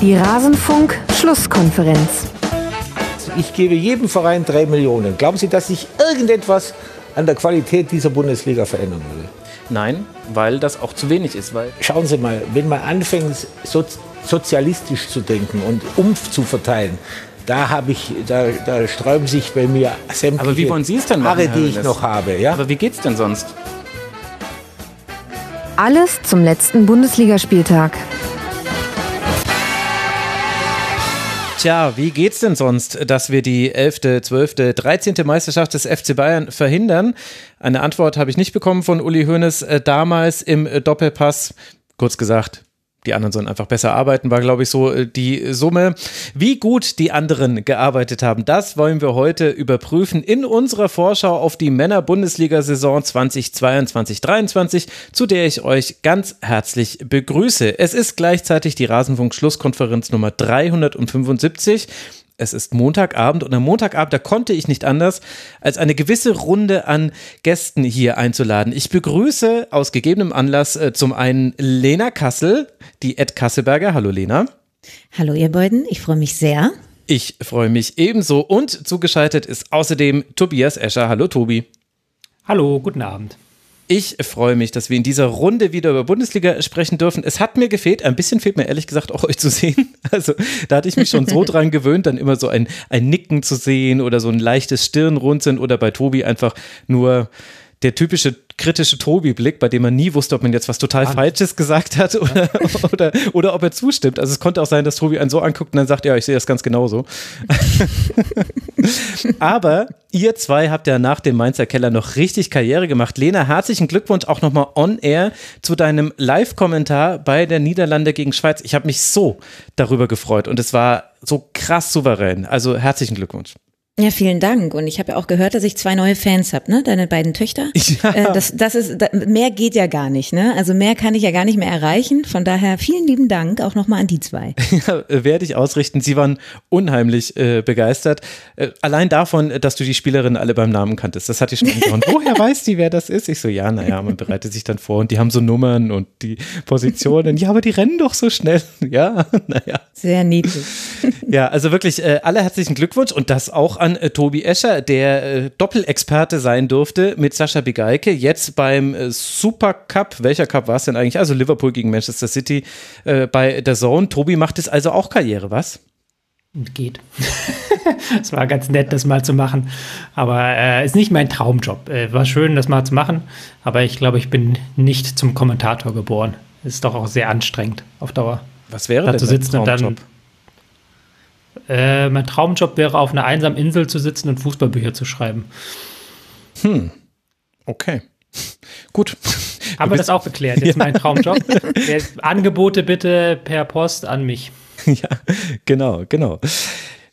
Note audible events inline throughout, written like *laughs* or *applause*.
Die Rasenfunk-Schlusskonferenz. Ich gebe jedem Verein drei Millionen. Glauben Sie, dass sich irgendetwas an der Qualität dieser Bundesliga verändern würde? Nein, weil das auch zu wenig ist. Weil Schauen Sie mal, wenn man anfängt, so, sozialistisch zu denken und Umf zu verteilen, da habe ich, da, da sträuben sich bei mir sämtliche Aber wie wollen Sie es denn machen, Haare, die ich noch habe. Ja? Aber wie geht's denn sonst? Alles zum letzten Bundesligaspieltag. Tja, wie geht's denn sonst, dass wir die 11., 12., 13. Meisterschaft des FC Bayern verhindern? Eine Antwort habe ich nicht bekommen von Uli Hoeneß äh, damals im äh, Doppelpass. Kurz gesagt, die anderen sollen einfach besser arbeiten, war, glaube ich, so äh, die Summe. Wie gut die anderen gearbeitet haben, das wollen wir heute überprüfen in unserer Vorschau auf die Männer-Bundesliga-Saison 2022-23, zu der ich euch ganz herzlich begrüße. Es ist gleichzeitig die Rasenfunk-Schlusskonferenz Nummer 375. Es ist Montagabend und am Montagabend, da konnte ich nicht anders, als eine gewisse Runde an Gästen hier einzuladen. Ich begrüße aus gegebenem Anlass äh, zum einen Lena Kassel, die Ed Kasselberger. Hallo Lena. Hallo ihr beiden, ich freue mich sehr. Ich freue mich ebenso und zugeschaltet ist außerdem Tobias Escher. Hallo Tobi. Hallo, guten Abend. Ich freue mich, dass wir in dieser Runde wieder über Bundesliga sprechen dürfen. Es hat mir gefehlt, ein bisschen fehlt mir ehrlich gesagt auch euch zu sehen. *laughs* Also da hatte ich mich schon so dran gewöhnt, dann immer so ein, ein Nicken zu sehen oder so ein leichtes Stirnrunzeln oder bei Tobi einfach nur der typische kritische Tobi-Blick, bei dem man nie wusste, ob man jetzt was total Falsches gesagt hat oder, oder, oder ob er zustimmt. Also es konnte auch sein, dass Tobi einen so anguckt und dann sagt, ja, ich sehe das ganz genauso. *laughs* Aber ihr zwei habt ja nach dem Mainzer Keller noch richtig Karriere gemacht. Lena, herzlichen Glückwunsch auch nochmal on air zu deinem Live-Kommentar bei der Niederlande gegen Schweiz. Ich habe mich so darüber gefreut und es war so krass souverän. Also herzlichen Glückwunsch. Ja, vielen Dank. Und ich habe ja auch gehört, dass ich zwei neue Fans habe, ne? Deine beiden Töchter. *laughs* Ja. Äh, das, das ist, mehr geht ja gar nicht, ne? Also mehr kann ich ja gar nicht mehr erreichen. Von daher vielen lieben Dank auch nochmal an die zwei. *laughs* Ja, werde ich ausrichten. Sie waren unheimlich äh, begeistert. Äh, allein davon, dass du die Spielerinnen alle beim Namen kanntest. Das hatte ich schon angesprochen. *laughs* Woher weiß die, wer das ist? Ich so, ja, naja, man bereitet sich dann vor und die haben so Nummern und die Positionen. Ja, aber die rennen doch so schnell. Ja, naja. Sehr niedlich. Ja, also wirklich äh, alle herzlichen Glückwunsch und das auch an äh, Tobi Escher, der äh, Doppelexperte sein durfte mit Sascha Bigalke, jetzt beim äh, Supercup. Welcher Cup war es denn eigentlich? Also Liverpool gegen Manchester City äh, bei der Zone. Tobi macht es also auch Karriere, was? Geht. *laughs* Es war ganz nett, das mal zu machen. Aber äh, ist nicht mein Traumjob. War schön, das mal zu machen. Aber ich glaube, ich bin nicht zum Kommentator geboren. Ist doch auch sehr anstrengend auf Dauer. Was wäre Da denn zu dein sitzen und dann. Äh, mein Traumjob wäre, auf einer einsamen Insel zu sitzen und Fußballbücher zu schreiben. Okay. Gut. Haben wir das auch geklärt? Jetzt mein Traumjob. *laughs* Angebote bitte per Post an mich. ja, genau, genau.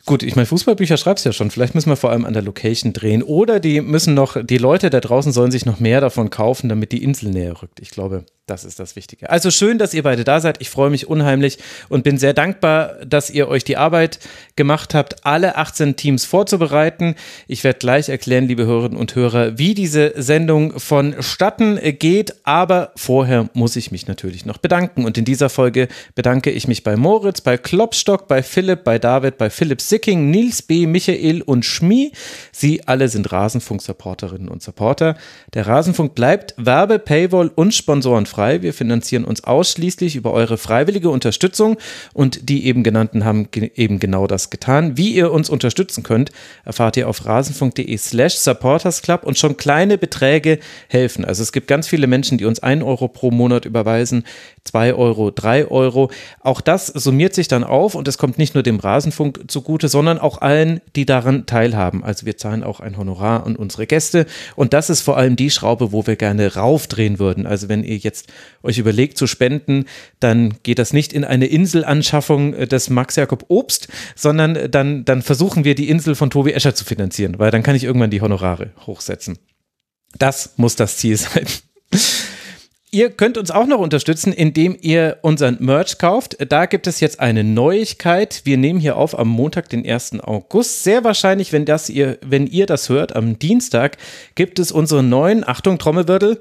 Gut, ich meine, Fußballbücher schreibst du ja schon. Vielleicht müssen wir vor allem an der Location drehen. Oder die müssen noch, die Leute da draußen sollen sich noch mehr davon kaufen, damit die Insel näher rückt. Ich glaube, das ist das Wichtige. Also schön, dass ihr beide da seid. Ich freue mich unheimlich und bin sehr dankbar, dass ihr euch die Arbeit gemacht habt, alle 18 Teams vorzubereiten. Ich werde gleich erklären, liebe Hörerinnen und Hörer, wie diese Sendung vonstatten geht. Aber vorher muss ich mich natürlich noch bedanken. Und in dieser Folge bedanke ich mich bei Moritz, bei Klopstock, bei Philipp, bei David, bei Philipp Sicking, Nils B., Michael und Schmi. Sie alle sind Rasenfunk-Supporterinnen und Supporter. Der Rasenfunk bleibt Werbe-, Paywall- und Sponsorenfrei. Wir finanzieren uns ausschließlich über eure freiwillige Unterstützung und die eben genannten haben ge eben genau das getan. Wie ihr uns unterstützen könnt, erfahrt ihr auf rasenfunk.de slash supportersclub und schon kleine Beträge helfen. Also es gibt ganz viele Menschen, die uns ein Euro pro Monat überweisen, zwei Euro, drei Euro. Auch das summiert sich dann auf und es kommt nicht nur dem Rasenfunk zugute, sondern auch allen, die daran teilhaben. Also wir zahlen auch ein Honorar an unsere Gäste und das ist vor allem die Schraube, wo wir gerne raufdrehen würden. Also wenn ihr jetzt euch überlegt zu spenden, dann geht das nicht in eine Inselanschaffung äh, des Max Jakob Obst, sondern äh, dann, dann versuchen wir die Insel von Tobi Escher zu finanzieren, weil dann kann ich irgendwann die Honorare hochsetzen. Das muss das Ziel *laughs* sein. Ihr könnt uns auch noch unterstützen, indem ihr unseren Merch kauft. Da gibt es jetzt eine Neuigkeit. Wir nehmen hier auf am Montag, den 1. August. Sehr wahrscheinlich, wenn, das ihr, wenn ihr das hört, am Dienstag gibt es unseren neuen, Achtung, Trommelwirbel,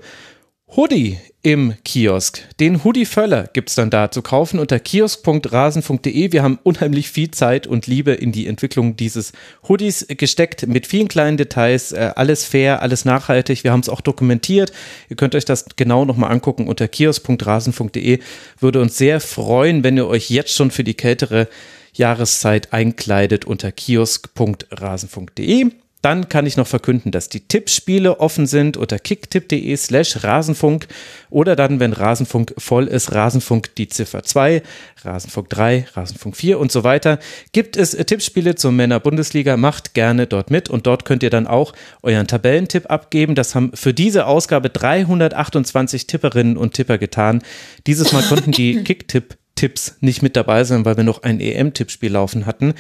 Hoodie im Kiosk. Den Hoodie Völler gibt es dann da zu kaufen unter kiosk.rasen.de. Wir haben unheimlich viel Zeit und Liebe in die Entwicklung dieses Hoodies gesteckt mit vielen kleinen Details. Äh, alles fair, alles nachhaltig. Wir haben es auch dokumentiert. Ihr könnt euch das genau nochmal angucken unter kiosk.rasen.de. Würde uns sehr freuen, wenn ihr euch jetzt schon für die kältere Jahreszeit einkleidet unter kiosk.rasen.de. Dann kann ich noch verkünden, dass die Tippspiele offen sind unter kicktipp.de slash Rasenfunk oder dann, wenn Rasenfunk voll ist, Rasenfunk die Ziffer 2, Rasenfunk 3, Rasenfunk 4 und so weiter. Gibt es Tippspiele zur Männer-Bundesliga, macht gerne dort mit und dort könnt ihr dann auch euren Tabellentipp abgeben. Das haben für diese Ausgabe 328 Tipperinnen und Tipper getan. Dieses Mal konnten die *laughs* Kicktipp-Tipps nicht mit dabei sein, weil wir noch ein EM-Tippspiel laufen hatten.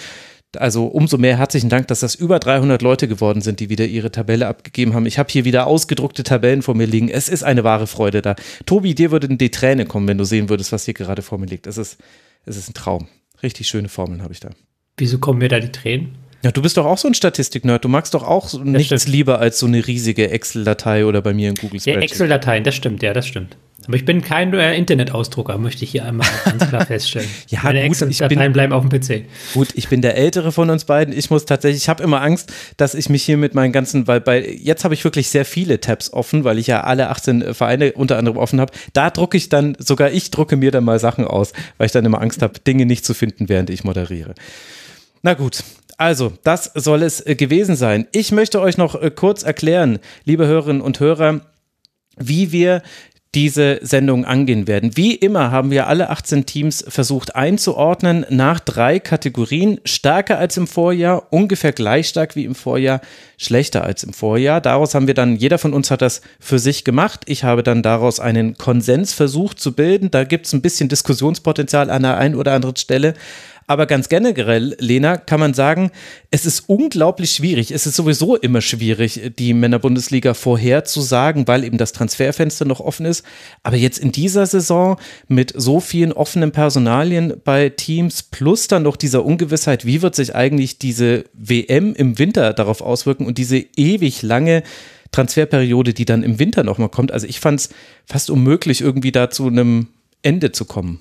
Also umso mehr herzlichen Dank, dass das über 300 Leute geworden sind, die wieder ihre Tabelle abgegeben haben. Ich habe hier wieder ausgedruckte Tabellen vor mir liegen. Es ist eine wahre Freude da. Tobi, dir würden die Träne kommen, wenn du sehen würdest, was hier gerade vor mir liegt. Es ist, es ist ein Traum. Richtig schöne Formeln habe ich da. Wieso kommen mir da die Tränen? Ja, du bist doch auch so ein Statistik-Nerd. Du magst doch auch das nichts stimmt. lieber als so eine riesige Excel-Datei oder bei mir in Google Spreadsheet. Ja, Excel-Dateien, das stimmt, ja, das stimmt. Aber ich bin kein äh, Internetausdrucker, möchte ich hier einmal ganz klar *laughs* feststellen. ja, Meine Excel-Dateien bleiben auf dem PC. Gut, ich bin der Ältere von uns beiden. Ich muss tatsächlich, ich habe immer Angst, dass ich mich hier mit meinen ganzen, weil bei, jetzt habe ich wirklich sehr viele Tabs offen, weil ich ja alle 18 Vereine unter anderem offen habe. Da drucke ich dann, sogar ich drucke mir dann mal Sachen aus, weil ich dann immer Angst habe, Dinge nicht zu finden, während ich moderiere. Na gut, also, das soll es äh, gewesen sein. Ich möchte euch noch äh, kurz erklären, liebe Hörerinnen und Hörer, wie wir diese Sendung angehen werden. Wie immer haben wir alle 18 Teams versucht einzuordnen nach drei Kategorien. Stärker als im Vorjahr, ungefähr gleich stark wie im Vorjahr, schlechter als im Vorjahr. Daraus haben wir dann, jeder von uns hat das für sich gemacht. Ich habe dann daraus einen Konsens versucht zu bilden. Da gibt es ein bisschen Diskussionspotenzial an der einen oder anderen Stelle. Aber ganz generell, Lena, kann man sagen, es ist unglaublich schwierig. Es ist sowieso immer schwierig, die Männerbundesliga vorherzusagen, weil eben das Transferfenster noch offen ist. Aber jetzt in dieser Saison mit so vielen offenen Personalien bei Teams plus dann noch dieser Ungewissheit, wie wird sich eigentlich diese WM im Winter darauf auswirken und diese ewig lange Transferperiode, die dann im Winter nochmal kommt. Also ich fand es fast unmöglich, irgendwie da zu einem Ende zu kommen.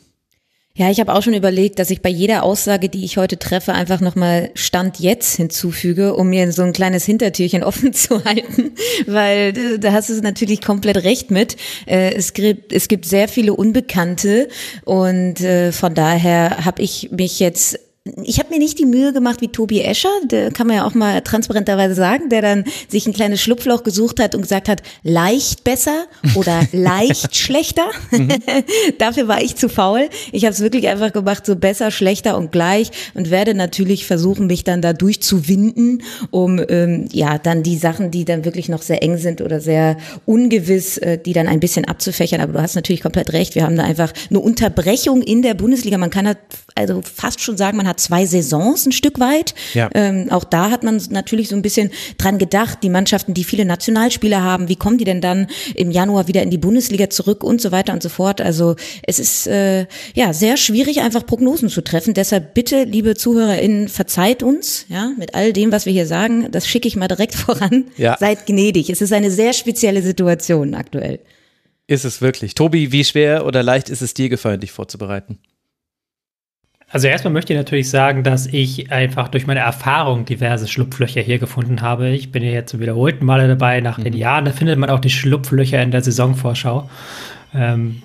Ja, ich habe auch schon überlegt, dass ich bei jeder Aussage, die ich heute treffe, einfach nochmal Stand jetzt hinzufüge, um mir so ein kleines Hintertürchen *laughs* offen zu halten, weil da hast du natürlich komplett recht mit. Äh, es gibt, es gibt sehr viele Unbekannte und äh, von daher habe ich mich jetzt ich habe mir nicht die Mühe gemacht wie Tobi Escher, der kann man ja auch mal transparenterweise sagen, der dann sich ein kleines Schlupfloch gesucht hat und gesagt hat, leicht besser oder *laughs* leicht schlechter. Mhm. *laughs* Dafür war ich zu faul. Ich habe es wirklich einfach gemacht, so besser, schlechter und gleich und werde natürlich versuchen, mich dann da durchzuwinden, um ähm, ja dann die Sachen, die dann wirklich noch sehr eng sind oder sehr ungewiss, äh, die dann ein bisschen abzufächern. Aber du hast natürlich komplett recht. Wir haben da einfach eine Unterbrechung in der Bundesliga. Man kann halt also fast schon sagen, man hat zwei Saisons ein Stück weit. Ja. Ähm, auch da hat man natürlich so ein bisschen dran gedacht, die Mannschaften, die viele Nationalspieler haben, wie kommen die denn dann im Januar wieder in die Bundesliga zurück und so weiter und so fort. Also es ist äh, ja sehr schwierig, einfach Prognosen zu treffen. Deshalb bitte, liebe ZuhörerInnen, verzeiht uns, ja, mit all dem, was wir hier sagen. Das schicke ich mal direkt *laughs* voran. Ja. Seid gnädig. Es ist eine sehr spezielle Situation aktuell. Ist es wirklich. Tobi, wie schwer oder leicht ist es dir gefallen, dich vorzubereiten? Also erstmal möchte ich natürlich sagen, dass ich einfach durch meine Erfahrung diverse Schlupflöcher hier gefunden habe. Ich bin ja jetzt zum wiederholten Male dabei nach mhm. den Jahren. Da findet man auch die Schlupflöcher in der Saisonvorschau. Ähm,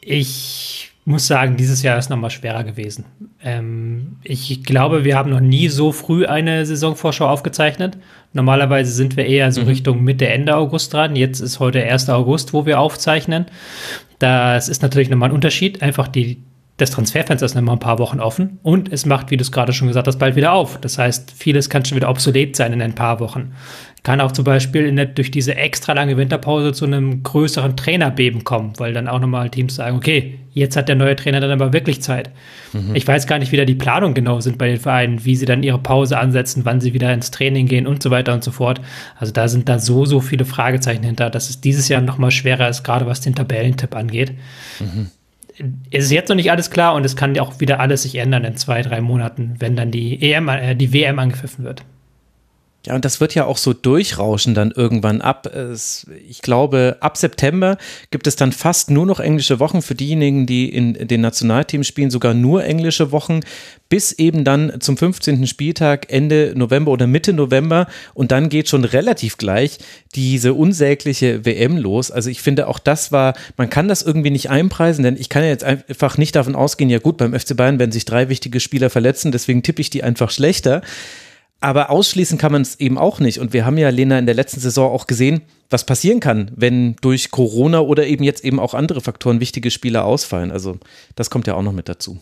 ich muss sagen, dieses Jahr ist nochmal schwerer gewesen. Ähm, ich glaube, wir haben noch nie so früh eine Saisonvorschau aufgezeichnet. Normalerweise sind wir eher so mhm. Richtung Mitte, Ende August dran. Jetzt ist heute 1. August, wo wir aufzeichnen. Das ist natürlich nochmal ein Unterschied. Einfach die, das Transferfenster ist noch mal ein paar Wochen offen und es macht, wie du es gerade schon gesagt hast, bald wieder auf. Das heißt, vieles kann schon wieder obsolet sein in ein paar Wochen. Kann auch zum Beispiel der, durch diese extra lange Winterpause zu einem größeren Trainerbeben kommen, weil dann auch nochmal Teams sagen, okay, jetzt hat der neue Trainer dann aber wirklich Zeit. Mhm. Ich weiß gar nicht, wie da die Planungen genau sind bei den Vereinen, wie sie dann ihre Pause ansetzen, wann sie wieder ins Training gehen und so weiter und so fort. Also da sind da so, so viele Fragezeichen hinter, dass es dieses Jahr nochmal schwerer ist, gerade was den Tabellentipp angeht. Mhm es ist jetzt noch nicht alles klar und es kann auch wieder alles sich ändern in zwei, drei Monaten, wenn dann die EM, äh, die WM angepfiffen wird. Ja, und das wird ja auch so durchrauschen dann irgendwann ab. Ich glaube, ab September gibt es dann fast nur noch englische Wochen für diejenigen, die in den Nationalteams spielen, sogar nur englische Wochen, bis eben dann zum 15. Spieltag Ende November oder Mitte November. Und dann geht schon relativ gleich diese unsägliche WM los. Also ich finde auch das war, man kann das irgendwie nicht einpreisen, denn ich kann ja jetzt einfach nicht davon ausgehen, ja gut, beim FC Bayern werden sich drei wichtige Spieler verletzen, deswegen tippe ich die einfach schlechter. Aber ausschließen kann man es eben auch nicht. Und wir haben ja, Lena, in der letzten Saison auch gesehen, was passieren kann, wenn durch Corona oder eben jetzt eben auch andere Faktoren wichtige Spieler ausfallen. Also das kommt ja auch noch mit dazu.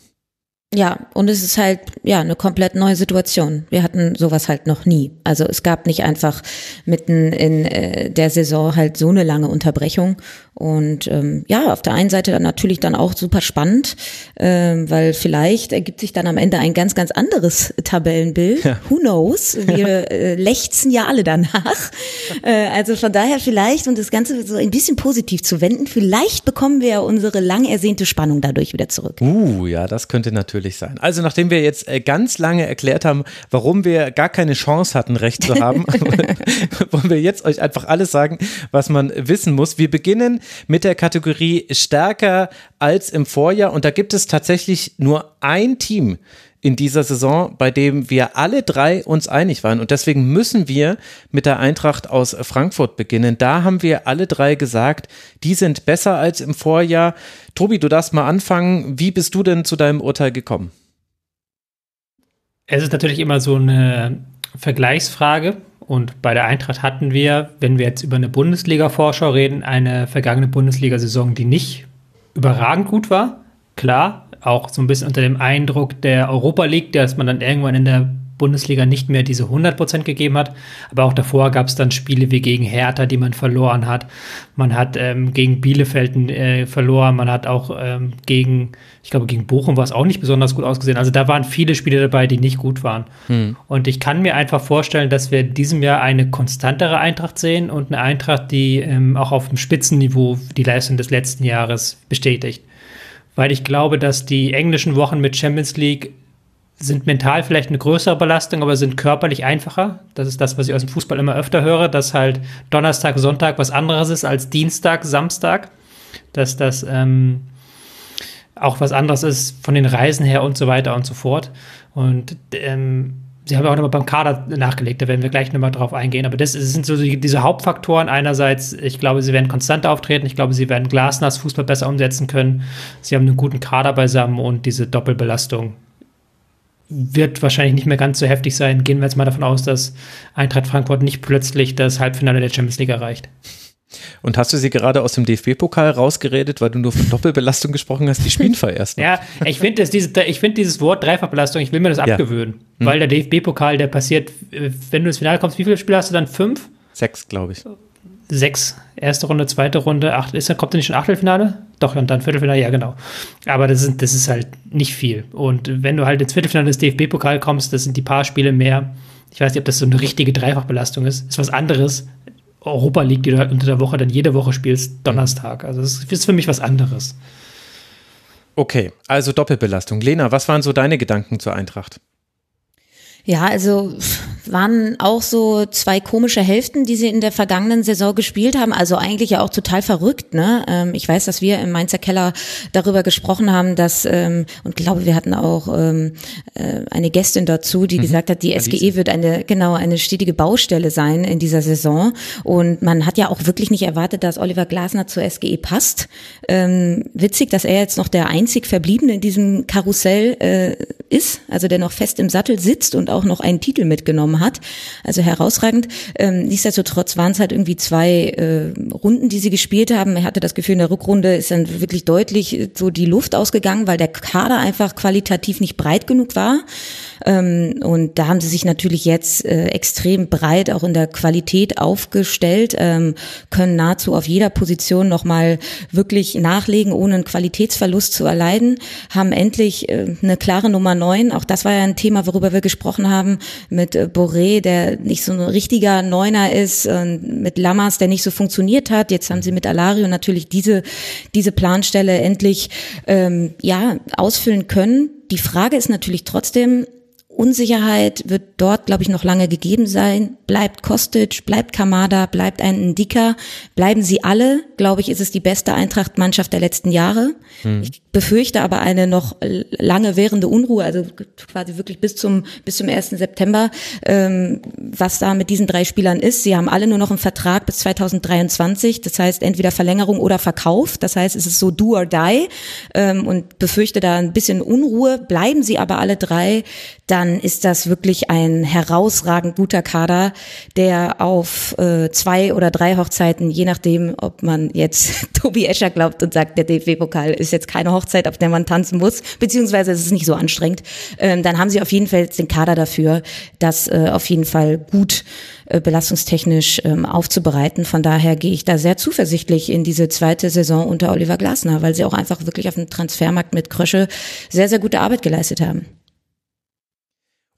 Ja, und es ist halt ja eine komplett neue Situation. Wir hatten sowas halt noch nie. Also es gab nicht einfach mitten in äh, der Saison halt so eine lange Unterbrechung. Und ähm, ja, auf der einen Seite dann natürlich dann auch super spannend, ähm, weil vielleicht ergibt sich dann am Ende ein ganz, ganz anderes Tabellenbild. Ja. Who knows? Wir äh, lechzen ja alle danach. Äh, also von daher vielleicht, und das Ganze so ein bisschen positiv zu wenden, vielleicht bekommen wir ja unsere lang ersehnte Spannung dadurch wieder zurück. Uh, ja, das könnte natürlich sein. Also nachdem wir jetzt äh, ganz lange erklärt haben, warum wir gar keine Chance hatten, recht zu haben, *laughs* *laughs* wollen wir jetzt euch einfach alles sagen, was man wissen muss. Wir beginnen mit der Kategorie stärker als im Vorjahr. Und da gibt es tatsächlich nur ein Team in dieser Saison, bei dem wir alle drei uns einig waren. Und deswegen müssen wir mit der Eintracht aus Frankfurt beginnen. Da haben wir alle drei gesagt, die sind besser als im Vorjahr. Tobi, du darfst mal anfangen. Wie bist du denn zu deinem Urteil gekommen? Es ist natürlich immer so eine Vergleichsfrage. Und bei der Eintracht hatten wir, wenn wir jetzt über eine Bundesliga-Vorschau reden, eine vergangene Bundesliga-Saison, die nicht überragend gut war. Klar, auch so ein bisschen unter dem Eindruck der Europa League, dass man dann irgendwann in der Bundesliga nicht mehr diese 100% gegeben hat. Aber auch davor gab es dann Spiele wie gegen Hertha, die man verloren hat. Man hat ähm, gegen Bielefeld äh, verloren. Man hat auch ähm, gegen, ich glaube, gegen Bochum war es auch nicht besonders gut ausgesehen. Also da waren viele Spiele dabei, die nicht gut waren. Hm. Und ich kann mir einfach vorstellen, dass wir in diesem Jahr eine konstantere Eintracht sehen und eine Eintracht, die ähm, auch auf dem Spitzenniveau die Leistung des letzten Jahres bestätigt. Weil ich glaube, dass die englischen Wochen mit Champions League sind mental vielleicht eine größere Belastung, aber sind körperlich einfacher. Das ist das, was ich aus dem Fußball immer öfter höre, dass halt Donnerstag, Sonntag was anderes ist als Dienstag, Samstag. Dass das ähm, auch was anderes ist von den Reisen her und so weiter und so fort. Und ähm, Sie haben auch nochmal beim Kader nachgelegt, da werden wir gleich nochmal drauf eingehen. Aber das sind so diese Hauptfaktoren. Einerseits, ich glaube, sie werden konstant auftreten. Ich glaube, sie werden Glasners Fußball besser umsetzen können. Sie haben einen guten Kader beisammen und diese Doppelbelastung wird wahrscheinlich nicht mehr ganz so heftig sein. Gehen wir jetzt mal davon aus, dass Eintracht Frankfurt nicht plötzlich das Halbfinale der Champions League erreicht. Und hast du sie gerade aus dem DFB-Pokal rausgeredet, weil du nur von *laughs* Doppelbelastung gesprochen hast? Die spielen erst. ja, ich finde diese, find dieses Wort Dreifachbelastung, ich will mir das abgewöhnen. Ja. Hm. Weil der DFB-Pokal, der passiert, wenn du ins Finale kommst, wie viele Spiele hast du dann? Fünf? Sechs, glaube ich. Sechs. Erste Runde, zweite Runde, acht. Ist, kommt da nicht schon Achtelfinale? Doch, und dann Viertelfinale, ja, genau. Aber das ist, das ist halt nicht viel. Und wenn du halt ins Viertelfinale des DFB-Pokal kommst, das sind die paar Spiele mehr. Ich weiß nicht, ob das so eine richtige Dreifachbelastung ist. Ist was anderes, Europa League, die du halt unter der Woche dann jede Woche spielst, Donnerstag. Also das ist für mich was anderes. Okay, also Doppelbelastung. Lena, was waren so deine Gedanken zur Eintracht? Ja, also waren auch so zwei komische Hälften, die sie in der vergangenen Saison gespielt haben. Also eigentlich ja auch total verrückt. Ne? Ähm, ich weiß, dass wir im Mainzer Keller darüber gesprochen haben, dass ähm, und glaube, wir hatten auch ähm, äh, eine Gästin dazu, die mhm. gesagt hat, die SGE wird eine genau eine stetige Baustelle sein in dieser Saison. Und man hat ja auch wirklich nicht erwartet, dass Oliver Glasner zur SGE passt. Witzig, dass er jetzt noch der einzig Verbliebene in diesem Karussell äh, ist, also der noch fest im Sattel sitzt und auch noch einen Titel mitgenommen hat. Also herausragend. Ähm, nichtsdestotrotz waren es halt irgendwie zwei äh, Runden, die sie gespielt haben. Er hatte das Gefühl, in der Rückrunde ist dann wirklich deutlich so die Luft ausgegangen, weil der Kader einfach qualitativ nicht breit genug war. Ähm, und da haben sie sich natürlich jetzt äh, extrem breit auch in der Qualität aufgestellt, ähm, können nahezu auf jeder Position nochmal wirklich nachlegen, ohne einen Qualitätsverlust zu erleiden, haben endlich äh, eine klare Nummer neun. Auch das war ja ein Thema, worüber wir gesprochen haben, mit äh, Boré, der nicht so ein richtiger Neuner ist, mit Lammers, der nicht so funktioniert hat. Jetzt haben sie mit Alario natürlich diese, diese Planstelle endlich ähm, ja ausfüllen können. Die Frage ist natürlich trotzdem, Unsicherheit wird dort, glaube ich, noch lange gegeben sein. Bleibt Kostic, bleibt Kamada, bleibt ein Ndika, bleiben sie alle, glaube ich, ist es die beste Eintracht-Mannschaft der letzten Jahre. Hm. Ich befürchte aber eine noch lange währende Unruhe, also quasi wirklich bis zum bis zum 1. September, ähm, was da mit diesen drei Spielern ist. Sie haben alle nur noch einen Vertrag bis 2023, das heißt entweder Verlängerung oder Verkauf. Das heißt, es ist so do or die ähm, und befürchte da ein bisschen Unruhe. Bleiben sie aber alle drei, dann ist das wirklich ein herausragend guter Kader, der auf äh, zwei oder drei Hochzeiten, je nachdem, ob man jetzt *laughs* Tobi Escher glaubt und sagt, der DFB-Pokal ist jetzt keine Hochzeit, auf der man tanzen muss, beziehungsweise es ist nicht so anstrengend, ähm, dann haben sie auf jeden Fall den Kader dafür, das äh, auf jeden Fall gut äh, belastungstechnisch ähm, aufzubereiten. Von daher gehe ich da sehr zuversichtlich in diese zweite Saison unter Oliver Glasner, weil sie auch einfach wirklich auf dem Transfermarkt mit Krösche sehr, sehr gute Arbeit geleistet haben.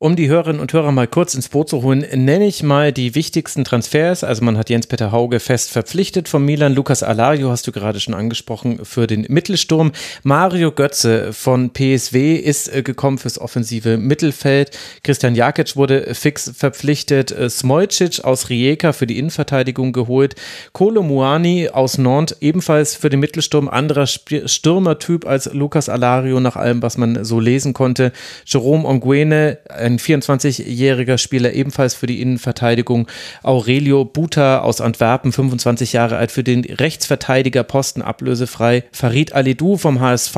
Um die Hörerinnen und Hörer mal kurz ins Boot zu holen, nenne ich mal die wichtigsten Transfers. Also man hat Jens-Peter Hauge fest verpflichtet von Milan. Lukas Alario hast du gerade schon angesprochen für den Mittelsturm. Mario Götze von PSW ist äh, gekommen fürs offensive Mittelfeld. Christian Jakic wurde fix verpflichtet. Äh, Smojcic aus Rijeka für die Innenverteidigung geholt. Kolo Muani aus Nantes ebenfalls für den Mittelsturm. Anderer Stürmertyp als Lukas Alario nach allem, was man so lesen konnte. Jerome Onguene, ein 24-jähriger Spieler ebenfalls für die Innenverteidigung. Aurelio Buta aus Antwerpen, 25 Jahre alt, für den Rechtsverteidiger Posten ablösefrei. Farid Alidou vom HSV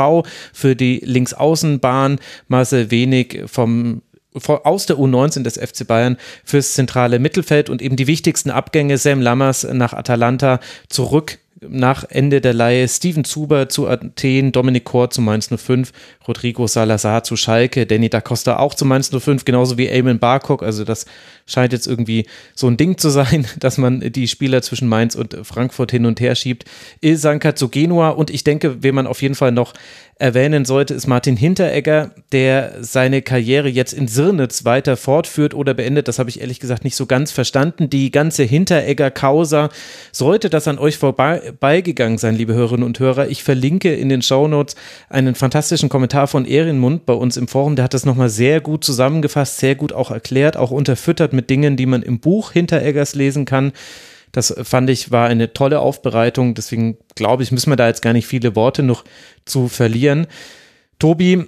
für die Linksaußenbahn. Marcel Wenig vom aus der U19 des FC Bayern fürs zentrale Mittelfeld und eben die wichtigsten Abgänge Sam Lammers nach Atalanta zurück nach Ende der Leihe Steven Zuber zu Athen, Dominik Kor zu Mainz 05, Rodrigo Salazar zu Schalke, Danny da Costa auch zu Mainz 05, genauso wie Eamon Barcock. Also das scheint jetzt irgendwie so ein Ding zu sein, *laughs* dass man die Spieler zwischen Mainz und Frankfurt hin und her schiebt. Ilsanka zu Genua und ich denke, wen man auf jeden Fall noch erwähnen sollte, ist Martin Hinteregger, der seine Karriere jetzt in Sirnitz weiter fortführt oder beendet. Das habe ich ehrlich gesagt nicht so ganz verstanden. Die ganze Hinteregger-Causa, sollte das an euch vorbeigegangen sein, liebe Hörerinnen und Hörer, ich verlinke in den Shownotes einen fantastischen Kommentar von Ehrenmund bei uns im Forum. Der hat das nochmal sehr gut zusammengefasst, sehr gut auch erklärt, auch unterfüttert mit Dingen, die man im Buch Hintereggers lesen kann. Das fand ich war eine tolle Aufbereitung. Deswegen glaube ich, müssen wir da jetzt gar nicht viele Worte noch zu verlieren. Tobi,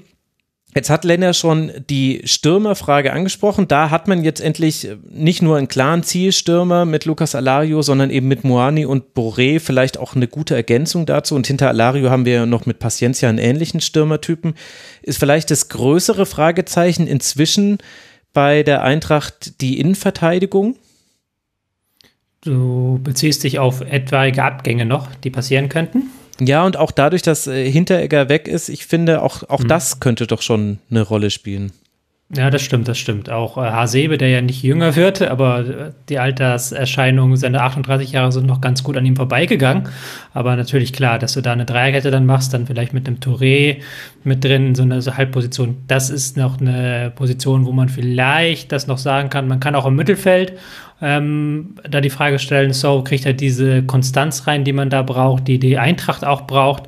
Jetzt hat Lennart schon die Stürmerfrage angesprochen. Da hat man jetzt endlich nicht nur einen klaren Zielstürmer mit Lucas Alario, sondern eben mit Moani und Boré vielleicht auch eine gute Ergänzung dazu. Und hinter Alario haben wir noch mit Paciencia einen ähnlichen Stürmertypen. Ist vielleicht das größere Fragezeichen inzwischen bei der Eintracht die Innenverteidigung? Du beziehst dich auf etwaige Abgänge noch, die passieren könnten? Ja, und auch dadurch, dass äh, Hinteregger weg ist, ich finde, auch, auch hm. das könnte doch schon eine Rolle spielen. Ja, das stimmt, das stimmt. Auch äh, Hasebe, der ja nicht jünger wird, aber äh, die Alterserscheinungen seiner 38 Jahre sind noch ganz gut an ihm vorbeigegangen. Aber natürlich klar, dass du da eine Dreierkette dann machst, dann vielleicht mit einem Touré mit drin, so eine so Halbposition. Das ist noch eine Position, wo man vielleicht das noch sagen kann. Man kann auch im Mittelfeld ähm, da die Frage stellen, so kriegt er diese Konstanz rein, die man da braucht, die die Eintracht auch braucht.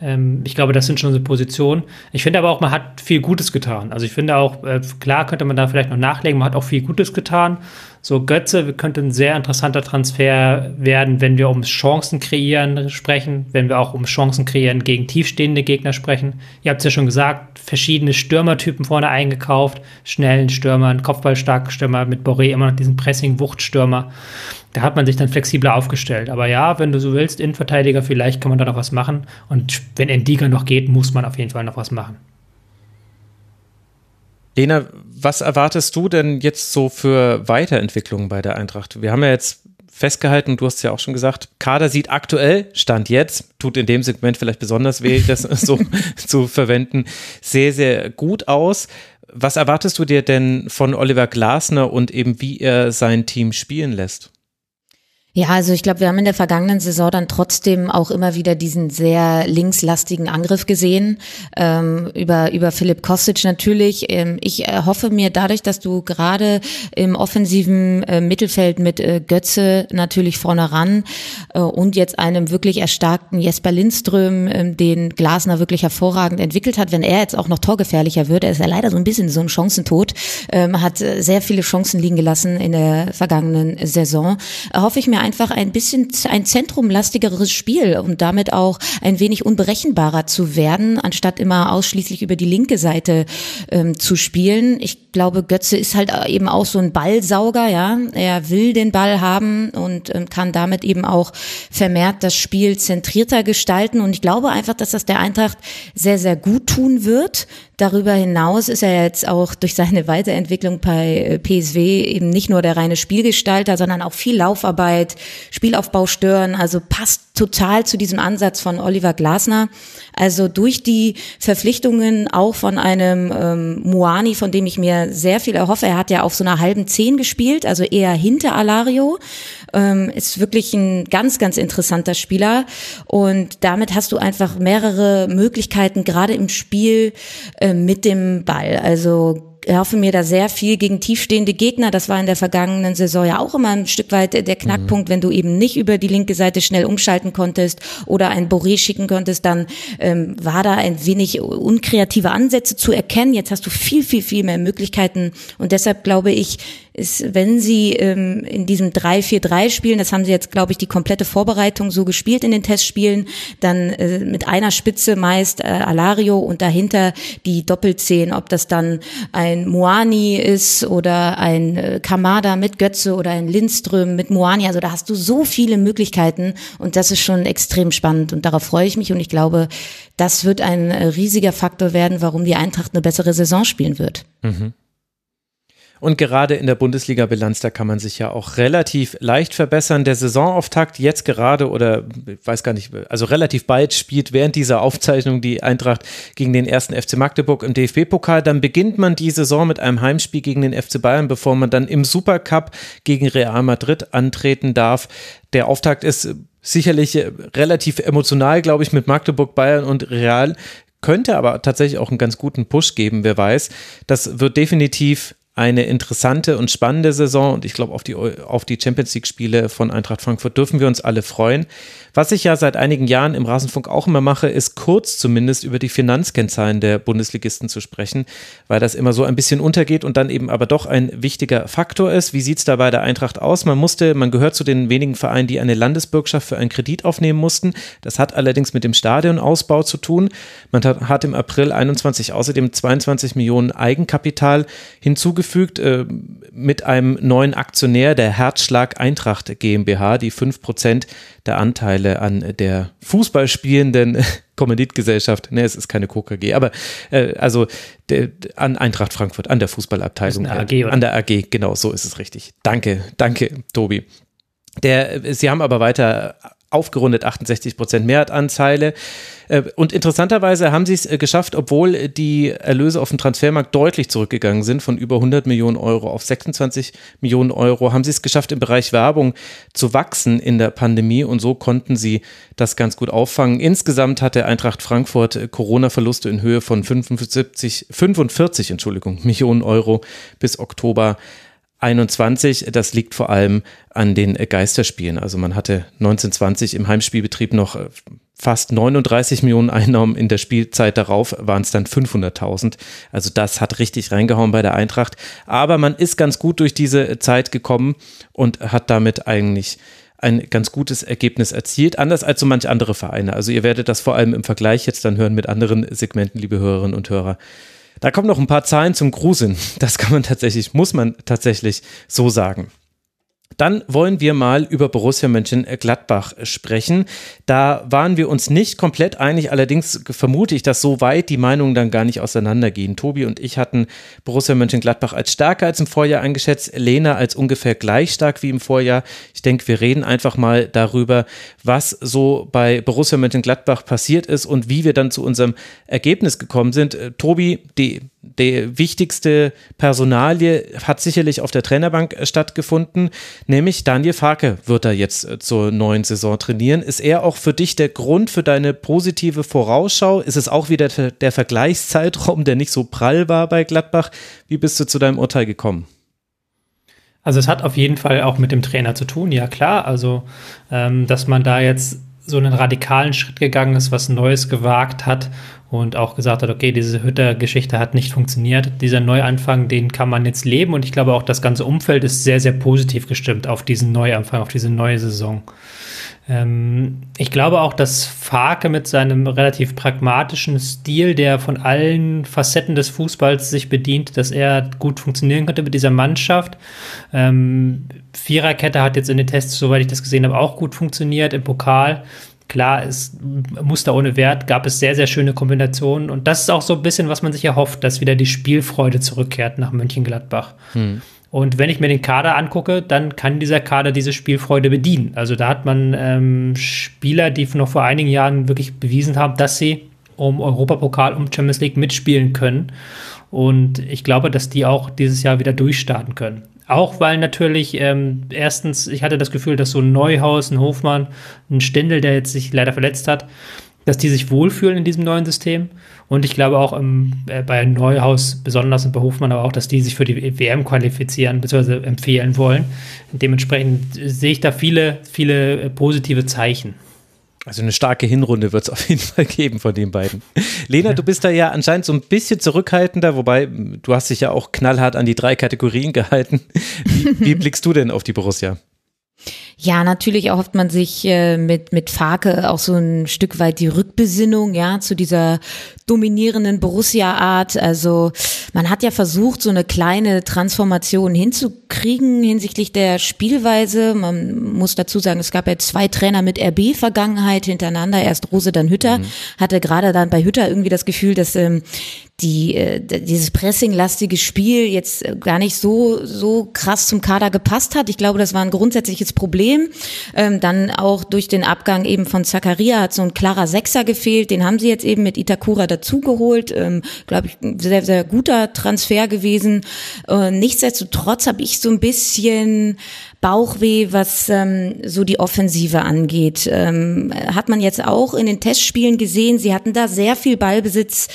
Ähm, ich glaube, das sind schon so Positionen. Ich finde aber auch, man hat viel Gutes getan. Also ich finde auch, äh, klar könnte man da vielleicht noch nachlegen, man hat auch viel Gutes getan. So Götze könnte ein sehr interessanter Transfer werden, wenn wir um Chancen kreieren sprechen, wenn wir auch um Chancen kreieren gegen tiefstehende Gegner sprechen. Ihr habt es ja schon gesagt, verschiedene Stürmertypen vorne eingekauft, schnellen Stürmer, einen kopfballstarken Stürmer, mit Boré immer noch diesen Pressing-Wuchtstürmer. Da hat man sich dann flexibler aufgestellt. Aber ja, wenn du so willst, Innenverteidiger, vielleicht kann man da noch was machen. Und wenn Endiga noch geht, muss man auf jeden Fall noch was machen. Lena, was erwartest du denn jetzt so für Weiterentwicklungen bei der Eintracht? Wir haben ja jetzt festgehalten, du hast ja auch schon gesagt, Kader sieht aktuell, Stand jetzt, tut in dem Segment vielleicht besonders weh, das *laughs* so zu verwenden, sehr, sehr gut aus. Was erwartest du dir denn von Oliver Glasner und eben wie er sein Team spielen lässt? Ja, also ich glaube, wir haben in der vergangenen Saison dann trotzdem auch immer wieder diesen sehr linkslastigen Angriff gesehen ähm, über über Philipp Kostic natürlich. Ähm, ich äh, hoffe mir dadurch, dass du gerade im offensiven äh, Mittelfeld mit äh, Götze natürlich vorne ran äh, und jetzt einem wirklich erstarkten Jesper Lindström, äh, den Glasner wirklich hervorragend entwickelt hat, wenn er jetzt auch noch torgefährlicher wird, er ist ja leider so ein bisschen so ein Chancentod, ähm, hat äh, sehr viele Chancen liegen gelassen in der vergangenen Saison. hoffe ich mir einfach ein bisschen ein zentrumlastigeres Spiel und damit auch ein wenig unberechenbarer zu werden, anstatt immer ausschließlich über die linke Seite ähm, zu spielen. Ich glaube, Götze ist halt eben auch so ein Ballsauger, ja. Er will den Ball haben und ähm, kann damit eben auch vermehrt das Spiel zentrierter gestalten. Und ich glaube einfach, dass das der Eintracht sehr, sehr gut tun wird. Darüber hinaus ist er jetzt auch durch seine Weiterentwicklung bei äh, PSW eben nicht nur der reine Spielgestalter, sondern auch viel Laufarbeit, Spielaufbau stören, also passt total zu diesem Ansatz von Oliver Glasner. Also durch die Verpflichtungen auch von einem ähm, Moani, von dem ich mir sehr viel erhoffe. Er hat ja auf so einer halben Zehn gespielt, also eher hinter Alario. Ähm, ist wirklich ein ganz, ganz interessanter Spieler. Und damit hast du einfach mehrere Möglichkeiten, gerade im Spiel äh, mit dem Ball. Also erhoffe mir da sehr viel gegen tiefstehende Gegner. Das war in der vergangenen Saison ja auch immer ein Stück weit der Knackpunkt, mhm. wenn du eben nicht über die linke Seite schnell umschalten konntest oder ein Boré schicken konntest, dann ähm, war da ein wenig unkreative Ansätze zu erkennen. Jetzt hast du viel, viel, viel mehr Möglichkeiten und deshalb glaube ich, ist, wenn sie ähm, in diesem 3-4-3 spielen, das haben sie jetzt, glaube ich, die komplette Vorbereitung so gespielt in den Testspielen, dann äh, mit einer Spitze meist äh, Alario und dahinter die Doppelzehn, ob das dann ein Moani ist oder ein äh, Kamada mit Götze oder ein Lindström mit Moani, also da hast du so viele Möglichkeiten und das ist schon extrem spannend und darauf freue ich mich und ich glaube, das wird ein äh, riesiger Faktor werden, warum die Eintracht eine bessere Saison spielen wird. Mhm. Und gerade in der Bundesliga-Bilanz, da kann man sich ja auch relativ leicht verbessern. Der Saisonauftakt jetzt gerade oder ich weiß gar nicht, also relativ bald spielt während dieser Aufzeichnung die Eintracht gegen den ersten FC Magdeburg im DFB-Pokal. Dann beginnt man die Saison mit einem Heimspiel gegen den FC Bayern, bevor man dann im Supercup gegen Real Madrid antreten darf. Der Auftakt ist sicherlich relativ emotional, glaube ich, mit Magdeburg, Bayern und Real könnte aber tatsächlich auch einen ganz guten Push geben, wer weiß. Das wird definitiv eine interessante und spannende Saison und ich glaube, auf die, auf die Champions League-Spiele von Eintracht Frankfurt dürfen wir uns alle freuen. Was ich ja seit einigen Jahren im Rasenfunk auch immer mache, ist kurz zumindest über die Finanzkennzahlen der Bundesligisten zu sprechen, weil das immer so ein bisschen untergeht und dann eben aber doch ein wichtiger Faktor ist. Wie sieht es da bei der Eintracht aus? Man musste, man gehört zu den wenigen Vereinen, die eine Landesbürgschaft für einen Kredit aufnehmen mussten. Das hat allerdings mit dem Stadionausbau zu tun. Man hat, im April 21 außerdem 22 Millionen Eigenkapital hinzugefügt äh, mit einem neuen Aktionär, der Herzschlag Eintracht GmbH, die 5 Prozent der Anteile an der Fußballspielenden *laughs* Kommanditgesellschaft, ne, es ist keine KKG, aber äh, also der, an Eintracht Frankfurt, an der Fußballabteilung. AG, oder? An der AG, genau, so ist es richtig. Danke, danke, Tobi. Der, sie haben aber weiter aufgerundet 68 Prozent Mehrwertanteile. Äh, und interessanterweise haben sie es äh, geschafft, obwohl die Erlöse auf dem Transfermarkt deutlich zurückgegangen sind, von über 100 Millionen Euro auf 26 Millionen Euro, haben sie es geschafft, im Bereich Werbung zu wachsen in der Pandemie und so konnten sie das ganz gut auffangen. Insgesamt hatte Eintracht Frankfurt äh, Corona-Verluste in Höhe von 75, 45 Entschuldigung, Millionen Euro bis Oktober 21. Das liegt vor allem an den Geisterspielen. Also man hatte 1920 im Heimspielbetrieb noch äh, fast 39 Millionen Einnahmen. In der Spielzeit darauf waren es dann 500.000. Also das hat richtig reingehauen bei der Eintracht. Aber man ist ganz gut durch diese Zeit gekommen und hat damit eigentlich ein ganz gutes Ergebnis erzielt, anders als so manche andere Vereine. Also ihr werdet das vor allem im Vergleich jetzt dann hören mit anderen Segmenten, liebe Hörerinnen und Hörer. Da kommen noch ein paar Zahlen zum Gruseln. Das kann man tatsächlich, muss man tatsächlich so sagen. Dann wollen wir mal über Borussia Mönchengladbach sprechen. Da waren wir uns nicht komplett einig, allerdings vermute ich, dass so weit die Meinungen dann gar nicht auseinandergehen. Tobi und ich hatten Borussia Mönchengladbach als stärker als im Vorjahr eingeschätzt, Lena als ungefähr gleich stark wie im Vorjahr. Ich denke, wir reden einfach mal darüber, was so bei Borussia Mönchengladbach passiert ist und wie wir dann zu unserem Ergebnis gekommen sind. Äh, Tobi, die die wichtigste Personalie hat sicherlich auf der Trainerbank stattgefunden. Nämlich Daniel Farke wird da jetzt äh, zur neuen Saison trainieren. Ist er auch für dich der Grund für deine positive Vorausschau? Ist es auch wieder der Vergleichszeitraum, der nicht so prall war bei Gladbach? Wie bist du zu deinem Urteil gekommen? Also es hat auf jeden Fall auch mit dem Trainer zu tun, ja klar. Also ähm, dass man da jetzt so einen radikalen Schritt gegangen ist, was Neues gewagt hat und auch gesagt hat, okay, diese Hütter-Geschichte hat nicht funktioniert. Dieser Neuanfang, den kann man jetzt leben und ich glaube auch, das ganze Umfeld ist sehr, sehr positiv gestimmt auf diesen Neuanfang, auf diese neue Saison. Ähm, ich glaube auch, dass Farke mit seinem relativ pragmatischen Stil, der von allen Facetten des Fußballs sich bedient, dass er gut funktionieren könnte mit dieser Mannschaft. Ähm, Viererkette hat jetzt in den Tests, soweit ich das gesehen habe, auch gut funktioniert im Pokal. Klar, es Muster ohne Wert gab es sehr, sehr schöne Kombinationen. Und das ist auch so ein bisschen, was man sich erhofft, dass wieder die Spielfreude zurückkehrt nach Mönchengladbach. Hm. Und wenn ich mir den Kader angucke, dann kann dieser Kader diese Spielfreude bedienen. Also da hat man ähm, Spieler, die noch vor einigen Jahren wirklich bewiesen haben, dass sie um Europapokal, um Champions League mitspielen können. Und ich glaube, dass die auch dieses Jahr wieder durchstarten können. Auch weil natürlich, ähm, erstens, ich hatte das Gefühl, dass so ein Neuhaus, ein Hofmann, ein Stendel, der jetzt sich leider verletzt hat, dass die sich wohlfühlen in diesem neuen System. Und ich glaube auch im, äh, bei Neuhaus besonders und bei Hofmann aber auch, dass die sich für die WM qualifizieren bzw. empfehlen wollen. Dementsprechend sehe ich da viele, viele äh, positive Zeichen. Also eine starke Hinrunde wird es auf jeden *laughs* Fall geben von den beiden. Lena, du bist da ja anscheinend so ein bisschen zurückhaltender, wobei du hast dich ja auch knallhart an die drei Kategorien *laughs* gehalten. Wie, wie blickst du denn auf die Borussia? Ja, natürlich erhofft man sich äh, mit, mit Farke auch so ein Stück weit die Rückbesinnung, ja, zu dieser dominierenden Borussia-Art. Also man hat ja versucht, so eine kleine Transformation hinzukriegen hinsichtlich der Spielweise. Man muss dazu sagen, es gab ja zwei Trainer mit RB-Vergangenheit hintereinander. Erst Rose, dann Hütter. Mhm. Hatte gerade dann bei Hütter irgendwie das Gefühl, dass ähm, die äh, dieses pressinglastige Spiel jetzt äh, gar nicht so so krass zum Kader gepasst hat. Ich glaube, das war ein grundsätzliches Problem. Ähm, dann auch durch den Abgang eben von Zakaria hat so ein klarer Sechser gefehlt. Den haben sie jetzt eben mit Itakura dazugeholt. Ähm, glaube ich, ein sehr sehr guter Transfer gewesen. Äh, nichtsdestotrotz habe ich so ein bisschen Bauchweh, was ähm, so die Offensive angeht. Ähm, hat man jetzt auch in den Testspielen gesehen. Sie hatten da sehr viel Ballbesitz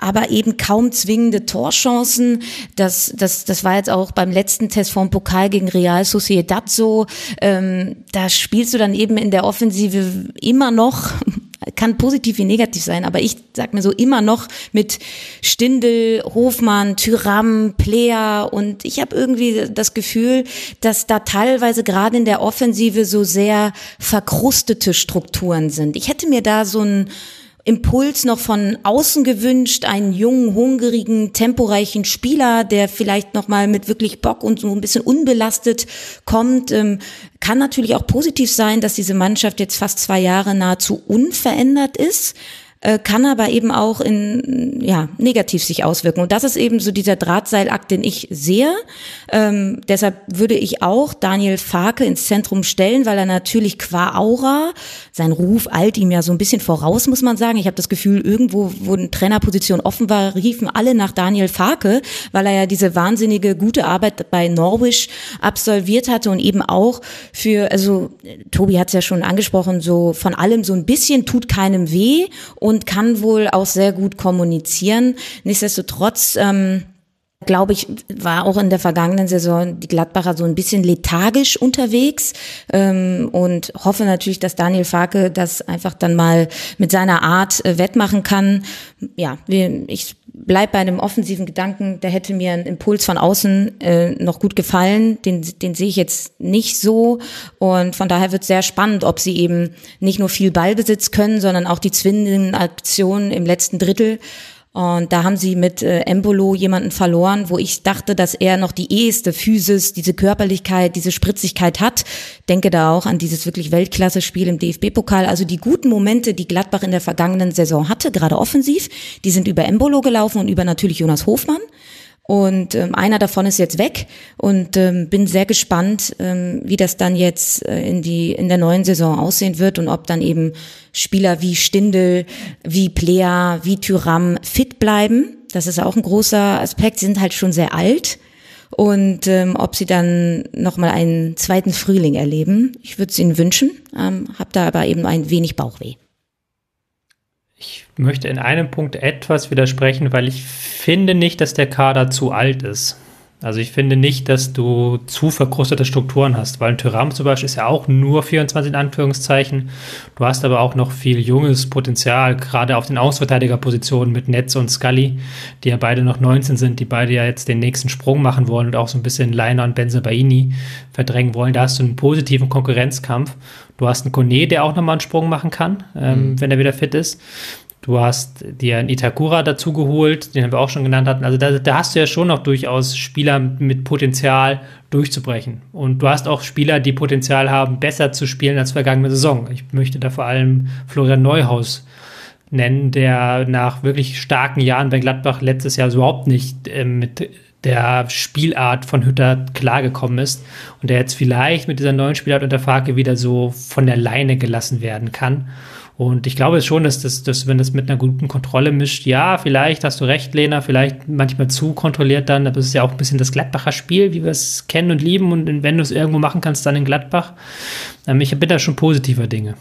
aber eben kaum zwingende Torchancen. Das, das, das war jetzt auch beim letzten Test vom Pokal gegen Real Sociedad so. Ähm, da spielst du dann eben in der Offensive immer noch *laughs* kann positiv wie negativ sein, aber ich sag mir so immer noch mit Stindel, Hofmann, Tyram, Player und ich habe irgendwie das Gefühl, dass da teilweise gerade in der Offensive so sehr verkrustete Strukturen sind. Ich hätte mir da so ein Impuls noch von außen gewünscht, einen jungen, hungrigen, temporeichen Spieler, der vielleicht noch mal mit wirklich Bock und so ein bisschen unbelastet kommt. Ähm, kann natürlich auch positiv sein, dass diese Mannschaft jetzt fast zwei Jahre nahezu unverändert ist. Äh, kann aber eben auch in ja negativ sich auswirken. Und das ist eben so dieser Drahtseilakt, den ich sehe. Ähm, deshalb würde ich auch Daniel Farke ins Zentrum stellen, weil er natürlich qua Aura, sein Ruf eilt ihm ja so ein bisschen voraus, muss man sagen. Ich habe das Gefühl, irgendwo, wo eine Trainerposition offen war, riefen alle nach Daniel Farke, weil er ja diese wahnsinnige gute Arbeit bei Norwich absolviert hatte und eben auch für, also Tobi hat es ja schon angesprochen, so von allem so ein bisschen tut keinem weh und kann wohl auch sehr gut kommunizieren. Nichtsdestotrotz ähm, glaube ich, war auch in der vergangenen Saison die Gladbacher so ein bisschen lethargisch unterwegs ähm, und hoffe natürlich, dass Daniel Farke das einfach dann mal mit seiner Art äh, wettmachen kann. Ja, ich bleib bei einem offensiven Gedanken, der hätte mir ein Impuls von außen äh, noch gut gefallen. Den, den sehe ich jetzt nicht so. Und von daher wird sehr spannend, ob sie eben nicht nur viel Ballbesitz können, sondern auch die zwingenden Aktionen im letzten Drittel. Und da haben sie mit äh, Embolo jemanden verloren, wo ich dachte, dass er noch die eheste Physis, diese Körperlichkeit, diese Spritzigkeit hat. Denke da auch an dieses wirklich Weltklasse-Spiel im DFB-Pokal. Also die guten Momente, die Gladbach in der vergangenen Saison hatte, gerade offensiv, die sind über Embolo gelaufen und über natürlich Jonas Hofmann. Und ähm, einer davon ist jetzt weg und ähm, bin sehr gespannt, ähm, wie das dann jetzt äh, in die in der neuen Saison aussehen wird und ob dann eben Spieler wie Stindel, wie Plea, wie Tyram fit bleiben. Das ist auch ein großer Aspekt. Sie sind halt schon sehr alt und ähm, ob sie dann nochmal einen zweiten Frühling erleben. Ich würde es ihnen wünschen, ähm, habe da aber eben ein wenig Bauchweh. Ich möchte in einem Punkt etwas widersprechen, weil ich finde nicht, dass der Kader zu alt ist. Also ich finde nicht, dass du zu verkrustete Strukturen hast, weil ein Tyram zum Beispiel ist ja auch nur 24 in Anführungszeichen. Du hast aber auch noch viel junges Potenzial, gerade auf den Ausverteidigerpositionen mit Netz und Scully, die ja beide noch 19 sind, die beide ja jetzt den nächsten Sprung machen wollen und auch so ein bisschen Leiner und Benzebaini verdrängen wollen. Da hast du einen positiven Konkurrenzkampf. Du hast einen Kone, der auch nochmal einen Sprung machen kann, ähm, mhm. wenn er wieder fit ist. Du hast dir einen Itakura dazu geholt, den wir auch schon genannt hatten. Also da, da, hast du ja schon noch durchaus Spieler mit Potenzial durchzubrechen. Und du hast auch Spieler, die Potenzial haben, besser zu spielen als vergangene Saison. Ich möchte da vor allem Florian Neuhaus nennen, der nach wirklich starken Jahren bei Gladbach letztes Jahr überhaupt nicht äh, mit der Spielart von Hütter klargekommen ist und der jetzt vielleicht mit dieser neuen Spielart unter Frage wieder so von der Leine gelassen werden kann. Und ich glaube schon, dass das, dass wenn das mit einer guten Kontrolle mischt, ja, vielleicht hast du recht, Lena, vielleicht manchmal zu kontrolliert dann, aber es ist ja auch ein bisschen das Gladbacher Spiel, wie wir es kennen und lieben. Und wenn du es irgendwo machen kannst, dann in Gladbach. Ähm, ich bin da schon positiver Dinge.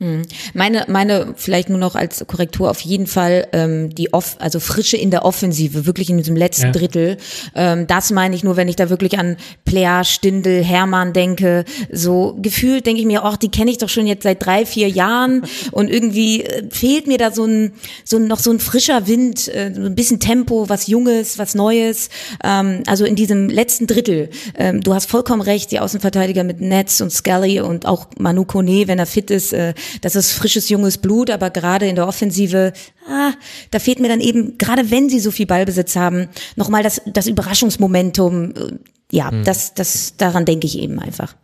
Hm. Meine, meine vielleicht nur noch als Korrektur auf jeden Fall ähm, die off, also Frische in der Offensive, wirklich in diesem letzten ja. Drittel. Ähm, das meine ich nur, wenn ich da wirklich an Player, Stindel, Hermann denke. So gefühlt denke ich mir, ach, die kenne ich doch schon jetzt seit drei, vier Jahren *laughs* und irgendwie äh, fehlt mir da so ein, so noch so ein frischer Wind, äh, so ein bisschen Tempo, was Junges, was Neues. Ähm, also in diesem letzten Drittel. Ähm, du hast vollkommen recht, die Außenverteidiger mit Netz und Scully und auch Manu Kone, wenn er fit ist. Äh, das ist frisches, junges Blut, aber gerade in der Offensive, ah, da fehlt mir dann eben, gerade wenn sie so viel Ballbesitz haben, nochmal das, das Überraschungsmomentum. Äh, ja, hm. das, das, daran denke ich eben einfach.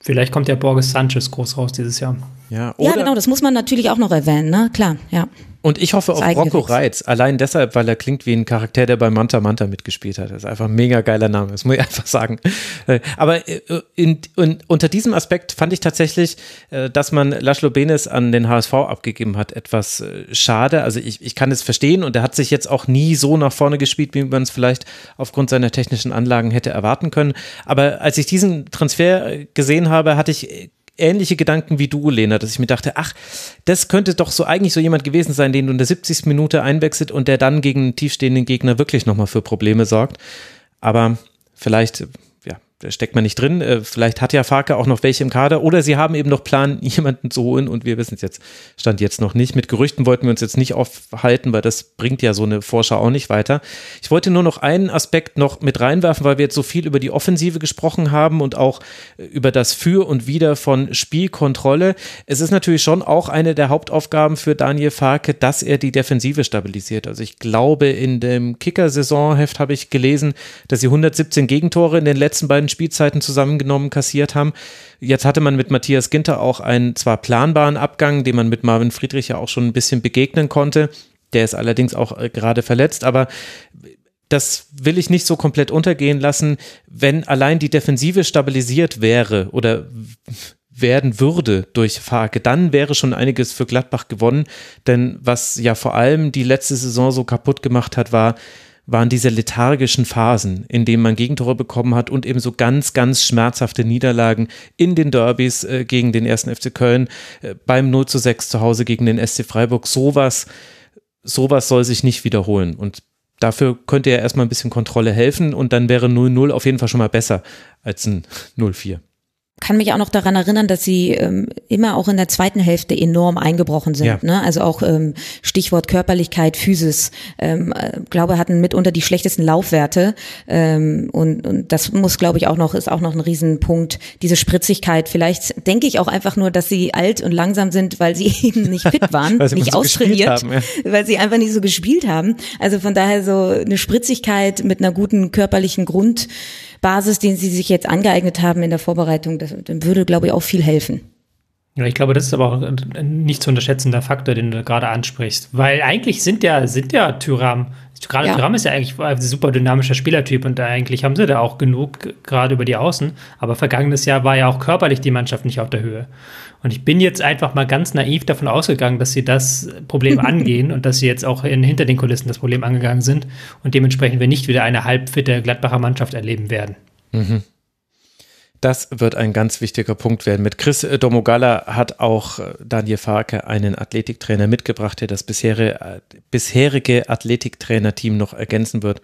Vielleicht kommt ja Borges Sanchez groß raus dieses Jahr. Ja, ja, genau, das muss man natürlich auch noch erwähnen, ne? Klar, ja. Und ich hoffe auf Rocco Reitz, allein deshalb, weil er klingt wie ein Charakter, der bei Manta Manta mitgespielt hat. Das ist einfach ein mega geiler Name, das muss ich *laughs* einfach sagen. Äh, aber äh, in, in, unter diesem Aspekt fand ich tatsächlich, äh, dass man Laszlo Benes an den HSV abgegeben hat, etwas schade. Also ich, ich kann es verstehen und er hat sich jetzt auch nie so nach vorne gespielt, wie man es vielleicht aufgrund seiner technischen Anlagen hätte erwarten können. Aber als ich diesen Transfer gesehen habe, hatte ich ähnliche Gedanken wie du, Lena, dass ich mir dachte, ach, das könnte doch so eigentlich so jemand gewesen sein, den du in der 70. Minute einwechselt und der dann gegen einen tiefstehenden Gegner wirklich nochmal für Probleme sorgt. Aber vielleicht steckt man nicht drin. Äh, vielleicht hat ja Farke auch noch welche im Kader oder sie haben eben noch Plan, *laughs* jemanden zu holen und wir wissen es jetzt, stand jetzt noch nicht. Mit Gerüchten wollten wir uns jetzt nicht aufhalten, weil das bringt ja so eine Vorschau auch nicht weiter. Ich wollte nur noch einen Aspekt noch mit reinwerfen, weil wir jetzt so viel über die Offensive gesprochen haben und auch äh, über das Für und Wider von Spielkontrolle. Es ist natürlich schon auch eine der Hauptaufgaben für Daniel Farke, dass er die Defensive stabilisiert. Also ich glaube, in dem Kicker-Saisonheft habe ich gelesen, dass sie 117 Gegentore in den letzten beiden Spielzeiten zusammengenommen kassiert haben. Jetzt hatte man mit Matthias Ginter auch einen zwar planbaren Abgang, den man mit Marvin Friedrich ja auch schon ein bisschen begegnen konnte. Der ist allerdings auch äh, gerade verletzt, aber das will ich nicht so komplett untergehen lassen, wenn allein die Defensive stabilisiert wäre oder werden würde durch Farke, dann wäre schon einiges für Gladbach gewonnen. Denn was ja vor allem die letzte Saison so kaputt gemacht hat, war, waren diese lethargischen Phasen, in denen man Gegentore bekommen hat und eben so ganz, ganz schmerzhafte Niederlagen in den Derbys äh, gegen den ersten FC Köln, äh, beim 0 zu 6 zu Hause gegen den SC Freiburg. Sowas, sowas soll sich nicht wiederholen. Und dafür könnte ja erstmal ein bisschen Kontrolle helfen und dann wäre 0-0 auf jeden Fall schon mal besser als ein 0-4 kann mich auch noch daran erinnern, dass sie ähm, immer auch in der zweiten Hälfte enorm eingebrochen sind. Ja. Ne? Also auch ähm, Stichwort Körperlichkeit, Physis, ähm, äh, glaube hatten mitunter die schlechtesten Laufwerte ähm, und, und das muss, glaube ich, auch noch ist auch noch ein Riesenpunkt. Diese Spritzigkeit. Vielleicht denke ich auch einfach nur, dass sie alt und langsam sind, weil sie *laughs* eben nicht fit *laughs* waren, nicht so austrainiert, haben, ja. weil sie einfach nicht so gespielt haben. Also von daher so eine Spritzigkeit mit einer guten körperlichen Grund Basis, den Sie sich jetzt angeeignet haben in der Vorbereitung, das, würde, glaube ich, auch viel helfen. Ja, ich glaube, das ist aber auch ein nicht zu unterschätzender Faktor, den du gerade ansprichst. Weil eigentlich sind ja, sind ja Tyram, gerade ja. Tyram ist ja eigentlich ein super dynamischer Spielertyp und eigentlich haben sie da auch genug, gerade über die Außen. Aber vergangenes Jahr war ja auch körperlich die Mannschaft nicht auf der Höhe. Und ich bin jetzt einfach mal ganz naiv davon ausgegangen, dass sie das Problem *laughs* angehen und dass sie jetzt auch in, hinter den Kulissen das Problem angegangen sind und dementsprechend wir nicht wieder eine halbfitte Gladbacher Mannschaft erleben werden. Mhm. Das wird ein ganz wichtiger Punkt werden. Mit Chris Domogala hat auch äh, Daniel Farke einen Athletiktrainer mitgebracht, der das bisherige, äh, bisherige Athletiktrainerteam noch ergänzen wird.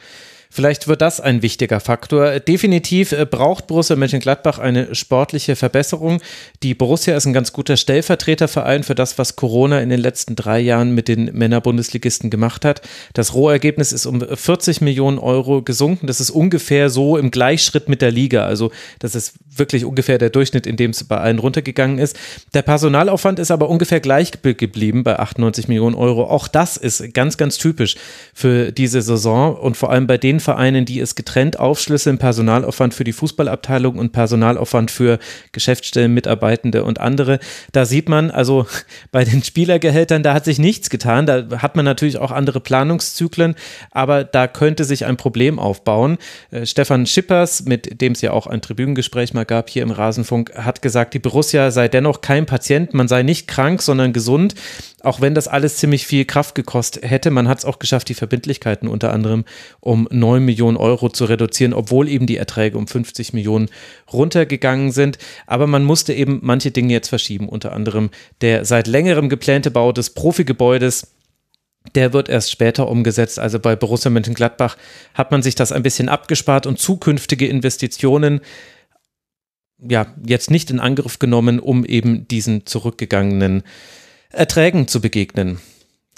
Vielleicht wird das ein wichtiger Faktor. Definitiv äh, braucht Borussia Mönchengladbach eine sportliche Verbesserung. Die Borussia ist ein ganz guter Stellvertreterverein für das, was Corona in den letzten drei Jahren mit den Männerbundesligisten gemacht hat. Das Rohergebnis ist um 40 Millionen Euro gesunken. Das ist ungefähr so im Gleichschritt mit der Liga. Also das ist wirklich ungefähr der Durchschnitt, in dem es bei allen runtergegangen ist. Der Personalaufwand ist aber ungefähr gleich geblieben bei 98 Millionen Euro. Auch das ist ganz, ganz typisch für diese Saison und vor allem bei den Vereinen, die es getrennt aufschlüsseln, Personalaufwand für die Fußballabteilung und Personalaufwand für Geschäftsstellen, Mitarbeitende und andere. Da sieht man, also *laughs* bei den Spielergehältern, da hat sich nichts getan. Da hat man natürlich auch andere Planungszyklen, aber da könnte sich ein Problem aufbauen. Äh, Stefan Schippers, mit dem es ja auch ein Tribünengespräch mal gab hier im Rasenfunk, hat gesagt, die Borussia sei dennoch kein Patient, man sei nicht krank, sondern gesund auch wenn das alles ziemlich viel Kraft gekostet hätte, man hat es auch geschafft, die Verbindlichkeiten unter anderem um 9 Millionen Euro zu reduzieren, obwohl eben die Erträge um 50 Millionen runtergegangen sind. Aber man musste eben manche Dinge jetzt verschieben, unter anderem der seit längerem geplante Bau des Profigebäudes. Der wird erst später umgesetzt. Also bei Borussia Mönchengladbach hat man sich das ein bisschen abgespart und zukünftige Investitionen ja jetzt nicht in Angriff genommen, um eben diesen zurückgegangenen Erträgen zu begegnen.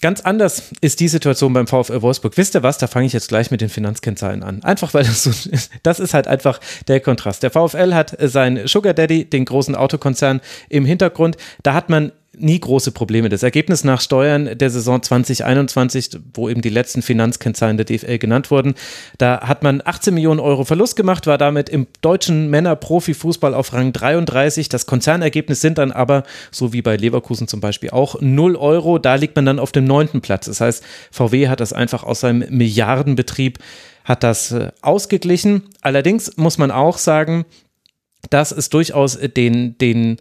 Ganz anders ist die Situation beim VfL Wolfsburg. Wisst ihr was? Da fange ich jetzt gleich mit den Finanzkennzahlen an. Einfach weil das so ist. *laughs* Das ist halt einfach der Kontrast. Der VfL hat seinen Sugar Daddy, den großen Autokonzern, im Hintergrund. Da hat man nie große Probleme. Das Ergebnis nach Steuern der Saison 2021, wo eben die letzten Finanzkennzahlen der DFL genannt wurden, da hat man 18 Millionen Euro Verlust gemacht, war damit im deutschen Männer-Profifußball auf Rang 33. Das Konzernergebnis sind dann aber, so wie bei Leverkusen zum Beispiel auch, 0 Euro. Da liegt man dann auf dem neunten Platz. Das heißt, VW hat das einfach aus seinem Milliardenbetrieb hat das äh, ausgeglichen. Allerdings muss man auch sagen, dass es durchaus den, den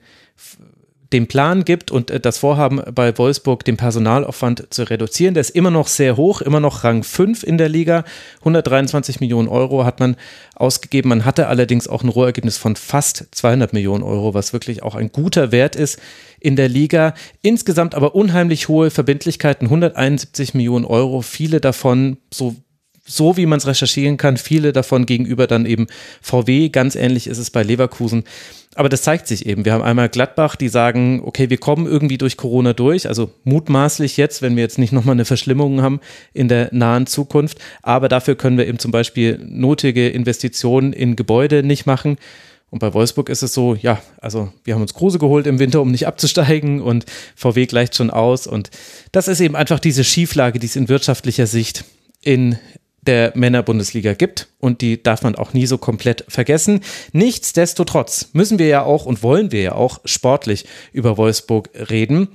den Plan gibt und äh, das Vorhaben bei Wolfsburg, den Personalaufwand zu reduzieren. Der ist immer noch sehr hoch, immer noch Rang 5 in der Liga. 123 Millionen Euro hat man ausgegeben. Man hatte allerdings auch ein Rohergebnis von fast 200 Millionen Euro, was wirklich auch ein guter Wert ist in der Liga. Insgesamt aber unheimlich hohe Verbindlichkeiten, 171 Millionen Euro, viele davon so so wie man es recherchieren kann, viele davon gegenüber dann eben VW. Ganz ähnlich ist es bei Leverkusen. Aber das zeigt sich eben. Wir haben einmal Gladbach, die sagen, okay, wir kommen irgendwie durch Corona durch, also mutmaßlich jetzt, wenn wir jetzt nicht nochmal eine Verschlimmung haben in der nahen Zukunft. Aber dafür können wir eben zum Beispiel notige Investitionen in Gebäude nicht machen. Und bei Wolfsburg ist es so, ja, also wir haben uns Kruse geholt im Winter, um nicht abzusteigen und VW gleicht schon aus. Und das ist eben einfach diese Schieflage, die es in wirtschaftlicher Sicht in der Männerbundesliga gibt und die darf man auch nie so komplett vergessen. Nichtsdestotrotz müssen wir ja auch und wollen wir ja auch sportlich über Wolfsburg reden.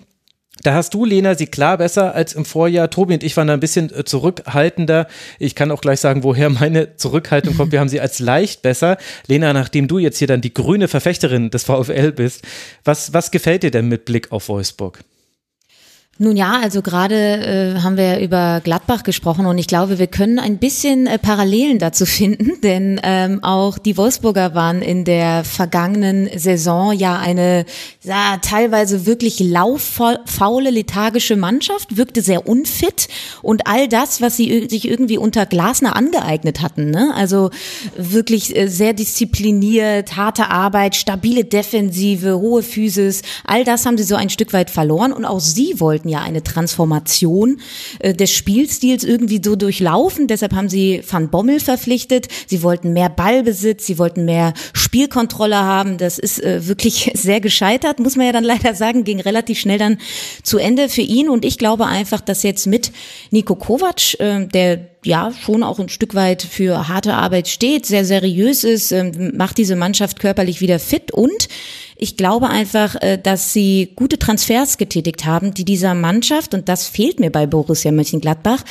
Da hast du, Lena, sie klar besser als im Vorjahr. Tobi und ich waren da ein bisschen äh, zurückhaltender. Ich kann auch gleich sagen, woher meine Zurückhaltung kommt. Wir haben sie als leicht besser. Lena, nachdem du jetzt hier dann die grüne Verfechterin des VfL bist, was, was gefällt dir denn mit Blick auf Wolfsburg? Nun ja, also gerade äh, haben wir über Gladbach gesprochen und ich glaube, wir können ein bisschen äh, Parallelen dazu *laughs* finden, denn ähm, auch die Wolfsburger waren in der vergangenen Saison ja eine ja, teilweise wirklich lauffaule, lethargische Mannschaft, wirkte sehr unfit und all das, was sie sich irgendwie unter Glasner angeeignet hatten, ne? also wirklich äh, sehr diszipliniert, harte Arbeit, stabile Defensive, hohe Physis, all das haben sie so ein Stück weit verloren und auch sie wollten wollten ja eine Transformation äh, des Spielstils irgendwie so durchlaufen. Deshalb haben sie Van Bommel verpflichtet. Sie wollten mehr Ballbesitz, sie wollten mehr Spielkontrolle haben. Das ist äh, wirklich *laughs* sehr gescheitert, muss man ja dann *laughs* leider sagen, ging relativ schnell dann zu Ende für ihn. Und ich glaube einfach, dass jetzt mit Nico Kovac, äh, der ja schon auch ein Stück weit für harte Arbeit steht, sehr seriös ist, ähm, macht diese Mannschaft körperlich wieder fit und Ich glaube einfach, äh, dass sie gute Transfers getätigt haben, die dieser Mannschaft, und das fehlt mir bei Borussia Mönchengladbach,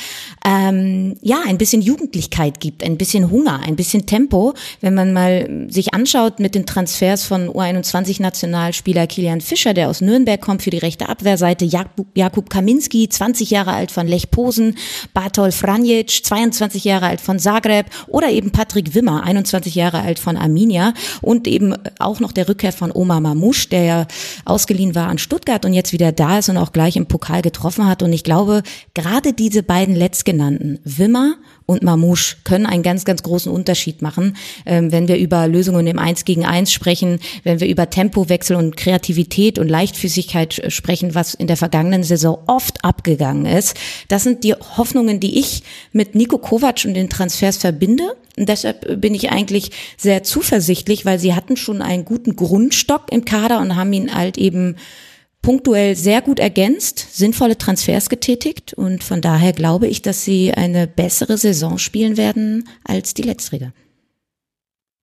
ähm, ja, ein bisschen Jugendlichkeit gibt, ein bisschen Hunger, ein bisschen Tempo. Wenn man mal sich anschaut mit den Transfers von U21-Nationalspieler Kilian Fischer, der aus Nürnberg kommt für die rechte Abwehrseite, Jakub, Kaminski, 20 Jahre alt von Lech Posen, Bartol Franjic, 22 Jahre alt von Zagreb oder eben Patrick Wimmer, 21 Jahre alt von Arminia und eben auch noch der Rückkehr von Omar Mamouche, der ja ausgeliehen war an Stuttgart und jetzt wieder da ist und auch gleich im Pokal getroffen hat. Und ich glaube, gerade diese beiden letztgenannten, Wimmer und Mamouche können einen ganz, ganz großen Unterschied machen, ähm, wenn wir über Lösungen im Eins gegen Eins sprechen, wenn wir über Tempowechsel und Kreativität und Leichtfüßigkeit äh, sprechen, was in der vergangenen Saison oft abgegangen ist. Das sind die Hoffnungen, die ich mit Nico Kovac und den Transfers verbinde. Und deshalb bin ich eigentlich sehr zuversichtlich, weil sie hatten schon einen guten Grundstock im Kader und haben ihn halt eben punktuell sehr gut ergänzt, sinnvolle Transfers getätigt und von daher glaube ich, dass sie eine bessere Saison spielen werden als die Letzträger.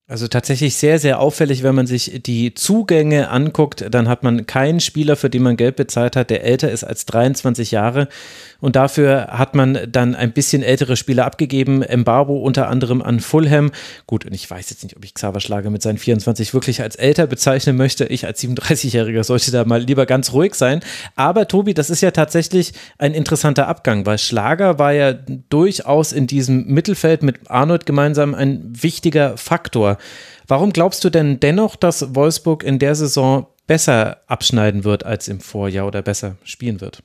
Also tatsächlich sehr, sehr auffällig, wenn man sich die Zugänge anguckt, dann hat man keinen Spieler, für den man Geld bezahlt hat, der älter ist als 23 Jahre. Und dafür hat man dann ein bisschen ältere Spieler abgegeben. Embarbo unter anderem an Fulham. Gut, und ich weiß jetzt nicht, ob ich Xaver Schlager mit seinen 24 wirklich als älter bezeichnen möchte. Ich als 37-Jähriger sollte da mal lieber ganz ruhig sein. Aber Tobi, das ist ja tatsächlich ein interessanter Abgang, weil Schlager war ja durchaus in diesem Mittelfeld mit Arnold gemeinsam ein wichtiger Faktor. Warum glaubst du denn dennoch, dass Wolfsburg in der Saison besser abschneiden wird als im Vorjahr oder besser spielen wird?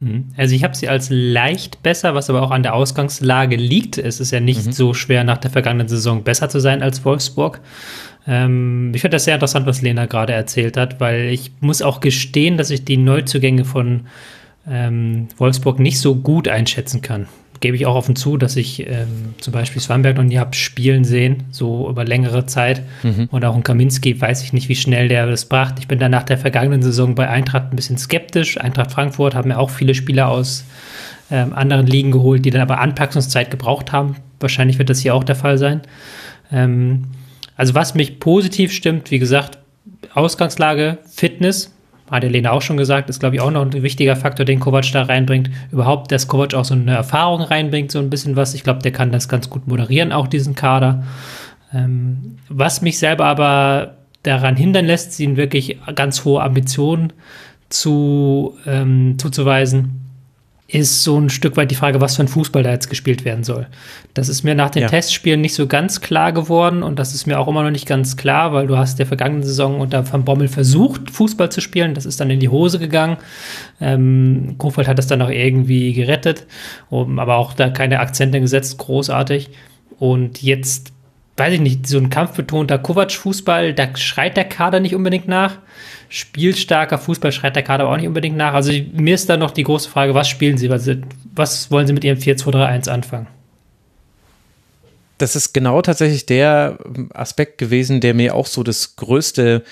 Mhm. Also ich habe sie als leicht besser, was aber auch an der Ausgangslage liegt. Es ist ja nicht mhm. so schwer, nach der vergangenen Saison besser zu sein als Wolfsburg. Ähm, ich finde das sehr interessant, was Lena gerade erzählt hat, weil ich muss auch gestehen, dass ich die Neuzugänge von ähm, Wolfsburg nicht so gut einschätzen kann gebe ich auch offen zu, dass ich ähm, zum Beispiel Swanberg noch nie habe spielen sehen, so über längere Zeit. Mhm. Und auch ein Kaminski weiß ich nicht, wie schnell der das bracht. Ich bin dann nach der vergangenen Saison bei Eintracht ein bisschen skeptisch. Eintracht Frankfurt haben ja auch viele Spieler aus ähm, anderen Ligen geholt, die dann aber Anpackungszeit gebraucht haben. Wahrscheinlich wird das hier auch der Fall sein. Ähm, also was mich positiv stimmt, wie gesagt, Ausgangslage, Fitness, hat der Lena auch schon gesagt, ist, glaube ich, auch noch ein wichtiger Faktor, den Kovac da reinbringt. Überhaupt, dass Kovac auch so eine Erfahrung reinbringt, so ein bisschen was. Ich glaube, der kann das ganz gut moderieren, auch diesen Kader. Ähm, was mich selber aber daran hindern lässt, sie wirklich ganz hohe Ambitionen zu, ähm, zuzuweisen, ist so ein Stück weit die Frage, was für ein Fußball da jetzt gespielt werden soll. Das ist mir nach den ja. Testspielen nicht so ganz klar geworden und das ist mir auch immer noch nicht ganz klar, weil du hast der vergangenen Saison unter Van Bommel versucht, Fußball zu spielen. Das ist dann in die Hose gegangen. Ähm, Kofeld hat das dann auch irgendwie gerettet, um, aber auch da keine Akzente gesetzt, großartig. Und jetzt, weiß ich nicht, so ein kampfbetonter Kovac-Fußball, da schreit der Kader nicht unbedingt nach spielstarker Fußball schreit der Kader auch nicht unbedingt nach. Also mir ist da noch die große Frage, was spielen sie? Was wollen sie mit ihrem 4-2-3-1 anfangen? Das ist genau tatsächlich der Aspekt gewesen, der mir auch so das größte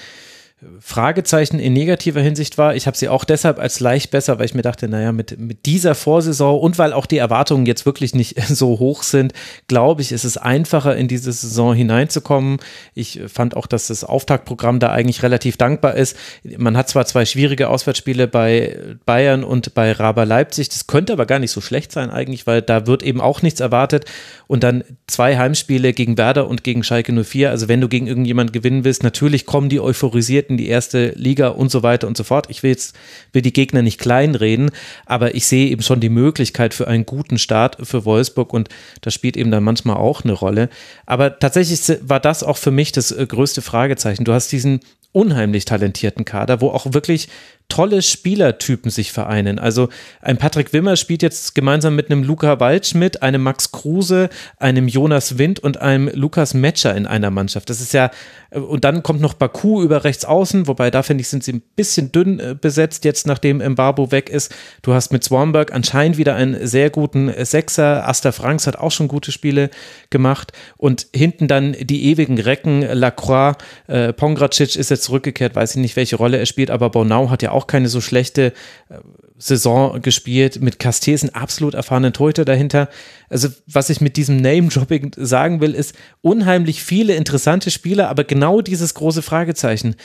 Fragezeichen in negativer Hinsicht war. Ich habe sie auch deshalb als leicht besser, weil ich mir dachte, naja, mit, mit dieser Vorsaison und weil auch die Erwartungen jetzt wirklich nicht *laughs* so hoch sind, glaube ich, ist es einfacher, in diese Saison hineinzukommen. Ich fand auch, dass das Auftaktprogramm da eigentlich relativ dankbar ist. Man hat zwar zwei schwierige Auswärtsspiele bei Bayern und bei Raber Leipzig, das könnte aber gar nicht so schlecht sein eigentlich, weil da wird eben auch nichts erwartet. Und dann zwei Heimspiele gegen Werder und gegen Schalke 04. Also wenn du gegen irgendjemand gewinnen willst, natürlich kommen die euphorisiert in die erste Liga und so weiter und so fort. Ich will jetzt will die Gegner nicht kleinreden, aber ich sehe eben schon die Möglichkeit für einen guten Start für Wolfsburg und das spielt eben dann manchmal auch eine Rolle. Aber tatsächlich war das auch für mich das äh, größte Fragezeichen. Du hast diesen unheimlich talentierten Kader, wo auch wirklich tolle Spielertypen sich vereinen. Also ein Patrick Wimmer spielt jetzt gemeinsam mit einem Luca Waldschmidt, einem Max Kruse, einem Jonas Wind und einem Lukas Metscher in einer Mannschaft. Das ist ja, und dann kommt noch Baku über rechts außen, wobei da finde ich, sind sie ein bisschen dünn äh, besetzt, jetzt nachdem Embarbo weg ist. Du hast mit Swanberg anscheinend wieder einen sehr guten Sechser. Asta Franks hat auch schon gute Spiele gemacht. Und hinten dann die ewigen Recken, Lacroix, äh, Pongracic ist jetzt zurückgekehrt, weiß ich nicht, welche Rolle er spielt, aber Bonau hat ja auch keine so schlechte äh, Saison gespielt, mit Castells absolut erfahrenen Torhüter dahinter. Also was ich mit diesem Name-Dropping sagen will, ist unheimlich viele interessante Spieler, aber genau dieses große Fragezeichen.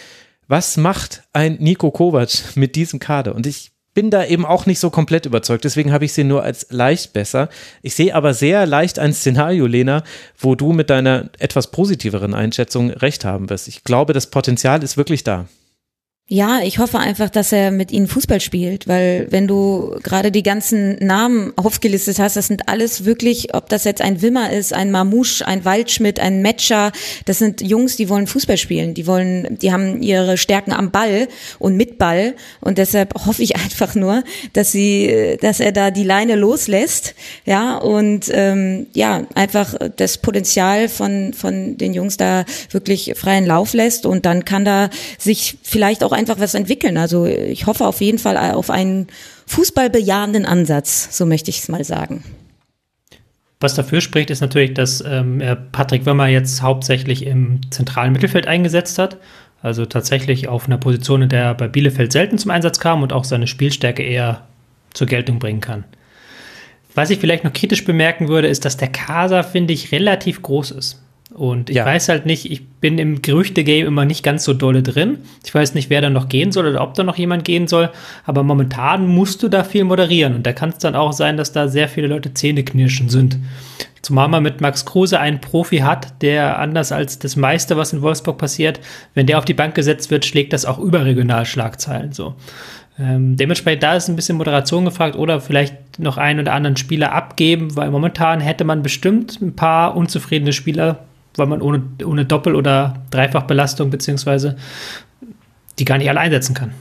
Was macht ein Nico Kovac mit diesem Kader? Und ich bin da eben auch nicht so komplett überzeugt. Deswegen habe ich sie nur als leicht besser. Ich sehe aber sehr leicht ein Szenario, Lena, wo du mit deiner etwas positiveren Einschätzung recht haben wirst. Ich glaube, das Potenzial ist wirklich da. Ja, ich hoffe einfach, dass er mit ihnen Fußball spielt, weil wenn du gerade die ganzen Namen aufgelistet hast, das sind alles wirklich, ob das jetzt ein Wimmer ist, ein Mamouche, ein Waldschmidt, ein Matcher, das sind Jungs, die wollen Fußball spielen, die wollen, die haben ihre Stärken am Ball und mit Ball. Und deshalb hoffe ich *laughs* einfach nur, dass sie, dass er da die Leine loslässt, ja und ähm, ja einfach das Potenzial von von den Jungs da wirklich freien Lauf lässt. Und dann kann da sich vielleicht auch einfach was entwickeln. Also ich hoffe auf jeden Fall auf einen fußballbejahenden Ansatz, so möchte ich es mal sagen. Was dafür spricht, ist natürlich, dass ähm, Patrick Wimmer jetzt hauptsächlich im zentralen Mittelfeld eingesetzt hat. Also tatsächlich auf einer Position, in der er bei Bielefeld selten zum Einsatz kam und auch seine Spielstärke eher zur Geltung bringen kann. Was ich vielleicht noch kritisch bemerken würde, ist, dass der Kader, finde ich, relativ groß ist. Und ich ja. weiß halt nicht, ich bin im Gerüchte-Game immer nicht ganz so dolle drin. Ich weiß nicht, wer da noch gehen soll oder ob da noch jemand gehen soll. Aber momentan musst du da viel moderieren. Und da kann es dann auch sein, dass da sehr viele Leute Zähneknirschen sind. Zumal man mit Max Kruse einen Profi hat, der anders als das meiste, was in Wolfsburg passiert, wenn der auf die Bank gesetzt wird, schlägt das auch überregional Schlagzeilen so. Ähm, dementsprechend da ist ein bisschen Moderation gefragt oder vielleicht noch einen oder anderen Spieler abgeben, weil momentan hätte man bestimmt ein paar unzufriedene Spieler weil man ohne, ohne Doppel- oder Dreifachbelastung beziehungsweise die gar nicht alle einsetzen kann.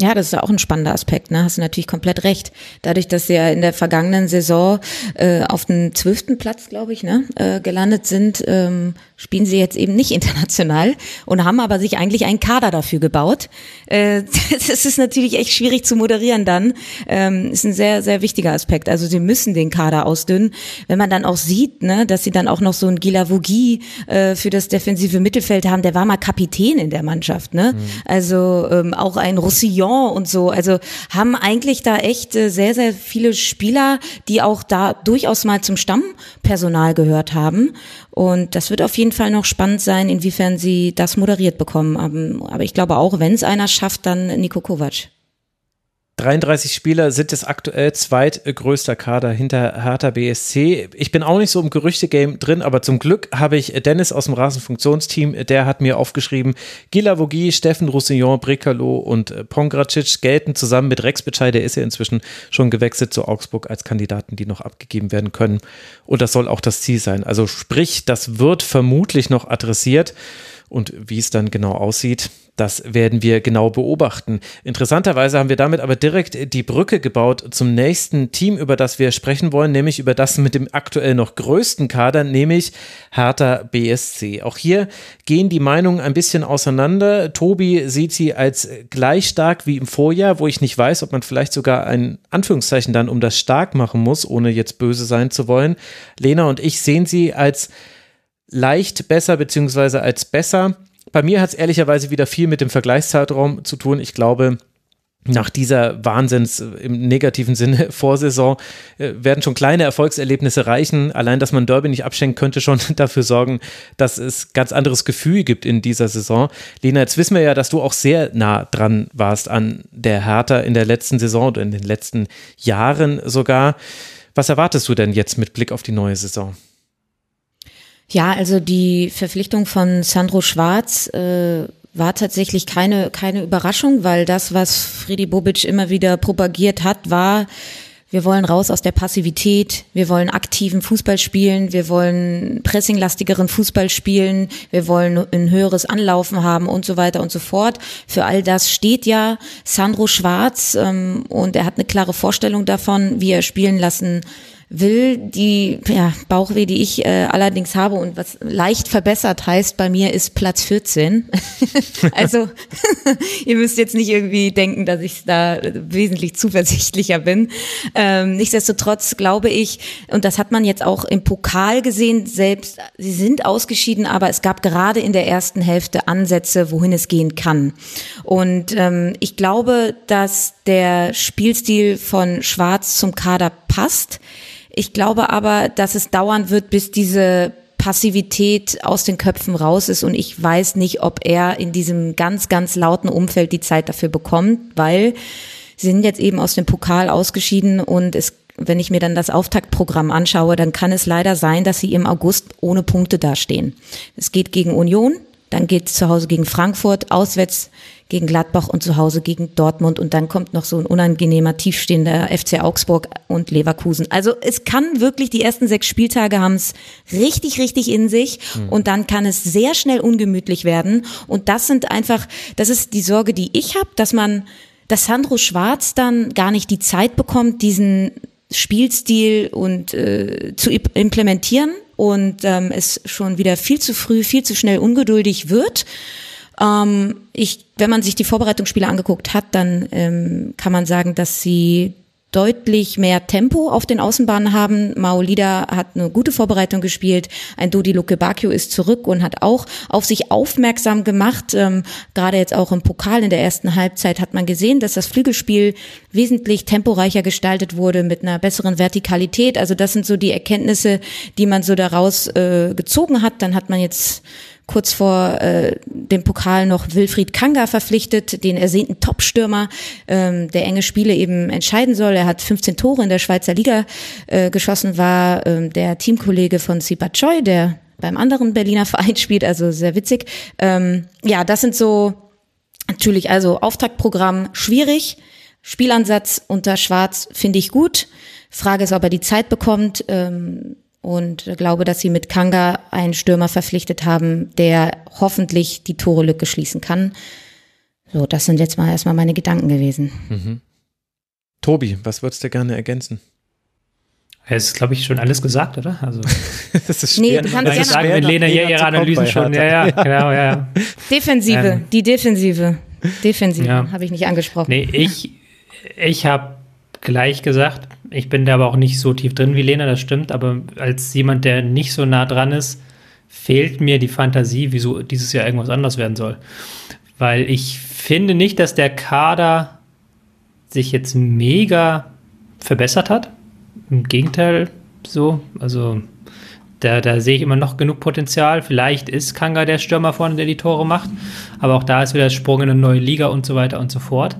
Ja, das ist auch ein spannender Aspekt, ne? Hast du natürlich komplett recht. Dadurch, dass sie ja in der vergangenen Saison äh, auf dem zwölften Platz, glaube ich, ne, äh, gelandet sind, ähm, spielen sie jetzt eben nicht *laughs* international und haben aber sich eigentlich einen Kader dafür gebaut. Äh, *laughs* das ist natürlich echt schwierig zu moderieren dann. Ähm, ist ein sehr, sehr wichtiger Aspekt. Also sie müssen den Kader ausdünnen. Wenn man dann auch sieht, ne, dass sie dann auch noch so einen Gilavogi äh, für das defensive Mittelfeld haben, der war mal Kapitän in der Mannschaft, ne? Mhm. Also ähm, auch ein Roussillon und so. Also haben eigentlich da echt äh, sehr, sehr viele Spieler, die auch da durchaus mal zum Stammpersonal gehört haben. Und das wird auf jeden Fall noch spannend sein, inwiefern sie das moderiert bekommen. Aber ich glaube auch, wenn es einer schafft, dann Nico Kovac. 33 Spieler sind es aktuell zweitgrößter Kader hinter Hertha BSC. Ich bin auch nicht so im Gerüchtegame drin, aber zum Glück habe ich Dennis aus dem Rasenfunktionsteam, der hat mir aufgeschrieben, Gila Vogi, Steffen Roussillon, Brekalo und Pongracic gelten zusammen mit Rex Bitschei, der ist ja inzwischen schon gewechselt zu Augsburg als Kandidaten, die noch abgegeben werden können. Und das soll auch das Ziel sein. Also sprich, das wird vermutlich noch adressiert. Und wie es dann genau aussieht, das werden wir genau beobachten. Interessanterweise haben wir damit aber direkt die Brücke gebaut zum nächsten Team, über das wir sprechen wollen, nämlich über das mit dem aktuell noch größten Kader, nämlich Hertha BSC. Auch hier gehen die Meinungen ein bisschen auseinander. Tobi sieht sie als gleich stark wie im Vorjahr, wo ich nicht weiß, ob man vielleicht sogar ein Anführungszeichen dann um das stark machen muss, ohne jetzt böse sein zu wollen. Lena und ich sehen sie als leicht besser beziehungsweise als besser. Bei mir hat es ehrlicherweise wieder viel mit dem Vergleichszeitraum zu tun. Ich glaube, nach dieser Wahnsinns äh, im negativen Sinne *laughs* Vorsaison äh, werden schon kleine Erfolgserlebnisse reichen. Allein, dass man Derby nicht abschenkt, könnte schon *laughs* dafür sorgen, dass es ganz anderes Gefühl gibt in dieser Saison. Lena, jetzt wissen wir ja, dass du auch sehr nah dran warst an der Hertha in der letzten Saison oder in den letzten Jahren sogar. Was erwartest du denn jetzt mit Blick auf die neue Saison? Ja, also die Verpflichtung von Sandro Schwarz äh, war tatsächlich keine, keine Überraschung, weil das, was Friedi Bobic immer wieder propagiert hat, war, wir wollen raus aus der Passivität, wir wollen aktiven Fußball spielen, wir wollen pressinglastigeren Fußball spielen, wir wollen ein höheres Anlaufen haben und so weiter und so fort. Für all das steht ja Sandro Schwarz ähm, und er hat eine klare Vorstellung davon, wie er spielen lassen will. Die ja, Bauchweh, die ich äh, allerdings habe und was leicht verbessert heißt bei mir, ist Platz 14. *laughs* also *laughs* ihr müsst jetzt nicht irgendwie denken, dass ich da wesentlich zuversichtlicher bin. Ähm, nichtsdestotrotz glaube ich, und das hat man jetzt auch im Pokal gesehen, selbst sie sind ausgeschieden, aber es gab gerade in der ersten Hälfte Ansätze, wohin es gehen kann. Und ähm, ich glaube, dass der Spielstil von Schwarz zum Kader passt. Ich glaube aber, dass es dauern wird, bis diese Passivität aus den Köpfen raus ist und ich weiß nicht, ob er in diesem ganz, ganz lauten Umfeld die Zeit dafür bekommt, weil sie sind jetzt eben aus dem Pokal ausgeschieden und es wenn ich mir dann das Auftaktprogramm anschaue, dann kann es leider sein, dass sie im August ohne Punkte dastehen. Es geht gegen Union, dann geht es zu Hause gegen Frankfurt, auswärts gegen Gladbach und zu Hause gegen Dortmund und dann kommt noch so ein unangenehmer tiefstehender FC Augsburg und Leverkusen. Also es kann wirklich, die ersten sechs Spieltage haben es richtig, richtig in sich mhm. und dann kann es sehr schnell ungemütlich werden und das sind einfach, das ist die Sorge, die ich habe, dass man, dass Sandro Schwarz dann gar nicht die Zeit bekommt, diesen Spielstil und äh, zu implementieren und ähm, es schon wieder viel zu früh, viel zu schnell ungeduldig wird. Ähm, ich, wenn man sich die Vorbereitungsspiele angeguckt hat, dann ähm, kann man sagen, dass sie deutlich mehr Tempo auf den Außenbahnen haben. Maolida hat eine gute Vorbereitung gespielt. Ein Dodi Lukebakio ist zurück und hat auch auf sich aufmerksam gemacht. Ähm, gerade jetzt auch im Pokal in der ersten Halbzeit hat man gesehen, dass das Flügelspiel wesentlich temporeicher gestaltet wurde mit einer besseren Vertikalität. Also das sind so die Erkenntnisse, die man so daraus äh, gezogen hat. Dann hat man jetzt kurz vor äh, dem Pokal noch Wilfried Kanga verpflichtet, den ersehnten Top-Stürmer, ähm, der enge Spiele eben entscheiden soll. Er hat 15 Tore in der Schweizer Liga äh, geschossen, war ähm, der Teamkollege von Sipa Choi, der beim anderen Berliner Verein *laughs* spielt, also sehr witzig. Ähm, ja, das sind so natürlich also Auftaktprogramm schwierig. Spielansatz unter Schwarz finde ich gut. Frage ist, ob er die Zeit bekommt. Ähm, und glaube, dass sie mit Kanga einen Stürmer verpflichtet haben, der hoffentlich die Tore-Lücke schließen kann. So, das sind jetzt mal erstmal meine Gedanken gewesen. Mhm. Tobi, was würdest du gerne ergänzen? Es ist, glaube ich, schon alles gesagt, oder? Also, *laughs* das ist schwer. Nee, du kannst gerne sagen, wenn Lena hier ihre Analysen schon, ja, ja, *laughs* genau, ja. Defensive, ähm, die Defensive. Defensive ja. habe ich nicht angesprochen. Nee, ich, ich habe gleich gesagt, ich bin da aber auch nicht so tief drin wie Lena, das stimmt, aber als jemand, der nicht so nah dran ist, fehlt mir die Fantasie, wieso dieses Jahr irgendwas anders werden soll. Weil ich finde nicht, dass der Kader sich jetzt mega verbessert hat. Im Gegenteil, so. Also, da, da sehe ich immer noch genug Potenzial. Vielleicht ist Kanga der Stürmer vorne, der die Tore macht. Aber auch da ist wieder der Sprung in eine neue Liga und so weiter und so fort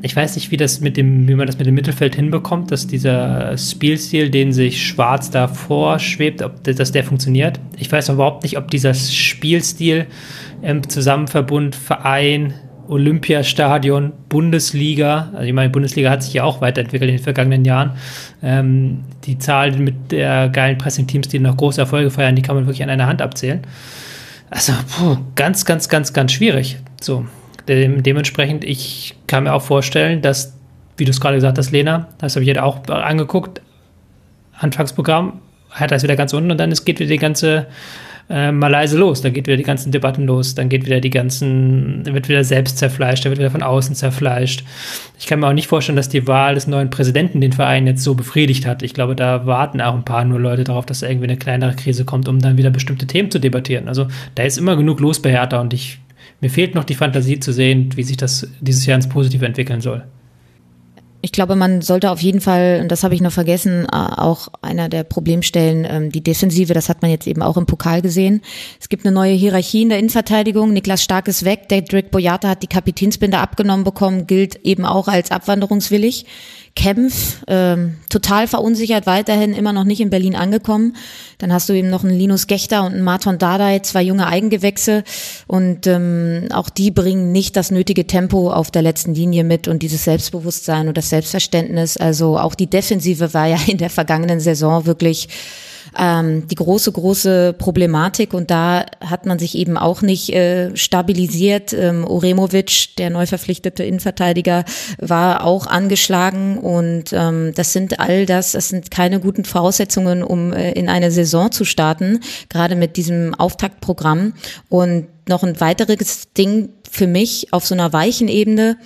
ich weiß nicht, wie das mit dem, wie man das mit dem Mittelfeld hinbekommt, dass dieser Spielstil, den sich Schwarz da vorschwebt, ob dass der funktioniert. Ich weiß überhaupt nicht, ob dieser Spielstil im Zusammenverbund Verein, Olympiastadion, Bundesliga, also ich meine, Bundesliga hat sich ja auch weiterentwickelt in den vergangenen Jahren. Ähm, die Zahl mit der geilen Pressing-Teams, die noch große Erfolge feiern, die kann man wirklich an einer Hand abzählen. Also, puh, ganz, ganz, ganz, ganz schwierig. So, dem, dementsprechend, ich kann mir auch vorstellen, dass, wie du es gerade gesagt hast, Lena, das habe ich jetzt auch angeguckt, Anfangsprogramm, hat das wieder ganz unten und dann es geht wieder die ganze äh, Malaise los. Dann geht wieder die ganzen Debatten los, dann geht wieder die ganzen, wird wieder selbst zerfleischt, dann wird wieder von außen zerfleischt. Ich kann mir auch nicht vorstellen, dass die Wahl des neuen Präsidenten den Verein jetzt so befriedigt hat. Ich glaube, da warten auch ein paar nur Leute darauf, dass irgendwie eine kleinere Krise kommt, um dann wieder bestimmte Themen zu debattieren. Also da ist immer genug los bei Hertha und ich mir fehlt noch die Fantasie zu sehen, wie sich das dieses Jahr ins Positive entwickeln soll. Ich glaube, man sollte auf jeden Fall, und das habe ich noch vergessen, äh, auch einer der Problemstellen, ähm, die Defensive, das hat man jetzt eben auch im Pokal gesehen. Es gibt eine neue Hierarchie in der Innenverteidigung. Niklas Stark ist weg. Dedrick Boyata hat die Kapitänsbinde abgenommen bekommen, gilt eben auch als abwanderungswillig. Kempf, ähm, total verunsichert, weiterhin immer noch nicht in Berlin angekommen. Dann hast du eben noch einen Linus Gechter und einen Marton Dardai, zwei junge Eigengewächse und ähm, auch die bringen nicht das nötige Tempo auf der letzten Linie mit und dieses Selbstbewusstsein und das Selbstverständnis. Also auch die Defensive war ja in der vergangenen Saison wirklich ähm, die große, große Problematik und da hat man sich eben auch nicht äh, stabilisiert. Ähm, Oremovic, der neu verpflichtete Innenverteidiger, war auch angeschlagen und ähm, das sind all das, das sind keine guten Voraussetzungen, um äh, in eine Saison zu starten, gerade mit diesem Auftaktprogramm und noch ein weiteres Ding für mich auf so einer weichen Ebene,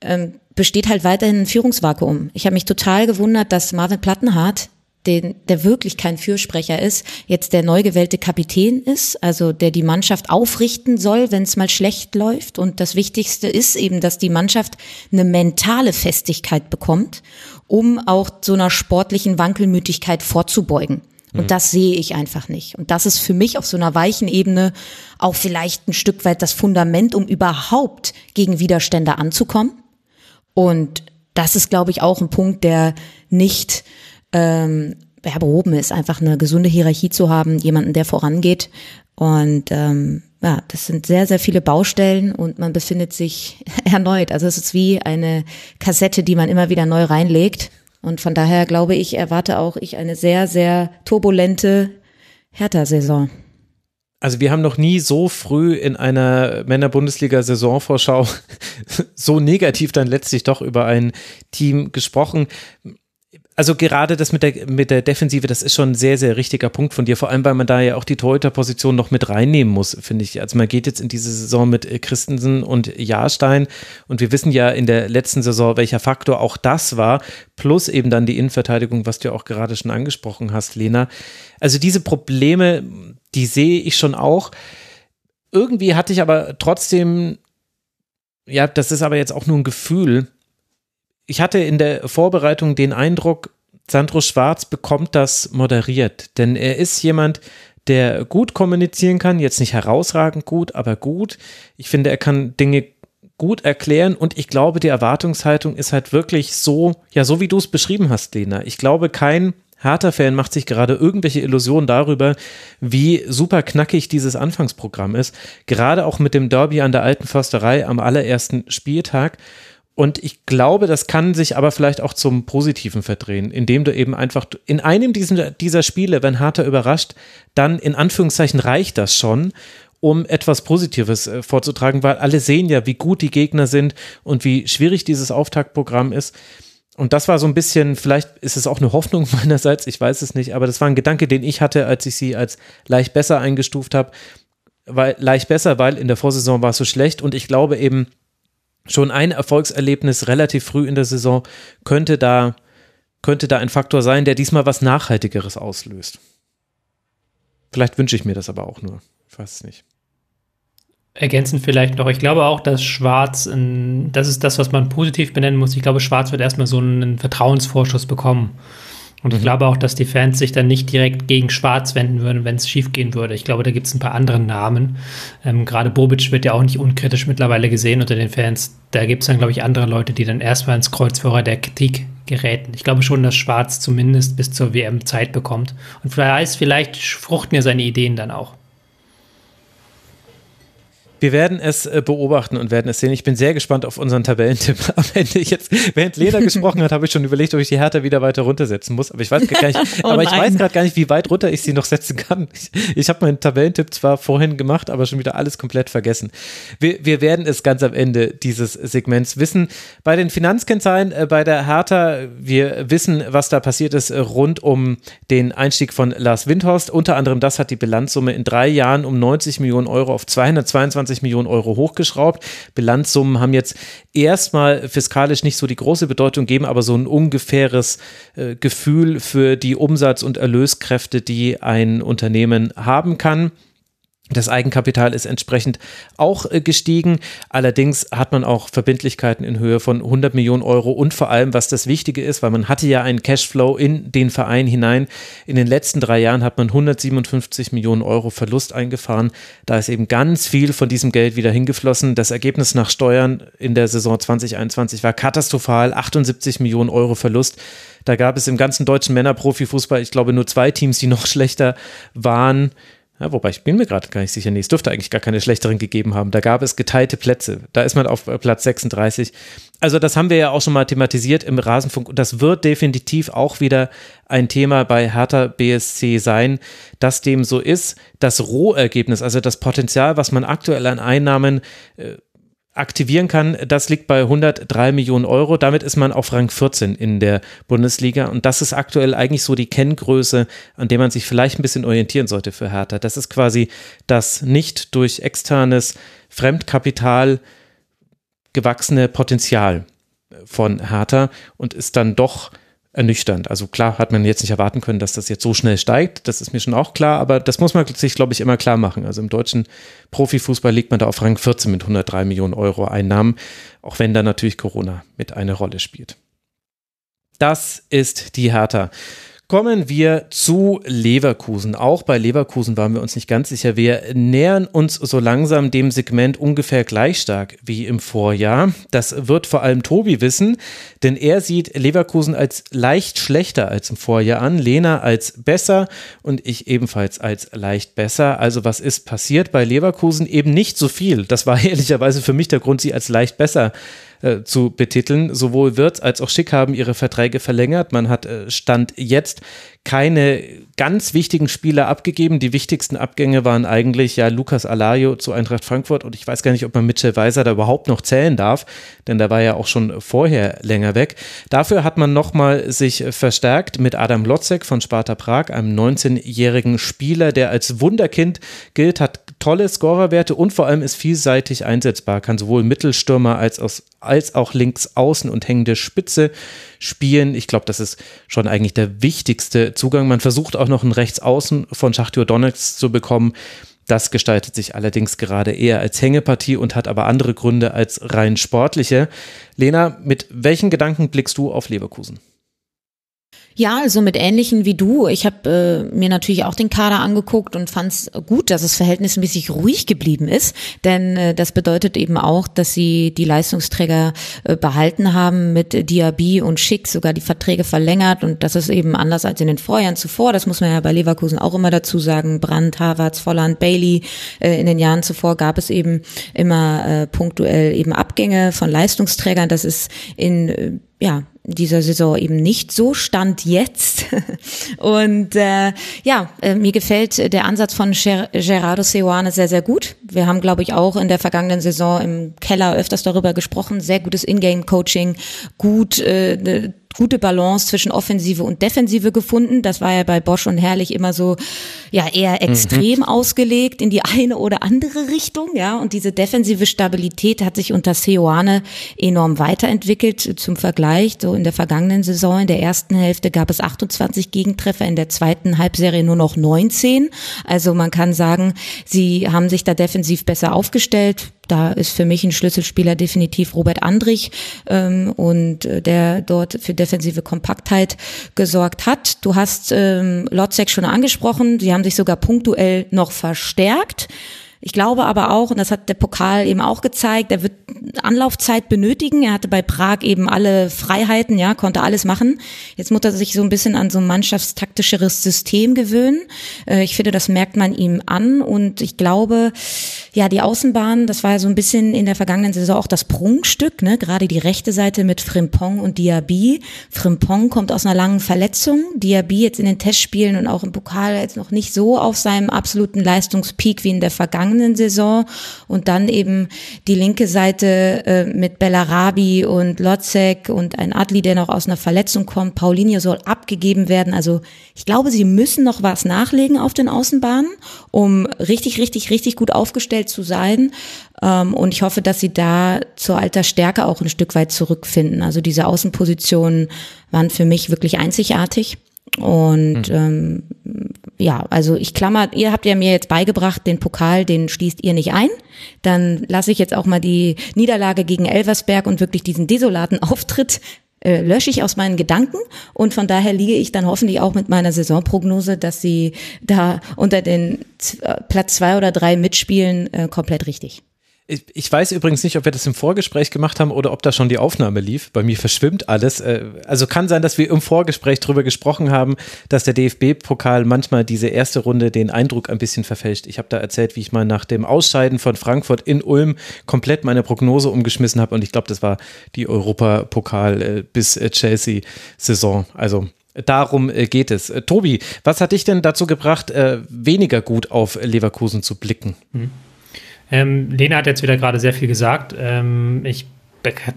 ähm, besteht halt weiterhin ein Führungsvakuum. Ich habe mich total gewundert, dass Marvin Plattenhardt den, der wirklich kein Fürsprecher ist, jetzt der neu gewählte Kapitän ist, also der die Mannschaft aufrichten soll, wenn es mal schlecht läuft. Und das Wichtigste ist eben, dass die Mannschaft eine mentale Festigkeit bekommt, um auch so einer sportlichen Wankelmütigkeit vorzubeugen. Und mhm. das sehe ich einfach nicht. Und das ist für mich auf so einer weichen Ebene auch vielleicht ein Stück weit das Fundament, um überhaupt gegen Widerstände anzukommen. Und das ist, glaube ich, auch ein Punkt, der nicht ähm, ja, behoben ist, einfach eine gesunde Hierarchie zu haben, jemanden, der vorangeht. Und ähm, ja, das sind sehr, sehr viele Baustellen und man befindet sich *laughs* erneut. Also es ist wie eine Kassette, die man immer wieder neu reinlegt. Und von daher glaube ich, erwarte auch ich eine sehr, sehr turbulente Hertha-Saison. Also wir haben noch nie so früh in einer Männer-Bundesliga-Saisonvorschau *laughs* so negativ dann letztlich doch über ein Team gesprochen also gerade das mit der, mit der Defensive, das ist schon ein sehr, sehr richtiger Punkt von dir, vor allem, weil man da ja auch die Torhüterposition noch mit reinnehmen muss, finde ich. Also man geht jetzt in diese Saison mit äh, Christensen und Jahrstein und wir wissen ja in der letzten Saison, welcher Faktor auch das war, plus eben dann die Innenverteidigung, was du auch gerade schon angesprochen hast, Lena. Also diese Probleme, die sehe ich schon auch. Irgendwie hatte ich aber trotzdem, ja, das ist aber jetzt auch nur ein Gefühl, ich hatte in der Vorbereitung den Eindruck, Sandro Schwarz bekommt das moderiert, denn er ist jemand, der gut kommunizieren kann, jetzt nicht herausragend gut, aber gut. Ich finde, er kann Dinge gut erklären und ich glaube, die Erwartungshaltung ist halt wirklich so, ja, so wie du es beschrieben hast, Lena. Ich glaube, kein harter Fan macht sich gerade irgendwelche Illusionen darüber, wie super knackig dieses Anfangsprogramm ist. Gerade auch mit dem Derby an der alten Försterei am allerersten Spieltag. Und ich glaube, das kann sich aber vielleicht auch zum Positiven verdrehen, indem du eben einfach in einem dieser, Spiele, wenn Harter überrascht, dann in Anführungszeichen reicht das schon, um etwas Positives äh, vorzutragen, weil alle sehen ja, wie gut die Gegner sind und wie schwierig dieses Auftaktprogramm ist. Und das war so ein bisschen, vielleicht ist es auch eine Hoffnung *laughs* meinerseits, ich weiß es nicht, aber das war ein Gedanke, den ich hatte, als ich sie als leicht besser eingestuft habe. Weil, leicht besser, weil in der Vorsaison war es so schlecht und ich glaube eben, schon ein Erfolgserlebnis relativ früh in der Saison könnte da, könnte da ein Faktor sein, der diesmal was Nachhaltigeres auslöst. Vielleicht wünsche ich mir das aber auch nur. Ich weiß es nicht. Ergänzend vielleicht noch, ich glaube auch, dass Schwarz, das ist das, was man positiv benennen muss. Ich glaube, Schwarz wird erstmal so einen Vertrauensvorschuss bekommen. Und ich mhm. glaube auch, dass die Fans sich dann nicht direkt gegen Schwarz wenden würden, wenn es schief gehen würde. Ich glaube, da gibt es ein paar andere Namen. Ähm, Gerade Bobic wird ja auch nicht unkritisch mittlerweile gesehen unter den Fans. Da gibt es dann, glaube ich, andere Leute, die dann erstmal ins Kreuzfeuer der Kritik geräten. Ich glaube schon, dass Schwarz zumindest bis zur WM Zeit bekommt. Und vielleicht, vielleicht fruchten ja seine Ideen dann auch. Wir werden es äh, beobachten und werden es sehen. Ich bin sehr gespannt auf unseren Tabellentipp *laughs* am Ende. Jetzt, während Lena *laughs* gesprochen hat, habe ich schon überlegt, ob ich die Hertha wieder weiter runtersetzen muss. Aber ich weiß gar nicht, *laughs* oh aber ich weiß gerade gar nicht, wie weit runter ich sie noch setzen kann. Ich, ich habe meinen Tabellentipp zwar vorhin gemacht, aber schon wieder alles komplett vergessen. Wir, wir werden es ganz am Ende dieses Segments wissen. Bei den Finanzkennzahlen äh, bei der Hertha, wir wissen, was da passiert ist äh, rund um den Einstieg von Lars Windhorst. Unter anderem das hat die Bilanzsumme in drei Jahren um 90 Millionen Euro auf 222 25 Millionen Euro hochgeschraubt. Bilanzsummen haben jetzt erstmal fiskalisch nicht so die große Bedeutung gegeben, aber so ein ungefähres äh, Gefühl für die Umsatz- und Erlöskräfte, die ein Unternehmen haben kann. Das Eigenkapital ist entsprechend auch äh, gestiegen. Allerdings hat man auch Verbindlichkeiten in Höhe von 100 Millionen Euro und vor allem, was das Wichtige ist, weil man hatte ja einen Cashflow in den Verein hinein. In den letzten drei Jahren hat man 157 Millionen Euro Verlust eingefahren. Da ist eben ganz viel von diesem Geld wieder hingeflossen. Das Ergebnis nach Steuern in der Saison 2021 war katastrophal. 78 Millionen Euro Verlust. Da gab es im ganzen deutschen Männerprofifußball, ich glaube, nur zwei Teams, die noch *laughs* schlechter waren. Ja, wobei ich bin mir gerade gar nicht sicher, nee, es dürfte eigentlich gar keine schlechteren gegeben haben. Da gab es geteilte Plätze. Da ist man auf äh, Platz 36. Also das haben wir ja auch schon mal thematisiert im Rasenfunk und das wird definitiv auch wieder ein Thema bei Hertha BSC sein, dass dem so ist. Das Rohergebnis, also das Potenzial, was man aktuell an Einnahmen äh, aktivieren kann, das liegt bei 103 Millionen Euro. Damit ist man auf Rang 14 in der Bundesliga. Und das ist aktuell eigentlich so die Kenngröße, an der man sich vielleicht ein bisschen orientieren sollte für Hertha. Das ist quasi das nicht durch externes Fremdkapital gewachsene Potenzial von Hertha und ist dann doch ernüchternd. Also klar hat man jetzt nicht erwarten können, dass das jetzt so schnell steigt. Das ist mir schon auch klar, aber das muss man sich, glaube ich, immer klar machen. Also im deutschen Profifußball liegt man da auf Rang 14 mit 103 Millionen Euro Einnahmen, auch wenn da natürlich Corona mit eine Rolle spielt. Das ist die Hertha. Kommen wir zu Leverkusen. Auch bei Leverkusen waren wir uns nicht ganz sicher. Wir nähern uns so langsam dem Segment ungefähr gleich stark wie im Vorjahr. Das wird vor allem Tobi wissen, denn er sieht Leverkusen als leicht schlechter als im Vorjahr an, Lena als besser und ich ebenfalls als leicht besser. Also was ist passiert bei Leverkusen? Eben nicht so viel. Das war *laughs* ehrlicherweise für mich der Grund, sie als leicht besser äh, zu betiteln. Sowohl Wirtz als auch Schick haben ihre Verträge verlängert. Man hat äh, Stand jetzt keine ganz wichtigen Spieler abgegeben. Die wichtigsten Abgänge waren eigentlich ja Lukas Alario zu Eintracht Frankfurt und ich weiß gar nicht, ob man Mitchell Weiser da überhaupt noch zählen darf, denn da war ja auch schon vorher länger weg. Dafür hat man nochmal sich verstärkt mit Adam Lotzek von Sparta Prag, einem 19-jährigen Spieler, der als Wunderkind gilt, hat tolle Scorerwerte und vor allem ist vielseitig einsetzbar, kann sowohl Mittelstürmer als auch, als auch links außen und hängende Spitze spielen. Ich glaube, das ist schon eigentlich der wichtigste Zugang. Man versucht auch noch einen Rechtsaußen von Schachtjo Donetsk zu bekommen. Das gestaltet sich allerdings gerade eher als Hängepartie und hat aber andere Gründe als rein sportliche. Lena, mit welchen Gedanken blickst du auf Leverkusen? Ja, also mit ähnlichen wie du. Ich habe äh, mir natürlich auch den Kader angeguckt und fand es gut, dass es verhältnismäßig ruhig geblieben ist, denn äh, das bedeutet eben auch, dass sie die Leistungsträger äh, behalten haben mit Diaby und Schick, sogar die Verträge verlängert und das ist eben anders als in den Vorjahren zuvor. Das muss man ja bei Leverkusen auch immer dazu sagen. Brandt, Havertz, Volland, Bailey. Äh, in den Jahren zuvor gab es eben immer äh, punktuell eben Abgänge von Leistungsträgern. Das ist in äh, ja, dieser Saison eben nicht so stand jetzt. *laughs* Und äh, ja, äh, mir gefällt der Ansatz von Ger Gerardo Seoane sehr, sehr gut. Wir haben, glaube ich, auch in der vergangenen Saison im Keller öfters darüber gesprochen. Sehr gutes Ingame-Coaching, gut äh, gute Balance zwischen Offensive und Defensive gefunden. Das war ja bei Bosch und Herrlich immer so, ja, eher mhm. extrem mhm. ausgelegt in die *laughs* eine oder andere Richtung, ja. Und diese defensive Stabilität hat sich unter Seoane enorm weiterentwickelt. Zum Vergleich, so in der vergangenen Saison, in der ersten Hälfte gab es 28 Gegentreffer, in der zweiten Halbserie nur noch 19. Also man kann sagen, sie haben sich da defensiv besser aufgestellt da ist für mich ein Schlüsselspieler definitiv Robert Andrich ähm, und äh, der dort für defensive Kompaktheit gesorgt hat. Du hast ähm, Lotzek schon angesprochen, sie haben sich sogar punktuell noch verstärkt. Ich glaube aber auch, und das hat der Pokal eben auch gezeigt, er wird Anlaufzeit benötigen. Er hatte bei Prag eben alle Freiheiten, ja, konnte alles machen. Jetzt muss er sich so ein bisschen an so ein mannschaftstaktischeres System gewöhnen. Äh, ich finde, das merkt man ihm an und ich glaube, ja, die Außenbahn, das war so ein bisschen in der vergangenen Saison auch das Prunkstück, ne? gerade die rechte Seite mit Frimpong und Diaby. Frimpong kommt aus einer langen Verletzung, Diaby jetzt in den Testspielen und auch im Pokal jetzt noch nicht so auf seinem absoluten Leistungspeak wie in der vergangenen Saison und dann eben die linke Seite äh, mit Bellarabi und Lotzek und ein Adli, der noch aus einer Verletzung kommt. Paulinho soll abgegeben werden. Also ich glaube, sie müssen noch was nachlegen auf den Außenbahnen, um richtig, richtig, richtig gut aufgestellt zu sein. Ähm, und ich hoffe, dass sie da zur alter Stärke auch ein Stück weit zurückfinden. Also diese Außenpositionen waren für mich wirklich einzigartig. Und mhm. ähm, ja, also ich klammer, ihr habt ja mir jetzt beigebracht, den Pokal, den schließt ihr nicht ein. Dann lasse ich jetzt auch mal die Niederlage gegen Elversberg und wirklich diesen desolaten *laughs* Auftritt äh, lösche ich aus meinen Gedanken und von daher liege ich dann hoffentlich auch mit meiner Saisonprognose, dass sie da unter den äh, Platz zwei oder drei mitspielen, äh, komplett richtig. Ich, ich weiß übrigens nicht, ob wir das im Vorgespräch gemacht haben oder ob da schon die Aufnahme lief. Bei mir verschwimmt alles. Äh, also kann sein, dass wir im Vorgespräch darüber gesprochen haben, dass der DFB-Pokal manchmal diese erste Runde den Eindruck ein bisschen verfälscht. Ich habe da erzählt, wie ich mal nach dem Ausscheiden von Frankfurt in Ulm komplett meine Prognose umgeschmissen habe. Und ich glaube, das war die Europapokal äh, bis äh, Chelsea-Saison. Also Darum geht es. Tobi, was hat dich denn dazu gebracht, weniger gut auf Leverkusen zu blicken? Mhm. Ähm, Lena hat jetzt wieder gerade sehr viel gesagt. Ähm, ich,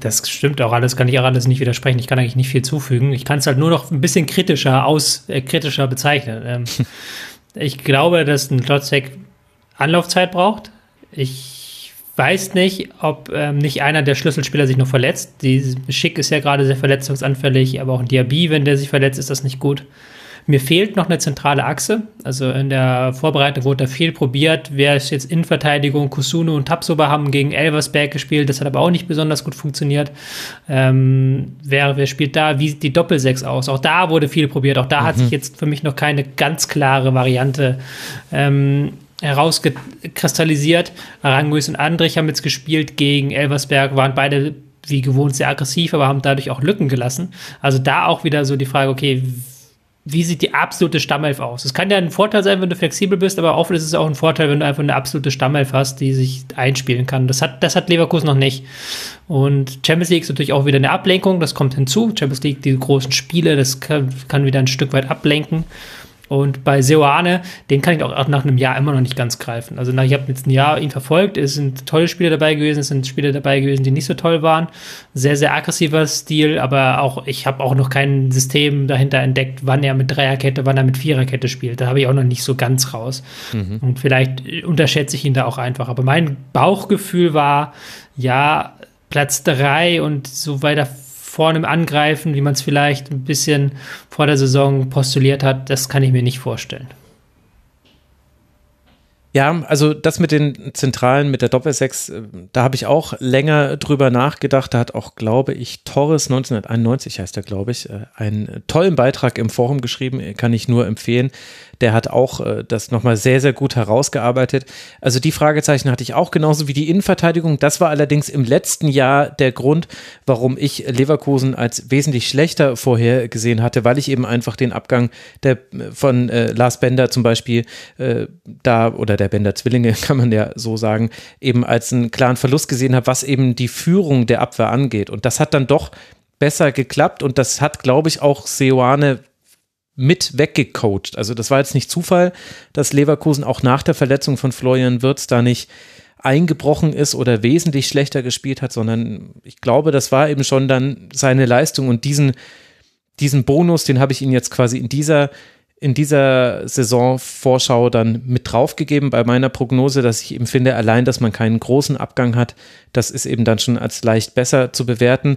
das stimmt auch alles, kann ich auch alles nicht widersprechen. Ich kann eigentlich nicht viel zufügen. Ich kann es halt nur noch ein bisschen kritischer aus, äh, kritischer bezeichnen. Ähm, *laughs* ich glaube, dass ein Klotzek Anlaufzeit braucht. Ich weiß nicht, ob ähm, nicht einer der Schlüsselspieler sich noch verletzt. Die Schick ist ja gerade sehr verletzungsanfällig, aber auch ein Diaby, wenn der sich verletzt, ist das nicht gut. Mir fehlt noch eine zentrale Achse. Also in der Vorbereitung wurde da viel probiert. Wer ist jetzt in Verteidigung? Kusuno und Tapsoba haben gegen Elversberg gespielt. Das hat aber auch nicht besonders gut funktioniert. Ähm, wer, wer spielt da? Wie sieht die Doppelsechs aus? Auch da wurde viel probiert. Auch da mhm. hat sich jetzt für mich noch keine ganz klare Variante ähm, herauskristallisiert. Aranguis und Andrich haben jetzt gespielt gegen Elversberg, waren beide wie gewohnt sehr aggressiv, aber haben dadurch auch Lücken gelassen. Also da auch wieder so die Frage, okay, wie sieht die absolute Stammelf aus? Es kann ja ein Vorteil sein, wenn du flexibel bist, aber oft ist es auch ein Vorteil, wenn du einfach eine absolute Stammelf hast, die sich einspielen kann. Das hat, das hat Leverkusen noch nicht. Und Champions League ist natürlich auch wieder eine Ablenkung, das kommt hinzu. Champions League, die großen Spiele, das kann, kann wieder ein Stück weit ablenken. Und bei Seoane, den kann ich auch nach einem Jahr immer noch nicht ganz greifen. Also ich habe jetzt ein Jahr ihn verfolgt, es sind tolle Spiele dabei gewesen, es sind Spiele dabei gewesen, die nicht so toll waren. Sehr, sehr aggressiver Stil, aber auch ich habe auch noch kein System dahinter entdeckt, wann er mit Dreierkette, wann er mit Viererkette spielt. Da habe ich auch noch nicht so ganz raus. Mhm. Und vielleicht unterschätze ich ihn da auch einfach. Aber mein Bauchgefühl war, ja, Platz drei und so weiter vorne Angreifen, wie man es vielleicht ein bisschen vor der Saison postuliert hat, das kann ich mir nicht vorstellen. Ja, also das mit den Zentralen, mit der Doppelsechs, äh, da habe ich auch länger drüber nachgedacht. Da hat auch, glaube ich, Torres 1991 heißt er, glaube ich, äh, einen tollen Beitrag im Forum geschrieben, kann ich nur empfehlen der hat auch äh, das nochmal sehr, sehr gut herausgearbeitet. Also die Fragezeichen hatte ich auch genauso wie die Innenverteidigung. Das war allerdings im letzten Jahr der Grund, warum ich Leverkusen als wesentlich schlechter vorhergesehen hatte, weil ich eben einfach den Abgang der, von äh, Lars Bender zum Beispiel äh, da oder der Bender Zwillinge *laughs* kann man ja so sagen, eben als einen klaren Verlust gesehen habe, was eben die Führung der Abwehr angeht. Und das hat dann doch besser geklappt und das hat, glaube ich, auch Seoane mit weggecoacht. Also das war jetzt nicht Zufall, dass Leverkusen auch nach der Verletzung von Florian Wirtz da nicht eingebrochen ist oder wesentlich schlechter gespielt hat, sondern ich glaube, das war eben schon dann seine Leistung und diesen, diesen Bonus, den habe ich Ihnen jetzt quasi in dieser in dieser Saisonvorschau dann mit draufgegeben bei meiner Prognose, dass ich eben finde, allein, dass man keinen großen Abgang hat, das ist eben dann schon als leicht besser zu bewerten.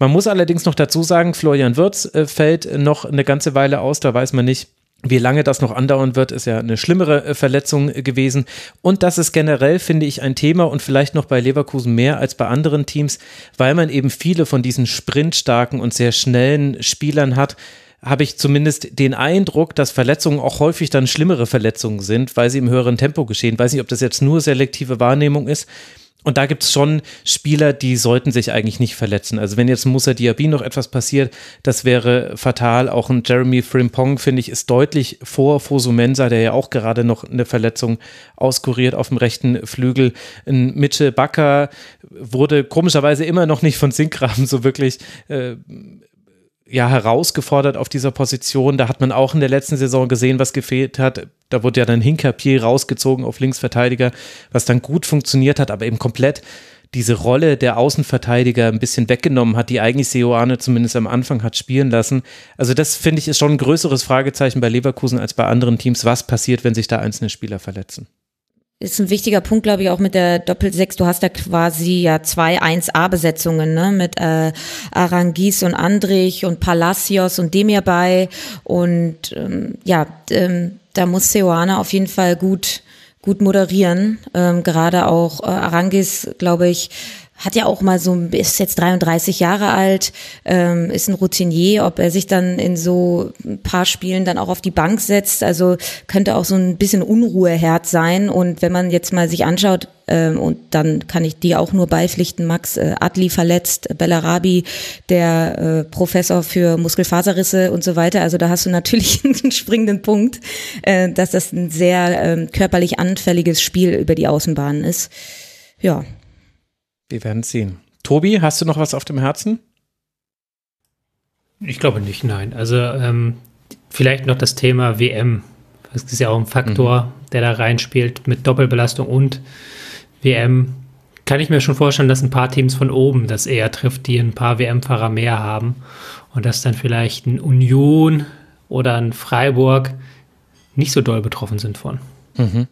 Man muss allerdings noch dazu sagen, Florian Wirtz äh, fällt noch eine ganze Weile aus, da weiß man nicht, wie lange das noch andauern wird, ist ja eine schlimmere äh, Verletzung äh, gewesen. Und das ist generell, finde ich, ein Thema und vielleicht noch bei Leverkusen mehr als bei anderen Teams, weil man eben viele von diesen sprintstarken und sehr schnellen Spielern hat habe ich zumindest den Eindruck, dass Verletzungen auch häufig dann schlimmere Verletzungen sind, weil sie im höheren Tempo geschehen. Weiß nicht, ob das jetzt nur selektive Wahrnehmung ist, und da gibt es schon Spieler, die sollten sich eigentlich nicht verletzen. Also wenn jetzt Musa Diaby noch etwas passiert, das wäre fatal. Auch ein Jeremy Frimpong, finde ich, ist deutlich vor Fosumensa, der ja auch gerade noch eine Verletzung auskuriert auf dem rechten Flügel. Ein Mitchell Bakker wurde komischerweise immer noch nicht von Sinkgraben so wirklich äh, ja herausgefordert auf dieser Position. Da hat man auch in der letzten Saison gesehen, was gefehlt hat. Da wurde ja dann Hinkapier rausgezogen auf Linksverteidiger, was dann gut funktioniert hat, aber eben komplett diese Rolle der Außenverteidiger ein bisschen weggenommen hat, die eigentlich Seoane zumindest am Anfang hat spielen lassen. Also das finde ich ist schon ein größeres Fragezeichen bei Leverkusen als bei anderen Teams. Was passiert, wenn sich da einzelne Spieler verletzen? Ist ein wichtiger Punkt, glaube ich, auch mit der Doppelsechs. Du hast da quasi ja zwei 1A-Besetzungen, ne? Mit äh, Arangis und Andrich und Palacios und Demir bei. Und ähm, ja, ähm, da muss Seoane auf jeden Fall gut gut moderieren. Ähm, gerade auch äh, Arangis, glaube ich, hat ja auch mal so, ist jetzt 33 Jahre alt, ähm, ist ein Routinier, ob er sich dann in so ein paar Spielen dann auch auf die Bank setzt, also könnte auch so ein bisschen Unruheherd sein. Und wenn man jetzt mal sich anschaut, ähm, und dann kann ich dir auch nur beipflichten, Max äh, Adli verletzt, Bellarabi, der äh, Professor für Muskelfaserrisse und so weiter, also da hast du natürlich *laughs* einen springenden Punkt, äh, dass das ein sehr äh, körperlich anfälliges Spiel über die Außenbahnen ist. Ja, wir werden sehen. Tobi, hast du noch was auf dem Herzen? Ich glaube nicht, nein. Also ähm, vielleicht noch das Thema WM. Das ist ja auch ein Faktor, mhm. der da reinspielt mit Doppelbelastung und WM. Kann ich mir schon vorstellen, dass ein paar Teams von oben das eher trifft, die ein paar WM-Fahrer mehr haben. Und dass dann vielleicht ein Union oder ein Freiburg nicht so doll betroffen sind von. Mhm.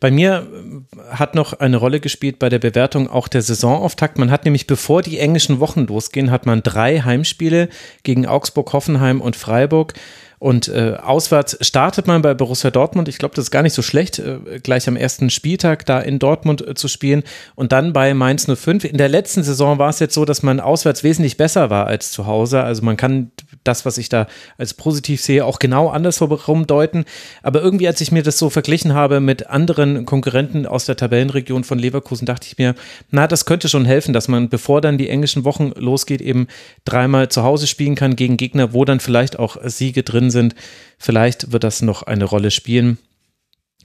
Bei mir äh, hat noch eine Rolle gespielt bei der Bewertung auch der Saisonauftakt. Man hat nämlich, bevor die englischen Wochen losgehen, hat man drei Heimspiele gegen Augsburg, Hoffenheim und Freiburg. Und äh, auswärts startet man bei Borussia Dortmund. Ich glaube, das ist gar nicht so schlecht, äh, gleich am ersten Spieltag da in Dortmund äh, zu spielen. Und dann bei Mainz 05. In der letzten Saison war es jetzt so, dass man auswärts wesentlich besser war als zu Hause. Also man kann das, was ich da als positiv sehe, auch genau andersherum deuten. Aber irgendwie, als ich mir das so verglichen habe mit anderen Konkurrenten aus der Tabellenregion von Leverkusen, dachte ich mir, na, das könnte schon helfen, dass man, bevor dann die englischen Wochen losgeht, eben dreimal zu Hause spielen kann gegen Gegner, wo dann vielleicht auch Siege drin sind. Vielleicht wird das noch eine Rolle spielen.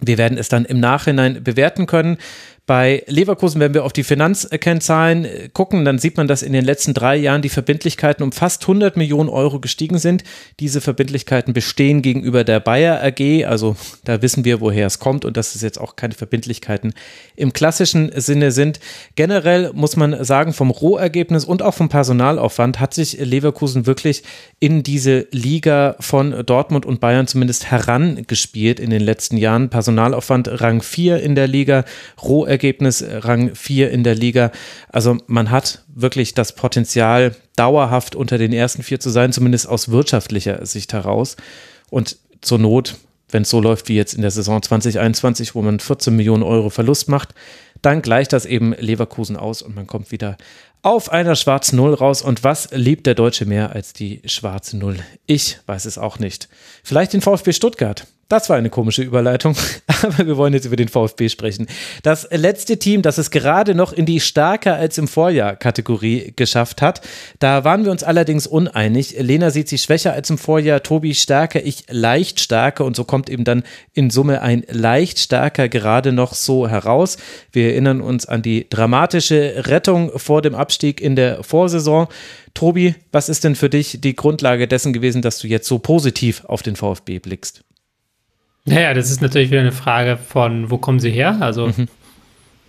Wir werden es dann im Nachhinein bewerten können. Bei Leverkusen, wenn wir auf die Finanzkennzahlen äh, gucken, dann sieht man, dass in den letzten drei Jahren die Verbindlichkeiten um fast 100 Millionen Euro gestiegen sind. Diese Verbindlichkeiten bestehen gegenüber der Bayer AG, also da wissen wir, woher es kommt und dass es jetzt auch keine Verbindlichkeiten im klassischen Sinne sind. Generell muss man sagen, vom Rohergebnis und auch vom Personalaufwand hat sich Leverkusen wirklich in diese Liga von Dortmund und Bayern zumindest herangespielt in den letzten Jahren. Personalaufwand Rang 4 in der Liga, Rohergebnis Ergebnis Rang 4 in der Liga. Also man hat wirklich das Potenzial, dauerhaft unter den ersten vier zu sein, zumindest aus wirtschaftlicher Sicht heraus. Und zur Not, wenn es so läuft wie jetzt in der Saison 2021, wo man 14 Millionen Euro Verlust macht, dann gleicht das eben Leverkusen aus und man kommt wieder auf einer schwarzen Null raus. Und was liebt der Deutsche mehr als die schwarze Null? Ich weiß es auch nicht. Vielleicht den VfB Stuttgart. Das war eine komische Überleitung, *laughs* aber wir wollen jetzt über den VfB sprechen. Das letzte Team, das es gerade noch in die stärker als im Vorjahr Kategorie geschafft hat, da waren wir uns allerdings uneinig. Lena sieht sie schwächer als im Vorjahr, Tobi stärker, ich leicht stärker und so kommt eben dann in Summe ein leicht stärker gerade noch so heraus. Wir erinnern uns an die dramatische Rettung vor dem Abstieg in der Vorsaison. Tobi, was ist denn für dich die Grundlage dessen gewesen, dass du jetzt so positiv auf den VfB blickst? Naja, das ist natürlich wieder eine Frage von, wo kommen sie her? Also mhm.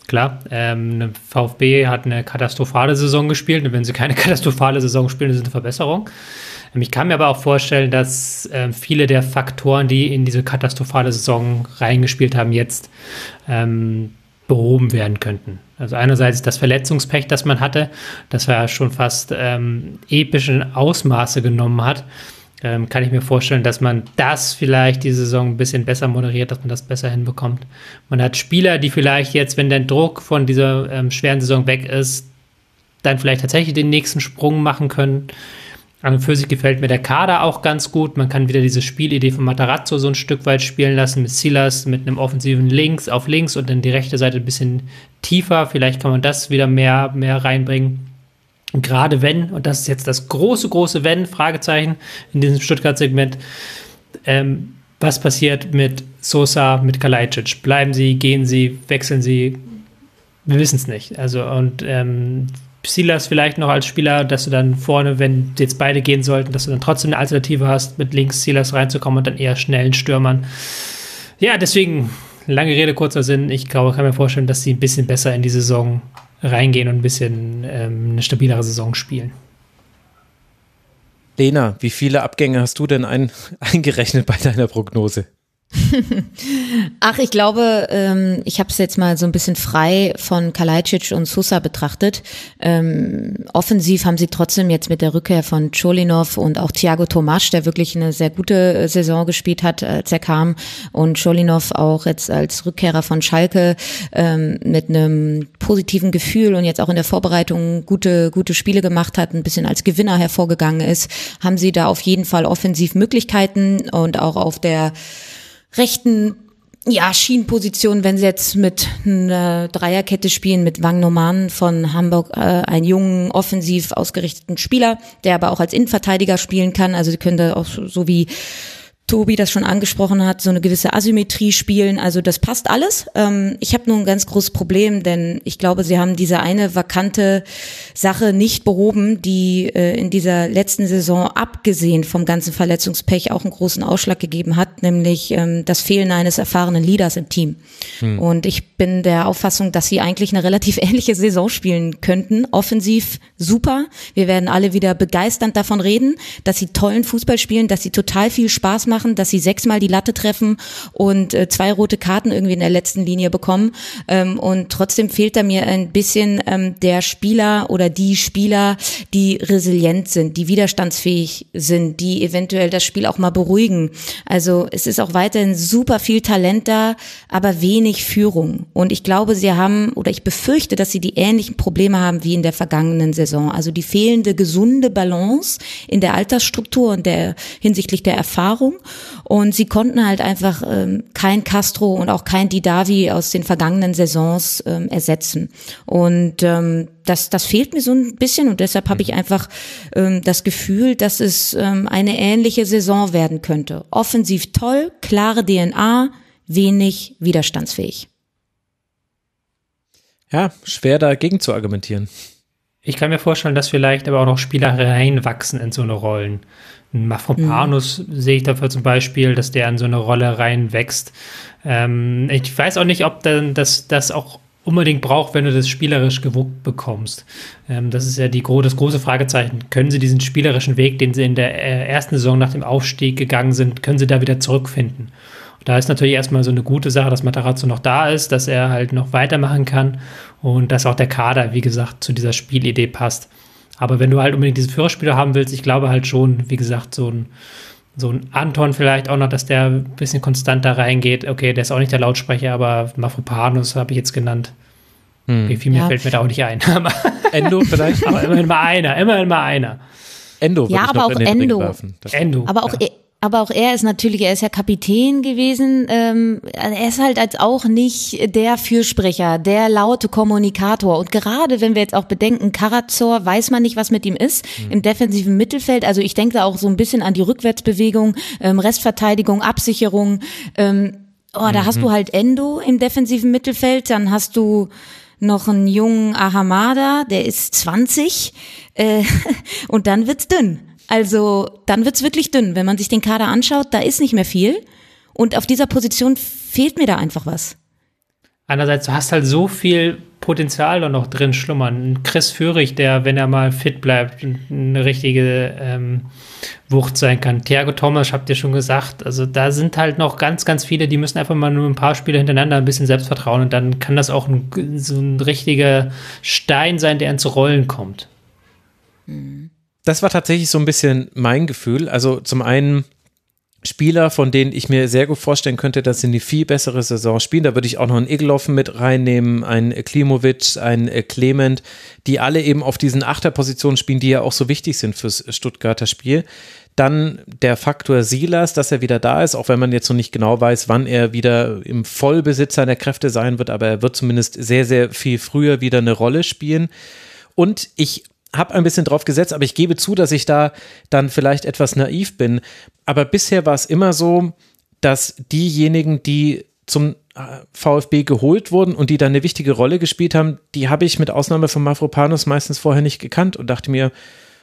klar, ähm, eine VfB hat eine katastrophale Saison gespielt und wenn sie keine *laughs* katastrophale Saison spielen, ist es eine Verbesserung. Ähm, ich kann mir aber auch vorstellen, dass ähm, viele der Faktoren, die in diese katastrophale Saison reingespielt haben, jetzt ähm, behoben werden könnten. Also einerseits das Verletzungspech, das man hatte, das ja schon fast ähm, epische Ausmaße genommen hat ähm, kann ich mir vorstellen, dass man das vielleicht die Saison ein bisschen besser moderiert, dass man das besser hinbekommt. Man hat Spieler, die vielleicht jetzt, wenn der Druck von dieser ähm, schweren Saison weg ist, dann vielleicht tatsächlich den nächsten Sprung machen können. An und für sich gefällt mir der Kader auch ganz gut. Man kann wieder diese Spielidee von Matarazzo so ein Stück weit spielen lassen mit Silas, mit einem offensiven Links auf links und dann die rechte Seite ein bisschen tiefer. Vielleicht kann man das wieder mehr, mehr reinbringen. Gerade wenn, und das ist jetzt das große, große Wenn, Fragezeichen in diesem Stuttgart-Segment, ähm, was passiert mit Sosa, mit Kalajdzic? Bleiben sie, gehen sie, wechseln sie? Wir wissen es nicht. Also, und ähm, Silas vielleicht noch als Spieler, dass du dann vorne, wenn jetzt beide gehen sollten, dass du dann trotzdem eine Alternative hast, mit links Silas reinzukommen und dann eher schnellen Stürmern. Ja, deswegen, lange Rede, kurzer Sinn. Ich glaube, kann mir vorstellen, dass sie ein bisschen besser in die Saison reingehen und ein bisschen ähm, eine stabilere Saison spielen. Lena, wie viele Abgänge hast du denn ein, *laughs* eingerechnet bei deiner Prognose? *laughs* Ach, ich glaube, ähm, ich habe es jetzt mal so ein bisschen frei von Kalajdzic und Sousa betrachtet. Ähm, offensiv haben sie trotzdem jetzt mit der Rückkehr von Cholinov und auch Thiago Tomasch, der wirklich eine sehr gute äh, Saison gespielt hat, als er kam, und Cholinov auch jetzt als Rückkehrer von Schalke ähm, mit einem positiven Gefühl und jetzt auch in der Vorbereitung gute gute Spiele gemacht hat, ein bisschen als Gewinner hervorgegangen ist, haben sie da auf jeden Fall offensiv Möglichkeiten und auch auf der rechten ja, Schienenposition, wenn sie jetzt mit einer Dreierkette spielen, mit Wang Noman von Hamburg, äh, einen jungen, offensiv ausgerichteten Spieler, der aber auch als Innenverteidiger spielen kann. Also sie können da auch so wie Tobi das schon angesprochen hat, so eine gewisse Asymmetrie spielen. Also das passt alles. Ähm, ich habe nur ein ganz großes Problem, denn ich glaube, sie haben diese eine vakante Sache nicht behoben, die äh, in dieser letzten Saison abgesehen vom ganzen Verletzungspech auch einen großen Ausschlag gegeben hat, nämlich ähm, das Fehlen eines erfahrenen Leaders im Team. Hm. Und ich bin der Auffassung, dass sie eigentlich eine relativ *laughs* ähnliche Saison spielen könnten. Offensiv super. Wir werden alle wieder begeisternd davon reden, dass sie tollen Fußball spielen, dass sie total viel Spaß machen machen, dass sie sechsmal die Latte treffen und äh, zwei rote Karten irgendwie in der letzten Linie bekommen. Ähm, und trotzdem fehlt da mir ein bisschen ähm, der Spieler oder die Spieler, die resilient sind, die widerstandsfähig sind, die eventuell das Spiel auch mal beruhigen. Also es ist auch weiterhin super viel Talent da, aber wenig Führung. Und ich glaube, sie haben oder ich befürchte, dass sie die ähnlichen Probleme haben wie in der vergangenen Saison. Also die fehlende gesunde Balance in der Altersstruktur und der hinsichtlich der Erfahrung. Und sie konnten halt einfach ähm, kein Castro und auch kein Didavi aus den vergangenen Saisons ähm, ersetzen. Und ähm, das, das fehlt mir so ein bisschen und deshalb habe ich einfach ähm, das Gefühl, dass es ähm, eine ähnliche Saison werden könnte. Offensiv toll, klare DNA, wenig widerstandsfähig. Ja, schwer dagegen zu argumentieren. Ich kann mir vorstellen, dass vielleicht aber auch noch Spieler reinwachsen in so eine Rollen. Mafropanus mhm. sehe ich dafür zum Beispiel, dass der in so eine Rolle reinwächst. Ähm, ich weiß auch nicht, ob dann das, das auch unbedingt braucht, wenn du das spielerisch gewuppt bekommst. Ähm, das ist ja die, das große Fragezeichen. Können sie diesen spielerischen Weg, den sie in der äh, ersten Saison nach dem Aufstieg gegangen sind, können sie da wieder zurückfinden? Und da ist natürlich erstmal so eine gute Sache, dass Matarazzo noch da ist, dass er halt noch weitermachen kann und dass auch der Kader, wie gesagt, zu dieser Spielidee passt. Aber wenn du halt unbedingt diese Führerspieler haben willst, ich glaube halt schon, wie gesagt, so ein, so ein Anton vielleicht auch noch, dass der ein bisschen konstanter reingeht. Okay, der ist auch nicht der Lautsprecher, aber Mafropanus habe ich jetzt genannt. Hm. Wie viel mehr ja. fällt mir da auch nicht ein. *laughs* Endo vielleicht? aber immerhin mal einer, immerhin mal einer. Endo. Ja, aber auch Endo. Endo. Aber auch ja. Aber auch er ist natürlich, er ist ja Kapitän gewesen. Ähm, er ist halt als auch nicht der Fürsprecher, der laute Kommunikator. Und gerade wenn wir jetzt auch bedenken, Karazor, weiß man nicht, was mit ihm ist mhm. im defensiven Mittelfeld. Also ich denke da auch so ein bisschen an die Rückwärtsbewegung, ähm, Restverteidigung, Absicherung. Ähm, oh, da mhm. hast du halt Endo im defensiven Mittelfeld, dann hast du noch einen jungen Ahamada, der ist 20 äh, *laughs* und dann wird's dünn. Also dann wird's wirklich dünn. Wenn man sich den Kader anschaut, da ist nicht mehr viel. Und auf dieser Position fehlt mir da einfach was. Einerseits, du hast halt so viel Potenzial da noch drin schlummern. Chris Führig, der, wenn er mal fit bleibt, eine richtige ähm, Wucht sein kann. Thiago Thomas, habt ihr schon gesagt. Also da sind halt noch ganz, ganz viele, die müssen einfach mal nur ein paar Spiele hintereinander ein bisschen Selbstvertrauen und dann kann das auch ein, so ein richtiger Stein sein, der ins Rollen kommt. Mhm das war tatsächlich so ein bisschen mein Gefühl. Also zum einen Spieler, von denen ich mir sehr gut vorstellen könnte, dass sie eine viel bessere Saison spielen. Da würde ich auch noch einen Iglov mit reinnehmen, einen Klimovic, einen Clement, die alle eben auf diesen Achterpositionen spielen, die ja auch so wichtig sind fürs Stuttgarter Spiel. Dann der Faktor Silas, dass er wieder da ist, auch wenn man jetzt noch nicht genau weiß, wann er wieder im Vollbesitz seiner Kräfte sein wird, aber er wird zumindest sehr, sehr viel früher wieder eine Rolle spielen. Und ich habe ein bisschen drauf gesetzt, aber ich gebe zu, dass ich da dann vielleicht etwas naiv bin. Aber bisher war es immer so, dass diejenigen, die zum äh, VfB geholt wurden und die dann eine wichtige Rolle gespielt haben, die habe ich mit Ausnahme von Mafropanos meistens vorher nicht gekannt und dachte mir,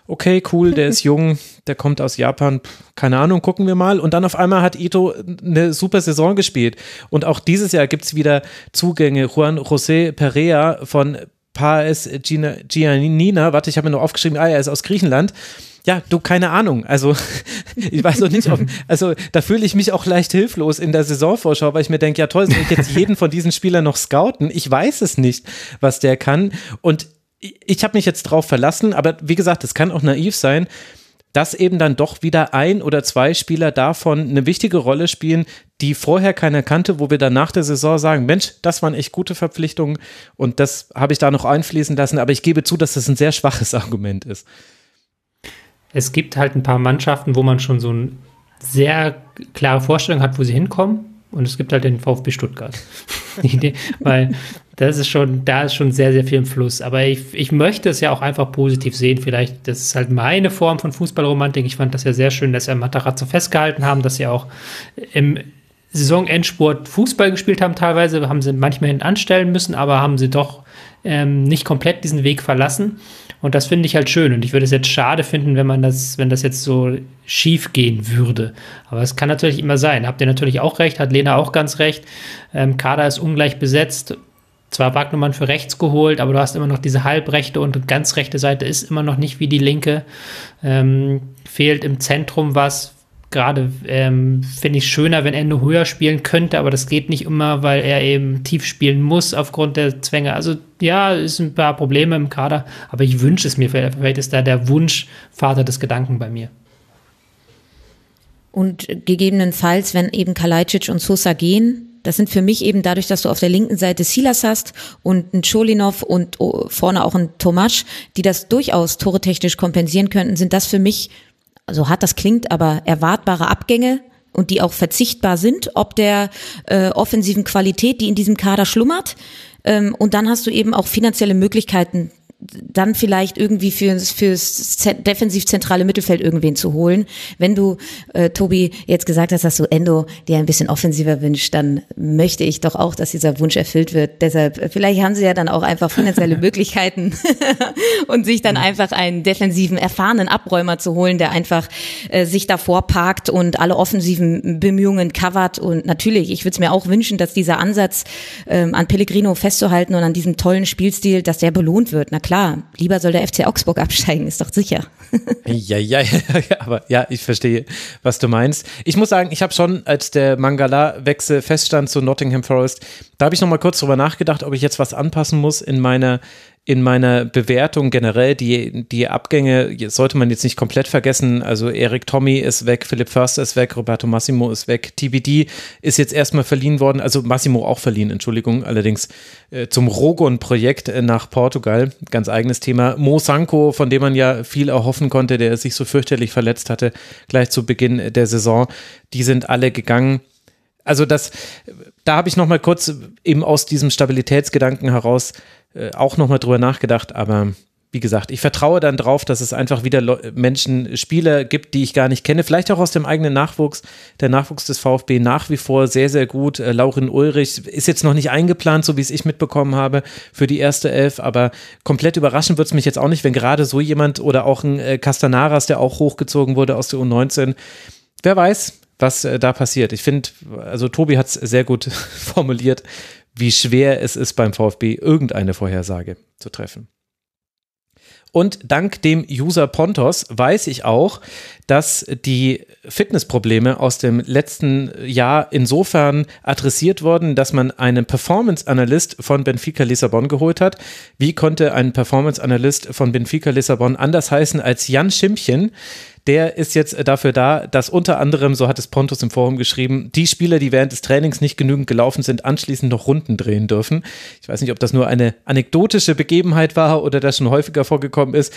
okay, cool, der ist *laughs* jung, der kommt aus Japan, keine Ahnung, gucken wir mal. Und dann auf einmal hat Ito eine super Saison gespielt. Und auch dieses Jahr gibt es wieder Zugänge. Juan José Perea von Paes Giannina, warte, ich habe mir noch aufgeschrieben, ah, er ist aus Griechenland. Ja, du, keine Ahnung. Also, *laughs* ich weiß noch nicht, ob, also da fühle ich mich auch leicht hilflos in der Saisonvorschau, weil ich mir denke, ja toll, soll ich jetzt jeden von diesen Spielern noch scouten? Ich weiß es nicht, was der kann. Und ich habe mich jetzt drauf verlassen, aber wie gesagt, es kann auch naiv sein dass eben dann doch wieder ein oder zwei Spieler davon eine wichtige Rolle spielen, die vorher keiner kannte, wo wir dann nach der Saison sagen, Mensch, das waren echt gute Verpflichtungen und das habe ich da noch einfließen lassen, aber ich gebe zu, dass das ein sehr schwaches *laughs* Argument ist. Es gibt halt ein paar Mannschaften, wo man schon so eine sehr klare Vorstellung hat, wo sie hinkommen und es gibt halt den VfB Stuttgart. weil das ist schon, da ist schon sehr, sehr viel im Fluss. Aber ich, ich möchte es ja auch einfach positiv sehen. Vielleicht, das ist halt meine Form von Fußballromantik. Ich fand das ja sehr schön, dass wir Matarazzo festgehalten haben, dass sie auch im Saisonendspurt Fußball gespielt haben teilweise, haben sie manchmal hinten anstellen müssen, aber haben sie doch ähm, nicht komplett diesen Weg verlassen. Und das finde ich halt schön. Und ich würde es jetzt schade finden, wenn man das, wenn das jetzt so schief gehen würde. Aber es kann natürlich immer sein. Habt ihr natürlich auch recht, hat Lena auch ganz recht. Ähm, Kader ist ungleich besetzt. Zwar Wagnermann für rechts geholt, aber du hast immer noch diese halbrechte und ganz rechte Seite ist immer noch nicht wie die linke. Ähm, fehlt im Zentrum was. Gerade ähm, finde ich schöner, wenn Endo höher spielen könnte, aber das geht nicht immer, weil er eben tief spielen muss aufgrund der Zwänge. Also ja, es sind ein paar Probleme im Kader, aber ich wünsche es mir. Vielleicht ist da der Wunsch Vater des Gedanken bei mir. Und gegebenenfalls, wenn eben Kalajdzic und Sosa gehen, das sind für mich eben dadurch, dass du auf der linken Seite Silas hast und einen Cholinov und oh, vorne auch einen Tomasch, die das durchaus toretechnisch kompensieren könnten, sind das für mich, so hart das klingt, aber erwartbare Abgänge und die auch verzichtbar sind, ob der äh, offensiven Qualität, die in diesem Kader schlummert. Ähm, und dann hast du eben auch finanzielle Möglichkeiten, dann vielleicht irgendwie fürs, fürs defensiv zentrale Mittelfeld irgendwen zu holen. Wenn du, äh, Tobi, jetzt gesagt hast, dass du Endo dir ein bisschen offensiver wünscht, dann möchte ich doch auch, dass dieser Wunsch erfüllt wird. Deshalb, vielleicht haben sie ja dann auch einfach finanzielle *laughs* Möglichkeiten *laughs* und sich dann einfach einen defensiven, erfahrenen Abräumer zu holen, der einfach äh, sich davor parkt und alle offensiven Bemühungen covert. Und natürlich, ich würde es mir auch wünschen, dass dieser Ansatz ähm, an Pellegrino festzuhalten und an diesem tollen Spielstil, dass der belohnt wird. Na klar, klar, lieber soll der FC Augsburg absteigen, ist doch sicher. ja, ja, ja, aber ja, ich verstehe, was du meinst. Ich muss sagen, ich habe schon, als der Mangala-Wechsel feststand zu Nottingham Forest, da habe ich noch mal kurz drüber nachgedacht, ob ich jetzt was anpassen muss in meiner in meiner Bewertung generell, die, die Abgänge sollte man jetzt nicht komplett vergessen. Also Erik Tommy ist weg, Philipp Förster ist weg, Roberto Massimo ist weg, TBD ist jetzt erstmal verliehen worden, also Massimo auch verliehen, Entschuldigung, allerdings äh, zum Rogon-Projekt äh, nach Portugal, ganz eigenes Thema. Mo Sanko, von dem man ja viel erhoffen konnte, der sich so fürchterlich verletzt hatte, gleich zu Beginn der Saison, die sind alle gegangen. Also das, da habe ich noch mal kurz eben aus diesem Stabilitätsgedanken heraus äh, auch nochmal drüber nachgedacht, aber wie gesagt, ich vertraue dann drauf, dass es einfach wieder Menschen, Spieler gibt, die ich gar nicht kenne, vielleicht auch aus dem eigenen Nachwuchs. Der Nachwuchs des VfB nach wie vor sehr, sehr gut. Äh, Laurin Ulrich ist jetzt noch nicht eingeplant, so wie es ich mitbekommen habe, für die erste Elf, aber komplett überraschen wird es mich jetzt auch nicht, wenn gerade so jemand oder auch ein äh, Castanaras, der auch hochgezogen wurde aus der U19, wer weiß, was äh, da passiert. Ich finde, also Tobi hat es sehr gut *laughs* formuliert wie schwer es ist beim VfB irgendeine Vorhersage zu treffen. Und dank dem User Pontos weiß ich auch, dass die Fitnessprobleme aus dem letzten Jahr insofern adressiert wurden, dass man einen Performance Analyst von Benfica Lissabon geholt hat. Wie konnte ein Performance Analyst von Benfica Lissabon anders heißen als Jan Schimmchen? Der ist jetzt dafür da, dass unter anderem, so hat es Pontus im Forum geschrieben, die Spieler, die während des Trainings nicht genügend gelaufen sind, anschließend noch Runden drehen dürfen. Ich weiß nicht, ob das nur eine anekdotische Begebenheit war oder das schon häufiger vorgekommen ist.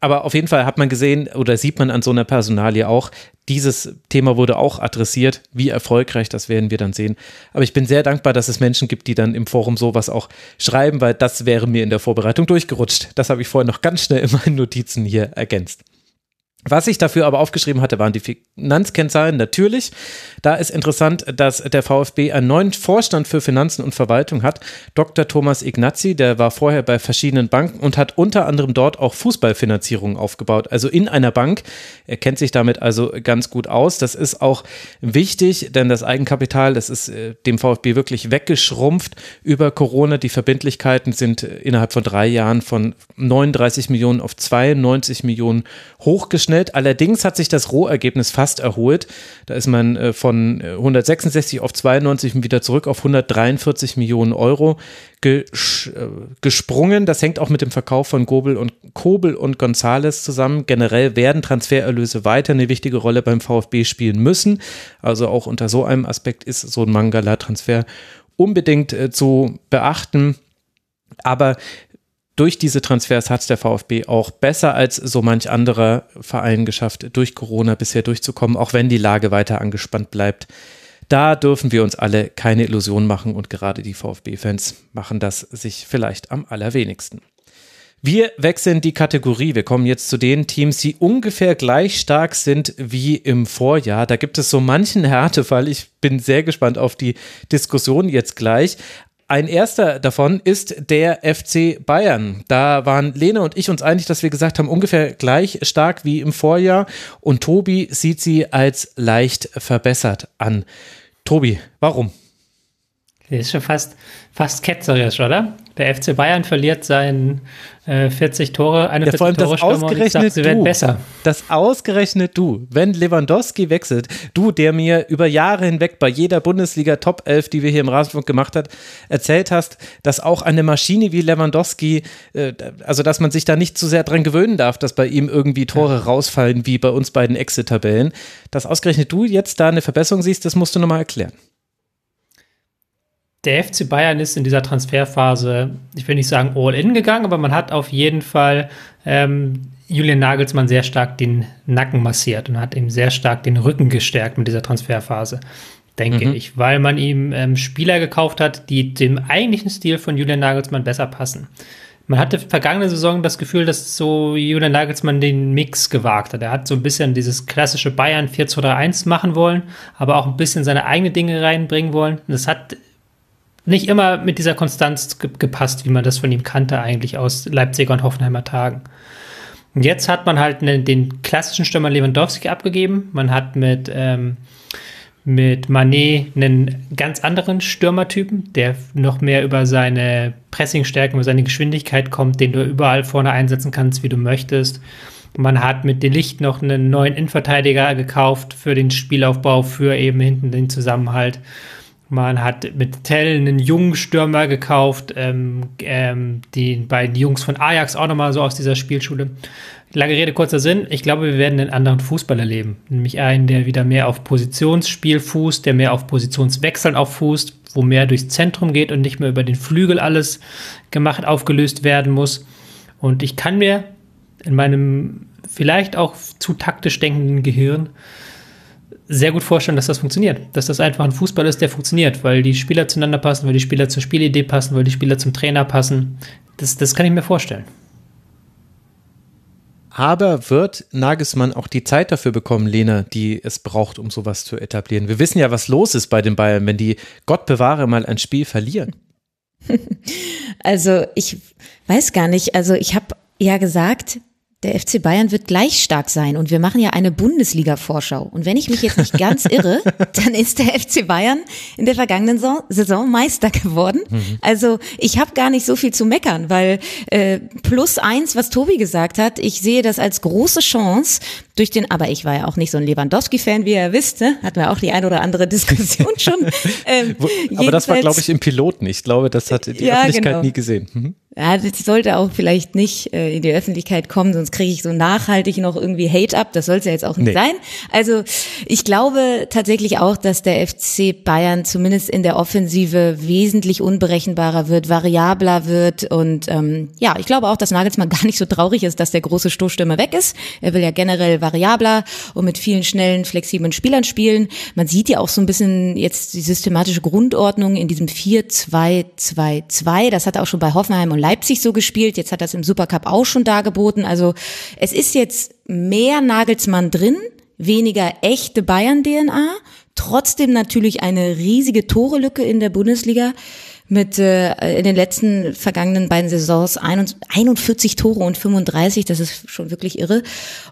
Aber auf jeden Fall hat man gesehen oder sieht man an so einer Personalie auch, dieses Thema wurde auch adressiert. Wie erfolgreich, das werden wir dann sehen. Aber ich bin sehr dankbar, dass es Menschen gibt, die dann im Forum sowas auch schreiben, weil das wäre mir in der Vorbereitung durchgerutscht. Das habe ich vorher noch ganz schnell in meinen Notizen hier ergänzt. Was ich dafür aber aufgeschrieben hatte, waren die Finanzkennzahlen. Natürlich, da ist interessant, dass der VfB einen neuen Vorstand für Finanzen und Verwaltung hat. Dr. Thomas Ignazi, der war vorher bei verschiedenen Banken und hat unter anderem dort auch Fußballfinanzierung aufgebaut. Also in einer Bank. Er kennt sich damit also ganz gut aus. Das ist auch wichtig, denn das Eigenkapital, das ist äh, dem VfB wirklich weggeschrumpft über Corona. Die Verbindlichkeiten sind innerhalb von drei Jahren von 39 Millionen auf 92 Millionen hochgeschnitten schnell. Allerdings hat sich das Rohergebnis fast erholt. Da ist man äh, von 166 äh, auf 92 und wieder zurück auf 143 Millionen Euro äh, gesprungen. Das hängt auch mit dem Verkauf von Gobel und Kobel und Gonzales zusammen. Generell werden Transfererlöse weiter eine wichtige Rolle beim VfB spielen müssen. Also auch unter so einem Aspekt ist so ein Mangala-Transfer unbedingt zu beachten. Aber durch diese Transfers hat es der VfB auch besser als so manch anderer Verein geschafft, durch Corona bisher durchzukommen, auch wenn die Lage weiter angespannt bleibt. Da dürfen wir uns alle keine Illusionen machen und gerade die VfB-Fans machen das sich vielleicht am allerwenigsten. Wir wechseln die Kategorie. Wir kommen jetzt zu den Teams, die ungefähr gleich stark sind wie im Vorjahr. Da gibt es so manchen Härtefall. Ich bin sehr gespannt auf die Diskussion jetzt gleich. Ein erster davon ist der FC Bayern. Da waren Lene und ich uns einig, dass wir gesagt haben, ungefähr gleich stark wie im Vorjahr. Und Tobi sieht sie als leicht verbessert an. Tobi, warum? Der ist schon fast, fast ketzerisch, oder? Der FC Bayern verliert seinen äh, 40 Tore, 41 ja, vor allem Tore das ausgerechnet sag, sie werden du, besser. Das ausgerechnet du, wenn Lewandowski wechselt, du, der mir über Jahre hinweg bei jeder Bundesliga Top 11, die wir hier im Rasenfunk gemacht hat, erzählt hast, dass auch eine Maschine wie Lewandowski, äh, also dass man sich da nicht zu sehr dran gewöhnen darf, dass bei ihm irgendwie Tore ja. rausfallen wie bei uns beiden Exit-Tabellen. Dass ausgerechnet du jetzt da eine Verbesserung siehst, das musst du nochmal erklären der FC Bayern ist in dieser Transferphase, ich will nicht sagen all in gegangen, aber man hat auf jeden Fall ähm, Julian Nagelsmann sehr stark den Nacken massiert und hat ihm sehr stark den Rücken gestärkt mit dieser Transferphase, denke mhm. ich, weil man ihm ähm, Spieler gekauft hat, die dem eigentlichen Stil von Julian Nagelsmann besser passen. Man hatte vergangene Saison das Gefühl, dass so Julian Nagelsmann den Mix gewagt hat. Er hat so ein bisschen dieses klassische Bayern 4-2-3-1 machen wollen, aber auch ein bisschen seine eigenen Dinge reinbringen wollen. Und das hat nicht immer mit dieser Konstanz gepasst, wie man das von ihm kannte, eigentlich aus Leipziger und Hoffenheimer Tagen. Und jetzt hat man halt ne, den klassischen Stürmer Lewandowski abgegeben. Man hat mit, ähm, mit Manet einen ganz anderen Stürmertypen, der noch mehr über seine Pressingstärken, über seine Geschwindigkeit kommt, den du überall vorne einsetzen kannst, wie du möchtest. Man hat mit Delicht noch einen neuen Innenverteidiger gekauft für den Spielaufbau, für eben hinten den Zusammenhalt. Man hat mit Tell einen jungen Stürmer gekauft, ähm, ähm, die beiden Jungs von Ajax auch nochmal so aus dieser Spielschule. Lange Rede, kurzer Sinn. Ich glaube, wir werden einen anderen Fußball erleben. Nämlich einen, der wieder mehr auf Positionsspiel fußt, der mehr auf Positionswechseln auffußt, wo mehr durchs Zentrum geht und nicht mehr über den Flügel alles gemacht, aufgelöst werden muss. Und ich kann mir in meinem vielleicht auch zu taktisch denkenden Gehirn sehr gut vorstellen, dass das funktioniert. Dass das einfach ein Fußball ist, der funktioniert, weil die Spieler zueinander passen, weil die Spieler zur Spielidee passen, weil die Spieler zum Trainer passen. Das, das kann ich mir vorstellen. Aber wird Nagelsmann auch die Zeit dafür bekommen, Lena, die es braucht, um sowas zu etablieren? Wir wissen ja, was los ist bei den Bayern, wenn die, Gott bewahre, mal ein Spiel verlieren. *laughs* Also ich weiß gar nicht. Also ich habe ja gesagt, der FC Bayern wird gleich stark sein und wir machen ja eine Bundesliga-Vorschau. Und wenn ich mich jetzt nicht ganz irre, *laughs* dann ist der FC Bayern in der vergangenen Saison Meister geworden. Mhm. Also ich habe gar nicht so viel zu meckern, weil äh, plus eins, was Tobi gesagt hat, ich sehe das als große Chance durch den, aber ich war ja auch nicht so ein Lewandowski-Fan, wie ihr wisst, ne? hatten wir auch die ein oder andere Diskussion *laughs* schon. Ähm, aber das war, glaube ich, im Piloten. Ich glaube, das hat die ja, Öffentlichkeit genau. nie gesehen. Mhm. Ja, das sollte auch vielleicht nicht äh, in die Öffentlichkeit kommen, sonst kriege ich so nachhaltig noch irgendwie Hate ab. Das soll es ja jetzt auch nicht nee. sein. Also ich glaube tatsächlich auch, dass der FC Bayern zumindest in der Offensive wesentlich unberechenbarer wird, variabler wird. Und ähm, ja, ich glaube auch, dass Nagelsmann *laughs* gar nicht so traurig ist, dass der große Stoßstürmer weg ist. Er will ja generell variabler und mit vielen schnellen, flexiblen Spielern spielen. Man sieht ja auch so ein bisschen jetzt die systematische Grundordnung in diesem 4-2-2-2. Das hat er auch schon bei Hoffenheim und Leipzig so gespielt. Jetzt hat es im Supercup auch schon dargeboten. Also es ist jetzt mehr Nagelsmann drin, weniger echte Bayern-DNA. Trotzdem natürlich eine riesige Torelücke in der Bundesliga mit äh, in den letzten vergangenen beiden Saisons 41 Tore und 35, das ist schon wirklich irre.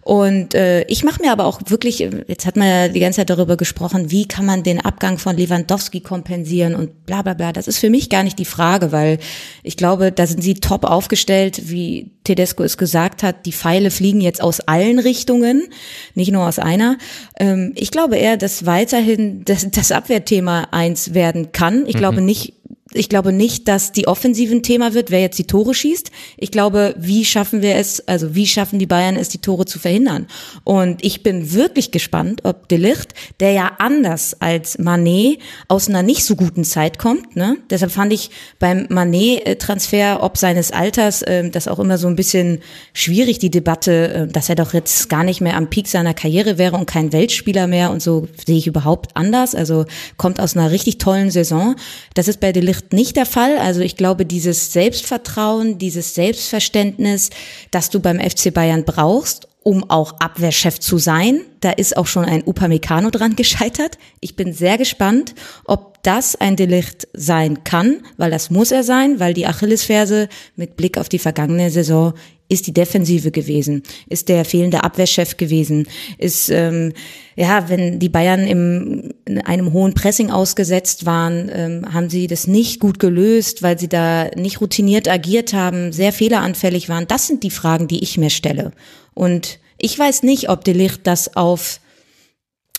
Und äh, ich mache mir aber auch wirklich, jetzt hat man ja die ganze Zeit darüber gesprochen, wie kann man den Abgang von Lewandowski kompensieren und bla bla bla. Das ist für mich gar nicht die Frage, weil ich glaube, da sind sie top aufgestellt, wie Tedesco es gesagt hat, die Pfeile fliegen jetzt aus allen Richtungen, nicht nur aus einer. Ähm, ich glaube eher, dass weiterhin das, das Abwehrthema eins werden kann. Ich mhm. glaube nicht, ich glaube nicht, dass die Offensiven Thema wird, wer jetzt die Tore schießt. Ich glaube, wie schaffen wir es, also wie schaffen die Bayern es, die Tore zu verhindern? Und ich bin wirklich gespannt, ob De Licht, der ja anders als Manet aus einer nicht so guten Zeit kommt, ne? Deshalb fand ich beim Manet-Transfer, ob seines Alters, äh, das auch immer so ein bisschen schwierig, die Debatte, äh, dass er doch jetzt gar nicht mehr am Peak seiner Karriere wäre und kein Weltspieler mehr und so sehe ich überhaupt anders. Also kommt aus einer richtig tollen Saison. Das ist bei De Nicht der Fall. Also ich glaube, dieses Selbstvertrauen, dieses Selbstverständnis, das du beim FC Bayern brauchst, um auch Abwehrchef zu sein. Da ist auch schon ein Upamecano dran *laughs* gescheitert. Ich bin sehr gespannt, ob das ein Delicht sein kann, weil das muss er sein, weil die Achillesferse mit Blick auf die vergangene Saison ist die Defensive gewesen, ist der fehlende Abwehrchef gewesen, ist ähm, ja, wenn die Bayern im, in einem hohen Pressing ausgesetzt waren, ähm, haben sie das nicht gut gelöst, weil sie da nicht routiniert agiert haben, sehr fehleranfällig waren. Das sind die Fragen, die ich mir stelle. Und ich weiß nicht, ob Delicht das auf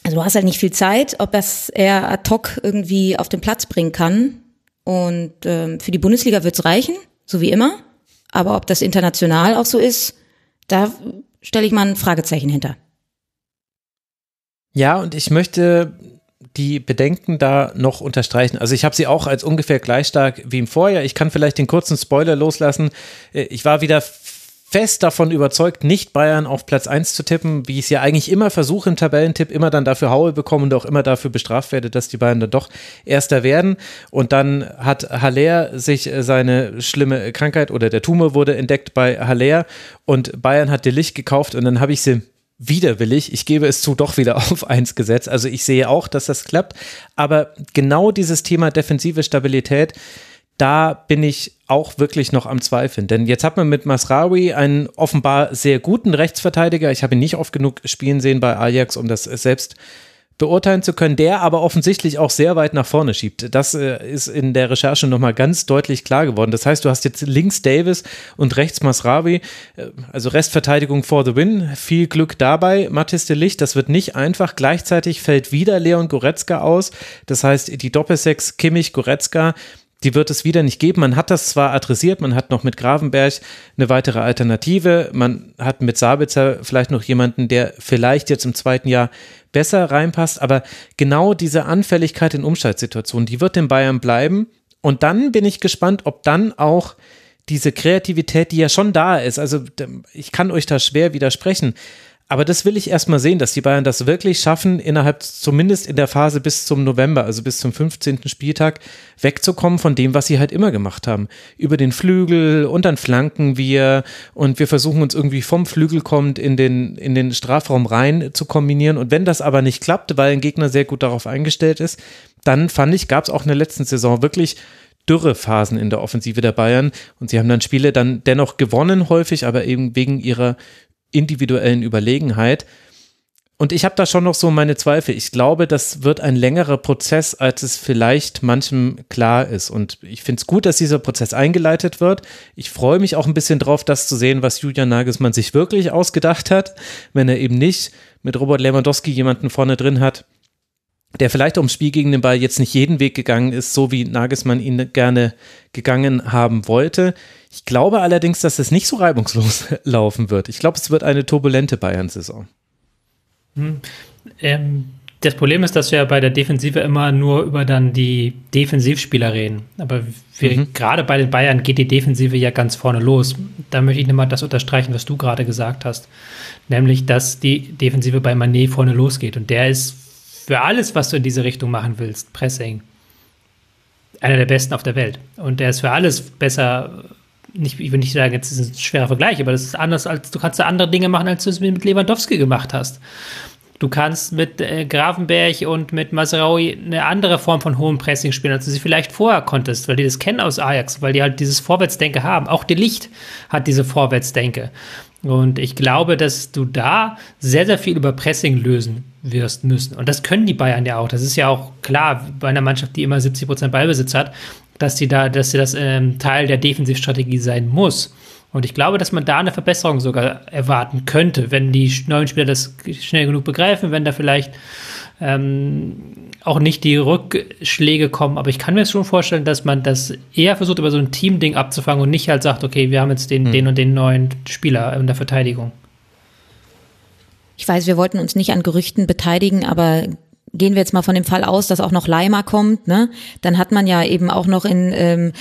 also du hast halt nicht viel Zeit, ob das er ad hoc irgendwie auf den Platz bringen kann. Und ähm, für die Bundesliga wird's reichen, so wie immer. Aber ob das international auch so ist, da stelle ich mal ein Fragezeichen hinter. Ja, und ich möchte die Bedenken da noch unterstreichen. Also ich habe sie auch als ungefähr gleich stark wie im Vorjahr. Ich kann vielleicht den kurzen Spoiler loslassen. Äh, ich war wieder fest davon überzeugt, nicht Bayern auf Platz 1 zu tippen, wie ich es ja eigentlich immer versuche im Tabellentipp, immer dann dafür Haue bekomme und auch immer dafür bestraft werde, dass die Bayern dann doch Erster werden. Und dann hat Haller sich äh, seine schlimme Krankheit oder der Tumor wurde entdeckt bei Haller und Bayern hat die Licht gekauft und dann habe ich sie widerwillig, ich gebe es zu, doch wieder *laughs* auf eins gesetzt. Also ich sehe auch, dass das klappt. Aber genau dieses Thema defensive Stabilität, da bin ich auch wirklich noch am Zweifeln. Denn jetzt hat man mit Masraoui einen offenbar sehr guten Rechtsverteidiger. Ich habe ihn nicht oft genug spielen sehen bei Ajax, um das selbst beurteilen zu können, der aber offensichtlich auch sehr weit nach vorne schiebt. Das äh, ist in der Recherche nochmal ganz deutlich klar geworden. Das heißt, du hast jetzt links Davis und rechts Masraoui, äh, also Restverteidigung for the win. Viel Glück dabei, Mathis de Licht. Das wird nicht einfach. Gleichzeitig fällt wieder Leon Goretzka aus. Das heißt, die Doppelsechs Kimmich-Goretzka die wird es wieder nicht geben. Man hat das zwar adressiert, man hat noch mit Gravenberg eine weitere Alternative, man hat mit Sabitzer vielleicht noch jemanden, der vielleicht jetzt im zweiten Jahr besser reinpasst, aber genau diese Anfälligkeit in Umschaltsituationen, die wird in Bayern bleiben. Und dann bin ich gespannt, ob dann auch diese Kreativität, die ja schon da ist, also ich kann euch da schwer widersprechen, aber das will ich erstmal sehen, dass die Bayern das wirklich schaffen, innerhalb, zumindest in der Phase bis zum November, also bis zum 15. Spieltag, wegzukommen von dem, was sie halt immer gemacht haben. Über den Flügel und dann flanken wir und wir versuchen uns irgendwie vom Flügel kommt in den, in den Strafraum rein zu kombinieren. Und wenn das aber nicht klappt, weil ein Gegner sehr gut darauf eingestellt ist, dann fand ich, gab es auch in der letzten Saison wirklich Dürrephasen in der Offensive der Bayern und sie haben dann Spiele dann dennoch gewonnen häufig, aber eben wegen ihrer individuellen Überlegenheit. Und ich habe da schon noch so meine Zweifel. Ich glaube, das wird ein längerer Prozess, als es vielleicht manchem klar ist. Und ich finde es gut, dass dieser Prozess eingeleitet wird. Ich freue mich auch ein bisschen drauf, das zu sehen, was Julian Nagelsmann sich wirklich ausgedacht hat, wenn er eben nicht mit Robert Lewandowski jemanden vorne drin hat, der vielleicht ums Spiel gegen den Ball jetzt nicht jeden Weg gegangen ist, so wie Nagelsmann ihn gerne gegangen haben wollte. Ich glaube allerdings, dass es nicht so reibungslos *laughs* laufen wird. Ich glaube, es wird eine turbulente Bayern-Saison. Hm. Ähm, das Problem ist, dass wir bei der Defensive immer nur über dann die Defensivspieler reden. Aber mhm. gerade bei den Bayern geht die Defensive ja ganz vorne los. Da möchte ich nochmal das unterstreichen, was du gerade gesagt hast. Nämlich, dass die Defensive bei Manet vorne losgeht. Und der ist für alles, was du in diese Richtung machen willst, Pressing, einer der besten auf der Welt. Und der ist für alles besser. Nicht, ich will nicht sagen, jetzt ist es ein schwerer Vergleich, aber das ist anders, als du kannst da andere Dinge machen, als du es mit Lewandowski gemacht hast. Du kannst mit äh, Grafenberg und mit Masraoui eine andere Form von hohem Pressing spielen, als du sie vielleicht vorher konntest, weil die das kennen aus Ajax, weil die halt dieses Vorwärtsdenke haben. Auch die Licht hat diese Vorwärtsdenke. Und ich glaube, dass du da sehr, sehr viel über Pressing lösen wirst müssen. Und das können die Bayern ja auch. Das ist ja auch klar bei einer Mannschaft, die immer 70 Prozent Ballbesitz hat, dass die da, dass sie das ähm, Teil der Defensivstrategie sein muss. Und ich glaube, dass man da eine Verbesserung sogar erwarten könnte, wenn die neuen Spieler das schnell genug begreifen, wenn da vielleicht ähm, auch nicht die Rückschläge kommen. Aber ich kann mir schon vorstellen, dass man das eher versucht, über so ein Team-Ding abzufangen und nicht halt sagt, okay, wir haben jetzt den, hm. den und den neuen Spieler in der Verteidigung. Ich weiß, wir wollten uns nicht an Gerüchten beteiligen, aber gehen wir jetzt mal von dem Fall aus, dass auch noch Leimer kommt, ne? Dann hat man ja eben auch noch in ähm,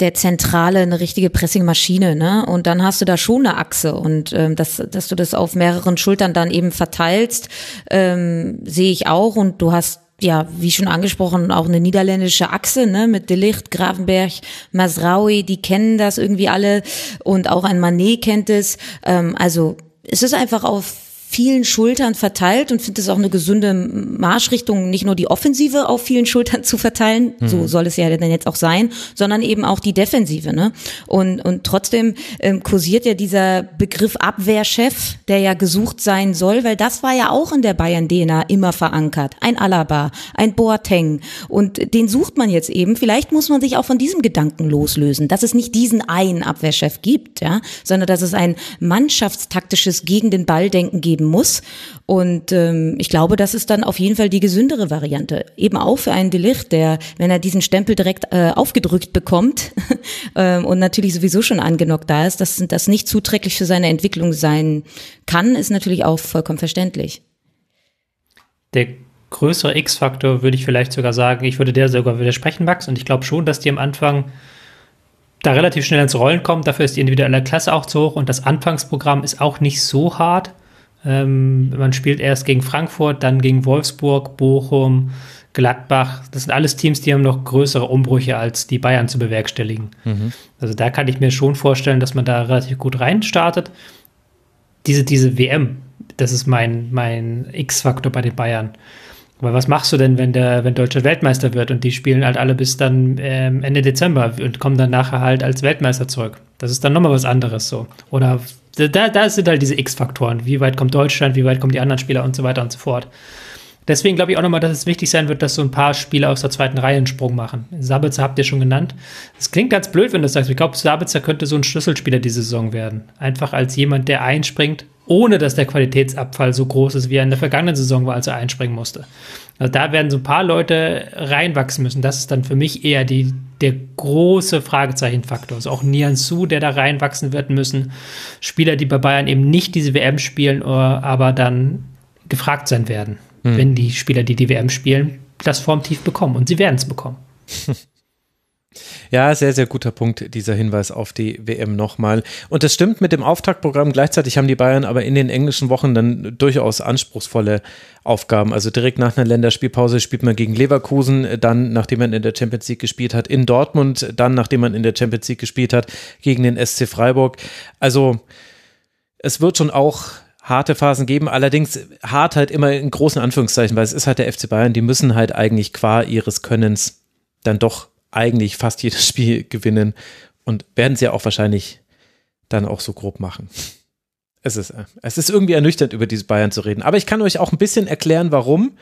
der Zentrale eine richtige Pressingmaschine, ne? Und dann hast du da schon eine Achse und ähm, dass, dass du das auf mehreren Schultern dann eben verteilst, ähm, sehe ich auch. Und du hast ja, wie schon angesprochen, auch eine niederländische Achse, ne, mit Delicht, Gravenberg, Masraoui, die kennen das irgendwie alle und auch ein Manet kennt es. Ähm, also es ist einfach auf vielen Schultern verteilt und finde es auch eine gesunde Marschrichtung, nicht nur die Offensive auf vielen Schultern zu verteilen, mhm. so soll es ja dann jetzt auch sein, sondern eben auch die Defensive. Ne? Und, und trotzdem ähm, kursiert ja dieser Begriff Abwehrchef, der ja gesucht sein soll, weil das war ja auch in der Bayern-DNA immer verankert. Ein Alaba, ein Boateng und den sucht man jetzt eben. Vielleicht muss man sich auch von diesem Gedanken loslösen, dass es nicht diesen einen Abwehrchef gibt, ja, sondern dass es ein mannschaftstaktisches gegen den Ball denken geben geben muss. Und ähm, ich glaube, das ist dann auf jeden Fall die gesündere Variante. Eben auch für einen Delicht, der, wenn er diesen Stempel direkt äh, aufgedrückt bekommt *laughs* äh, und natürlich sowieso schon angenockt da ist, dass das nicht zuträglich für seine Entwicklung sein kann, ist natürlich auch vollkommen verständlich. Der größere X-Faktor würde ich vielleicht sogar sagen, ich würde der sogar widersprechen, Max, und ich glaube schon, dass die am Anfang da relativ schnell ins Rollen kommt. Dafür ist die individuelle Klasse auch zu hoch und das Anfangsprogramm ist auch nicht so hart. Ähm, man spielt erst gegen Frankfurt, dann gegen Wolfsburg, Bochum, Gladbach. Das sind alles Teams, die haben noch größere Umbrüche als die Bayern zu bewerkstelligen. Mhm. Also da kann ich mir schon vorstellen, dass man da relativ gut reinstartet. Diese, diese WM, das ist mein, mein X-Faktor bei den Bayern. Aber was machst du denn, wenn der, wenn Deutschland Weltmeister wird und die spielen halt alle bis dann ähm, Ende Dezember und kommen dann nachher halt als Weltmeister zurück? Das ist dann nochmal was anderes so. Oder da, da sind halt diese X-Faktoren. Wie weit kommt Deutschland, wie weit kommen die anderen Spieler und so weiter und so fort. Deswegen glaube ich auch nochmal, dass es wichtig sein wird, dass so ein paar Spieler aus der zweiten Reihe einen Sprung machen. Sabitzer habt ihr schon genannt. Es klingt ganz blöd, wenn du das sagst. Ich glaube, Sabitzer könnte so ein Schlüsselspieler diese Saison werden. Einfach als jemand, der einspringt, ohne dass der Qualitätsabfall so groß ist, wie er in der vergangenen Saison war, als er einspringen musste. Also da werden so ein paar Leute reinwachsen müssen. Das ist dann für mich eher die, der große Fragezeichenfaktor. Also auch Nian Su, der da reinwachsen wird müssen. Spieler, die bei Bayern eben nicht diese WM spielen, aber dann gefragt sein werden hm. wenn die Spieler, die die WM spielen, das formtief bekommen. Und sie werden es bekommen. *laughs* Ja, sehr, sehr guter Punkt, dieser Hinweis auf die WM nochmal. Und das stimmt mit dem Auftaktprogramm. Gleichzeitig haben die Bayern aber in den englischen Wochen dann durchaus anspruchsvolle Aufgaben. Also direkt nach einer Länderspielpause spielt man gegen Leverkusen, dann, nachdem man in der Champions League gespielt hat, in Dortmund, dann, nachdem man in der Champions League gespielt hat, gegen den SC Freiburg. Also, es wird schon auch harte Phasen geben, allerdings hart halt immer in großen Anführungszeichen, weil es ist halt der FC Bayern, die müssen halt eigentlich qua ihres Könnens dann doch eigentlich fast jedes *laughs* Spiel gewinnen und werden sie ja auch wahrscheinlich dann auch so grob machen. Es ist, es ist irgendwie ernüchternd, über diese Bayern zu reden. Aber ich kann euch auch ein bisschen erklären, warum.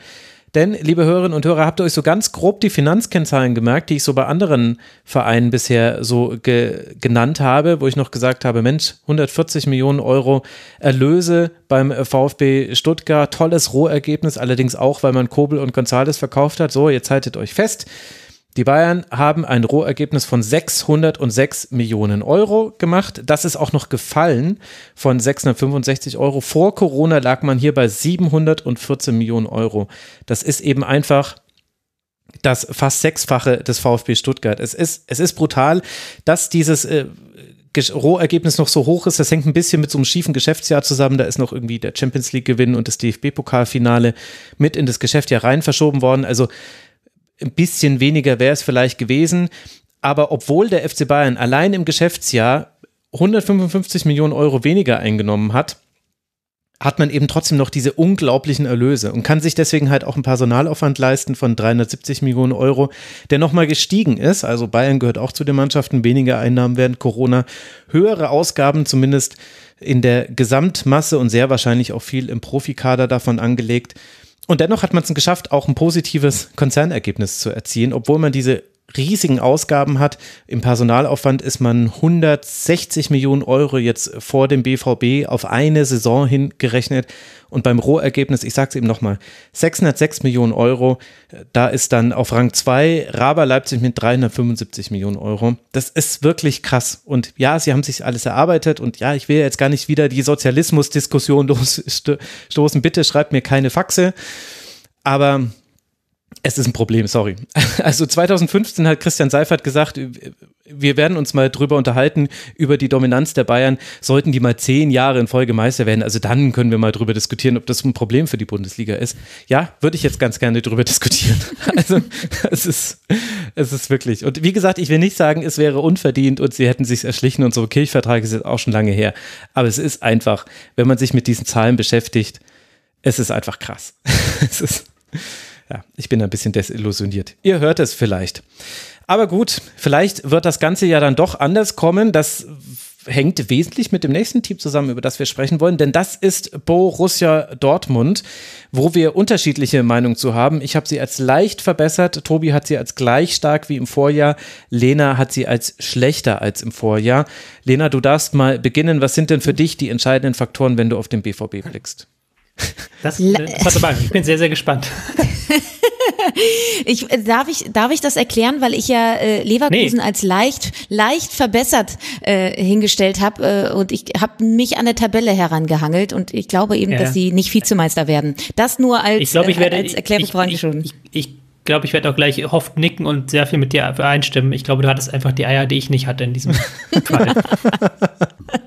Denn, liebe Hörerinnen und Hörer, habt ihr euch so ganz grob die Finanzkennzahlen gemerkt, die ich so bei anderen Vereinen bisher so ge genannt habe, wo ich noch gesagt habe, Mensch, 140 Millionen Euro Erlöse beim VfB Stuttgart, tolles Rohergebnis, allerdings auch, weil man Kobel und Gonzales verkauft hat. So, jetzt haltet euch fest. Die Bayern haben ein Rohergebnis von 606 Millionen Euro gemacht. Das ist auch noch gefallen von 665 Euro. Vor Corona lag man hier bei 714 Millionen Euro. Das ist eben einfach das fast sechsfache des VfB Stuttgart. Es ist, es ist brutal, dass dieses äh, Rohergebnis noch so hoch ist. Das hängt ein bisschen mit so einem schiefen Geschäftsjahr zusammen. Da ist noch irgendwie der Champions League Gewinn und das DFB-Pokalfinale mit in das Geschäftsjahr rein verschoben worden. Also ein bisschen weniger wäre es vielleicht gewesen. Aber obwohl der FC Bayern allein im Geschäftsjahr 155 Millionen Euro weniger eingenommen hat, hat man eben trotzdem noch diese unglaublichen Erlöse und kann sich deswegen halt auch einen Personalaufwand leisten von 370 Millionen Euro, der nochmal gestiegen ist. Also Bayern gehört auch zu den Mannschaften, weniger Einnahmen während Corona, höhere Ausgaben zumindest in der Gesamtmasse und sehr wahrscheinlich auch viel im Profikader davon angelegt. Und dennoch hat man es geschafft, auch ein positives Konzernergebnis zu erzielen, obwohl man diese riesigen Ausgaben hat. Im Personalaufwand ist man 160 Millionen Euro jetzt vor dem BVB auf eine Saison hingerechnet. Und beim Rohergebnis, ich sage es eben nochmal, 606 Millionen Euro. Da ist dann auf Rang 2 Raber Leipzig mit 375 Millionen Euro. Das ist wirklich krass. Und ja, sie haben sich alles erarbeitet. Und ja, ich will jetzt gar nicht wieder die Sozialismus-Diskussion *laughs* losstoßen. Bitte schreibt mir keine Faxe. Aber Es ist ein Problem, sorry. *laughs* Also 2015 hat Christian Seifert gesagt, wir werden uns mal drüber unterhalten, über die Dominanz der Bayern. Sollten die mal zehn Jahre in Folge Meister werden, also dann können wir mal drüber diskutieren, ob das ein Problem für die Bundesliga ist. Ja, würde ich jetzt ganz gerne drüber *laughs* diskutieren. Also es ist, es ist wirklich. Und wie gesagt, ich will nicht sagen, es wäre unverdient und sie hätten sich erschlichen und so. Kirchvertrag ist jetzt auch schon lange her. Aber es ist einfach, wenn man sich mit diesen Zahlen beschäftigt, es ist einfach krass. *laughs* es ist ja, ich bin ein bisschen desillusioniert. Ihr hört es vielleicht. Aber gut, vielleicht wird das Ganze ja dann doch anders kommen. Das hängt wesentlich mit dem nächsten Team zusammen, über das wir sprechen wollen, denn das ist Borussia Dortmund, wo wir unterschiedliche Meinungen zu haben. Ich habe sie als leicht verbessert, Tobi hat sie als gleich stark wie im Vorjahr, Lena hat sie als schlechter als im Vorjahr. Lena, du darfst mal beginnen. Was sind denn für dich die entscheidenden Faktoren, wenn du auf den BVB blickst? Das, das ich bin sehr, sehr gespannt. *laughs* ich, äh, darf, ich, darf ich das erklären, weil ich ja äh, Leverkusen nee. als leicht, leicht verbessert äh, hingestellt habe äh, und ich habe mich an der Tabelle herangehangelt und ich glaube eben, ja. dass sie nicht Vizemeister werden. Das nur als, ich glaub, ich werde, äh, als Erklärung vorangeschoben. Ich, ich, ich glaube, ich werde auch gleich oft nicken und sehr viel mit dir einstimmen. Ich glaube, du hattest einfach die Eier, die ich nicht hatte in diesem *laughs* Fall. *laughs*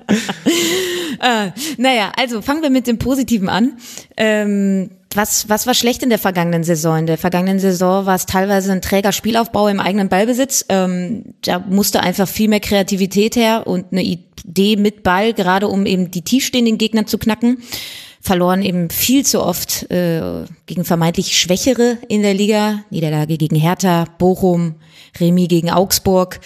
*laughs* äh, naja, also fangen wir mit dem Positiven an. Ähm, was, was war schlecht in der vergangenen Saison? In der vergangenen Saison war es teilweise ein träger Spielaufbau im eigenen Ballbesitz. Ähm, da musste einfach viel mehr Kreativität her und eine Idee mit Ball, gerade um eben die tiefstehenden Gegner zu knacken. Verloren eben viel zu oft äh, gegen vermeintlich Schwächere in der Liga. Niederlage gegen Hertha, Bochum, Remi gegen Augsburg.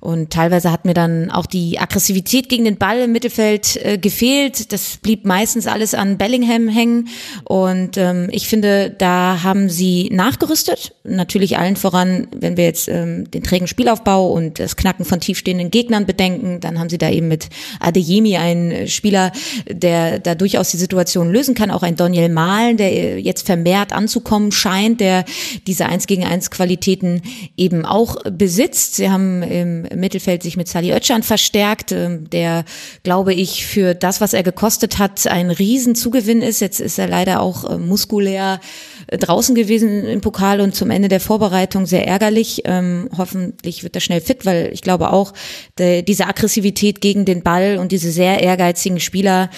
Und teilweise hat mir dann auch die Aggressivität gegen den Ball im Mittelfeld äh, gefehlt. Das blieb meistens alles an Bellingham hängen. Und ähm, ich finde, da haben sie nachgerüstet. Natürlich allen voran, wenn wir jetzt ähm, den trägen Spielaufbau und das Knacken von tiefstehenden Gegnern bedenken, dann haben sie da eben mit Adeyemi einen Spieler, der da durchaus die Situation lösen kann. Auch ein Daniel Mahlen, der jetzt vermehrt anzukommen scheint, der diese 1 gegen 1 Qualitäten eben auch besitzt. Sie haben im Mittelfeld sich mit Sali Özcan verstärkt, ähm, der, glaube ich, für das, was er gekostet hat, ein Riesenzugewinn ist. Jetzt ist er leider auch äh, muskulär äh, draußen gewesen im Pokal und zum Ende der Vorbereitung sehr ärgerlich. Ähm, hoffentlich wird er schnell fit, weil ich glaube auch, diese Aggressivität gegen den Ball und diese sehr ehrgeizigen Spieler,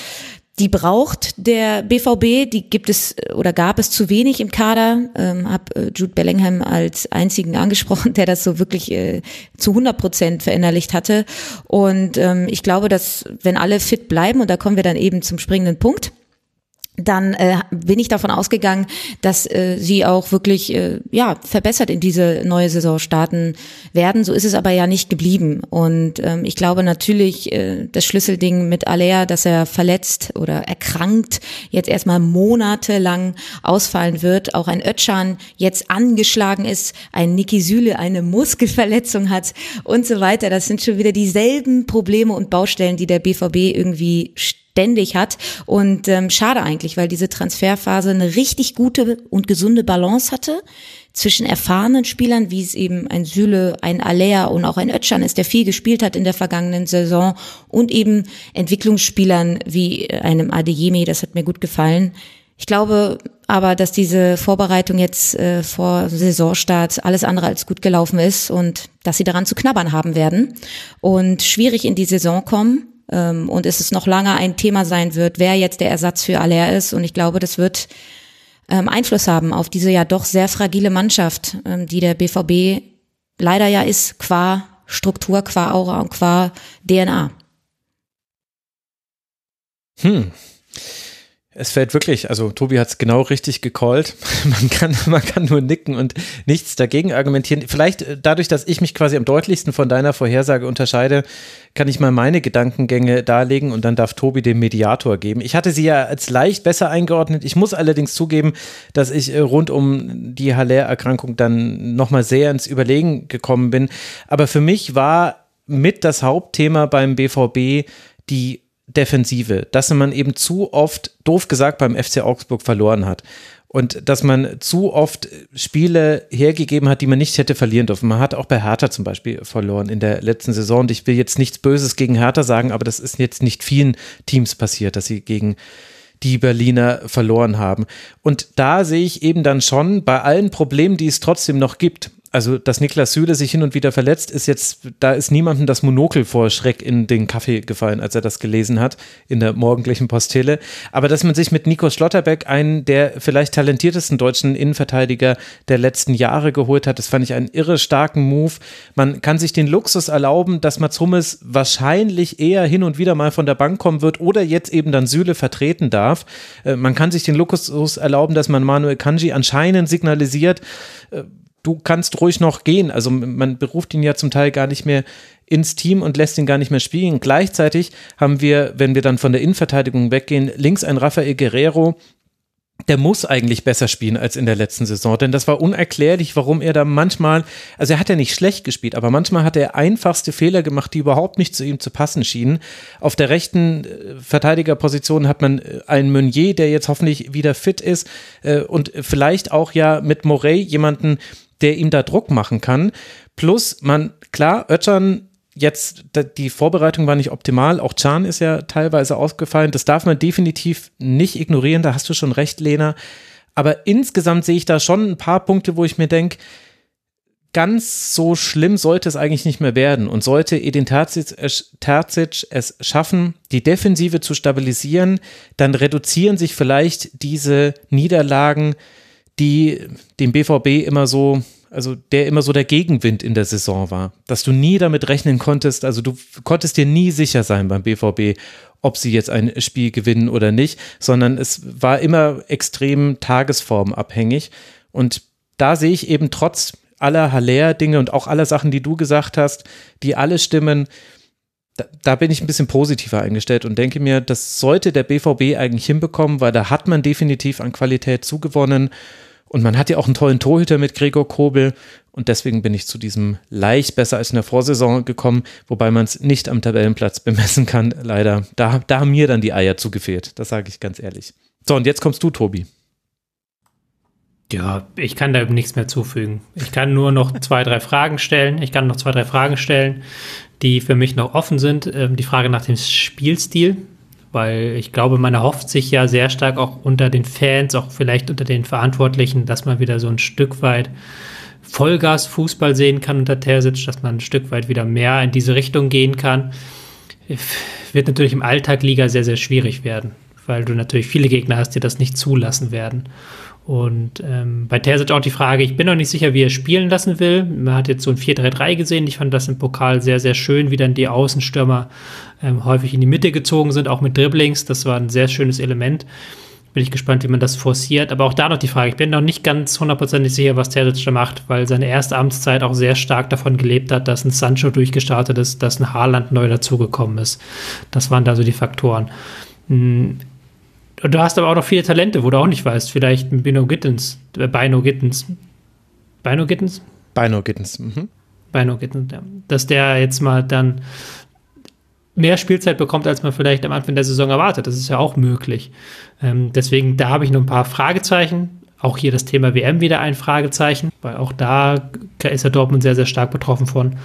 die braucht der BVB, die gibt es oder gab es zu wenig im Kader. Ähm, hab äh, Jude Bellingham als einzigen angesprochen, *laughs* der das so wirklich äh, zu 100 Prozent verinnerlicht hatte. Und ähm, ich glaube, dass wenn alle fit bleiben, und da kommen wir dann eben zum springenden Punkt, dann äh, bin ich davon ausgegangen, dass äh, sie auch wirklich äh, ja verbessert in diese neue Saison starten werden. So ist es aber ja nicht geblieben. Und ähm, ich glaube natürlich, äh, das Schlüsselding mit Alea, dass er verletzt oder erkrankt jetzt erstmal monatelang ausfallen wird. Auch ein Ötschan jetzt angeschlagen ist, ein Niki Süle eine Muskelverletzung hat und so weiter. Das sind schon wieder dieselben Probleme und Baustellen, die der BVB irgendwie ständig hat. Und ähm, schade eigentlich, weil diese Transferphase eine richtig gute und gesunde Balance hatte zwischen erfahrenen Spielern, wie es eben ein Süle, ein Alea und auch ein Ötschan ist, der viel gespielt hat in der vergangenen Saison und eben Entwicklungsspielern wie einem Adeyemi, das hat mir gut gefallen. Ich glaube aber, dass diese Vorbereitung jetzt äh, vor Saisonstart alles andere als gut gelaufen ist und dass sie daran zu knabbern haben werden und schwierig in die Saison kommen ähm, und es ist noch lange ein Thema sein wird, wer jetzt der Ersatz für Aller ist. Und ich glaube, das wird ähm, Einfluss haben auf diese ja doch sehr fragile Mannschaft, ähm, die der BVB leider ja ist, qua Struktur, qua Aura und qua DNA. Hm. Es fällt wirklich, also Tobi hat es genau richtig gecallt. *laughs* Man kann, man kann nur nicken und nichts dagegen argumentieren. Vielleicht äh, dadurch, dass ich mich quasi am deutlichsten von deiner Vorhersage unterscheide, kann ich mal meine Gedankengänge darlegen und dann darf Tobi den Mediator geben. Ich hatte sie ja als leicht besser eingeordnet. Ich muss allerdings zugeben, dass ich äh, rund um die Haller-Erkrankung dann nochmal sehr ins Überlegen gekommen bin. Aber für mich war mit das Hauptthema beim BVB die Defensive, dass man eben zu oft, doof gesagt, beim FC Augsburg verloren hat. Und dass man zu oft Spiele hergegeben hat, die man nicht hätte verlieren dürfen. Man hat auch bei Hertha zum Beispiel verloren in der letzten Saison. Und ich will jetzt nichts Böses gegen Hertha sagen, aber das ist jetzt nicht vielen Teams passiert, dass sie gegen die Berliner verloren haben. Und da sehe ich eben dann schon bei allen Problemen, die es trotzdem noch gibt, also dass Niklas Süle sich hin und wieder verletzt, ist jetzt, da ist niemandem das Monokel vor Schreck in den Kaffee gefallen, als er das gelesen hat in der morgendlichen Postille. Aber dass man sich mit Nico Schlotterbeck einen der vielleicht talentiertesten deutschen Innenverteidiger der letzten Jahre geholt hat, das fand ich einen irre starken Move. Man kann sich den Luxus erlauben, dass Mats Hummels wahrscheinlich eher hin und wieder mal von der Bank kommen wird oder jetzt eben dann Süle vertreten darf. Äh, man kann sich den Luxus erlauben, dass man Manuel Kanji anscheinend signalisiert, äh, du kannst ruhig noch gehen. Also man beruft ihn ja zum Teil gar nicht mehr ins Team und lässt ihn gar nicht mehr spielen. Gleichzeitig haben wir, wenn wir dann von der Innenverteidigung weggehen, links ein Rafael Guerrero, der muss eigentlich besser spielen als in der letzten Saison, denn das war unerklärlich, warum er da manchmal, also er hat ja nicht schlecht gespielt, aber manchmal hat er einfachste Fehler gemacht, die überhaupt nicht zu ihm zu passen schienen. Auf der rechten äh, Verteidigerposition hat man äh, einen Meunier, der jetzt hoffentlich wieder fit ist äh, und vielleicht auch ja mit Morey jemanden, der ihm da Druck machen kann. Plus, man, klar, Ötschern jetzt, die Vorbereitung war nicht optimal. Auch Chan ist ja teilweise ausgefallen. Das darf man definitiv nicht ignorieren. Da hast du schon recht, Lena. Aber insgesamt sehe ich da schon ein paar Punkte, wo ich mir denke, ganz so schlimm sollte es eigentlich nicht mehr werden. Und sollte Edin Terzic es schaffen, die Defensive zu stabilisieren, dann reduzieren sich vielleicht diese Niederlagen die dem BVB immer so, also der immer so der Gegenwind in der Saison war, dass du nie damit rechnen konntest, also du konntest dir nie sicher sein beim BVB, ob sie jetzt ein Spiel gewinnen oder nicht, sondern es war immer extrem tagesformabhängig. Und da sehe ich eben trotz aller Haller-Dinge und auch aller Sachen, die du gesagt hast, die alle stimmen, da, da, bin ich ein bisschen positiver eingestellt und denke mir, das sollte der BVB eigentlich hinbekommen, weil da hat man definitiv an Qualität zugewonnen und man hat ja auch einen tollen Torhüter mit Gregor Kobel. Und deswegen bin ich zu diesem leicht besser als in der Vorsaison gekommen, wobei man es nicht am Tabellenplatz bemessen kann, leider. Da, da haben mir dann die Eier zugefehlt. Das sage ich ganz ehrlich. So, und jetzt kommst du, Tobi. Ja, ich kann da nichts mehr zufügen. Ich kann nur noch zwei, drei Fragen stellen. Ich kann noch zwei, drei Fragen stellen, die für mich noch offen sind. Ähm, die Frage nach dem Spielstil weil ich glaube, man erhofft sich ja sehr stark auch unter den Fans, auch vielleicht unter den Verantwortlichen, dass man wieder so ein Stück weit Vollgas-Fußball sehen kann unter Terzic, dass man ein Stück weit wieder mehr in diese Richtung gehen kann. Wird natürlich im Alltag Liga sehr, sehr schwierig werden, weil du natürlich viele Gegner hast, die das nicht zulassen werden. Und ähm, bei Terzic auch die Frage, ich bin noch nicht sicher, wie er spielen lassen will. Man hat jetzt so ein 4-3-3 gesehen. Ich fand das im Pokal sehr, sehr schön, wie dann die Außenstürmer ähm, häufig in die Mitte gezogen sind, auch mit Dribblings. Das war ein sehr schönes Element. Bin ich gespannt, wie man das forciert. Aber auch da noch die Frage, ich bin noch nicht ganz hundertprozentig sicher, was Terzic da macht, weil seine erste Amtszeit auch sehr stark davon gelebt hat, dass ein Sancho durchgestartet ist, dass ein Haaland neu dazugekommen ist. Das waren da so die Faktoren. Hm, Du hast aber auch noch viele Talente, wo du auch nicht weißt. Vielleicht ein Bino Gittens, äh, Bino Gittens. Bino Gittens? Bino Gittens, mhm. Bino Gittens, ja. Dass der jetzt mal dann mehr Spielzeit bekommt, als man vielleicht am Anfang der Saison erwartet. Das ist ja auch möglich. Ähm, deswegen, da habe ich noch ein paar Fragezeichen. Auch hier das Thema WM wieder ein Fragezeichen, weil auch da ist ja Dortmund sehr, sehr stark betroffen von.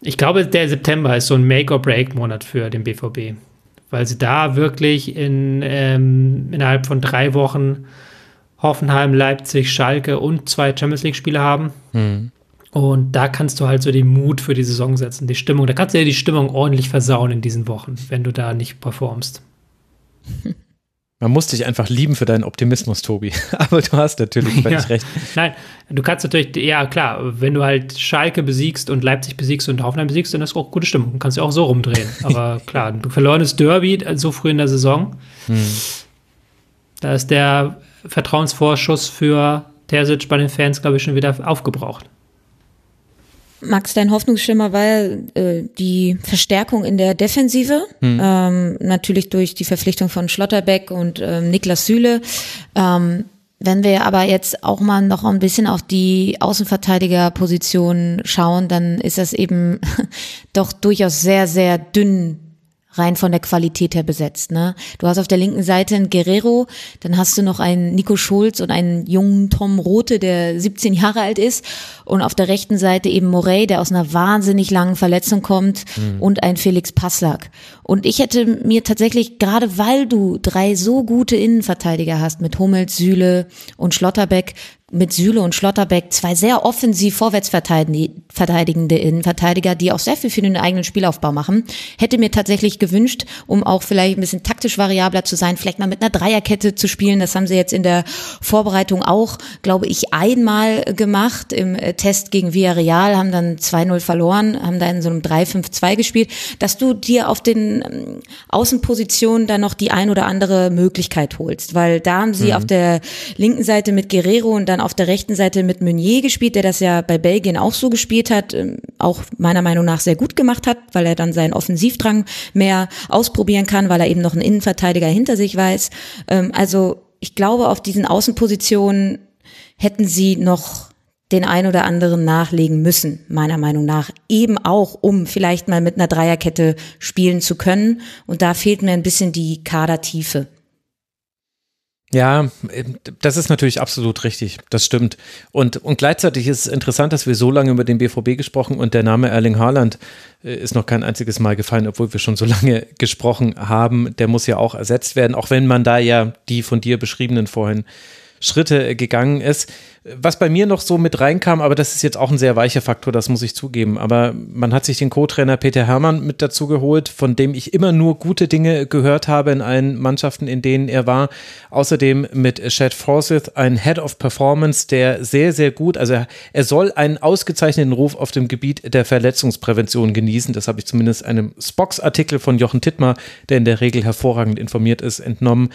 Ich glaube, der September ist so ein Make-or-Break-Monat für den BVB weil sie da wirklich in, ähm, innerhalb von drei Wochen Hoffenheim, Leipzig, Schalke und zwei Champions League-Spiele haben. Mhm. Und da kannst du halt so den Mut für die Saison setzen, die Stimmung. Da kannst du ja die Stimmung ordentlich versauen in diesen Wochen, wenn du da nicht performst. *laughs* Man muss dich einfach lieben für deinen Optimismus, Tobi. *laughs* Aber du hast natürlich völlig ja. recht. Nein, du kannst natürlich, ja klar, wenn du halt Schalke besiegst und Leipzig besiegst und Hoffenheim besiegst, dann ist auch gute Stimmung. Du kannst ja auch so rumdrehen. *laughs* Aber klar, du verlorenes Derby so früh in der Saison. Hm. Da ist der Vertrauensvorschuss für Terzic bei den Fans, glaube ich, schon wieder aufgebraucht. Max, dein Hoffnungsschimmer war äh, die Verstärkung in der Defensive, hm. ähm, natürlich durch die Verpflichtung von Schlotterbeck und ähm, Niklas Süle. Ähm, wenn wir aber jetzt auch mal noch ein bisschen auf die Außenverteidigerposition schauen, dann ist das eben *laughs* doch durchaus sehr, sehr dünn rein von der Qualität her besetzt. Ne? Du hast auf der linken Seite einen Guerrero, dann hast du noch einen Nico Schulz und einen jungen Tom Rote, der 17 Jahre alt ist. Und auf der rechten Seite eben Morey, der aus einer wahnsinnig langen Verletzung kommt mhm. und ein Felix Passlack. Und ich hätte mir tatsächlich, gerade weil du drei so gute Innenverteidiger hast, mit Hummels, Süle und Schlotterbeck, mit Süle und Schlotterbeck zwei sehr offensiv vorwärts verteidigende Innenverteidiger, die auch sehr viel für den eigenen Spielaufbau machen. Hätte mir tatsächlich gewünscht, um auch vielleicht ein bisschen taktisch variabler zu sein, vielleicht mal mit einer Dreierkette zu spielen. Das haben sie jetzt in der Vorbereitung auch, glaube ich, einmal gemacht. Im äh, Test gegen Villarreal haben dann 2-0 verloren, haben da in so einem 3-5-2 gespielt, dass du dir auf den ähm, Außenpositionen dann noch die ein oder andere Möglichkeit holst, weil da haben sie mhm. auf der linken Seite mit Guerrero und dann auf der rechten Seite mit Meunier gespielt, der das ja bei Belgien auch so gespielt hat, ähm, auch meiner Meinung nach sehr gut gemacht hat, weil er dann seinen Offensivdrang mehr ausprobieren kann, weil er eben noch einen Innenverteidiger hinter sich weiß. Ähm, also ich glaube, auf diesen Außenpositionen hätten sie noch den ein oder anderen nachlegen müssen, meiner Meinung nach. Eben auch, um vielleicht mal mit einer Dreierkette spielen zu können. Und da fehlt mir ein bisschen die Kadertiefe. Ja, das ist natürlich absolut richtig. Das stimmt. Und, und gleichzeitig ist es interessant, dass wir so lange über den BVB gesprochen und der Name Erling Haaland äh, ist noch kein einziges Mal gefallen, obwohl wir schon so lange *laughs* gesprochen haben. Der muss ja auch ersetzt werden, auch wenn man da ja die von dir beschriebenen vorhin Schritte gegangen ist. Was bei mir noch so mit reinkam, aber das ist jetzt auch ein sehr weicher Faktor, das muss ich zugeben. Aber man hat sich den Co-Trainer Peter Hermann mit dazu geholt, von dem ich immer nur gute Dinge gehört habe in allen Mannschaften, in denen er war. Außerdem mit Chad Forsyth, ein Head of Performance, der sehr, sehr gut, also er soll einen ausgezeichneten Ruf auf dem Gebiet der Verletzungsprävention genießen. Das habe ich zumindest einem Spox-Artikel von Jochen Tittmar, der in der Regel hervorragend informiert ist, entnommen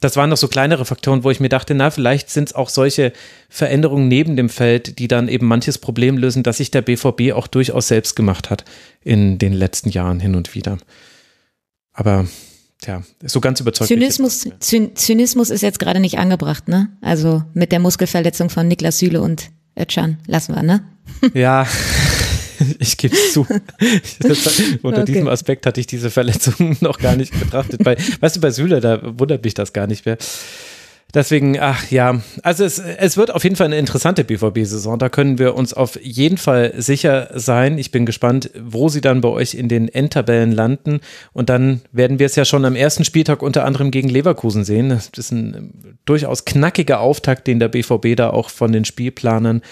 das waren noch so kleinere Faktoren, wo ich mir dachte, na, vielleicht sind es auch solche Veränderungen neben dem Feld, die dann eben manches Problem lösen, das sich der BVB auch durchaus selbst gemacht hat in den letzten Jahren hin und wieder. Aber Tja, so ganz überzeugt. Zynismus, Zynismus ist jetzt gerade nicht angebracht, ne? Also mit der Muskelverletzung von Niklas Süle und Özcan lassen wir, ne? Ja, *laughs* *laughs* ich gebe es zu. *laughs* unter okay. diesem Aspekt hatte ich diese Verletzung *laughs* noch gar nicht betrachtet. Bei, weißt du, bei Süle, da wundert mich das gar nicht mehr. Deswegen, ach ja, also es, es wird auf jeden Fall eine interessante BVB-Saison. Da können wir uns auf jeden Fall sicher sein. Ich bin gespannt, wo sie dann bei euch in den Endtabellen landen. Und dann werden wir es ja schon am ersten Spieltag unter anderem gegen Leverkusen sehen. Das ist ein durchaus knackiger Auftakt, den der BVB da auch von den Spielplanern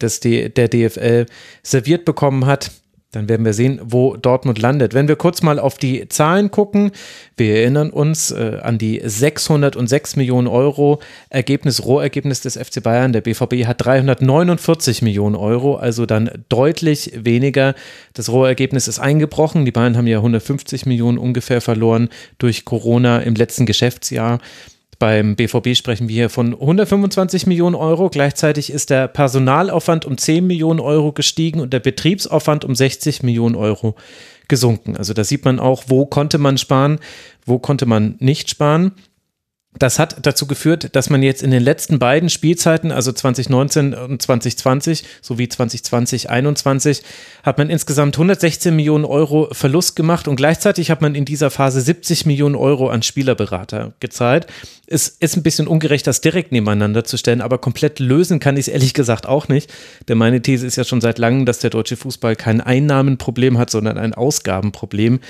des D der DFL serviert bekommen hat. Dann werden wir sehen, wo Dortmund landet. Wenn wir kurz mal auf die Zahlen gucken, wir erinnern uns äh, an die 606 Millionen Euro Ergebnis, Rohergebnis des FC Bayern. Der BVB hat 349 Millionen Euro, also dann deutlich weniger. Das Rohergebnis ist eingebrochen. Die Bayern haben ja 150 Millionen ungefähr verloren durch Corona im letzten Geschäftsjahr. Beim BVB sprechen wir hier von 125 Millionen Euro. Gleichzeitig ist der Personalaufwand um 10 Millionen Euro gestiegen und der Betriebsaufwand um 60 Millionen Euro gesunken. Also da sieht man auch, wo konnte man sparen, wo konnte man nicht sparen. Das hat dazu geführt, dass man jetzt in den letzten beiden Spielzeiten, also 2019 und 2020 sowie 2020, 2021, hat man insgesamt 116 Millionen Euro Verlust gemacht und gleichzeitig hat man in dieser Phase 70 Millionen Euro an Spielerberater gezahlt. Es ist ein bisschen ungerecht, das direkt nebeneinander zu stellen, aber komplett lösen kann ich es ehrlich gesagt auch nicht. Denn meine These ist ja schon seit langem, dass der deutsche Fußball kein Einnahmenproblem hat, sondern ein Ausgabenproblem.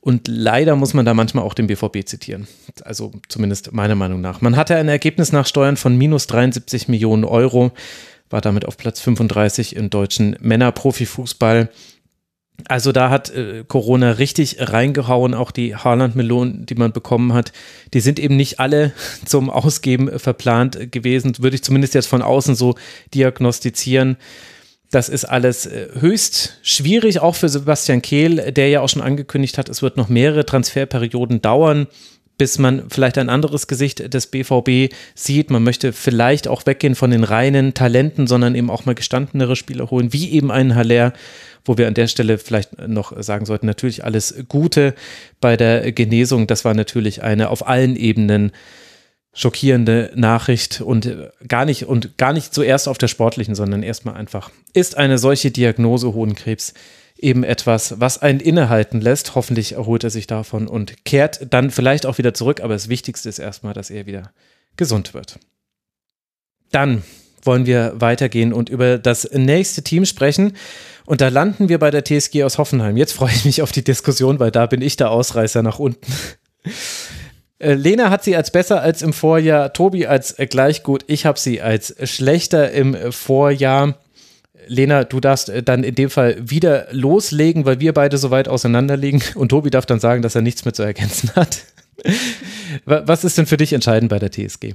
Und leider muss man da manchmal auch den BVB zitieren. Also zumindest meiner Meinung nach. Man hatte ein Ergebnis nach Steuern von minus 73 Millionen Euro, war damit auf Platz 35 im deutschen Männerprofifußball. Also da hat äh, Corona richtig reingehauen, auch die Haaland-Melonen, die man bekommen hat, die sind eben nicht alle *laughs* zum Ausgeben verplant gewesen, würde ich zumindest jetzt von außen so diagnostizieren. Das ist alles äh, höchst schwierig, auch für Sebastian Kehl, der ja auch schon angekündigt hat, es wird noch mehrere Transferperioden dauern, bis man vielleicht ein anderes Gesicht des BVB sieht. Man möchte vielleicht auch weggehen von den reinen Talenten, sondern eben auch mal gestandenere Spieler holen, wie eben einen Haller, wo wir an der Stelle vielleicht noch sagen sollten, natürlich alles Gute bei der Genesung. Das war natürlich eine auf allen Ebenen schockierende Nachricht und äh, gar nicht und gar nicht zuerst auf der sportlichen, sondern erstmal einfach ist eine solche Diagnose Hohenkrebs eben etwas, was einen innehalten lässt. Hoffentlich erholt er sich davon und kehrt dann vielleicht auch wieder zurück, aber das Wichtigste ist erstmal, dass er wieder gesund wird. Dann wollen wir weitergehen und über das nächste Team sprechen. Und da landen wir bei der TSG aus Hoffenheim. Jetzt freue ich mich auf die Diskussion, weil da bin ich der Ausreißer nach unten. Äh, Lena hat sie als besser als im Vorjahr, Tobi als gleich gut, ich habe sie als schlechter im Vorjahr. Lena, du darfst äh, dann in dem Fall wieder loslegen, weil wir beide so weit auseinander liegen und Tobi darf dann sagen, dass er nichts mehr zu ergänzen hat. *laughs* Was ist denn für dich entscheidend bei der TSG?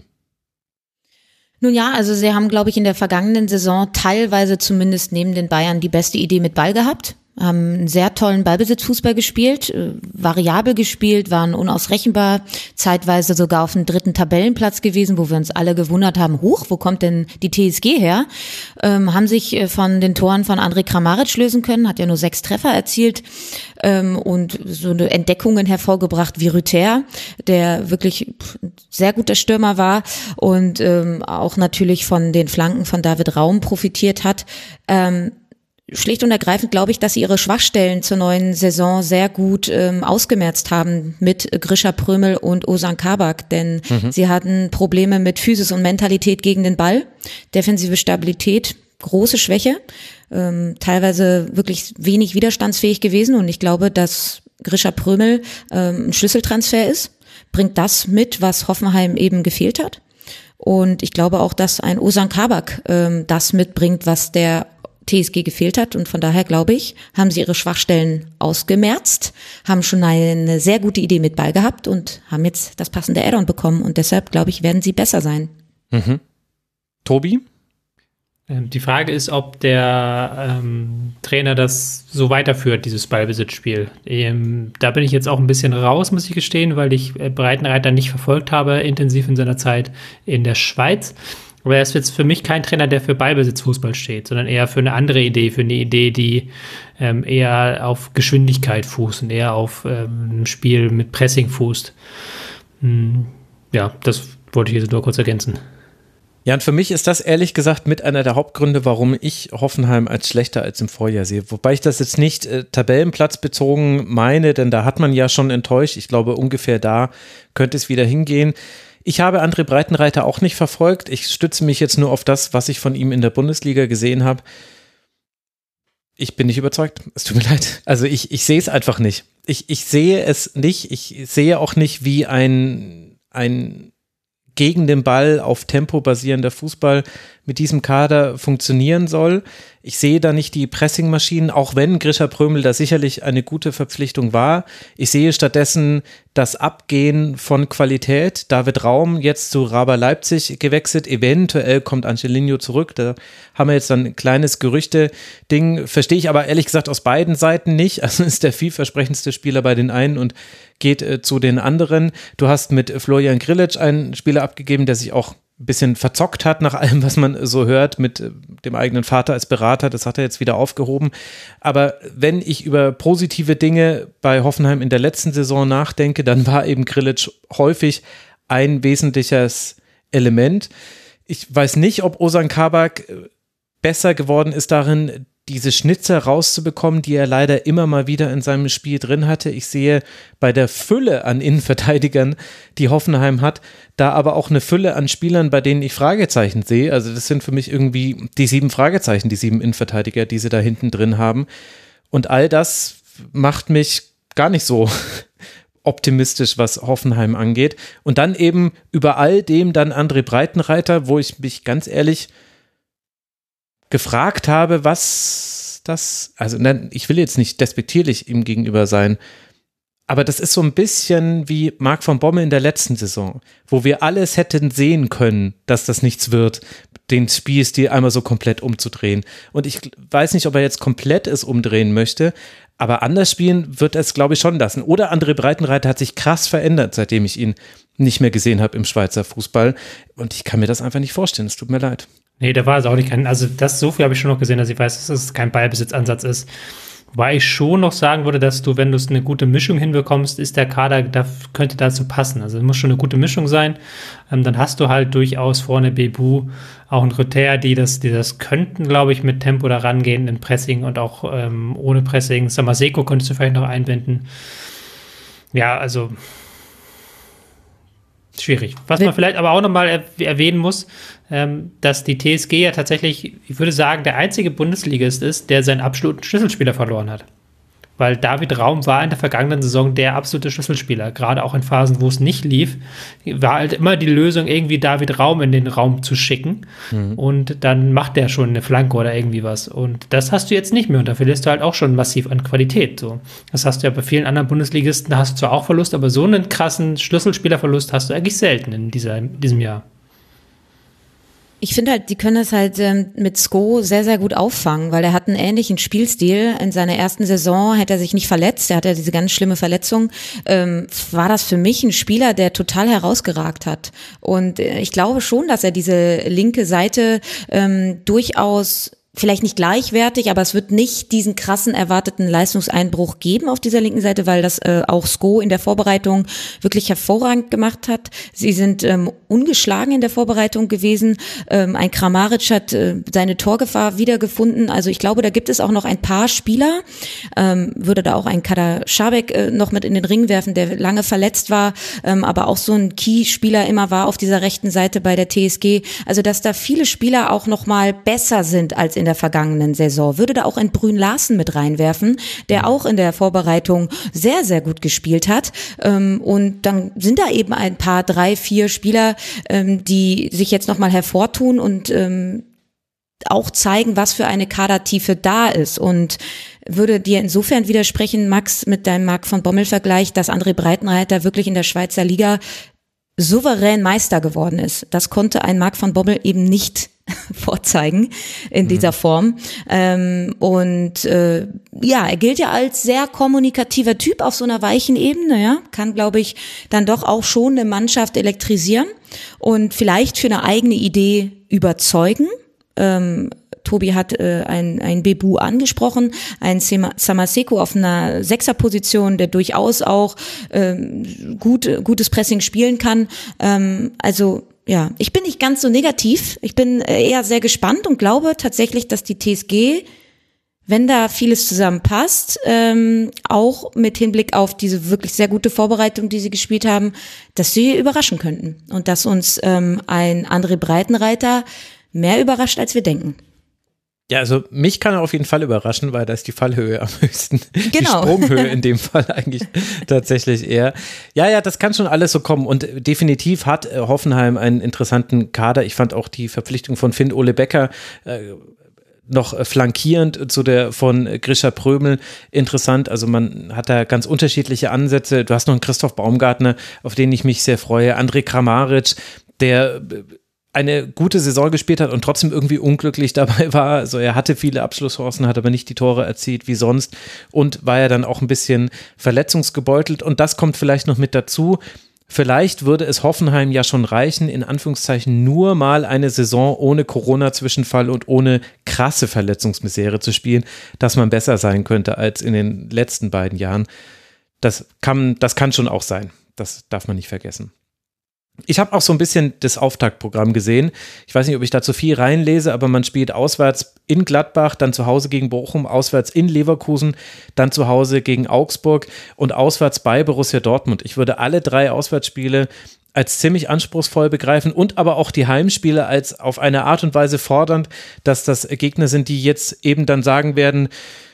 Nun ja, also sie haben, glaube ich, in der vergangenen Saison teilweise zumindest neben den Bayern die beste Idee mit Ball gehabt haben einen sehr tollen Ballbesitzfußball gespielt, äh, variabel gespielt, waren unausrechenbar, zeitweise sogar auf dem dritten Tabellenplatz gewesen, wo wir uns alle gewundert haben, hoch, wo kommt denn die TSG her? Ähm, haben sich äh, von den Toren von André Kramaric lösen können, hat ja nur sechs Treffer erzielt ähm, und so eine Entdeckungen hervorgebracht wie Rüther, der wirklich sehr guter Stürmer war und ähm, auch natürlich von den Flanken von David Raum profitiert hat. Ähm, schlicht und ergreifend glaube ich, dass sie ihre Schwachstellen zur neuen Saison sehr gut ähm, ausgemerzt haben mit Grisha Prömel und Osan Kabak, denn mhm. sie hatten Probleme mit Physis und Mentalität gegen den Ball, defensive Stabilität, große Schwäche, ähm, teilweise wirklich wenig widerstandsfähig gewesen und ich glaube, dass Grisha Prömel ähm, ein Schlüsseltransfer ist, bringt das mit, was Hoffenheim eben gefehlt hat. Und ich glaube auch, dass ein Osan Kabak ähm, das mitbringt, was der TSG gefehlt hat. Und von daher glaube ich, haben sie ihre Schwachstellen ausgemerzt, haben schon eine sehr gute Idee mit Ball gehabt und haben jetzt das passende Add-on bekommen. Und deshalb glaube ich, werden sie besser sein. Mhm. Tobi? Ähm, die Frage ist, ob der ähm, Trainer das so weiterführt, dieses Ballbesitzspiel. Ähm, da bin ich jetzt auch ein bisschen raus, muss ich gestehen, weil ich äh, Breitenreiter nicht verfolgt habe, intensiv in seiner Zeit in der Schweiz. Aber er ist jetzt für mich kein Trainer, der für Ballbesitzfußball steht, sondern eher für eine andere Idee, für eine Idee, die ähm, eher auf Geschwindigkeit fußt und eher auf ähm, ein Spiel mit Pressing fußt. Hm, ja, das wollte ich jetzt nur kurz ergänzen. Ja, und für mich ist das ehrlich gesagt mit einer der Hauptgründe, warum ich Hoffenheim als schlechter als im Vorjahr sehe. Wobei ich das jetzt nicht äh, tabellenplatzbezogen meine, denn da hat man ja schon enttäuscht. Ich glaube, ungefähr da könnte es wieder hingehen. Ich habe André Breitenreiter auch nicht verfolgt. Ich stütze mich jetzt nur auf das, was ich von ihm in der Bundesliga gesehen habe. Ich bin nicht überzeugt. Es tut mir *laughs* leid. Also ich, ich sehe es einfach nicht. Ich, ich sehe es nicht. Ich sehe auch nicht, wie ein, ein gegen den Ball auf Tempo basierender Fußball mit diesem Kader funktionieren soll. Ich sehe da nicht die Pressingmaschinen, auch wenn Grisha Prömel da sicherlich eine gute Verpflichtung war. Ich sehe stattdessen das Abgehen von Qualität. David Raum jetzt zu Raber Leipzig gewechselt. Eventuell kommt Angelino zurück. Da haben wir jetzt dann ein kleines Gerüchte-Ding. Verstehe ich aber ehrlich gesagt aus beiden Seiten nicht. Also ist der vielversprechendste Spieler bei den einen und geht äh, zu den anderen. Du hast mit Florian Grillitsch einen Spieler abgegeben, der sich auch bisschen verzockt hat nach allem, was man so hört mit äh, dem eigenen Vater als Berater. Das hat er jetzt wieder aufgehoben. Aber wenn ich über positive Dinge bei Hoffenheim in der letzten Saison nachdenke, dann war eben Grillitsch häufig ein wesentliches Element. Ich weiß nicht, ob Osan Kabak äh, besser geworden ist darin, diese Schnitzer rauszubekommen, die er leider immer mal wieder in seinem Spiel drin hatte. Ich sehe bei der Fülle an Innenverteidigern, die Hoffenheim hat, da aber auch eine Fülle an Spielern, bei denen ich Fragezeichen sehe. Also das sind für mich irgendwie die sieben Fragezeichen, die sieben Innenverteidiger, die sie da hinten drin haben. Und all das macht mich gar nicht so *laughs* optimistisch, was Hoffenheim angeht. Und dann eben über all dem dann André Breitenreiter, wo ich mich ganz ehrlich gefragt habe, was das, also nein, ich will jetzt nicht despektierlich ihm gegenüber sein, aber das ist so ein bisschen wie Marc von Bommel in der letzten Saison, wo wir alles hätten sehen können, dass das nichts wird, den Spielstil einmal so komplett umzudrehen. Und ich weiß nicht, ob er jetzt komplett es umdrehen möchte, aber anders spielen wird er es, glaube ich, schon lassen. Oder André Breitenreiter hat sich krass verändert, seitdem ich ihn nicht mehr gesehen habe im Schweizer Fußball. Und ich kann mir das einfach nicht vorstellen. Es tut mir leid. Nee, da war es auch nicht kein, also das so viel habe ich schon noch gesehen, dass ich weiß, dass es kein Ballbesitzansatz ist. Wobei ich schon noch sagen würde, dass du, wenn du es eine gute Mischung hinbekommst, ist der Kader, da könnte dazu passen. Also es muss schon eine gute Mischung sein. Ähm, dann hast du halt durchaus vorne Bebu, auch ein Rother, die das, die das könnten, glaube ich, mit Tempo da rangehen in Pressing und auch ähm, ohne Pressing. Samaseko könntest du vielleicht noch einbinden. Ja, also schwierig. Was man vielleicht aber auch nochmal erwähnen muss, ähm, dass die TSG ja tatsächlich, ich würde sagen, der einzige Bundesligist ist, der seinen absoluten Schlüsselspieler verloren hat. Weil David Raum war in der vergangenen Saison der absolute Schlüsselspieler. Gerade auch in Phasen, wo es nicht lief, war halt immer die Lösung, irgendwie David Raum in den Raum zu schicken. Mhm. Und dann macht der schon eine Flanke oder irgendwie was. Und das hast du jetzt nicht mehr. Und da verlierst du halt auch schon massiv an Qualität. So. Das hast du ja bei vielen anderen Bundesligisten, da hast du zwar auch Verlust, aber so einen krassen Schlüsselspielerverlust hast du eigentlich selten in dieser, in diesem Jahr. Ich finde halt, die können das halt ähm, mit Sko sehr, sehr gut auffangen, weil er hat einen ähnlichen Spielstil. In seiner ersten Saison hätte er sich nicht verletzt, er hatte diese ganz schlimme Verletzung. Ähm, war das für mich ein Spieler, der total herausgeragt hat. Und äh, ich glaube schon, dass er diese linke Seite ähm, durchaus vielleicht nicht gleichwertig, aber es wird nicht diesen krassen erwarteten Leistungseinbruch geben auf dieser linken Seite, weil das äh, auch Sko in der Vorbereitung wirklich hervorragend gemacht hat. Sie sind ähm, ungeschlagen in der Vorbereitung gewesen. Ähm, ein Kramaric hat äh, seine Torgefahr wiedergefunden. Also ich glaube, da gibt es auch noch ein paar Spieler. Ähm, würde da auch ein Kader Schabek äh, noch mit in den Ring werfen, der lange verletzt war, ähm, aber auch so ein Key-Spieler immer war auf dieser rechten Seite bei der TSG. Also dass da viele Spieler auch noch mal besser sind als in in der vergangenen Saison. Würde da auch ein Brün Larsen mit reinwerfen, der auch in der Vorbereitung sehr, sehr gut gespielt hat. Ähm, und dann sind da eben ein paar, drei, vier Spieler, ähm, die sich jetzt nochmal hervortun und ähm, auch zeigen, was für eine Kadertiefe da ist. Und würde dir insofern widersprechen, Max, mit deinem Marc von Bommel-Vergleich, dass André Breitenreiter wirklich in der Schweizer Liga souverän Meister geworden ist. Das konnte ein Marc von Bommel eben nicht *laughs* vorzeigen in dieser mhm. Form. Ähm, und äh, ja, er gilt ja als sehr kommunikativer Typ auf so einer weichen Ebene, ja, kann, glaube ich, dann doch auch schon eine Mannschaft elektrisieren und vielleicht für eine eigene Idee überzeugen. Ähm, Tobi hat äh, ein, ein Bebu angesprochen, ein Samaseko auf einer Sechserposition, der durchaus auch ähm, gut, gutes Pressing spielen kann. Ähm, also ja, ich bin nicht ganz so negativ. Ich bin eher sehr gespannt und glaube tatsächlich, dass die TSG, wenn da vieles zusammenpasst, ähm, auch mit Hinblick auf diese wirklich sehr gute Vorbereitung, die sie gespielt haben, dass sie überraschen könnten und dass uns ähm, ein André Breitenreiter mehr überrascht, als wir denken. Ja, also mich kann er auf jeden Fall überraschen, weil da ist die Fallhöhe am höchsten. Genau. Die Sprunghöhe in *laughs* dem Fall eigentlich tatsächlich eher. Ja, ja, das kann schon alles so kommen. Und definitiv hat äh, Hoffenheim einen interessanten Kader. Ich fand auch die Verpflichtung von Finn Ole Becker äh, noch flankierend zu der von Grisha Prömel interessant. Also man hat da ganz unterschiedliche Ansätze. Du hast noch einen Christoph Baumgartner, auf den ich mich sehr freue. André Kramaric, der eine gute Saison gespielt hat und trotzdem irgendwie unglücklich *laughs* dabei war. Also er hatte viele Abschlusschancen, hat aber nicht die Tore erzielt wie sonst und war ja dann auch ein bisschen verletzungsgebeutelt. Und das kommt vielleicht noch mit dazu. Vielleicht würde es Hoffenheim ja schon reichen, in Anführungszeichen nur mal eine Saison ohne Corona-Zwischenfall und ohne krasse Verletzungsmisere zu spielen, dass man besser sein könnte als in den letzten beiden Jahren. Das kann, das kann schon auch sein. Das darf man nicht vergessen. Ich habe auch so ein bisschen das Auftaktprogramm gesehen. Ich weiß nicht, ob ich da zu viel reinlese, aber man spielt auswärts in Gladbach, dann zu Hause gegen Bochum, auswärts in Leverkusen, dann zu Hause gegen Augsburg und auswärts bei Borussia Dortmund. Ich würde alle drei Auswärtsspiele als ziemlich anspruchsvoll begreifen und aber auch die Heimspiele als auf eine Art und Weise fordernd, dass das Gegner sind, die jetzt eben dann sagen werden,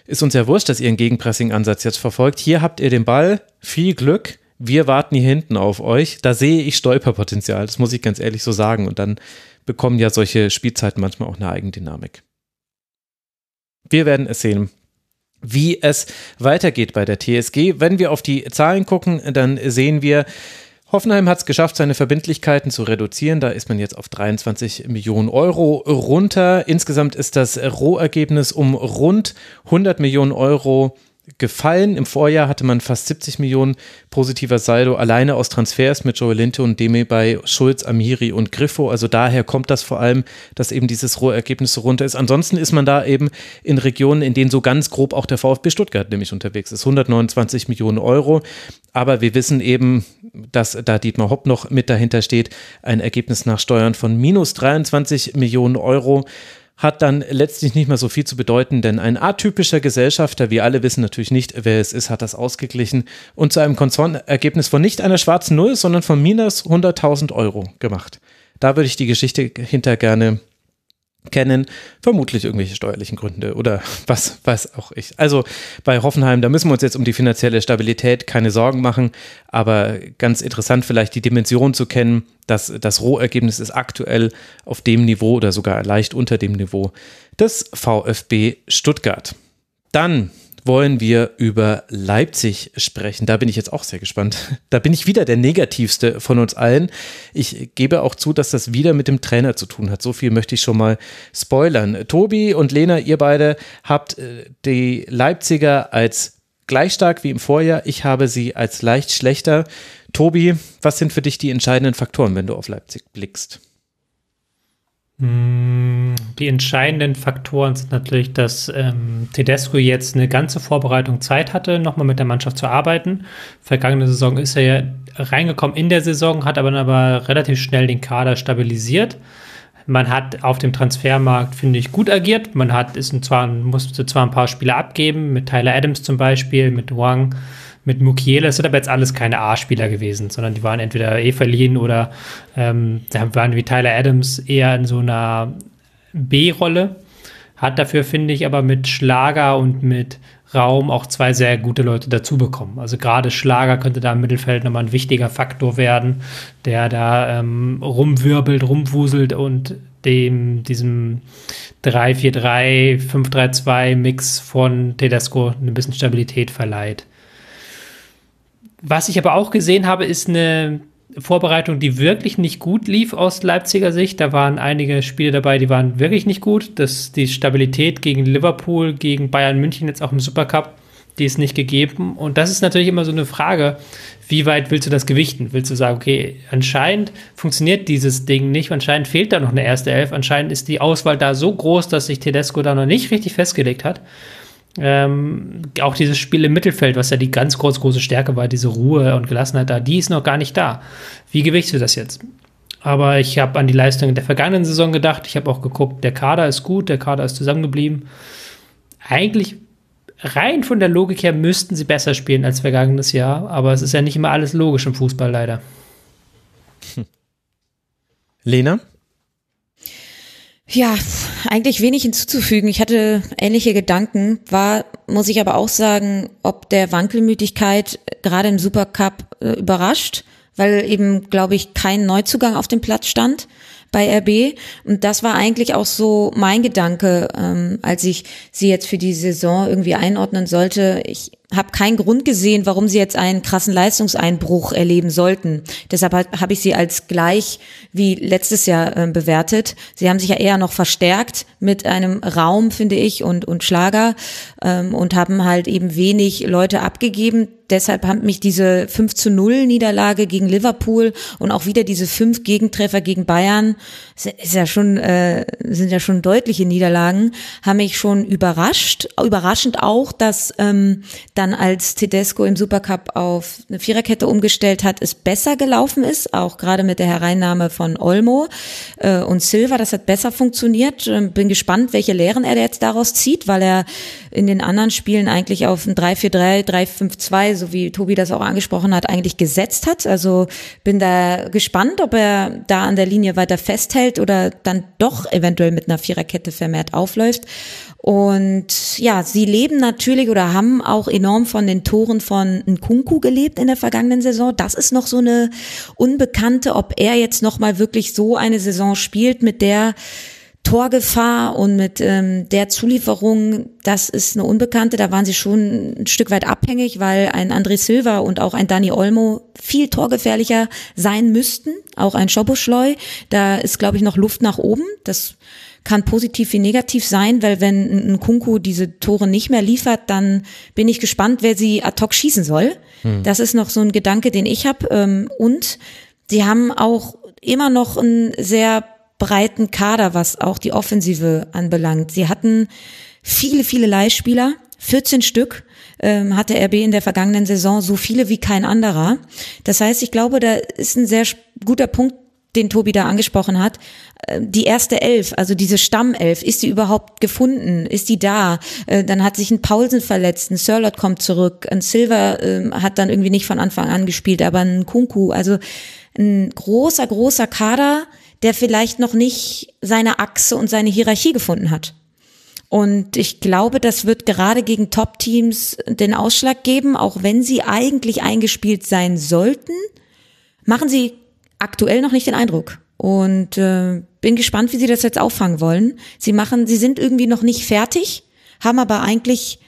ist uns ja wurscht, dass ihr einen Gegenpressing-Ansatz jetzt verfolgt. Hier habt ihr den Ball, viel Glück wir warten hier hinten auf euch. Da sehe ich Stolperpotenzial, das muss ich ganz ehrlich so sagen. Und dann bekommen ja solche Spielzeiten manchmal auch eine Eigendynamik. Wir werden es sehen wie es weitergeht bei der TSG. Wenn wir auf die Zahlen gucken, dann sehen wir, Hoffenheim hat es geschafft, seine Verbindlichkeiten zu reduzieren. Da ist man jetzt auf 23 Millionen Euro runter. Insgesamt ist das Rohergebnis um rund 100 Millionen Euro gefallen. Im Vorjahr hatte man fast 70 Millionen positiver Saldo alleine aus Transfers mit Joel Linte und Demi bei Schulz, Amiri und Griffo. Also daher kommt das vor allem, dass eben dieses Rohergebnis so runter ist. Ansonsten ist man da eben in Regionen, in denen so ganz grob auch der VfB Stuttgart nämlich unterwegs ist. 129 Millionen Euro. Aber wir wissen eben, dass da Dietmar Hopp noch mit dahinter steht. Ein Ergebnis nach Steuern von minus 23 Millionen Euro hat dann letztlich nicht mehr so viel zu bedeuten, denn ein atypischer Gesellschafter, wir alle wissen natürlich nicht, wer es ist, hat das ausgeglichen und zu einem Konzernergebnis von nicht einer schwarzen Null, sondern von minus 100.000 Euro gemacht. Da würde ich die Geschichte hinter gerne kennen, vermutlich irgendwelche steuerlichen Gründe oder *laughs* was weiß auch ich. Also bei Hoffenheim, da müssen wir uns jetzt um die finanzielle Stabilität keine Sorgen machen, aber ganz interessant vielleicht die Dimension zu kennen, dass das Rohergebnis ist aktuell auf dem Niveau oder sogar leicht unter dem Niveau des VfB Stuttgart. Dann wollen wir über Leipzig sprechen. Da bin ich jetzt auch sehr gespannt. *laughs* Da bin ich wieder der negativste von uns allen. Ich gebe auch zu, dass das wieder mit dem Trainer zu tun hat. So viel möchte ich schon mal spoilern. Tobi und Lena, ihr beide habt äh, die Leipziger als gleich stark wie im Vorjahr. Ich habe sie als leicht schlechter. Tobi, was sind für dich die entscheidenden Faktoren, wenn du auf Leipzig blickst? Mm, die entscheidenden Faktoren sind natürlich, dass ähm, Tedesco jetzt eine ganze Vorbereitung Zeit hatte, nochmal mit der Mannschaft zu arbeiten. Vergangene Saison ist er ja reingekommen in der Saison, hat aber, aber relativ schnell den Kader stabilisiert. Man hat auf dem Transfermarkt, finde ich, gut agiert. Man hat, ist zwar, musste zwar ein paar Spieler abgeben, mit Tyler Adams zum Beispiel, mit Wang mit Mukiele. Das sind aber jetzt alles keine A-Spieler gewesen, sondern die waren entweder eh verliehen oder ähm, waren wie Tyler Adams eher in so einer B-Rolle. Hat dafür, finde ich, aber mit Schlager und mit Raum auch zwei sehr gute Leute dazu bekommen. Also gerade Schlager könnte da im Mittelfeld nochmal ein wichtiger Faktor werden, der da ähm, rumwirbelt, rumwuselt und dem, diesem 3-4-3, 5-3-2 Mix von Tedesco ein bisschen Stabilität verleiht. Was ich aber auch gesehen habe, ist eine Vorbereitung, die wirklich nicht gut lief aus Leipziger Sicht. Da waren einige Spiele dabei, die waren wirklich nicht gut. Das, die Stabilität gegen Liverpool, gegen Bayern München jetzt auch im Supercup, die ist nicht gegeben. Und das ist natürlich immer so eine Frage, wie weit willst du das gewichten? Willst du sagen, okay, anscheinend funktioniert dieses Ding nicht, anscheinend fehlt da noch eine erste Elf, anscheinend ist die Auswahl da so groß, dass sich Tedesco da noch nicht richtig festgelegt hat. Ähm, auch dieses Spiel im Mittelfeld, was ja die ganz groß, große Stärke war, diese Ruhe und Gelassenheit da, die ist noch gar nicht da. Wie gewichtest du das jetzt? Aber ich habe an die Leistungen der vergangenen Saison gedacht. Ich habe auch geguckt, der Kader ist gut, der Kader ist zusammengeblieben. Eigentlich rein von der Logik her müssten sie besser spielen als vergangenes Jahr, aber es ist ja nicht immer alles logisch im Fußball leider. Hm. Lena? Ja, eigentlich wenig hinzuzufügen. Ich hatte ähnliche Gedanken, war, muss ich aber auch sagen, ob der Wankelmütigkeit gerade im Supercup äh, überrascht, weil eben, glaube ich, kein Neuzugang auf dem Platz stand bei RB. Und das war eigentlich auch so mein Gedanke, ähm, als ich sie jetzt für die Saison irgendwie einordnen sollte. Ich habe keinen Grund gesehen, warum sie jetzt einen krassen Leistungseinbruch erleben sollten. Deshalb habe ich sie als gleich wie letztes Jahr äh, bewertet. Sie haben sich ja eher noch verstärkt mit einem Raum, finde ich, und, und Schlager ähm, und haben halt eben wenig Leute abgegeben. Deshalb haben mich diese 5 zu 0 Niederlage gegen Liverpool und auch wieder diese fünf Gegentreffer gegen Bayern, ist ja schon, äh, sind ja schon deutliche Niederlagen, haben mich schon überrascht. Überraschend auch, dass ähm, dann als Tedesco im Supercup auf eine Viererkette umgestellt hat, es besser gelaufen ist, auch gerade mit der Hereinnahme von Olmo äh, und Silva, das hat besser funktioniert. Ähm, bin gespannt, welche Lehren er jetzt daraus zieht, weil er in den anderen Spielen eigentlich auf ein 3-4-3, 3-5-2, so wie Tobi das auch angesprochen hat, eigentlich gesetzt hat. Also bin da gespannt, ob er da an der Linie weiter festhält oder dann doch eventuell mit einer Viererkette vermehrt aufläuft. Und ja, sie leben natürlich oder haben auch enorm von den Toren von Nkunku gelebt in der vergangenen Saison. Das ist noch so eine Unbekannte, ob er jetzt nochmal wirklich so eine Saison spielt mit der Torgefahr und mit ähm, der Zulieferung, das ist eine Unbekannte. Da waren sie schon ein Stück weit abhängig, weil ein André Silva und auch ein Dani Olmo viel torgefährlicher sein müssten. Auch ein Schoboschleu. Da ist, glaube ich, noch Luft nach oben. Das kann positiv wie negativ sein, weil wenn ein Kunku diese Tore nicht mehr liefert, dann bin ich gespannt, wer sie ad hoc schießen soll. Hm. Das ist noch so ein Gedanke, den ich habe. Ähm, und sie haben auch immer noch einen sehr breiten Kader, was auch die Offensive anbelangt. Sie hatten viele, viele Leihspieler, 14 Stück ähm, hatte RB in der vergangenen Saison so viele wie kein anderer. Das heißt, ich glaube, da ist ein sehr guter Punkt, den Tobi da angesprochen hat. Äh, die erste Elf, also diese Stammelf, ist die überhaupt gefunden? Ist die da? Äh, dann hat sich ein Paulsen verletzt, ein Sirlot kommt zurück, ein Silver äh, hat dann irgendwie nicht von Anfang an gespielt, aber ein Kunku, also ein großer, großer Kader, der vielleicht noch nicht seine Achse und seine Hierarchie gefunden hat. Und ich glaube, das wird gerade gegen Top-Teams den Ausschlag geben, auch wenn sie eigentlich eingespielt sein sollten, machen sie aktuell noch nicht den Eindruck. Und äh, bin gespannt, wie sie das jetzt auffangen wollen. Sie machen, sie sind irgendwie noch nicht fertig, haben aber eigentlich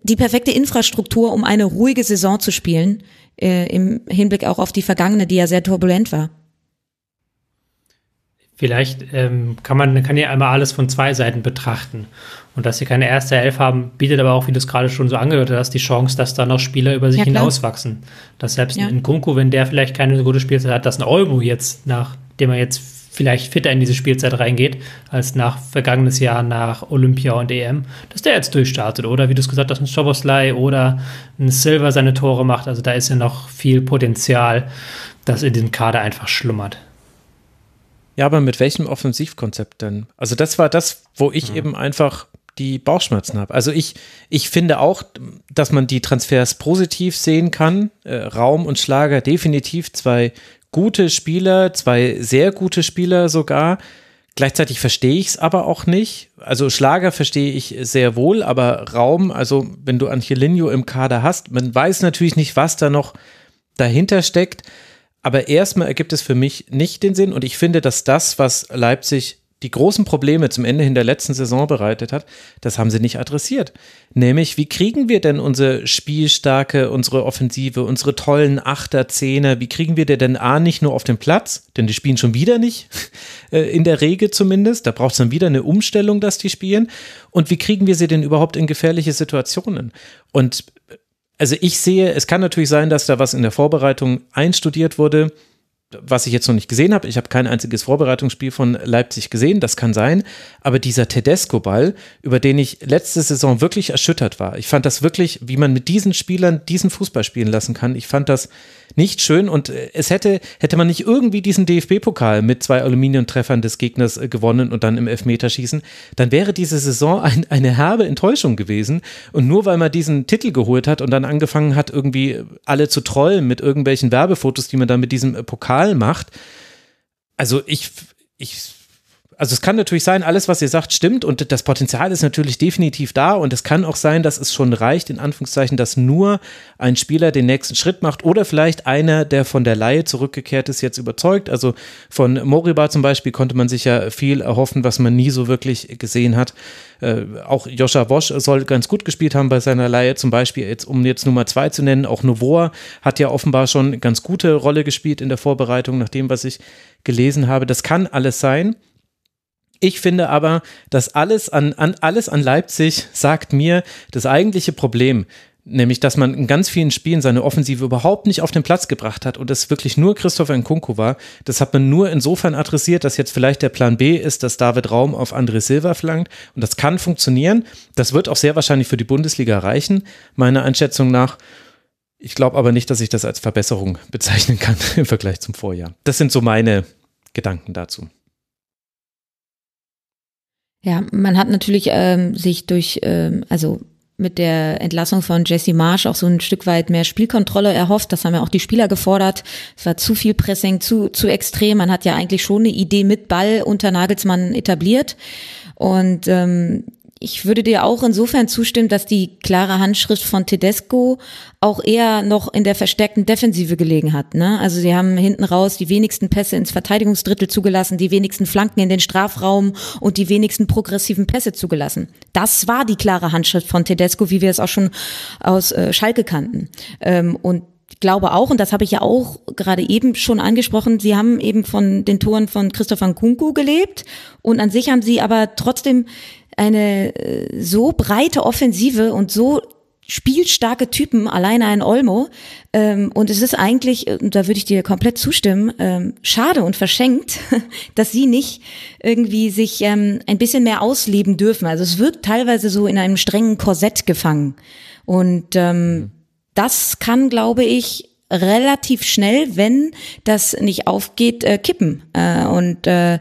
die perfekte Infrastruktur, um eine ruhige Saison zu spielen, äh, im Hinblick auch auf die vergangene, die ja sehr turbulent war. Vielleicht ähm, kann man kann ja einmal alles von zwei Seiten betrachten. Und dass sie keine erste Elf haben, bietet aber auch, wie du es gerade schon so angedeutet hast, die Chance, dass da noch Spieler über sich ja, hinauswachsen. Dass selbst ja. ein Kunku, wenn der vielleicht keine so gute Spielzeit hat, dass ein Olmo jetzt, nachdem er jetzt vielleicht fitter in diese Spielzeit reingeht, als nach vergangenes Jahr nach Olympia und EM, dass der jetzt durchstartet. Oder wie du es gesagt hast, ein Schoboslai oder ein Silver seine Tore macht. Also da ist ja noch viel Potenzial, das in diesem Kader einfach schlummert. Ja, aber mit welchem Offensivkonzept denn? Also das war das, wo ich mhm. eben einfach die Bauchschmerzen habe. Also ich, ich finde auch, dass man die Transfers positiv sehen kann. Äh, Raum und Schlager definitiv zwei gute Spieler, zwei sehr gute Spieler sogar. Gleichzeitig verstehe ich es aber auch nicht. Also Schlager verstehe ich sehr wohl, aber Raum, also wenn du Angelino im Kader hast, man weiß natürlich nicht, was da noch dahinter steckt. Aber erstmal ergibt es für mich nicht den Sinn und ich finde, dass das, was Leipzig die großen Probleme zum Ende hin der letzten Saison bereitet hat, das haben sie nicht adressiert. Nämlich, wie kriegen wir denn unsere Spielstarke, unsere Offensive, unsere tollen Achter, Zehner, wie kriegen wir die denn A nicht nur auf den Platz, denn die spielen schon wieder nicht, *laughs* äh, in der Regel zumindest, da braucht es dann wieder eine Umstellung, dass die spielen. Und wie kriegen wir sie denn überhaupt in gefährliche Situationen? Und also ich sehe, es kann natürlich sein, dass da was in der Vorbereitung einstudiert wurde, was ich jetzt noch nicht gesehen habe. Ich habe kein einziges Vorbereitungsspiel von Leipzig gesehen, das kann sein. Aber dieser Tedesco-Ball, über den ich letzte Saison wirklich erschüttert war, ich fand das wirklich, wie man mit diesen Spielern diesen Fußball spielen lassen kann. Ich fand das nicht schön und äh, es hätte, hätte man nicht irgendwie diesen DFB-Pokal mit zwei Aluminiumtreffern des Gegners äh, gewonnen und dann im Elfmeterschießen, dann wäre diese Saison ein, eine herbe Enttäuschung gewesen. Und nur weil man diesen Titel geholt hat und dann angefangen hat, irgendwie alle zu trollen mit irgendwelchen Werbefotos, die man dann mit diesem äh, Pokal macht. Also ich, ich also es kann natürlich sein, alles, was ihr sagt, stimmt und das Potenzial ist natürlich definitiv da und es kann auch sein, dass es schon reicht, in Anführungszeichen, dass nur ein Spieler den nächsten Schritt macht oder vielleicht einer, der von der Laie zurückgekehrt ist, jetzt überzeugt. Also von Moriba zum Beispiel konnte man sich ja viel erhoffen, was man nie so wirklich gesehen hat. Äh, auch Joscha Bosch soll ganz gut gespielt haben bei seiner Laie, zum Beispiel, jetzt, um jetzt Nummer zwei zu nennen. Auch Novoa hat ja offenbar schon ganz gute Rolle gespielt in der Vorbereitung, nach dem, was ich gelesen habe. Das kann alles sein. Ich finde aber, dass alles an, an, alles an Leipzig sagt mir, das eigentliche Problem, nämlich dass man in ganz vielen Spielen seine Offensive überhaupt nicht auf den Platz gebracht hat und es wirklich nur Christopher Nkunku war, das hat man nur insofern adressiert, dass jetzt vielleicht der Plan B ist, dass David Raum auf André Silva flankt und das kann funktionieren. Das wird auch sehr wahrscheinlich für die Bundesliga reichen, meiner Einschätzung nach. Ich glaube aber nicht, dass ich das als Verbesserung bezeichnen kann *laughs* im Vergleich zum Vorjahr. Das sind so meine Gedanken dazu. Ja, man hat natürlich ähm, sich durch, ähm, also mit der Entlassung von Jesse Marsch auch so ein Stück weit mehr Spielkontrolle erhofft. Das haben ja auch die Spieler gefordert. Es war zu viel Pressing, zu, zu extrem. Man hat ja eigentlich schon eine Idee mit Ball unter Nagelsmann etabliert. Und ähm, ich würde dir auch insofern zustimmen, dass die klare Handschrift von Tedesco auch eher noch in der verstärkten Defensive gelegen hat. Ne? Also sie haben hinten raus die wenigsten Pässe ins Verteidigungsdrittel zugelassen, die wenigsten Flanken in den Strafraum und die wenigsten progressiven Pässe zugelassen. Das war die klare Handschrift von Tedesco, wie wir es auch schon aus äh, Schalke kannten. Ähm, und glaube auch, und das habe ich ja auch gerade eben schon angesprochen, sie haben eben von den Toren von Christoph Nkunku gelebt und an sich haben sie aber trotzdem eine äh, so breite Offensive und so spielstarke Typen, alleine ein Olmo. Ähm, und es ist eigentlich, und da würde ich dir komplett zustimmen, ähm, schade und verschenkt, *laughs* dass sie nicht irgendwie sich ähm, ein bisschen mehr ausleben dürfen. Also es wird teilweise so in einem strengen Korsett gefangen. Und ähm, das kann, glaube ich, relativ schnell, wenn das nicht aufgeht, äh, kippen. Äh, und äh,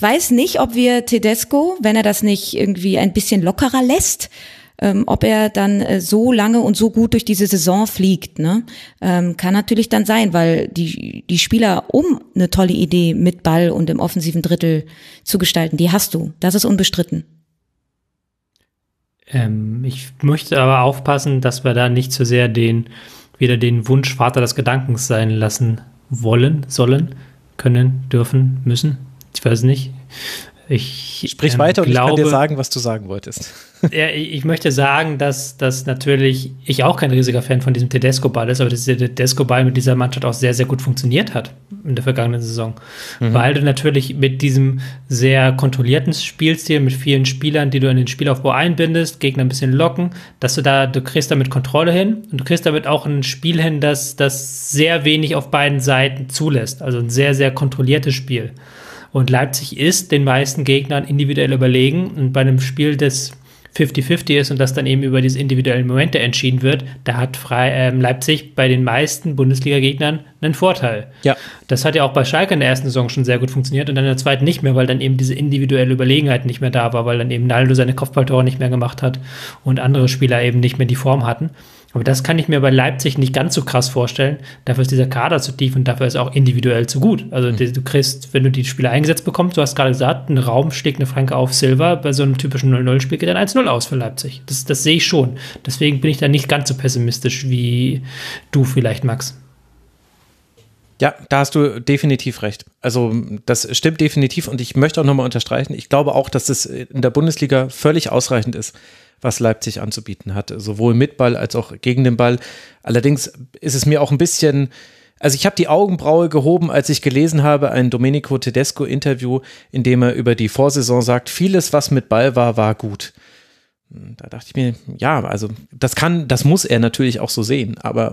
weiß nicht, ob wir Tedesco, wenn er das nicht irgendwie ein bisschen lockerer lässt, ähm, ob er dann äh, so lange und so gut durch diese Saison fliegt. Ne? Ähm, kann natürlich dann sein, weil die, die Spieler, um eine tolle Idee mit Ball und im offensiven Drittel zu gestalten, die hast du. Das ist unbestritten. Ähm, ich möchte aber aufpassen, dass wir da nicht zu so sehr den wieder den Wunsch Vater des Gedankens sein lassen wollen, sollen, können, dürfen, müssen. Ich weiß nicht. Ich Sprich ähm, weiter und glaube, ich kann dir sagen, was du sagen wolltest. *laughs* Ja, ich möchte sagen, dass, dass natürlich ich auch kein riesiger Fan von diesem Tedesco-Ball ist, aber dass der Tedesco-Ball mit dieser Mannschaft auch sehr, sehr gut funktioniert hat in der vergangenen Saison. Mhm. Weil du natürlich mit diesem sehr kontrollierten Spielstil, mit vielen Spielern, die du in den Spielaufbau einbindest, Gegner ein bisschen locken, dass du da, du kriegst damit Kontrolle hin und du kriegst damit auch ein Spiel hin, das, das sehr wenig auf beiden Seiten zulässt. Also ein sehr, sehr kontrolliertes Spiel. Und Leipzig ist den meisten Gegnern individuell überlegen. Und bei einem Spiel, das 50-50 ist und das dann eben über diese individuellen Momente entschieden wird, da hat Frei, äh, Leipzig bei den meisten Bundesliga-Gegnern einen Vorteil. Ja. Das hat ja auch bei Schalke in der ersten Saison schon sehr gut funktioniert und dann in der zweiten nicht mehr, weil dann eben diese individuelle Überlegenheit nicht mehr da war, weil dann eben Naldo seine Kopfballtore nicht mehr gemacht hat und andere Spieler eben nicht mehr die Form hatten. Aber das kann ich mir bei Leipzig nicht ganz so krass vorstellen. Dafür ist dieser Kader zu tief und dafür ist auch individuell zu gut. Also mhm. du kriegst, wenn du die Spieler eingesetzt bekommst, du hast gerade gesagt, ein Raum schlägt eine Franke auf Silver, bei so einem typischen 0-0-Spiel geht dann 1-0 aus für Leipzig. Das, das sehe ich schon. Deswegen bin ich da nicht ganz so pessimistisch wie du vielleicht, Max. Ja, da hast du definitiv recht. Also das stimmt definitiv und ich möchte auch nochmal unterstreichen, ich glaube auch, dass es in der Bundesliga völlig ausreichend ist, was Leipzig anzubieten hat, sowohl mit Ball als auch gegen den Ball. Allerdings ist es mir auch ein bisschen, also ich habe die Augenbraue gehoben, als ich gelesen habe, ein Domenico Tedesco-Interview, in dem er über die Vorsaison sagt, vieles, was mit Ball war, war gut. Da dachte ich mir, ja, also das kann, das muss er natürlich auch so sehen, aber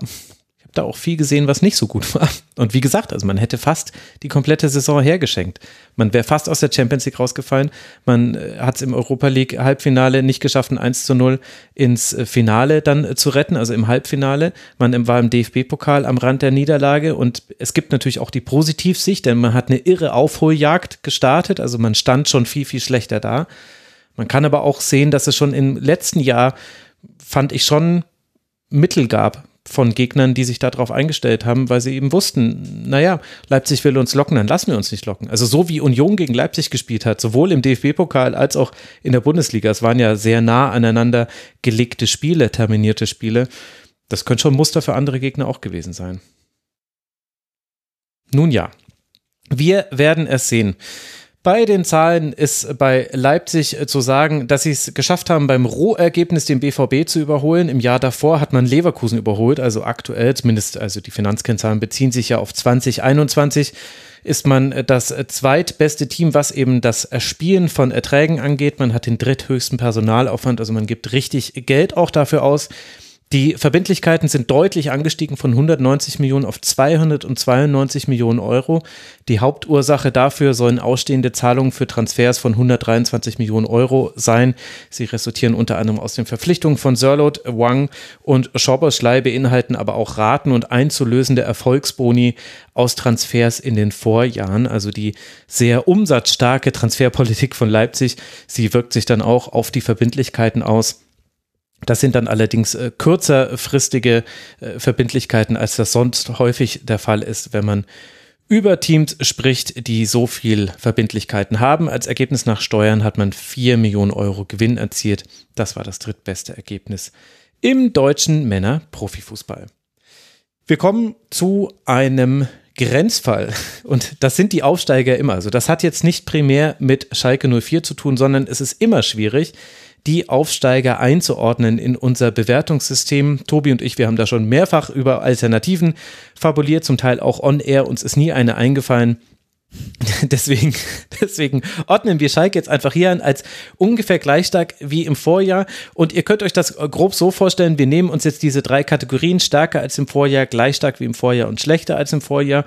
da auch viel gesehen, was nicht so gut *laughs* war. Und wie gesagt, also man hätte fast die komplette Saison hergeschenkt. Man wäre fast aus der Champions League rausgefallen. Man äh, hat es im Europa League Halbfinale nicht geschafft, ein 1 zu 0 ins äh, Finale dann äh, zu retten, also im Halbfinale. Man war im DFB-Pokal am Rand der Niederlage und es gibt natürlich auch die Positivsicht, denn man hat eine irre Aufholjagd gestartet. Also man stand schon viel, viel schlechter da. Man kann aber auch sehen, dass es schon im letzten Jahr, fand ich schon, Mittel gab, von Gegnern, die sich darauf eingestellt haben, weil sie eben wussten, naja, Leipzig will uns locken, dann lassen wir uns nicht locken. Also so wie Union gegen Leipzig gespielt hat, sowohl im DFB-Pokal als auch in der Bundesliga, es waren ja sehr nah aneinander gelegte Spiele, terminierte Spiele. Das könnte schon Muster für andere Gegner auch gewesen sein. Nun ja, wir werden es sehen. Bei den Zahlen ist bei Leipzig äh, zu sagen, dass sie es geschafft haben, beim Rohergebnis den BVB zu überholen. Im Jahr davor hat man Leverkusen überholt, also aktuell, zumindest also die Finanzkennzahlen beziehen sich ja auf 2021 ist man äh, das äh, zweitbeste Team, was eben das Erspielen von Erträgen angeht. Man hat den dritthöchsten Personalaufwand, also man gibt richtig Geld auch dafür aus. Die Verbindlichkeiten sind deutlich angestiegen von 190 Millionen auf 292 Millionen Euro. Die Hauptursache dafür sollen ausstehende Zahlungen für Transfers von 123 Millionen Euro sein. Sie resultieren unter anderem aus den Verpflichtungen von Sörlot, Wang und Schoberschlei, beinhalten aber auch Raten und einzulösende Erfolgsboni aus Transfers in den Vorjahren. Also die sehr umsatzstarke Transferpolitik von Leipzig, sie wirkt sich dann auch auf die Verbindlichkeiten aus. Das sind dann allerdings äh, kürzerfristige äh, Verbindlichkeiten, als das sonst häufig der Fall ist, wenn man über Teams spricht, die so viel Verbindlichkeiten haben. Als Ergebnis nach Steuern hat man 4 Millionen Euro Gewinn erzielt. Das war das drittbeste Ergebnis im deutschen Männer-Profifußball. Wir kommen zu einem Grenzfall. *laughs* Und das sind die Aufsteiger immer. Also das hat jetzt nicht primär mit Schalke 04 zu tun, sondern es ist immer schwierig, die Aufsteiger einzuordnen in unser Bewertungssystem. Tobi und ich, wir haben da schon mehrfach über Alternativen fabuliert, zum Teil auch on air. Uns ist nie eine eingefallen. *laughs* Deswegen, deswegen ordnen wir Schalke jetzt einfach hier an als ungefähr gleich stark wie im Vorjahr. Und ihr könnt euch das grob so vorstellen, wir nehmen uns jetzt diese drei Kategorien, stärker als im Vorjahr, gleich stark wie im Vorjahr und schlechter als im Vorjahr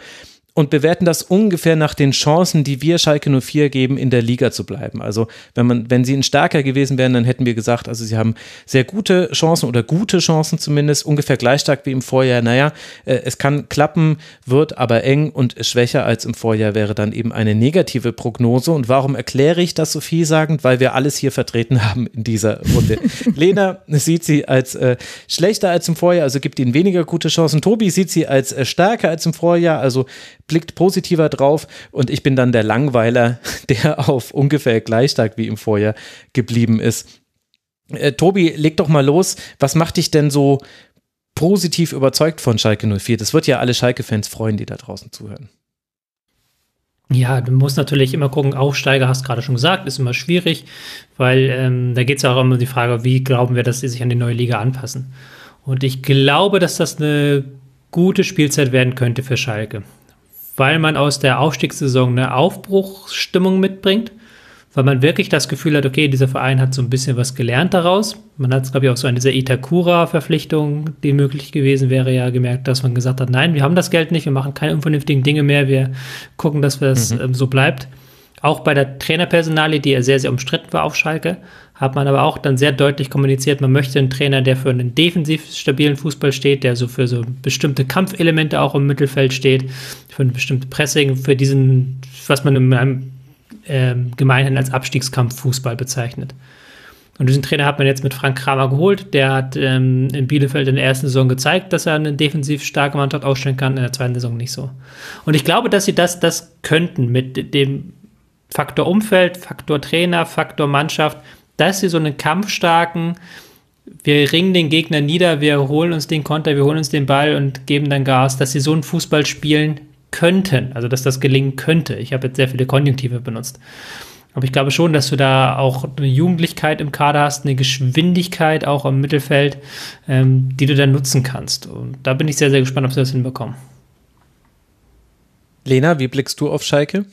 und bewerten das ungefähr nach den Chancen, die wir Schalke 04 geben, in der Liga zu bleiben. Also wenn man, wenn sie ein stärker gewesen wären, dann hätten wir gesagt, also sie haben sehr gute Chancen oder gute Chancen zumindest, ungefähr gleich stark wie im Vorjahr. Naja, äh, es kann klappen, wird aber eng und schwächer als im Vorjahr wäre dann eben eine negative Prognose. Und warum erkläre ich das so vielsagend? Weil wir alles hier vertreten *laughs* haben in dieser Runde. Lena sieht sie als äh, schlechter als im Vorjahr, also gibt ihnen weniger gute Chancen. Tobi sieht sie als äh, stärker als im Vorjahr, also blickt positiver drauf und ich bin dann der Langweiler, *laughs* der auf ungefähr gleich stark wie im Vorjahr geblieben ist. Äh, Tobi, leg doch mal los. Was macht dich denn so positiv überzeugt von Schalke 04? Das wird ja alle Schalke-Fans freuen, die da draußen zuhören. Ja, du musst natürlich immer gucken, Aufsteiger, hast gerade schon gesagt, ist immer schwierig, weil ähm, da geht es ja auch immer um die Frage, wie glauben wir, dass sie sich an die neue Liga anpassen. Und ich glaube, dass das eine gute Spielzeit werden könnte für Schalke weil man aus der Aufstiegssaison eine Aufbruchsstimmung mitbringt, weil man wirklich das Gefühl hat, okay, dieser Verein hat so ein bisschen was gelernt daraus. Man hat es, glaube ich, auch so an dieser Itakura-Verpflichtung, die möglich gewesen wäre, ja gemerkt, dass man gesagt hat, nein, wir haben das Geld nicht, wir machen keine unvernünftigen Dinge mehr, wir gucken, dass es mhm. ähm, so bleibt. Auch bei der Trainerpersonalie, die ja sehr, sehr umstritten war auf Schalke, hat man aber auch dann sehr deutlich kommuniziert, man möchte einen Trainer, der für einen defensiv stabilen Fußball steht, der so für so bestimmte Kampfelemente auch im Mittelfeld steht, für ein bestimmtes Pressing, für diesen, was man in einem äh, gemeinhin als Abstiegskampffußball bezeichnet. Und diesen Trainer hat man jetzt mit Frank Kramer geholt. Der hat ähm, in Bielefeld in der ersten Saison gezeigt, dass er eine defensiv starke Mannschaft ausstellen kann, in der zweiten Saison nicht so. Und ich glaube, dass sie das, das könnten mit dem Faktor Umfeld, Faktor Trainer, Faktor Mannschaft, dass sie so einen kampfstarken, wir ringen den Gegner nieder, wir holen uns den Konter, wir holen uns den Ball und geben dann Gas, dass sie so einen Fußball spielen könnten, also dass das gelingen könnte. Ich habe jetzt sehr viele Konjunktive benutzt. Aber ich glaube schon, dass du da auch eine Jugendlichkeit im Kader hast, eine Geschwindigkeit auch im Mittelfeld, ähm, die du dann nutzen kannst. Und da bin ich sehr, sehr gespannt, ob sie das hinbekommen. Lena, wie blickst du auf Schalke?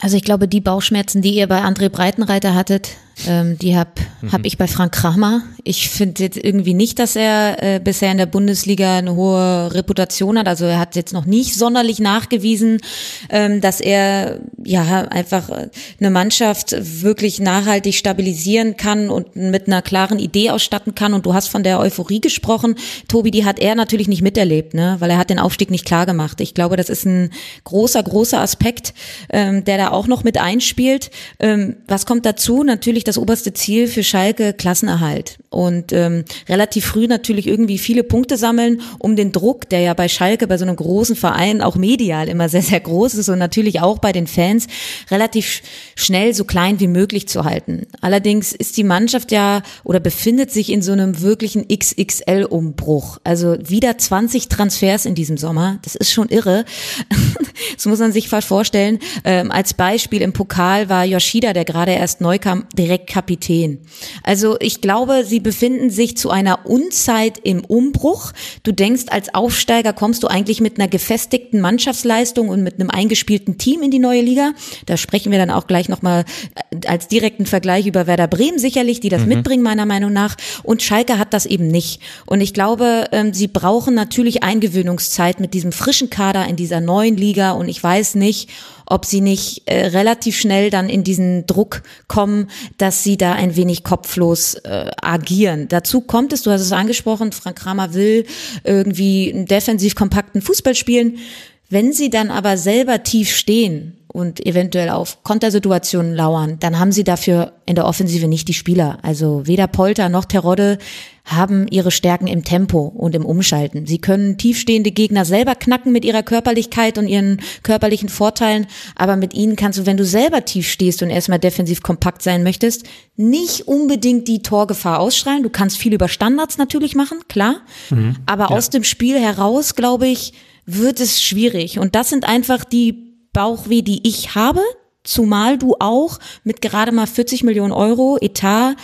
Also ich glaube, die Bauchschmerzen, die ihr bei André Breitenreiter hattet, ähm, die habe mhm. hab ich bei Frank Kramer. Ich finde jetzt irgendwie nicht, dass er äh, bisher in der Bundesliga eine hohe Reputation hat. Also er hat jetzt noch nicht sonderlich nachgewiesen, ähm, dass er ja einfach eine Mannschaft wirklich nachhaltig stabilisieren kann und mit einer klaren Idee ausstatten kann. Und du hast von der Euphorie gesprochen. Tobi, die hat er natürlich nicht miterlebt, ne? weil er hat den Aufstieg nicht klar gemacht. Ich glaube, das ist ein großer, großer Aspekt, ähm, der da auch noch mit einspielt. Ähm, was kommt dazu? Natürlich das oberste Ziel für Schalke Klassenerhalt und ähm, relativ früh natürlich irgendwie viele Punkte sammeln, um den Druck, der ja bei Schalke, bei so einem großen Verein auch medial immer sehr, sehr groß ist und natürlich auch bei den Fans, relativ schnell so klein wie möglich zu halten. Allerdings ist die Mannschaft ja oder befindet sich in so einem wirklichen XXL-Umbruch. Also wieder 20 Transfers in diesem Sommer. Das ist schon irre. *laughs* das muss man sich fast vorstellen. Ähm, als Beispiel im Pokal war Yoshida, der gerade erst neu kam, direkt Kapitän. Also ich glaube, sie befinden sich zu einer Unzeit im Umbruch. Du denkst, als Aufsteiger kommst du eigentlich mit einer gefestigten Mannschaftsleistung und mit einem eingespielten Team in die neue Liga. Da sprechen wir dann auch gleich nochmal äh, als direkten Vergleich über Werder Bremen sicherlich, die das mhm. mitbringen, meiner Meinung nach. Und Schalke hat das eben nicht. Und ich glaube, ähm, sie brauchen natürlich Eingewöhnungszeit mit diesem frischen Kader in dieser neuen Liga. Und ich weiß nicht, ob sie nicht äh, relativ schnell dann in diesen Druck kommen, dass sie da ein wenig kopflos äh, agieren. Dazu kommt es, du hast es angesprochen, Frank Kramer will irgendwie einen defensiv kompakten Fußball spielen. Wenn sie dann aber selber tief stehen und eventuell auf Kontersituationen lauern, dann haben sie dafür in der Offensive nicht die Spieler. Also weder Polter noch Terodde haben ihre Stärken im Tempo und im Umschalten. Sie können tiefstehende Gegner selber knacken mit ihrer Körperlichkeit und ihren körperlichen Vorteilen, aber mit ihnen kannst du, wenn du selber tief stehst und erstmal defensiv kompakt sein möchtest, nicht unbedingt die Torgefahr ausstrahlen. Du kannst viel über Standards natürlich machen, klar, mhm, aber ja. aus dem Spiel heraus, glaube ich, wird es schwierig. Und das sind einfach die Bauchweh, die ich habe zumal du auch mit gerade mal 40 Millionen Euro Etat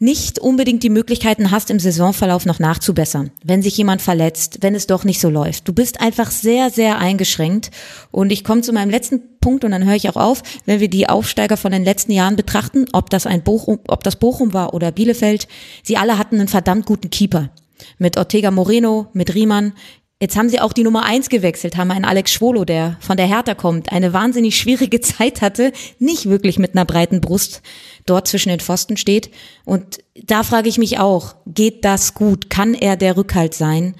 nicht unbedingt die Möglichkeiten hast, im Saisonverlauf noch nachzubessern, wenn sich jemand verletzt, wenn es doch nicht so läuft. Du bist einfach sehr, sehr eingeschränkt. Und ich komme zu meinem letzten Punkt und dann höre ich auch auf, wenn wir die Aufsteiger von den letzten Jahren betrachten, ob das ein Bochum, ob das Bochum war oder Bielefeld, sie alle hatten einen verdammt guten Keeper. Mit Ortega Moreno, mit Riemann, Jetzt haben sie auch die Nummer eins gewechselt, haben einen Alex Schwolo, der von der Hertha kommt, eine wahnsinnig schwierige *laughs* Zeit hatte, nicht wirklich mit einer breiten Brust dort zwischen den Pfosten steht. Und da frage ich mich auch, geht das gut? Kann er der Rückhalt sein?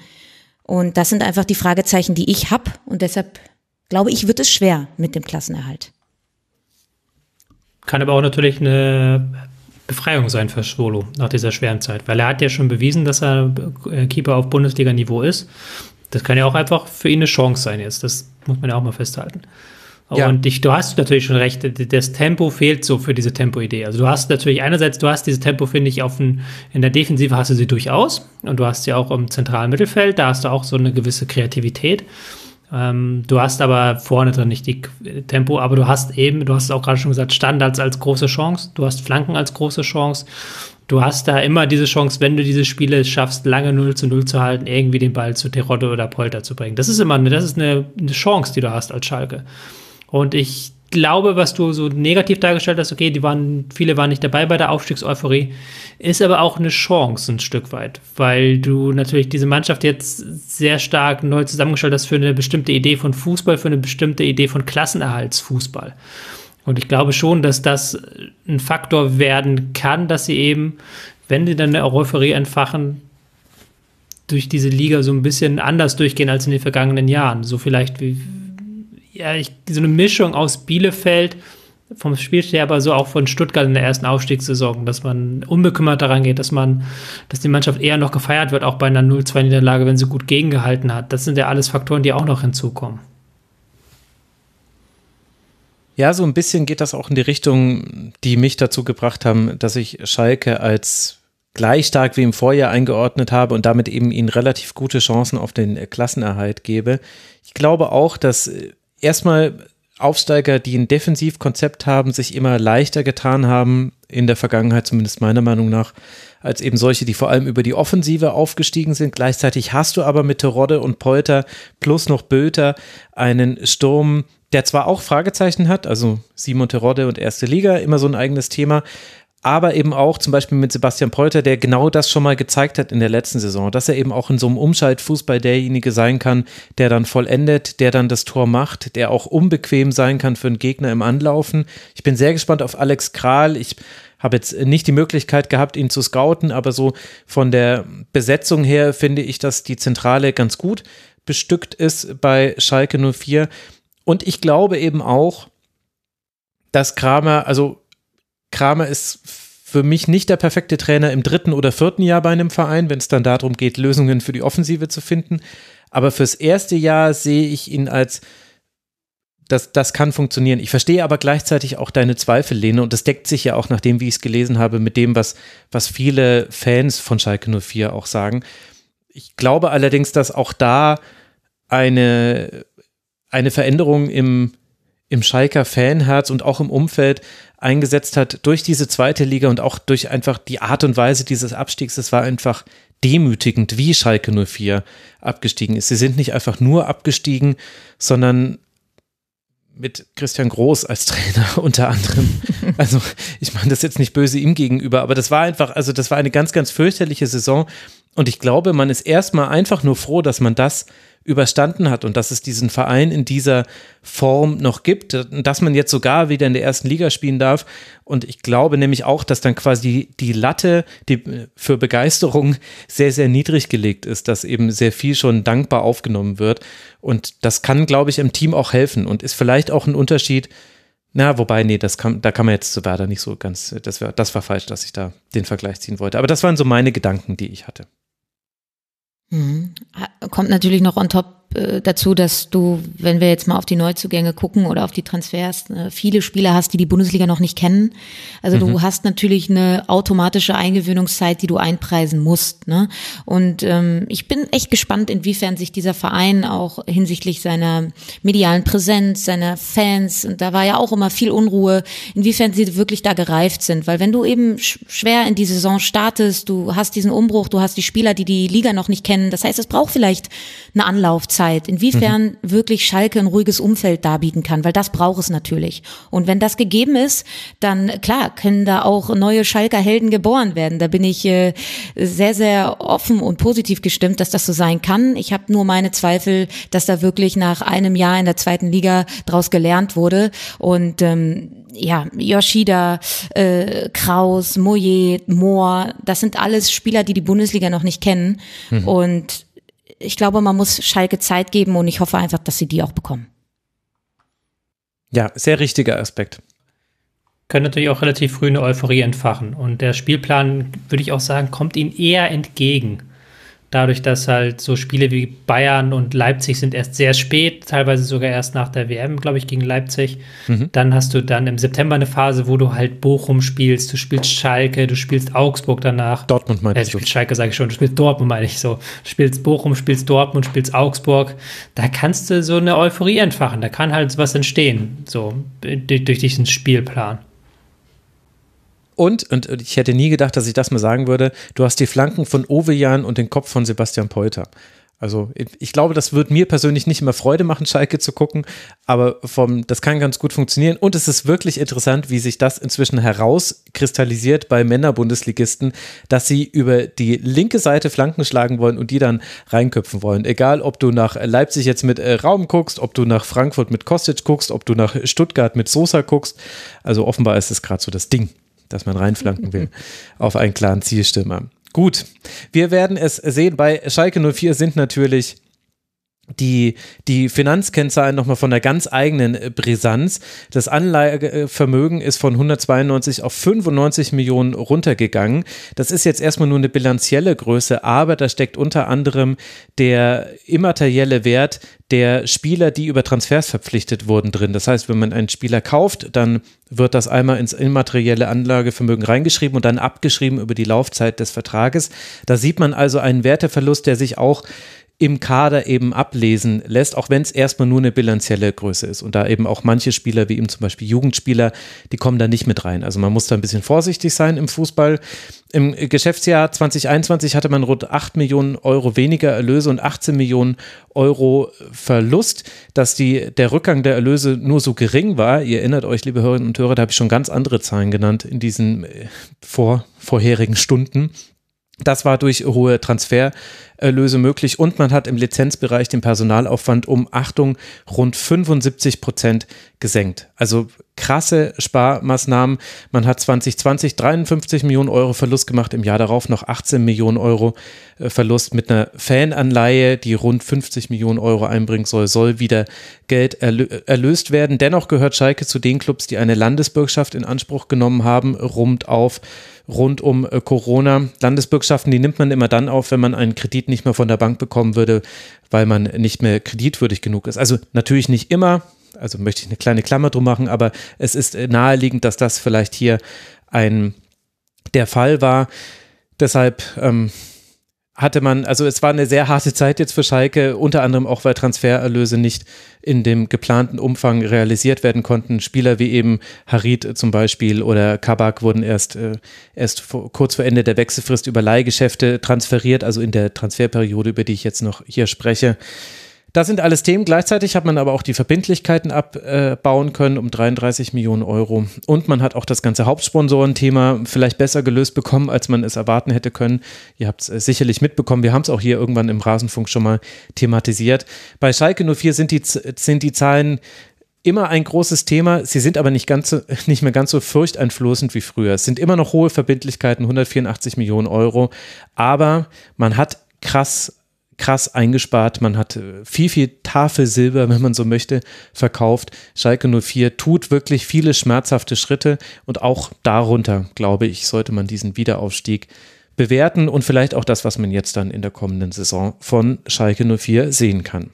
Und das sind einfach die Fragezeichen, die ich habe. Und deshalb glaube ich, wird es schwer mit dem Klassenerhalt. Kann aber auch natürlich eine Befreiung sein für Schwolo nach dieser schweren Zeit, weil er hat ja schon bewiesen, dass er Keeper auf Bundesliga-Niveau ist. Das kann ja auch einfach für ihn eine Chance sein jetzt. Das muss man ja auch mal festhalten. Ja. Und ich, du hast natürlich schon recht, das Tempo fehlt so für diese Tempo-Idee. Also du hast natürlich einerseits, du hast diese Tempo, finde ich, auf ein, in der Defensive hast du sie durchaus und du hast sie auch im zentralen Mittelfeld, da hast du auch so eine gewisse Kreativität. Ähm, du hast aber vorne drin nicht die Tempo, aber du hast eben, du hast es auch gerade schon gesagt, Standards als große Chance, du hast Flanken als große Chance du hast da immer diese Chance, wenn du diese Spiele schaffst, lange 0 zu 0 zu halten, irgendwie den Ball zu Terodde oder Polter zu bringen. Das ist immer eine, das ist eine, eine Chance, die du hast als Schalke. Und ich glaube, was du so negativ dargestellt hast, okay, die waren, viele waren nicht dabei bei der Aufstiegseuphorie, ist aber auch eine Chance ein Stück weit, weil du natürlich diese Mannschaft jetzt sehr stark neu zusammengestellt hast für eine bestimmte Idee von Fußball, für eine bestimmte Idee von Klassenerhaltsfußball. Und ich glaube schon, dass das ein Faktor werden kann, dass sie eben, wenn sie dann eine Euphorie entfachen, durch diese Liga so ein bisschen anders durchgehen als in den vergangenen Jahren. So vielleicht wie, ja, ich, so eine Mischung aus Bielefeld, vom Spielstil, aber so auch von Stuttgart in der ersten Aufstiegssaison, dass man unbekümmert daran geht, dass man, dass die Mannschaft eher noch gefeiert wird, auch bei einer 0-2-Niederlage, wenn sie gut gegengehalten hat. Das sind ja alles Faktoren, die auch noch hinzukommen. Ja, so ein bisschen geht das auch in die Richtung, die mich dazu gebracht haben, dass ich Schalke als gleich stark wie im Vorjahr eingeordnet habe und damit eben ihnen relativ gute Chancen auf den Klassenerhalt gebe. Ich glaube auch, dass äh, erstmal Aufsteiger, die ein Defensivkonzept haben, sich immer leichter getan haben, in der Vergangenheit zumindest meiner Meinung nach, als eben solche, die vor allem über die Offensive aufgestiegen sind. Gleichzeitig hast du aber mit Terodde und Polter plus noch Böter einen Sturm, der zwar auch Fragezeichen hat, also Simon Terodde und erste Liga, immer so ein eigenes Thema, aber eben auch zum Beispiel mit Sebastian Polter, der genau das schon mal gezeigt hat in der letzten Saison, dass er eben auch in so einem Umschaltfußball derjenige sein kann, der dann vollendet, der dann das Tor macht, der auch unbequem sein kann für einen Gegner im Anlaufen. Ich bin sehr gespannt auf Alex Kral. Ich habe jetzt nicht die Möglichkeit gehabt, ihn zu scouten, aber so von der Besetzung her finde ich, dass die Zentrale ganz gut bestückt ist bei Schalke 04. Und ich glaube eben auch, dass Kramer, also Kramer ist für mich nicht der perfekte Trainer im dritten oder vierten Jahr bei einem Verein, wenn es dann darum geht, Lösungen für die Offensive zu finden. Aber fürs erste Jahr sehe ich ihn als das, das kann funktionieren. Ich verstehe aber gleichzeitig auch deine Zweifel, Lene, und das deckt sich ja auch nach dem, wie ich es gelesen habe, mit dem, was, was viele Fans von Schalke 04 auch sagen. Ich glaube allerdings, dass auch da eine eine Veränderung im, im Schalker Fanherz und auch im Umfeld eingesetzt hat durch diese zweite Liga und auch durch einfach die Art und Weise dieses Abstiegs. Es war einfach demütigend, wie Schalke 04 abgestiegen ist. Sie sind nicht einfach nur abgestiegen, sondern mit Christian Groß als *laughs* Trainer unter anderem. *laughs* Also ich meine das jetzt nicht böse ihm gegenüber, aber das war einfach, also das war eine ganz, ganz fürchterliche Saison und ich glaube, man ist erstmal einfach nur froh, dass man das überstanden hat und dass es diesen Verein in dieser Form noch gibt, dass man jetzt sogar wieder in der ersten Liga spielen darf. Und ich glaube nämlich auch, dass dann quasi die Latte die für Begeisterung sehr, sehr niedrig gelegt ist, dass eben sehr viel schon dankbar aufgenommen wird. Und das kann, glaube ich, im Team auch helfen und ist vielleicht auch ein Unterschied. Na, wobei, nee, das kann, da kann man jetzt zu Werder nicht so ganz, das, wär, das war falsch, dass ich da den Vergleich ziehen wollte. Aber das waren so meine Gedanken, die ich hatte. Mhm. Kommt natürlich noch on top äh, dazu, dass du, wenn wir jetzt mal auf die Neuzugänge gucken oder auf die Transfers, äh, viele Spieler hast, die die Bundesliga noch nicht kennen. Also mhm. du hast natürlich eine automatische Eingewöhnungszeit, die du einpreisen musst. Ne? Und ähm, ich bin echt gespannt, inwiefern sich dieser Verein auch hinsichtlich seiner medialen Präsenz, seiner Fans, und da war ja auch immer viel Unruhe, inwiefern sie wirklich da gereift sind. Weil wenn du eben schwer in die Saison startest, du hast diesen Umbruch, du hast die Spieler, die die Liga noch nicht kennen, das heißt, es braucht vielleicht eine Anlaufzeit. Inwiefern mhm. wirklich Schalke ein ruhiges Umfeld darbieten kann, weil das braucht es natürlich. Und wenn das gegeben ist, dann klar, können da auch neue Schalker Helden geboren werden. Da bin ich äh, sehr, sehr offen und positiv gestimmt, dass das so sein kann. Ich habe nur meine Zweifel, dass da wirklich nach einem Jahr in der zweiten Liga draus gelernt wurde. Und ähm, ja, Yoshida, äh, Kraus, Moyer, Mohr, das sind alles Spieler, die die Bundesliga noch nicht kennen. Mhm. Und ich glaube, man muss Schalke Zeit geben und ich hoffe einfach, dass sie die auch bekommen. Ja, sehr richtiger Aspekt. Können natürlich auch relativ früh eine Euphorie entfachen. Und der Spielplan, würde ich auch sagen, kommt ihnen eher entgegen dadurch, dass halt so Spiele wie Bayern und Leipzig sind erst sehr spät, teilweise sogar erst nach der WM, glaube ich, gegen Leipzig. Mhm. Dann hast du dann im September eine Phase, wo du halt Bochum spielst, du spielst Schalke, du spielst Augsburg danach. Dortmund meinst äh, du? Schalke sage ich schon, du spielst Dortmund, meine ich so. Du spielst Bochum, spielst Dortmund, spielst Augsburg. Da kannst du so eine Euphorie entfachen, da kann halt was entstehen, so durch, durch diesen Spielplan. Und, und ich hätte nie gedacht, dass ich das mal sagen würde, du hast die Flanken von Ovejan und den Kopf von Sebastian Polter. Also ich glaube, das wird mir persönlich nicht immer Freude machen, Schalke zu gucken, aber vom, das kann ganz gut funktionieren. Und es ist wirklich interessant, wie sich das inzwischen herauskristallisiert bei Männerbundesligisten, dass sie über die linke Seite Flanken schlagen wollen und die dann reinköpfen wollen. Egal, ob du nach Leipzig jetzt mit äh, Raum guckst, ob du nach Frankfurt mit Kostic guckst, ob du nach Stuttgart mit Sosa guckst. Also offenbar ist es gerade so das Ding dass man reinflanken will *laughs* auf einen klaren Zielstürmer. Gut, wir werden es sehen. Bei Schalke 04 sind natürlich die, die Finanzkennzahlen nochmal von der ganz eigenen äh, Brisanz. Das Anlagevermögen ist von 192 auf 95 Millionen runtergegangen. Das ist jetzt erstmal nur eine bilanzielle Größe, aber da steckt unter anderem der immaterielle Wert der Spieler, die über Transfers verpflichtet wurden, drin. Das heißt, wenn man einen Spieler kauft, dann wird das einmal ins immaterielle Anlagevermögen reingeschrieben und dann abgeschrieben über die Laufzeit des Vertrages. Da sieht man also einen Werteverlust, der sich auch im Kader eben ablesen lässt, auch wenn es erstmal nur eine bilanzielle Größe ist. Und da eben auch manche Spieler, wie eben zum Beispiel Jugendspieler, die kommen da nicht mit rein. Also man muss da ein bisschen vorsichtig sein im Fußball. Im Geschäftsjahr 2021 hatte man rund 8 Millionen Euro weniger Erlöse und 18 Millionen Euro Verlust. Dass die, der Rückgang der Erlöse nur so gering war, ihr erinnert euch, liebe Hörerinnen und Hörer, da habe ich schon ganz andere Zahlen genannt in diesen äh, vor, vorherigen Stunden. Das war durch hohe Transfererlöse möglich und man hat im Lizenzbereich den Personalaufwand um, Achtung, rund 75 Prozent gesenkt. Also krasse Sparmaßnahmen. Man hat 2020 53 Millionen Euro Verlust gemacht, im Jahr darauf noch 18 Millionen Euro äh, Verlust mit einer Fananleihe, die rund 50 Millionen Euro einbringen soll, soll wieder Geld erlöst werden. Dennoch gehört Schalke zu den Clubs, die eine Landesbürgschaft in Anspruch genommen haben, rund auf rund um äh, Corona. Landesbürgschaften, die nimmt man immer dann auf, wenn man einen Kredit nicht mehr von der Bank bekommen würde, weil man nicht mehr kreditwürdig genug ist. Also natürlich nicht immer, also möchte ich eine kleine Klammer drum machen, aber es ist äh, naheliegend, dass das vielleicht hier ein der Fall war. Deshalb ähm, hatte man, also es war eine sehr harte Zeit jetzt für Schalke, unter anderem auch, weil Transfererlöse nicht in dem geplanten Umfang realisiert werden konnten. Spieler wie eben Harid zum Beispiel oder Kabak wurden erst, äh, erst vor, kurz vor Ende der Wechselfrist über Leihgeschäfte transferiert, also in der Transferperiode, über die ich jetzt noch hier spreche. Das sind alles Themen. Gleichzeitig hat man aber auch die Verbindlichkeiten abbauen können um 33 Millionen Euro. Und man hat auch das ganze Hauptsponsorenthema vielleicht besser gelöst bekommen, als man es erwarten hätte können. Ihr habt es äh, sicherlich mitbekommen. Wir haben es auch hier irgendwann im Rasenfunk schon mal thematisiert. Bei Schalke 04 sind die, sind die Zahlen immer ein großes Thema. Sie sind aber nicht, ganz *laughs* nicht mehr ganz so furchteinflößend wie früher. Es sind immer noch hohe Verbindlichkeiten, 184 Millionen Euro. Aber man hat krass krass eingespart. Man hat äh, viel, viel Tafelsilber, *laughs* wenn man so möchte, verkauft. Schalke 04 tut wirklich viele schmerzhafte Schritte und auch darunter, glaube ich, sollte man diesen Wiederaufstieg bewerten und vielleicht auch das, was man jetzt dann in der kommenden Saison von Schalke 04 sehen kann.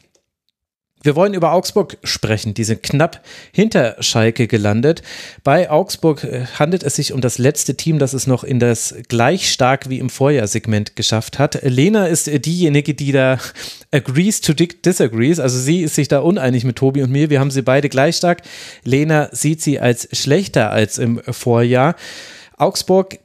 Wir wollen über Augsburg sprechen. Die sind knapp hinter Schalke gelandet. Bei Augsburg äh, handelt es sich um das letzte Team, das es noch in das gleich stark wie im Vorjahr-Segment geschafft hat. Lena ist diejenige, die da *laughs* agrees to disagrees. Also sie ist sich da uneinig mit Tobi und mir. Wir haben sie beide gleich stark. Lena sieht sie als schlechter als im Vorjahr. Augsburg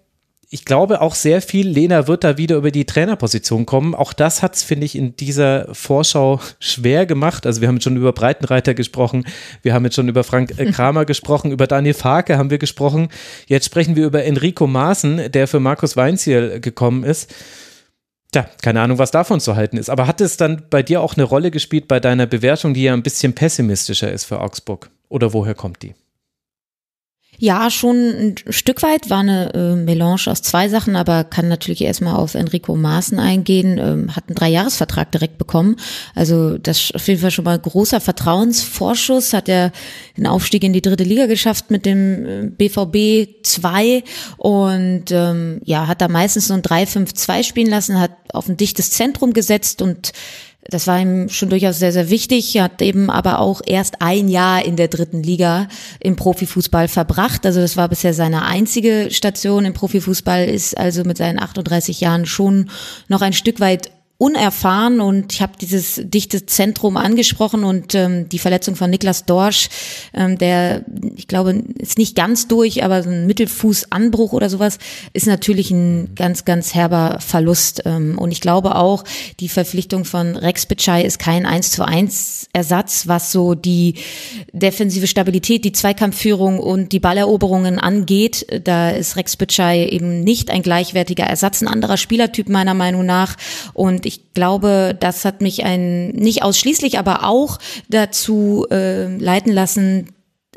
ich glaube auch sehr viel, Lena wird da wieder über die Trainerposition kommen. Auch das hat es, finde ich, in dieser Vorschau schwer gemacht. Also wir haben jetzt schon über Breitenreiter gesprochen, wir haben jetzt schon über Frank äh, *laughs* Kramer gesprochen, über Daniel Farke haben wir gesprochen. Jetzt sprechen wir über Enrico Maaßen, der für Markus Weinziel gekommen ist. Tja, keine Ahnung, was davon zu halten ist. Aber hat es dann bei dir auch eine Rolle gespielt bei deiner Bewertung, die ja ein bisschen pessimistischer ist für Augsburg? Oder woher kommt die? Ja, schon ein Stück weit war eine äh, Melange aus zwei Sachen, aber kann natürlich erstmal auf Enrico Maaßen eingehen. Ähm, hat einen Dreijahresvertrag direkt bekommen. Also das ist auf jeden Fall schon mal großer Vertrauensvorschuss. Hat er den Aufstieg in die dritte Liga geschafft mit dem BVB 2 und ähm, ja, hat da meistens so ein 3-5-2 spielen lassen, hat auf ein dichtes Zentrum gesetzt und das war ihm schon durchaus sehr, sehr wichtig. Er hat eben aber auch erst ein Jahr in der dritten Liga im Profifußball verbracht. Also das war bisher seine einzige Station im Profifußball, ist also mit seinen 38 Jahren schon noch ein Stück weit unerfahren und ich habe dieses dichte Zentrum angesprochen und ähm, die Verletzung von Niklas Dorsch, ähm, der ich glaube ist nicht ganz durch, aber so ein Mittelfußanbruch oder sowas ist natürlich ein ganz ganz herber Verlust ähm, und ich glaube auch die Verpflichtung von Rex Bitschei ist kein 1 zu 1 Ersatz, was so die defensive Stabilität, die Zweikampfführung und die Balleroberungen angeht. Da ist Rex Bitschei eben nicht ein gleichwertiger Ersatz, ein anderer Spielertyp meiner Meinung nach und ich glaube, das hat mich ein nicht ausschließlich, aber auch dazu äh, leiten lassen,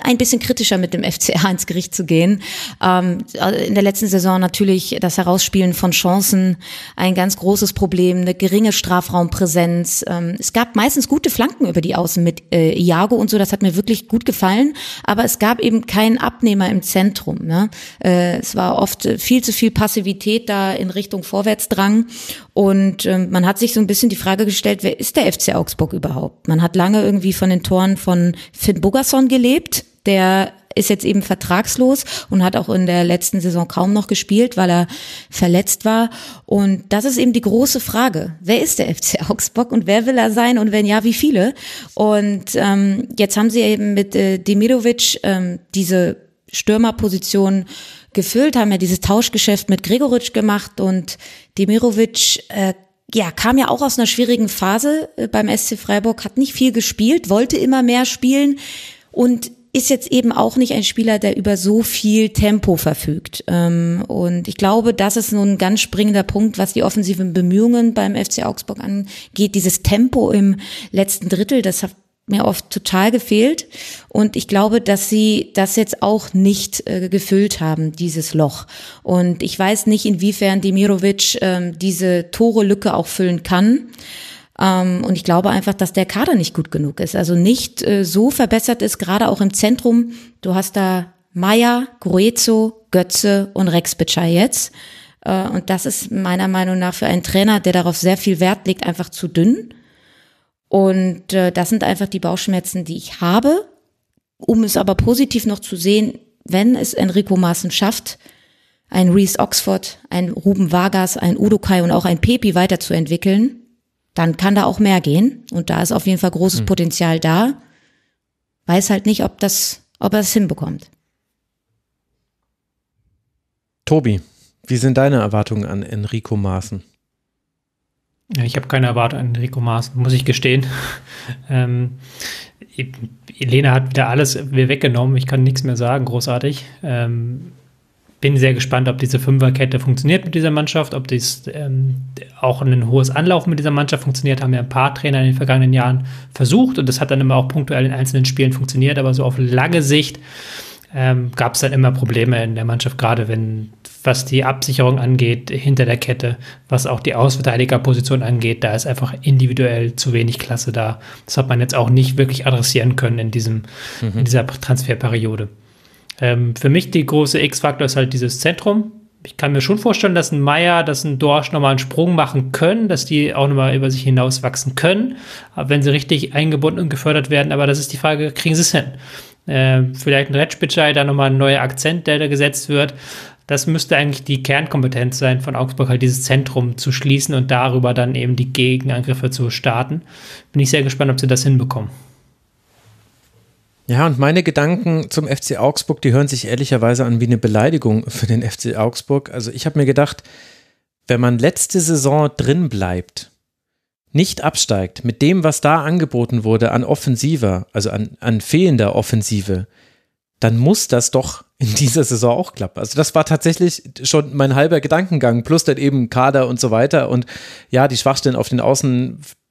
ein bisschen kritischer mit dem FCA ins Gericht zu gehen. Ähm, in der letzten Saison natürlich das Herausspielen von Chancen ein ganz großes Problem, eine geringe Strafraumpräsenz. Ähm, es gab meistens gute Flanken über die Außen mit äh, Iago und so, das hat mir wirklich gut gefallen, aber es gab eben keinen Abnehmer im Zentrum. Ne? Äh, es war oft viel zu viel Passivität da in Richtung Vorwärtsdrang und ähm, man hat sich so ein bisschen die Frage gestellt, wer ist der FC Augsburg überhaupt? Man hat lange irgendwie von den Toren von Finn Bogerson gelebt der ist jetzt eben vertragslos und hat auch in der letzten Saison kaum noch gespielt, weil er verletzt war. Und das ist eben die große Frage. Wer ist der FC Augsburg und wer will er sein und wenn ja, wie viele? Und ähm, jetzt haben sie eben mit äh, Demirovic ähm, diese Stürmerposition gefüllt, haben ja dieses Tauschgeschäft mit Gregoritsch gemacht und Demirovic äh, ja, kam ja auch aus einer schwierigen Phase äh, beim SC Freiburg, hat nicht viel gespielt, wollte immer mehr spielen und ist jetzt eben auch nicht ein Spieler, der über so viel Tempo verfügt. Ähm, und ich glaube, das ist nun ein ganz springender Punkt, was die offensiven Bemühungen beim FC Augsburg angeht. Dieses Tempo im letzten Drittel, das hat mir oft total gefehlt. Und ich glaube, dass sie das jetzt auch nicht äh, gefüllt haben, dieses Loch. Und ich weiß nicht, inwiefern Demirovic ähm, diese Tore-Lücke auch füllen kann. Ähm, und ich glaube einfach, dass der Kader nicht gut genug ist. Also nicht äh, so verbessert ist, gerade auch im Zentrum. Du hast da Meier, Gruezo, Götze und Rex Bitschei jetzt. Äh, und das ist meiner Meinung nach für einen Trainer, der darauf sehr viel Wert legt, einfach zu dünn. Und äh, das sind einfach die Bauchschmerzen, die ich habe. Um es aber positiv noch zu sehen, wenn es Enrico Maaßen schafft, ein Reese Oxford, ein Ruben Vargas, ein Udo Kai und auch ein Pepi weiterzuentwickeln, dann kann da auch mehr gehen. Und da ist auf jeden Fall großes hm. Potenzial da. Weiß halt nicht, ob das, ob er es hinbekommt. Tobi, wie sind deine Erwartungen an Enrico Maaßen? Ja, ich habe keine Erwartung an Enrico Maaßen, muss ich gestehen. *laughs* ähm, Elena hat wieder alles weggenommen. Ich kann nichts mehr sagen, großartig. Ähm, bin sehr gespannt, ob diese Fünferkette funktioniert mit dieser Mannschaft, ob dies ähm, auch ein hohes Anlaufen mit dieser Mannschaft funktioniert. Haben ja ein paar Trainer in den vergangenen Jahren versucht und das hat dann immer auch punktuell in einzelnen Spielen funktioniert, aber so auf lange Sicht ähm, gab es dann immer Probleme in der Mannschaft, gerade wenn was die Absicherung angeht hinter der Kette, was auch die Ausverteidigerposition angeht, da ist einfach individuell zu wenig Klasse da. Das hat man jetzt auch nicht wirklich adressieren können in diesem mhm. in dieser Transferperiode. Ähm, für mich die große X-Faktor ist halt dieses Zentrum. ich kann mir schon vorstellen, dass ein Meier, dass ein Dorsch nochmal einen Sprung machen können, dass die auch nochmal über sich hinauswachsen können, wenn sie richtig eingebunden und gefördert werden. Aber das ist die Frage, kriegen sie es hin? Äh, vielleicht ein Retspitschei, da nochmal ein neuer Akzent, der da gesetzt wird. Das müsste eigentlich die Kernkompetenz sein von Augsburg, halt dieses Zentrum zu schließen und darüber dann eben die Gegenangriffe zu starten. Bin ich sehr gespannt, ob sie das hinbekommen. Ja, und meine Gedanken zum FC Augsburg, die hören sich ehrlicherweise an wie eine Beleidigung für den FC Augsburg. Also ich habe mir gedacht, wenn man letzte Saison drin bleibt, nicht absteigt mit dem, was da angeboten wurde an Offensiver, also an, an fehlender Offensive, dann muss das doch in dieser Saison auch klappen. Also das war tatsächlich schon mein halber Gedankengang, plus dann eben Kader und so weiter und ja, die Schwachstellen auf den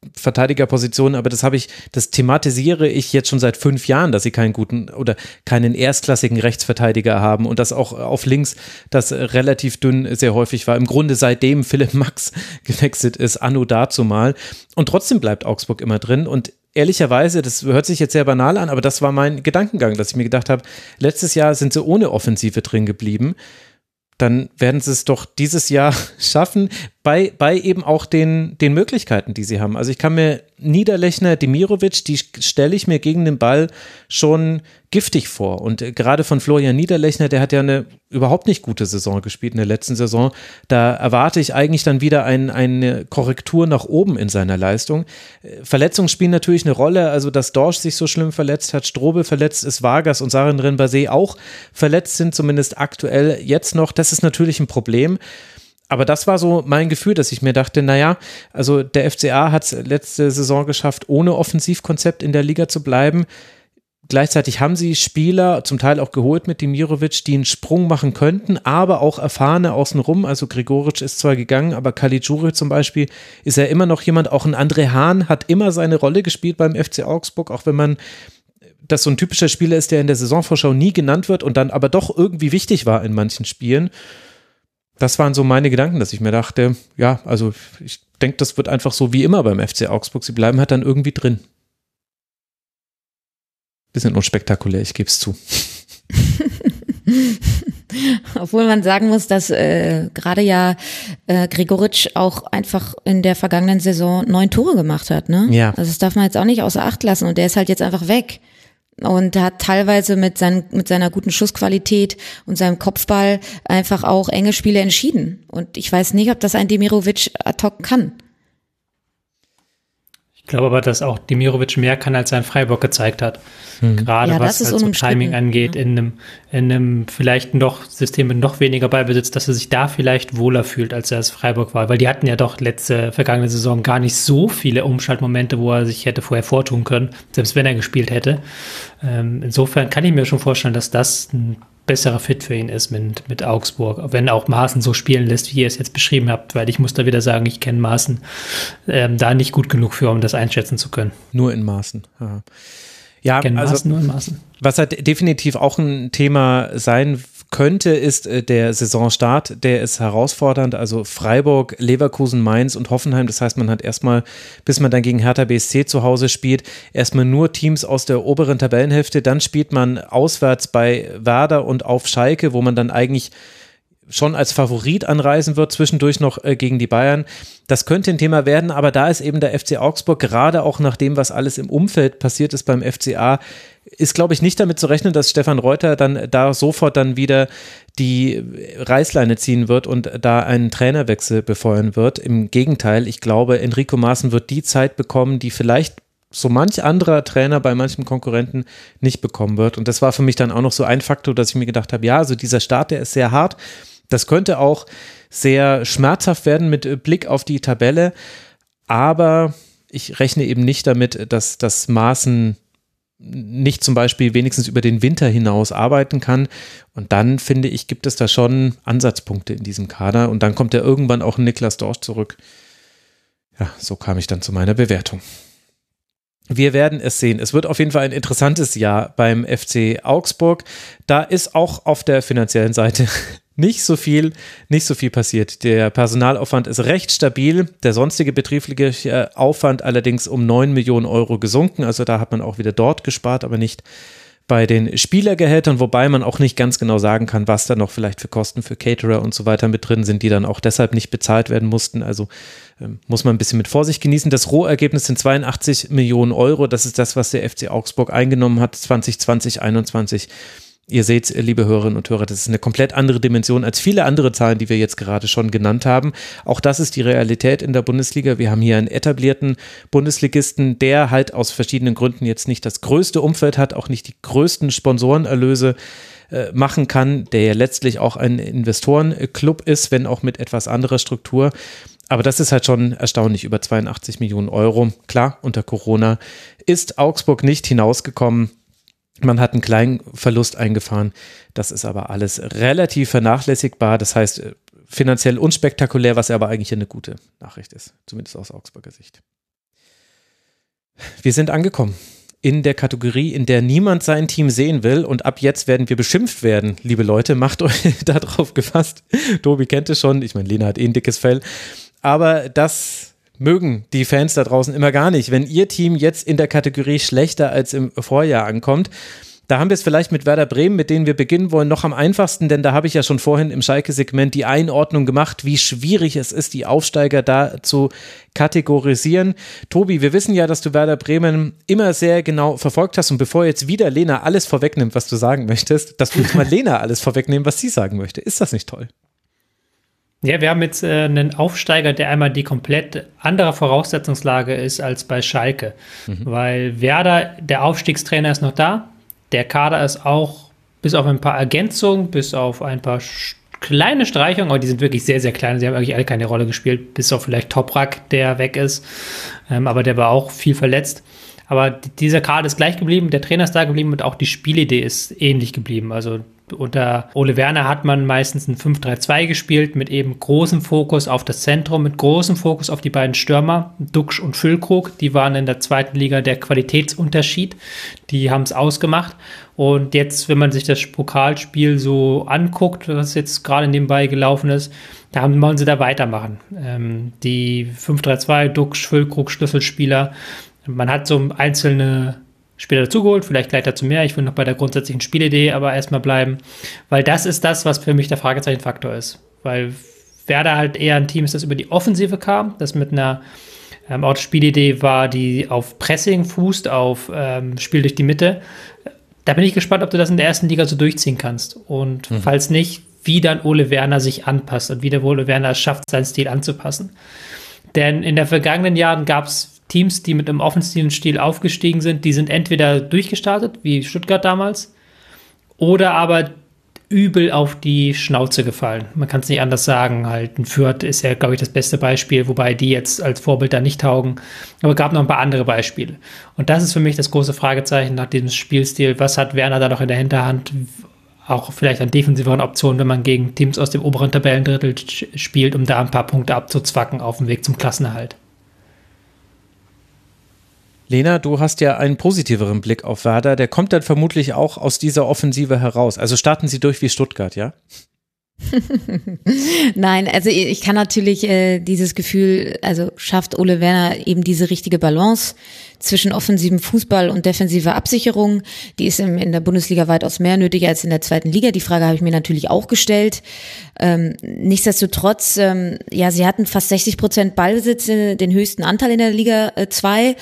Außenverteidigerpositionen, aber das habe ich, das thematisiere ich jetzt schon seit fünf Jahren, dass sie keinen guten oder keinen erstklassigen Rechtsverteidiger haben und das auch auf links, das relativ dünn sehr häufig war. Im Grunde seitdem Philipp Max *laughs* gewechselt ist, anno dazu mal. Und trotzdem bleibt Augsburg immer drin und ehrlicherweise, das hört sich jetzt sehr banal an, aber das war mein Gedankengang, dass ich mir gedacht habe, letztes Jahr sind sie ohne Offensive drin geblieben. Dann werden sie es doch dieses Jahr *laughs* schaffen, bei, bei eben auch den, den Möglichkeiten, die sie haben. Also ich kann mir Niederlechner, Demirovic, die stelle ich mir gegen den Ball schon giftig vor. Und gerade von Florian Niederlechner, der hat ja eine überhaupt nicht gute Saison gespielt in der letzten Saison. Da erwarte ich eigentlich dann wieder ein, eine Korrektur nach oben in seiner Leistung. Verletzungen spielen natürlich eine Rolle. Also, dass Dorsch sich so schlimm verletzt hat, Strobe verletzt ist, Vargas und Sarin Rinbase auch verletzt sind, zumindest aktuell jetzt noch. Das ist natürlich ein Problem aber das war so mein Gefühl, dass ich mir dachte, naja, also der FCA hat es letzte Saison geschafft, ohne Offensivkonzept in der Liga zu bleiben. Gleichzeitig haben sie Spieler, zum Teil auch geholt mit Dimirovic, die einen Sprung machen könnten, aber auch erfahrene außenrum. Also Grigoric ist zwar gegangen, aber Caligiuri zum Beispiel ist ja immer noch jemand, auch ein André Hahn hat immer seine Rolle gespielt beim FC Augsburg, auch wenn man das so ein typischer Spieler ist, der in der Saisonvorschau nie genannt wird und dann aber doch irgendwie wichtig war in manchen Spielen das waren so meine Gedanken, dass ich mir dachte, ja, also ich denke, das wird einfach so wie immer beim FC Augsburg. Sie bleiben halt dann irgendwie drin. Bisschen unspektakulär, ich gebe es zu. *laughs* Obwohl man sagen muss, dass äh, gerade ja äh, Gregoritsch auch einfach in der vergangenen Saison neun Tore gemacht hat, ne? Ja. Also das darf man jetzt auch nicht außer Acht lassen und der ist halt jetzt einfach weg und hat teilweise mit, sein, mit seiner guten Schussqualität und seinem Kopfball einfach auch enge Spiele entschieden. Und ich weiß nicht, ob das ein Demirovic ad hoc kann. Ich glaube aber, dass auch Demirovic mehr kann, als er in Freiburg gezeigt hat. Hm. Gerade ja, was halt so Timing angeht, ja. in, einem, in einem vielleicht noch System mit noch weniger Ballbesitz, dass er sich da vielleicht wohler fühlt, als er es Freiburg war. Weil die hatten ja doch letzte, vergangene Saison gar nicht so viele Umschaltmomente, wo er sich hätte vorher vortun können, selbst wenn er gespielt hätte. Ähm, insofern kann ich mir schon vorstellen, dass das ein besserer Fit für ihn ist mit, mit Augsburg, wenn auch Maaßen so spielen lässt, wie ihr es jetzt beschrieben habt, weil ich muss da wieder sagen, ich kenne Maaßen ähm, da nicht gut genug für, um das einschätzen zu können. Nur in Maaßen. Ja, ja also, Maaßen, nur in Maaßen. Was halt definitiv auch ein Thema sein könnte, ist äh, der Saisonstart. Der ist herausfordernd. Also Freiburg, Leverkusen, Mainz und Hoffenheim. Das heißt, man hat erstmal, bis man dann gegen Hertha BSC zu Hause spielt, erstmal nur Teams aus der oberen Tabellenhälfte. Dann spielt man auswärts bei Werder und auf Schalke, wo man dann eigentlich schon als Favorit anreisen wird, zwischendurch noch äh, gegen die Bayern. Das könnte ein Thema werden, aber da ist eben der FC Augsburg, gerade auch nach dem, was alles im Umfeld passiert ist beim FCA, ist, glaube ich, nicht damit zu rechnen, dass Stefan Reuter dann da sofort dann wieder die Reißleine ziehen wird und da einen Trainerwechsel befeuern wird. Im Gegenteil, ich glaube, Enrico Maaßen wird die Zeit bekommen, die vielleicht so manch anderer Trainer bei manchen Konkurrenten nicht bekommen wird. Und das war für mich dann auch noch so ein Faktor, dass ich mir gedacht habe, ja, also dieser Start, der ist sehr hart. Das könnte auch sehr schmerzhaft werden mit Blick auf die Tabelle. Aber ich rechne eben nicht damit, dass das Maßen nicht zum Beispiel wenigstens über den Winter hinaus arbeiten kann. Und dann finde ich, gibt es da schon Ansatzpunkte in diesem Kader. Und dann kommt ja irgendwann auch Niklas Dorsch zurück. Ja, so kam ich dann zu meiner Bewertung. Wir werden es sehen. Es wird auf jeden Fall ein interessantes Jahr beim FC Augsburg. Da ist auch auf der finanziellen Seite *laughs* nicht so viel, nicht so viel passiert. Der Personalaufwand ist recht stabil. Der sonstige betriebliche Aufwand allerdings um 9 Millionen Euro gesunken. Also da hat man auch wieder dort gespart, aber nicht bei den Spielergehältern, wobei man auch nicht ganz genau sagen kann, was da noch vielleicht für Kosten für Caterer und so weiter mit drin sind, die dann auch deshalb nicht bezahlt werden mussten. Also ähm, muss man ein bisschen mit Vorsicht genießen. Das Rohergebnis sind 82 Millionen Euro. Das ist das, was der FC Augsburg eingenommen hat 2020, 2021. Ihr seht, liebe Hörerinnen und Hörer, das ist eine komplett andere Dimension als viele andere Zahlen, die wir jetzt gerade schon genannt haben. Auch das ist die Realität in der Bundesliga. Wir haben hier einen etablierten Bundesligisten, der halt aus verschiedenen Gründen jetzt nicht das größte Umfeld hat, auch nicht die größten Sponsorenerlöse äh, machen kann, der ja letztlich auch ein Investorenclub ist, wenn auch mit etwas anderer Struktur. Aber das ist halt schon erstaunlich, über 82 Millionen Euro. Klar, unter Corona ist Augsburg nicht hinausgekommen man hat einen kleinen Verlust eingefahren. Das ist aber alles relativ vernachlässigbar. Das heißt, äh, finanziell unspektakulär, was aber eigentlich eine gute Nachricht ist, zumindest aus Augsburger Sicht. Wir sind angekommen in der Kategorie, in der niemand sein Team sehen will und ab jetzt werden wir beschimpft werden, liebe Leute, macht euch *laughs* darauf gefasst. Tobi kennt es schon, ich meine, Lena hat eh ein dickes Fell, aber das mögen die Fans da draußen immer gar nicht. Wenn ihr Team jetzt in der Kategorie schlechter als im Vorjahr ankommt, da haben wir es vielleicht mit Werder Bremen, mit denen wir beginnen wollen, noch am einfachsten, denn da habe ich ja schon vorhin im Schalke-Segment die Einordnung gemacht, wie schwierig es ist, die Aufsteiger da zu kategorisieren. Tobi, wir wissen ja, dass du Werder Bremen immer sehr genau verfolgt hast und bevor jetzt wieder Lena alles vorwegnimmt, was du sagen möchtest, dass wir jetzt mal *laughs* Lena alles vorwegnehmen, was sie sagen möchte. Ist das nicht toll? Ja, wir haben jetzt äh, einen Aufsteiger, der einmal die komplett andere Voraussetzungslage ist als bei Schalke. Mhm. Weil Werder, der Aufstiegstrainer ist noch da. Der Kader ist auch bis auf ein paar Ergänzungen, bis auf ein paar kleine Streichungen, aber die sind wirklich sehr, sehr klein. Sie haben eigentlich alle keine Rolle gespielt, bis auf vielleicht Toprak, der weg ist. Ähm, aber der war auch viel verletzt. Aber dieser Kader ist gleich geblieben, der Trainer ist da geblieben und auch die Spielidee ist ähnlich geblieben. Also unter Ole Werner hat man meistens ein 5-3-2 gespielt mit eben großem Fokus auf das Zentrum, mit großem Fokus auf die beiden Stürmer, Duxch und Füllkrug. Die waren in der zweiten Liga der Qualitätsunterschied. Die haben es ausgemacht. Und jetzt, wenn man sich das Pokalspiel so anguckt, was jetzt gerade nebenbei gelaufen ist, da wollen sie da weitermachen. Ähm, die 5-3-2, Duxch, Füllkrug, Schlüsselspieler. Man hat so einzelne später dazugeholt, vielleicht gleich dazu mehr. Ich will noch bei der grundsätzlichen Spielidee aber erstmal bleiben, weil das ist das, was für mich der Fragezeichenfaktor ist. Weil Werder halt eher ein Team ist, das über die Offensive kam, das mit einer ähm, auch Spielidee war, die auf Pressing fußt, auf ähm, Spiel durch die Mitte. Da bin ich gespannt, ob du das in der ersten Liga so durchziehen kannst. Und mhm. falls nicht, wie dann Ole Werner sich anpasst und wie der Ole Werner es schafft, seinen Stil anzupassen. Denn in den vergangenen Jahren gab es Teams, die mit einem offensiven Stil aufgestiegen sind, die sind entweder durchgestartet, wie Stuttgart damals, oder aber übel auf die Schnauze gefallen. Man kann es nicht anders sagen. Halt, ein Fürth ist ja, glaube ich, das beste Beispiel, wobei die jetzt als Vorbild da nicht taugen. Aber es gab noch ein paar andere Beispiele. Und das ist für mich das große Fragezeichen nach diesem Spielstil. Was hat Werner da noch in der Hinterhand? Auch vielleicht an defensiveren Optionen, wenn man gegen Teams aus dem oberen Tabellendrittel spielt, um da ein paar Punkte abzuzwacken auf dem Weg zum Klassenerhalt. Lena, du hast ja einen positiveren Blick auf Werder. Der kommt dann vermutlich auch aus dieser Offensive heraus. Also starten sie durch wie Stuttgart, ja? *laughs* Nein, also ich kann natürlich äh, dieses Gefühl, also schafft Ole Werner eben diese richtige Balance zwischen offensivem Fußball und defensiver Absicherung. Die ist im, in der Bundesliga weitaus mehr nötig als in der zweiten Liga. Die Frage habe ich mir natürlich auch gestellt. Ähm, nichtsdestotrotz, ähm, ja, sie hatten fast 60 Prozent Ballbesitz, den höchsten Anteil in der Liga 2 äh,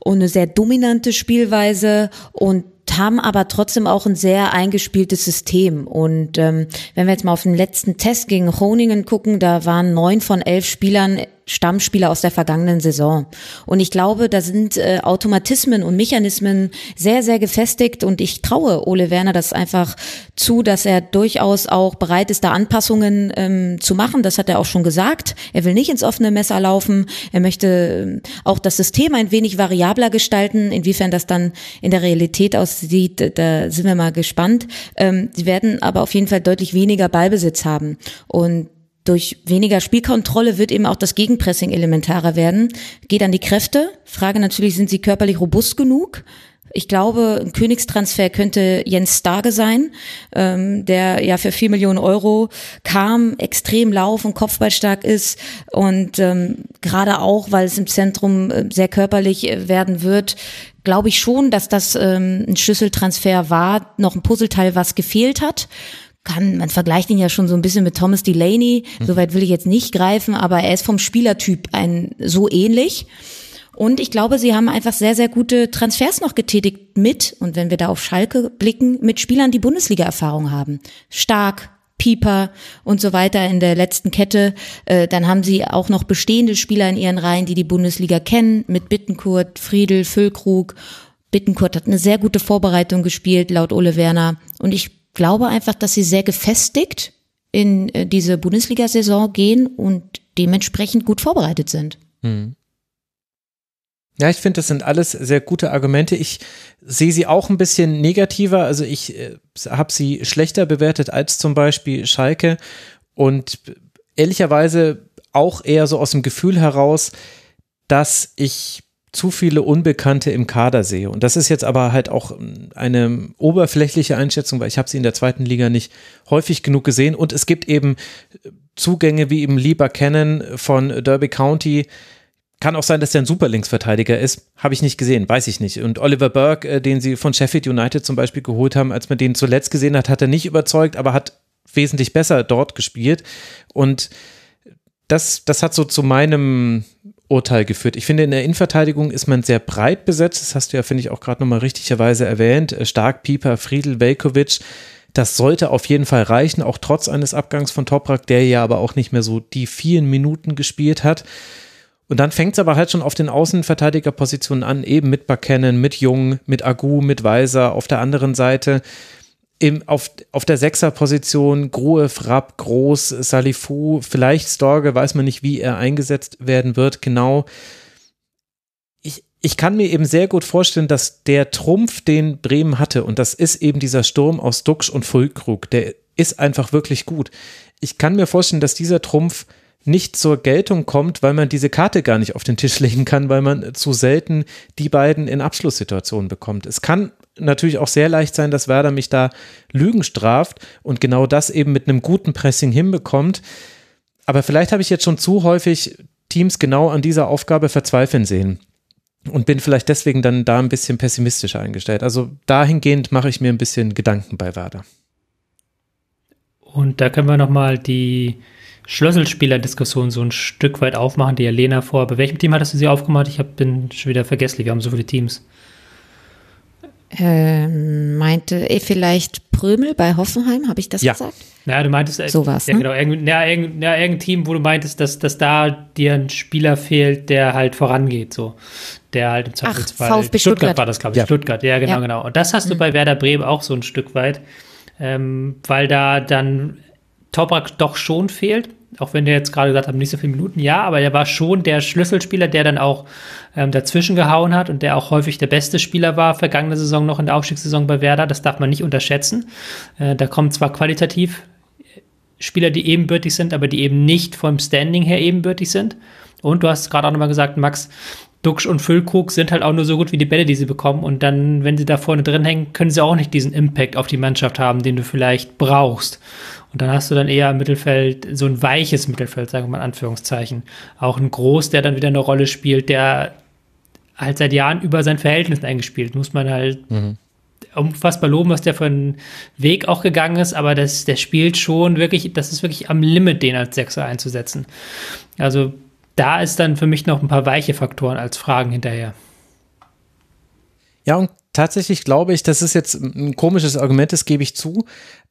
und eine sehr dominante Spielweise und haben aber trotzdem auch ein sehr eingespieltes System. Und ähm, wenn wir jetzt mal auf den letzten Test gegen Groningen gucken, da waren neun von elf Spielern Stammspieler aus der vergangenen Saison. Und ich glaube, da sind äh, Automatismen und Mechanismen sehr, sehr gefestigt und ich traue Ole Werner das einfach zu, dass er durchaus auch bereit ist, da Anpassungen ähm, zu machen. Das hat er auch schon gesagt. Er will nicht ins offene Messer laufen. Er möchte äh, auch das System ein wenig variabler gestalten. Inwiefern das dann in der Realität aussieht, da sind wir mal gespannt. Ähm, sie werden aber auf jeden Fall deutlich weniger Ballbesitz haben. Und durch weniger Spielkontrolle wird eben auch das Gegenpressing elementarer werden. Geht an die Kräfte. Frage natürlich, sind sie körperlich robust genug? Ich glaube, ein Königstransfer könnte Jens Starke sein, ähm, der ja für vier Millionen Euro kam, extrem lauf- und kopfballstark ist und ähm, gerade auch, weil es im Zentrum äh, sehr körperlich äh, werden wird, glaube ich schon, dass das ähm, ein Schlüsseltransfer war, noch ein Puzzleteil, was gefehlt hat kann, man vergleicht ihn ja schon so ein bisschen mit Thomas Delaney, mhm. soweit will ich jetzt nicht greifen, aber er ist vom Spielertyp ein so ähnlich. Und ich glaube, sie haben einfach sehr, sehr gute Transfers noch getätigt mit, und wenn wir da auf Schalke blicken, mit Spielern, die Bundesliga-Erfahrung haben. Stark, Pieper und so weiter in der letzten Kette. Äh, dann haben sie auch noch bestehende Spieler in ihren Reihen, die die Bundesliga kennen, mit Bittenkurt, Friedel, Füllkrug. Bittenkurt hat eine sehr gute Vorbereitung gespielt, laut Ole Werner. Und ich glaube einfach, dass sie sehr gefestigt in äh, diese Bundesliga-Saison gehen und dementsprechend gut vorbereitet sind. Hm. Ja, ich finde, das sind alles sehr gute Argumente. Ich sehe sie auch ein bisschen negativer. Also ich äh, habe sie schlechter bewertet als zum Beispiel Schalke und ehrlicherweise auch eher so aus dem Gefühl heraus, dass ich zu viele Unbekannte im Kader sehe. Und das ist jetzt aber halt auch eine oberflächliche Einschätzung, weil ich habe sie in der zweiten Liga nicht häufig genug gesehen. Und es gibt eben Zugänge wie eben Lieber Cannon von Derby County, kann auch sein, dass er ein Superlinksverteidiger ist. Habe ich nicht gesehen, weiß ich nicht. Und Oliver Burke, äh, den sie von Sheffield United zum Beispiel geholt haben, als man den zuletzt gesehen hat, hat er nicht überzeugt, aber hat wesentlich besser dort gespielt. Und das, das hat so zu meinem Urteil geführt. Ich finde, in der Innenverteidigung ist man sehr breit besetzt. Das hast du ja, finde ich, auch gerade nochmal richtigerweise erwähnt. Äh, Stark, Pieper, Friedel, Velkovic. Das sollte auf jeden Fall reichen, auch trotz eines Abgangs von Toprak, der ja aber auch nicht mehr so die vielen Minuten gespielt hat. Und dann fängt es aber halt schon auf den Außenverteidigerpositionen an, eben mit Buchanan, mit Jung, mit Agu, mit Weiser. Auf der anderen Seite im, auf, auf der Sechserposition Grohe, Frapp, Groß, Salifu, vielleicht Storge, weiß man nicht, wie er eingesetzt werden wird, genau. Ich, ich kann mir eben sehr gut vorstellen, dass der Trumpf, den Bremen hatte, und das ist eben dieser Sturm aus Duxch und Fulkrug, der ist einfach wirklich gut. Ich kann mir vorstellen, dass dieser Trumpf nicht zur Geltung kommt, weil man diese Karte gar nicht auf den Tisch *laughs* legen kann, weil man zu selten die beiden in Abschlusssituationen bekommt. Es kann natürlich auch sehr leicht sein, dass Werder mich da Lügen straft und genau das eben mit einem guten Pressing hinbekommt. Aber vielleicht habe ich jetzt schon zu häufig Teams genau an dieser Aufgabe verzweifeln sehen und bin vielleicht deswegen dann da ein bisschen pessimistischer eingestellt. Also dahingehend mache ich mir ein bisschen Gedanken bei Werder. Und da können wir nochmal die Schlüsselspieler-Diskussion so ein Stück weit aufmachen, die Elena vor. Bei welchem Team hattest du sie aufgemacht? Ich hab, bin schon wieder vergesslich, wir haben so viele Teams. Ähm, meinte eh vielleicht Prömel bei Hoffenheim, habe ich das ja. gesagt? Ja, du meintest äh, sowas. Ja, ne? genau, irgendein, ja, irgendein, ja, irgendein Team, wo du meintest, dass, dass da dir ein Spieler fehlt, der halt vorangeht, so. Der halt im Zweifelsfall. VfB Stuttgart, Stuttgart war das, glaube ich. Ja. Stuttgart, ja, genau, ja. genau. Und das hast du mhm. bei Werder Bremen auch so ein Stück weit, ähm, weil da dann Toprak doch schon fehlt auch wenn der jetzt gerade gesagt hat, nicht so viele Minuten, ja, aber er war schon der Schlüsselspieler, der dann auch ähm, dazwischen gehauen hat und der auch häufig der beste Spieler war, vergangene Saison noch in der Aufstiegssaison bei Werder. Das darf man nicht unterschätzen. Äh, da kommen zwar qualitativ Spieler, die ebenbürtig sind, aber die eben nicht vom Standing her ebenbürtig sind. Und du hast gerade auch nochmal gesagt, Max, Duxch und Füllkrug sind halt auch nur so gut wie die Bälle, die sie bekommen. Und dann, wenn sie da vorne drin hängen, können sie auch nicht diesen Impact auf die Mannschaft haben, den du vielleicht brauchst. Und dann hast du dann eher im Mittelfeld so ein weiches Mittelfeld, sagen wir mal in Anführungszeichen. Auch ein Groß, der dann wieder eine Rolle spielt, der halt seit Jahren über sein Verhältnis eingespielt. Muss man halt mhm. unfassbar loben, was der für einen Weg auch gegangen ist, aber das, der spielt schon wirklich, das ist wirklich am Limit, den als Sechser einzusetzen. Also da ist dann für mich noch ein paar weiche Faktoren als Fragen hinterher. Ja, und tatsächlich glaube ich, das ist jetzt ein komisches Argument, das gebe ich zu,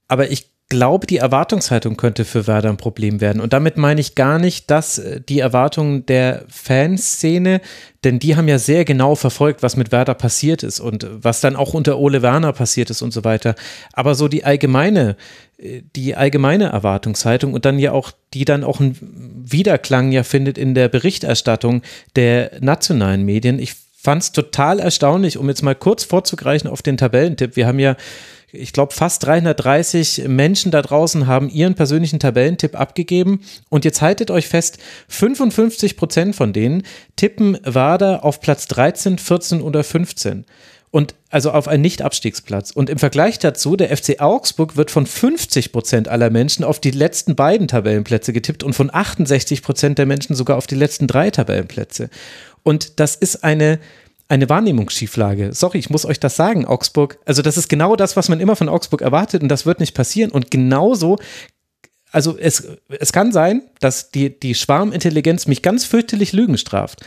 aber ich glaube, die Erwartungshaltung könnte für Werder ein Problem werden. Und damit meine ich gar nicht, dass äh, die Erwartungen der Fanszene, denn die haben ja sehr genau verfolgt, was mit Werder passiert ist und was dann auch unter Ole Werner passiert ist und so weiter. Aber so die allgemeine, äh, die allgemeine Erwartungshaltung und dann ja auch, die dann auch einen Widerklang ja findet in der Berichterstattung der nationalen Medien. Ich fand es total erstaunlich, um jetzt mal kurz vorzugreifen auf den Tabellentipp. Wir haben ja ich glaube, fast 330 Menschen da draußen haben ihren persönlichen Tabellentipp abgegeben. Und jetzt haltet euch fest, 55 Prozent von denen tippen Wader auf Platz 13, 14 oder 15. Und also auf einen Nicht-Abstiegsplatz. Und im Vergleich dazu, der FC Augsburg wird von 50 Prozent aller Menschen auf die letzten beiden Tabellenplätze getippt und von 68 Prozent der Menschen sogar auf die letzten drei Tabellenplätze. Und das ist eine, eine Wahrnehmungsschieflage. Sorry, ich muss euch das sagen, Augsburg. Also das ist genau das, was man immer von Augsburg erwartet und das wird nicht passieren. Und genauso also es, es kann sein, dass die, die Schwarmintelligenz mich ganz fürchterlich Lügen straft.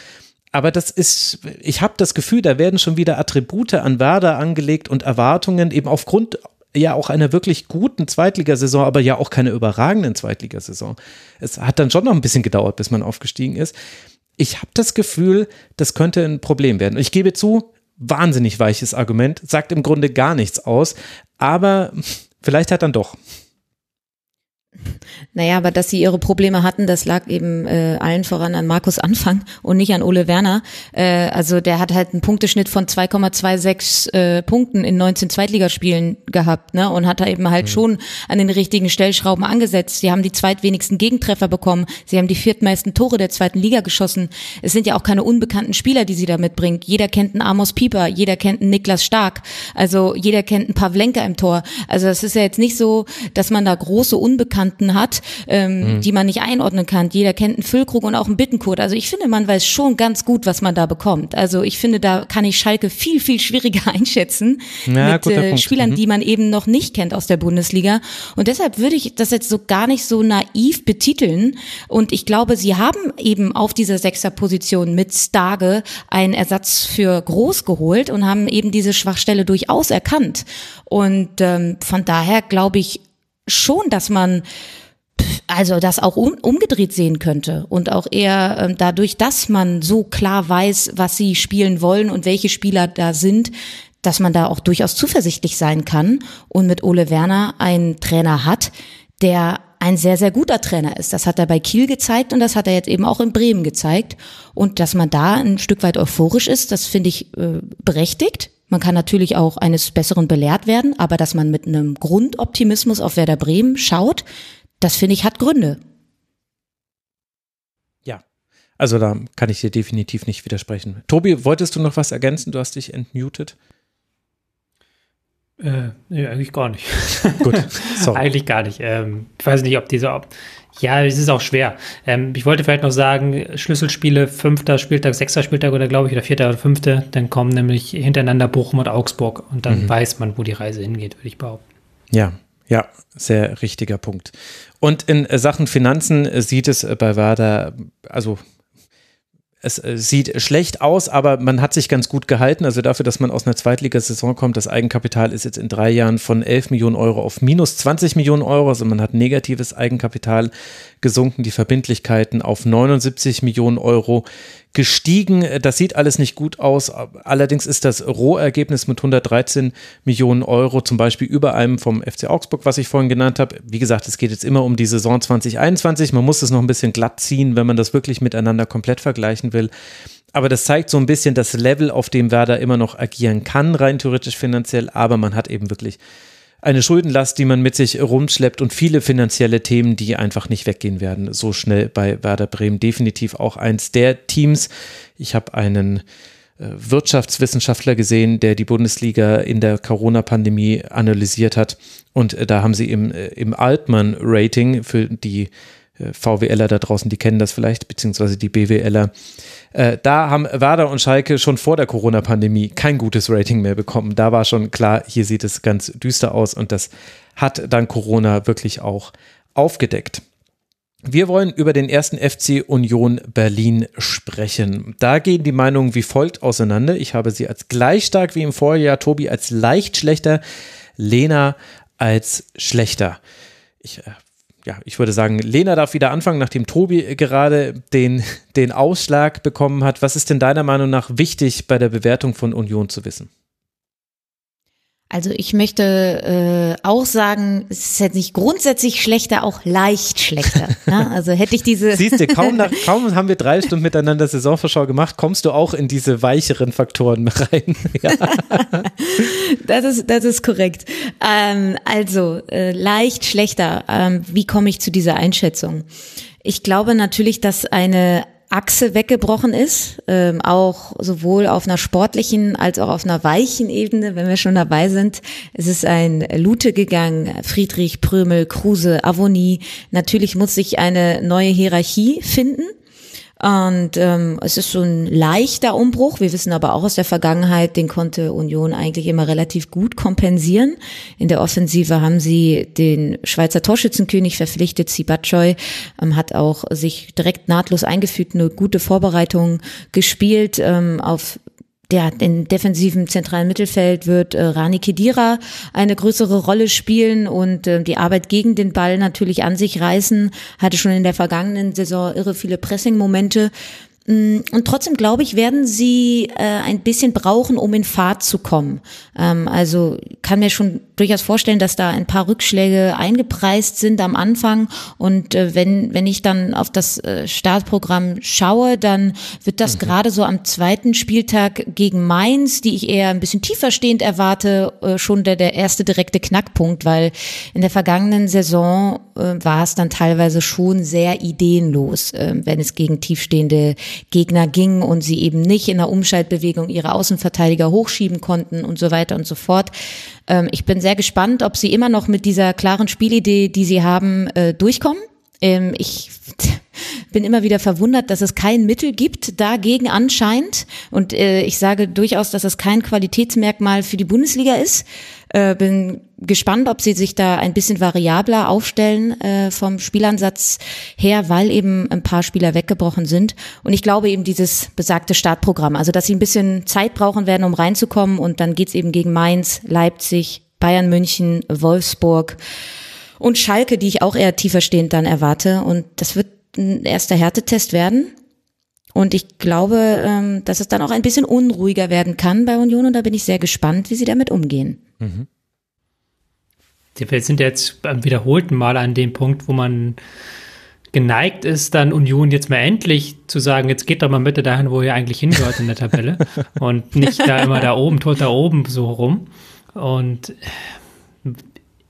Aber das ist, ich habe das Gefühl, da werden schon wieder Attribute an Werder angelegt und Erwartungen eben aufgrund ja auch einer wirklich guten Zweitligasaison, aber ja auch keine überragenden Zweitligasaison. Es hat dann schon noch ein bisschen gedauert, bis man aufgestiegen ist. Ich habe das Gefühl, das könnte ein Problem werden. Ich gebe zu, wahnsinnig weiches Argument, sagt im Grunde gar nichts aus, aber *laughs* vielleicht hat dann doch. Naja, aber dass sie ihre Probleme hatten, das lag eben äh, allen voran an Markus Anfang und nicht an Ole Werner. Äh, also der hat halt einen Punkteschnitt von 2,26 äh, Punkten in 19 Zweitligaspielen gehabt ne? und hat da eben halt mhm. schon an den richtigen Stellschrauben angesetzt. Sie haben die zweitwenigsten Gegentreffer bekommen. Sie haben die viertmeisten Tore der zweiten Liga geschossen. Es sind ja auch keine unbekannten Spieler, die sie da mitbringt. Jeder kennt einen Amos Pieper, jeder kennt einen Niklas Stark, also jeder kennt einen Pavlenka im Tor. Also es ist ja jetzt nicht so, dass man da große Unbekannte Unbekannten hat, ähm, mhm. die man nicht einordnen kann. Jeder kennt einen Füllkrug und auch einen Bittenkurt. Also ich finde, man weiß schon ganz gut, was man da bekommt. Also ich finde, da kann ich Schalke viel, viel schwieriger *laughs* einschätzen ja, mit äh, Spielern, mhm. die man eben noch nicht kennt aus der Bundesliga. Und deshalb würde ich das jetzt so gar nicht so naiv betiteln. Und ich glaube, sie haben eben auf dieser Sechserposition mit Starge einen Ersatz für Groß geholt und haben eben diese Schwachstelle durchaus erkannt. Und ähm, von daher glaube ich schon, dass man also das auch um, umgedreht sehen könnte und auch eher äh, dadurch, dass man so klar weiß, was sie spielen wollen und welche Spieler da sind, dass man da auch durchaus zuversichtlich sein kann und mit Ole Werner einen Trainer hat, der ein sehr, sehr guter Trainer ist. Das hat er bei Kiel gezeigt und das hat er jetzt eben auch in Bremen gezeigt. Und dass man da ein Stück weit euphorisch ist, das finde ich äh, berechtigt. Man kann natürlich auch eines Besseren belehrt werden, aber dass man mit einem Grundoptimismus auf Werder Bremen schaut, das finde ich hat Gründe. Ja, also da kann ich dir definitiv nicht widersprechen. Tobi, wolltest du noch was ergänzen? Du hast dich entmutet. Äh, nee, eigentlich gar nicht. Gut, *laughs* sorry. eigentlich gar nicht. Ähm, ich weiß nicht, ob diese, ob, ja, es ist auch schwer. Ähm, ich wollte vielleicht noch sagen, Schlüsselspiele, fünfter Spieltag, sechster Spieltag oder glaube ich, oder vierter oder fünfte, dann kommen nämlich hintereinander Bochum und Augsburg und dann mhm. weiß man, wo die Reise hingeht, würde ich behaupten. Ja, ja, sehr richtiger Punkt. Und in Sachen Finanzen sieht es bei Werder, also es äh, sieht schlecht aus, aber man hat sich ganz gut gehalten. Also dafür, dass man aus einer Zweitligasaison kommt, das Eigenkapital ist jetzt in drei Jahren von 11 Millionen Euro auf minus 20 Millionen Euro. Also man hat negatives Eigenkapital gesunken, die Verbindlichkeiten auf 79 Millionen Euro gestiegen. Das sieht alles nicht gut aus. Allerdings ist das Rohergebnis mit 113 Millionen Euro zum Beispiel über einem vom FC Augsburg, was ich vorhin genannt habe. Wie gesagt, es geht jetzt immer um die Saison 2021. Man muss es noch ein bisschen glatt ziehen, wenn man das wirklich miteinander komplett vergleichen will. Aber das zeigt so ein bisschen das Level, auf dem Werder immer noch agieren kann, rein theoretisch finanziell. Aber man hat eben wirklich eine Schuldenlast, die man mit sich rumschleppt und viele finanzielle Themen, die einfach nicht weggehen werden, so schnell bei Werder Bremen. Definitiv auch eins der Teams. Ich habe einen äh, Wirtschaftswissenschaftler gesehen, der die Bundesliga in der Corona-Pandemie analysiert hat. Und äh, da haben sie im, äh, im Altman-Rating für die VWLer da draußen, die kennen das vielleicht, beziehungsweise die BWLer, äh, da haben Werder und Schalke schon vor der Corona-Pandemie kein gutes Rating mehr bekommen. Da war schon klar, hier sieht es ganz düster aus und das hat dann Corona wirklich auch aufgedeckt. Wir wollen über den ersten FC Union Berlin sprechen. Da gehen die Meinungen wie folgt auseinander. Ich habe sie als gleich stark wie im Vorjahr, Tobi als leicht schlechter, Lena als schlechter. Ich äh, ja, ich würde sagen, Lena darf wieder anfangen, nachdem Tobi gerade den, den Ausschlag bekommen hat. Was ist denn deiner Meinung nach wichtig bei der Bewertung von Union zu wissen? Also ich möchte äh, auch sagen, es ist jetzt nicht grundsätzlich schlechter, auch leicht schlechter. Ne? *laughs* Also hätte ich diese. Siehst du, kaum, nach, *laughs* kaum haben wir drei Stunden miteinander Saisonvorschau gemacht, kommst du auch in diese weicheren Faktoren rein. *laughs* Ja. das, ist, das ist korrekt. Ähm, also äh, leicht schlechter. Ähm, wie komme ich zu dieser Einschätzung? Ich glaube natürlich, dass eine Achse weggebrochen ist, ähm, auch sowohl auf einer sportlichen als auch auf einer weichen Ebene, wenn wir schon dabei sind. Es ist ein Lute gegangen, Friedrich, Prömel, Kruse, Avonie. Natürlich muss sich eine neue Hierarchie finden. Und ähm, es ist so ein leichter Umbruch. Wir wissen aber auch aus der Vergangenheit, den konnte Union eigentlich immer relativ gut kompensieren. In der Offensive haben sie den Schweizer Torschützenkönig verpflichtet, Sibachoy, ähm, hat auch sich direkt nahtlos eingefügt, eine gute Vorbereitung gespielt ähm, auf der in defensiven zentralen Mittelfeld wird äh, Rani Kedira eine größere Rolle spielen und äh, die Arbeit gegen den Ball natürlich an sich reißen. Hatte schon in der vergangenen Saison irre viele Pressing-Momente. Mm, und trotzdem glaube ich, werden sie äh, ein bisschen brauchen, um in Fahrt zu kommen. Ähm, also kann mir schon durchaus vorstellen, dass da ein paar Rückschläge eingepreist sind am Anfang. Und äh, wenn, wenn ich dann auf das äh, Startprogramm schaue, dann wird das mhm. gerade so am zweiten Spieltag gegen Mainz, die ich eher ein bisschen tiefer stehend erwarte, äh, schon der, der erste direkte Knackpunkt, weil in der vergangenen Saison äh, war es dann teilweise schon sehr ideenlos, äh, wenn es gegen tiefstehende Gegner ging und sie eben nicht in der Umschaltbewegung ihre Außenverteidiger hochschieben konnten und so weiter und so fort. Ähm, ich bin sehr gespannt, ob sie immer noch mit dieser klaren Spielidee, die sie haben, äh, durchkommen. Ähm, ich *laughs* bin immer wieder verwundert, dass es kein Mittel gibt dagegen anscheinend. Und äh, ich sage durchaus, dass es kein Qualitätsmerkmal für die Bundesliga ist. Äh, bin gespannt, ob sie sich da ein bisschen variabler aufstellen äh, vom Spielansatz her, weil eben ein paar Spieler weggebrochen sind. Und ich glaube eben dieses besagte Startprogramm, also dass sie ein bisschen Zeit brauchen werden, um reinzukommen. Und dann geht's eben gegen Mainz, Leipzig, Bayern München, Wolfsburg und Schalke, die ich auch eher tiefer stehend dann erwarte. Und das wird ein erster Härtetest werden. Und ich glaube, ähm, dass es dann auch ein bisschen unruhiger werden kann bei Union. Und da bin ich sehr gespannt, wie sie damit umgehen. Mhm. Wir sind jetzt beim wiederholten Mal an dem Punkt, wo man geneigt ist, dann Union jetzt mal endlich zu sagen, jetzt geht doch mal bitte dahin, wo ihr eigentlich hingehört in der Tabelle *laughs* und nicht da immer da oben, tot da oben so rum. Und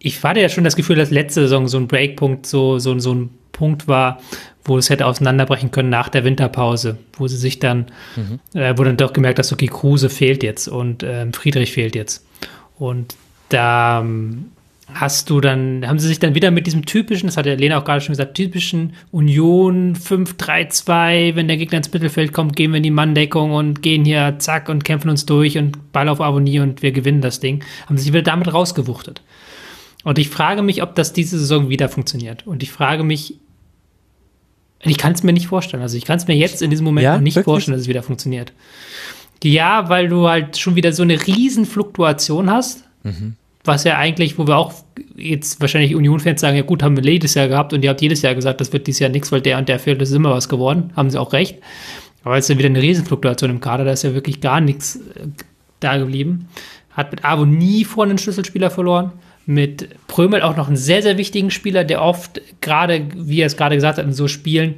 ich hatte ja schon das Gefühl, dass letzte Saison so ein Breakpunkt, so, so, so ein Punkt war, wo es hätte auseinanderbrechen können nach der Winterpause, wo sie sich dann, mhm. äh, wo dann doch gemerkt hast, okay, Kruse fehlt jetzt und ähm, Friedrich fehlt jetzt. Und da ähm, hast du dann, haben sie sich dann wieder mit diesem typischen, das hat ja Lena auch gerade schon gesagt, typischen Union 5-3-2, wenn der Gegner ins Mittelfeld kommt, gehen wir in die Manndeckung und gehen hier zack und kämpfen uns durch und Ball auf Abonnier und wir gewinnen das Ding, haben sie sich wieder damit rausgewuchtet. Und ich frage mich, ob das diese Saison wieder funktioniert. Und ich frage mich, ich kann es mir nicht vorstellen. Also ich kann es mir jetzt in diesem Moment ja, noch nicht wirklich? vorstellen, dass es wieder funktioniert. Ja, weil du halt schon wieder so eine riesen Fluktuation hast. Mhm. Was ja eigentlich, wo wir auch jetzt wahrscheinlich Union-Fans sagen, ja gut, haben wir jedes Jahr gehabt und ihr habt jedes Jahr gesagt, das wird dieses Jahr nichts, weil der und der fehlt, das ist immer was geworden. Haben sie auch recht. Aber es ist ja wieder eine Riesenfluktuation im Kader, da ist ja wirklich gar nichts äh, da geblieben. Hat mit Avo nie vorne einen Schlüsselspieler verloren mit Prömel auch noch einen sehr, sehr wichtigen Spieler, der oft gerade, wie er es gerade gesagt hat, in so Spielen,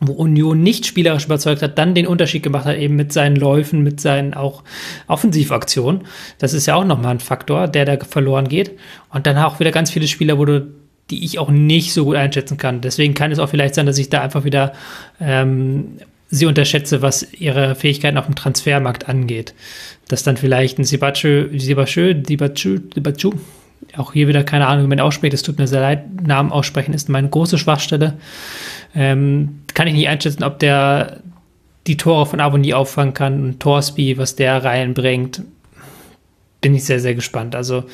wo Union nicht spielerisch überzeugt hat, dann den Unterschied gemacht hat, eben mit seinen Läufen, mit seinen auch Offensivaktionen. Das ist ja auch nochmal ein Faktor, der da verloren geht. Und dann auch wieder ganz viele Spieler, wo du, die ich auch nicht so gut einschätzen kann. Deswegen kann es auch vielleicht sein, dass ich da einfach wieder ähm, sie unterschätze, was ihre Fähigkeiten auf dem Transfermarkt angeht. Dass dann vielleicht ein Sibachu, Sibachu, Sibachu, Sibachu, auch hier wieder keine Ahnung, wie man ausspricht. Es tut mir sehr leid. Namen aussprechen ist meine große Schwachstelle. Ähm, kann ich nicht einschätzen, ob der die Tore von Abonnie auffangen kann und Torsby, was der reinbringt. Bin ich sehr, sehr gespannt. Also,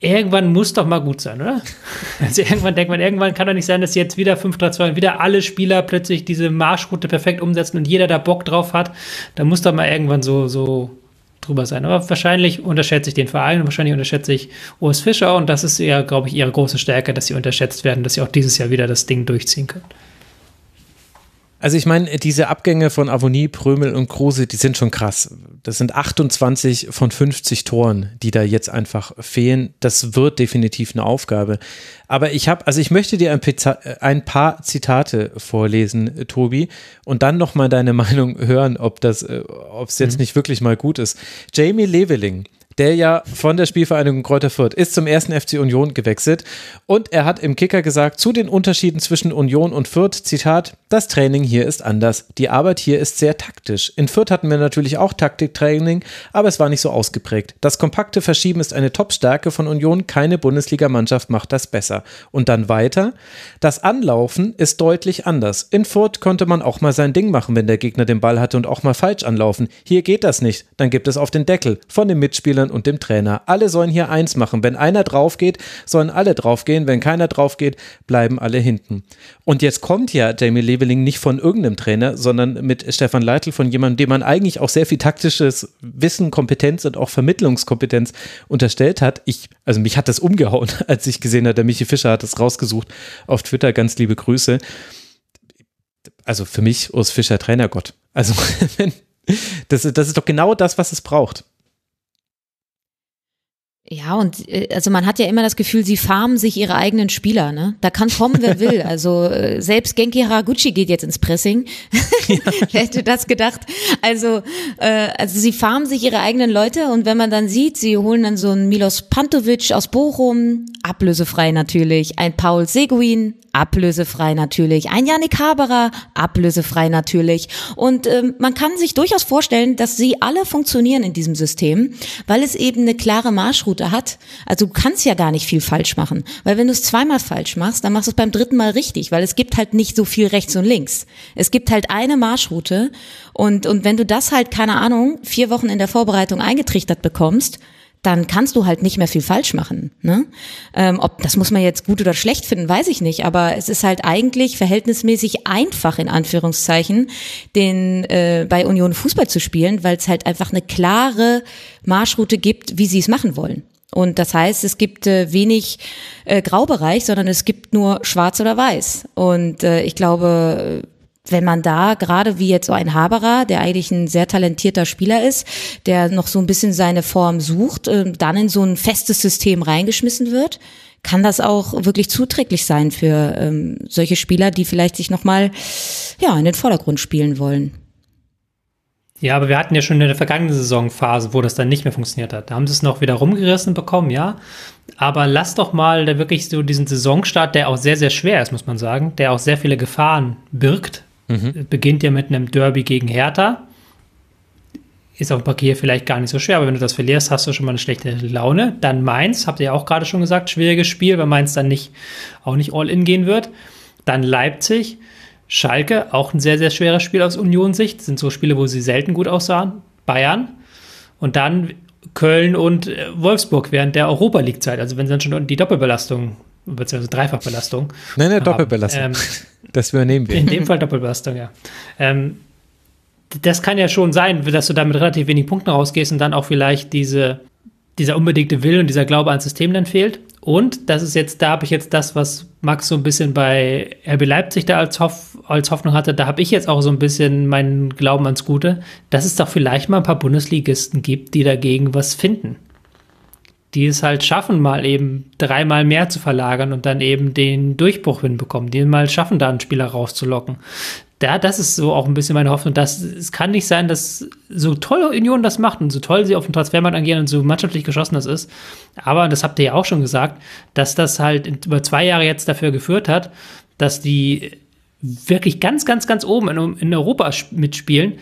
irgendwann muss doch mal gut sein, oder? *laughs* Also irgendwann denkt man, irgendwann kann doch nicht sein, dass jetzt wieder 5-3-2 wieder alle Spieler plötzlich diese Marschroute perfekt umsetzen und jeder da Bock drauf hat. Da muss doch mal irgendwann so, so drüber sein. Aber wahrscheinlich unterschätze ich den Verein und wahrscheinlich unterschätze ich Urs Fischer und das ist eher, glaube ich, ihre große Stärke, dass sie unterschätzt werden, dass sie auch dieses Jahr wieder das Ding durchziehen können. Also ich meine, diese Abgänge von Avonie, Prömel und Kruse, die sind schon krass. Das sind 28 von 50 Toren, die da jetzt einfach fehlen. Das wird definitiv eine Aufgabe. Aber ich habe, also ich möchte dir ein, ein, paar Zitate vorlesen, Tobi, und dann nochmal deine *laughs* Meinung hören, ob das, äh, ob es jetzt mhm. nicht wirklich mal gut ist. Jamie Leveling, der ja von der Spielvereinigung Kräuter Fürth ist zum ersten FC Union gewechselt und er hat im Kicker gesagt, zu den Unterschieden zwischen Union und Fürth, Zitat, das Training hier ist anders. Die Arbeit hier ist sehr taktisch. In Fürth hatten wir natürlich auch Taktiktraining, aber es war nicht so ausgeprägt. Das kompakte Verschieben ist eine Topstärke von Union, keine Bundesligamannschaft macht das besser. Und dann weiter, das Anlaufen ist deutlich anders. In Fürth konnte man auch mal sein Ding machen, wenn der Gegner den Ball hatte und auch mal falsch anlaufen. Hier geht das nicht. Dann gibt es auf den Deckel von den Mitspielern und dem Trainer. Alle sollen hier eins machen. Wenn einer drauf geht, sollen alle draufgehen. Wenn keiner drauf geht, bleiben alle hinten. Und jetzt kommt ja Jamie Leveling nicht von irgendeinem Trainer, sondern mit Stefan Leitl von jemandem, dem man eigentlich auch sehr viel taktisches Wissen, Kompetenz und auch Vermittlungskompetenz unterstellt hat. Ich, also mich hat das umgehauen, *laughs* als ich gesehen habe, der Michi Fischer hat das rausgesucht auf Twitter. Ganz liebe Grüße. Also für mich Urs Fischer Trainergott. Also *laughs* das, das ist doch genau das, was es braucht. Ja, und äh, also man hat ja immer das Gefühl, sie farmen sich ihre eigenen Spieler, ne? Da kann kommen, wer *laughs* will. Also äh, selbst Genki Haraguchi geht jetzt ins Pressing. *laughs* Ja. *laughs* wer hätte das gedacht? Also, äh, also sie farmen sich ihre eigenen Leute und wenn man dann sieht, sie holen dann so einen Milos Pantovic aus Bochum, ablösefrei natürlich, ein Paul Seguin, ablösefrei natürlich. Ein Janik Haberer, ablösefrei natürlich. Und ähm, man kann sich durchaus vorstellen, dass sie alle funktionieren in diesem System, weil es eben eine klare Marschroute hat. Also du kannst ja gar nicht viel falsch machen, weil wenn du es zweimal falsch machst, dann machst du es beim dritten Mal richtig, weil es gibt halt nicht so viel rechts und links. Es gibt halt eine Marschroute und, und wenn du das halt, keine Ahnung, vier Wochen in der Vorbereitung eingetrichtert bekommst, dann kannst du halt nicht mehr viel falsch machen. Ne? Ähm, ob das muss man jetzt gut oder schlecht finden, weiß ich nicht. Aber es ist halt eigentlich verhältnismäßig einfach in Anführungszeichen, den äh, bei Union Fußball zu spielen, weil es halt einfach eine klare Marschroute gibt, wie sie es machen wollen. Und das heißt, es gibt äh, wenig äh, Graubereich, sondern es gibt nur Schwarz oder Weiß. Und äh, ich glaube, wenn man da gerade wie jetzt so ein Haberer, der eigentlich ein sehr talentierter Spieler ist, der noch so ein bisschen seine Form sucht, äh, dann in so ein festes System reingeschmissen wird, kann das auch wirklich zuträglich sein für ähm, solche Spieler, die vielleicht sich nochmal ja, in den Vordergrund spielen wollen. Ja, aber wir hatten ja schon in der vergangenen Saison Phase, wo das dann nicht mehr funktioniert hat. Da haben sie es noch wieder rumgerissen bekommen, ja. Aber lass doch mal da wirklich so diesen Saisonstart, der auch sehr, sehr schwer ist, muss man sagen, der auch sehr viele Gefahren birgt, Mhm. Beginnt ja mit einem Derby gegen Hertha. Ist auf dem Papier vielleicht gar nicht so schwer, aber wenn du das verlierst, hast du schon mal eine schlechte Laune. Dann Mainz, habt ihr ja auch gerade schon gesagt, schwieriges Spiel, weil Mainz dann nicht, auch nicht all in gehen wird. Dann Leipzig, Schalke, auch ein sehr, sehr schweres Spiel aus Union-Sicht. Sind so Spiele, wo sie selten gut aussahen. Bayern. Und dann Köln und äh, Wolfsburg während der Europa League-Zeit. Also wenn sie dann schon die Doppelbelastung beziehungsweise Dreifachbelastung. Nein, nein, Doppelbelastung. Ähm, *laughs* das übernehmen wir. In dem Fall Doppelbelastung, ja. Ähm, das kann ja schon sein, dass du da mit relativ wenig Punkten rausgehst und dann auch vielleicht diese, dieser unbedingte Willen und dieser Glaube ans System dann fehlt. Und das ist jetzt, da habe ich jetzt das, was Max so ein bisschen bei RB Leipzig da als, Hoff, als Hoffnung hatte, da habe ich jetzt auch so ein bisschen meinen Glauben ans Gute, dass es doch vielleicht mal ein paar Bundesligisten gibt, die dagegen was finden die es halt schaffen, mal eben dreimal mehr zu verlagern und dann eben den Durchbruch hinbekommen, die mal schaffen, da einen Spieler rauszulocken. Da, das ist so auch ein bisschen meine Hoffnung. Dass, es kann nicht sein, dass so toll Union das macht und so toll sie auf dem Transfermarkt agieren und so mannschaftlich geschossen das ist. Aber, das habt ihr ja auch schon gesagt, dass das halt über zwei Jahre jetzt dafür geführt hat, dass die wirklich ganz, ganz, ganz oben in, in Europa mitspielen.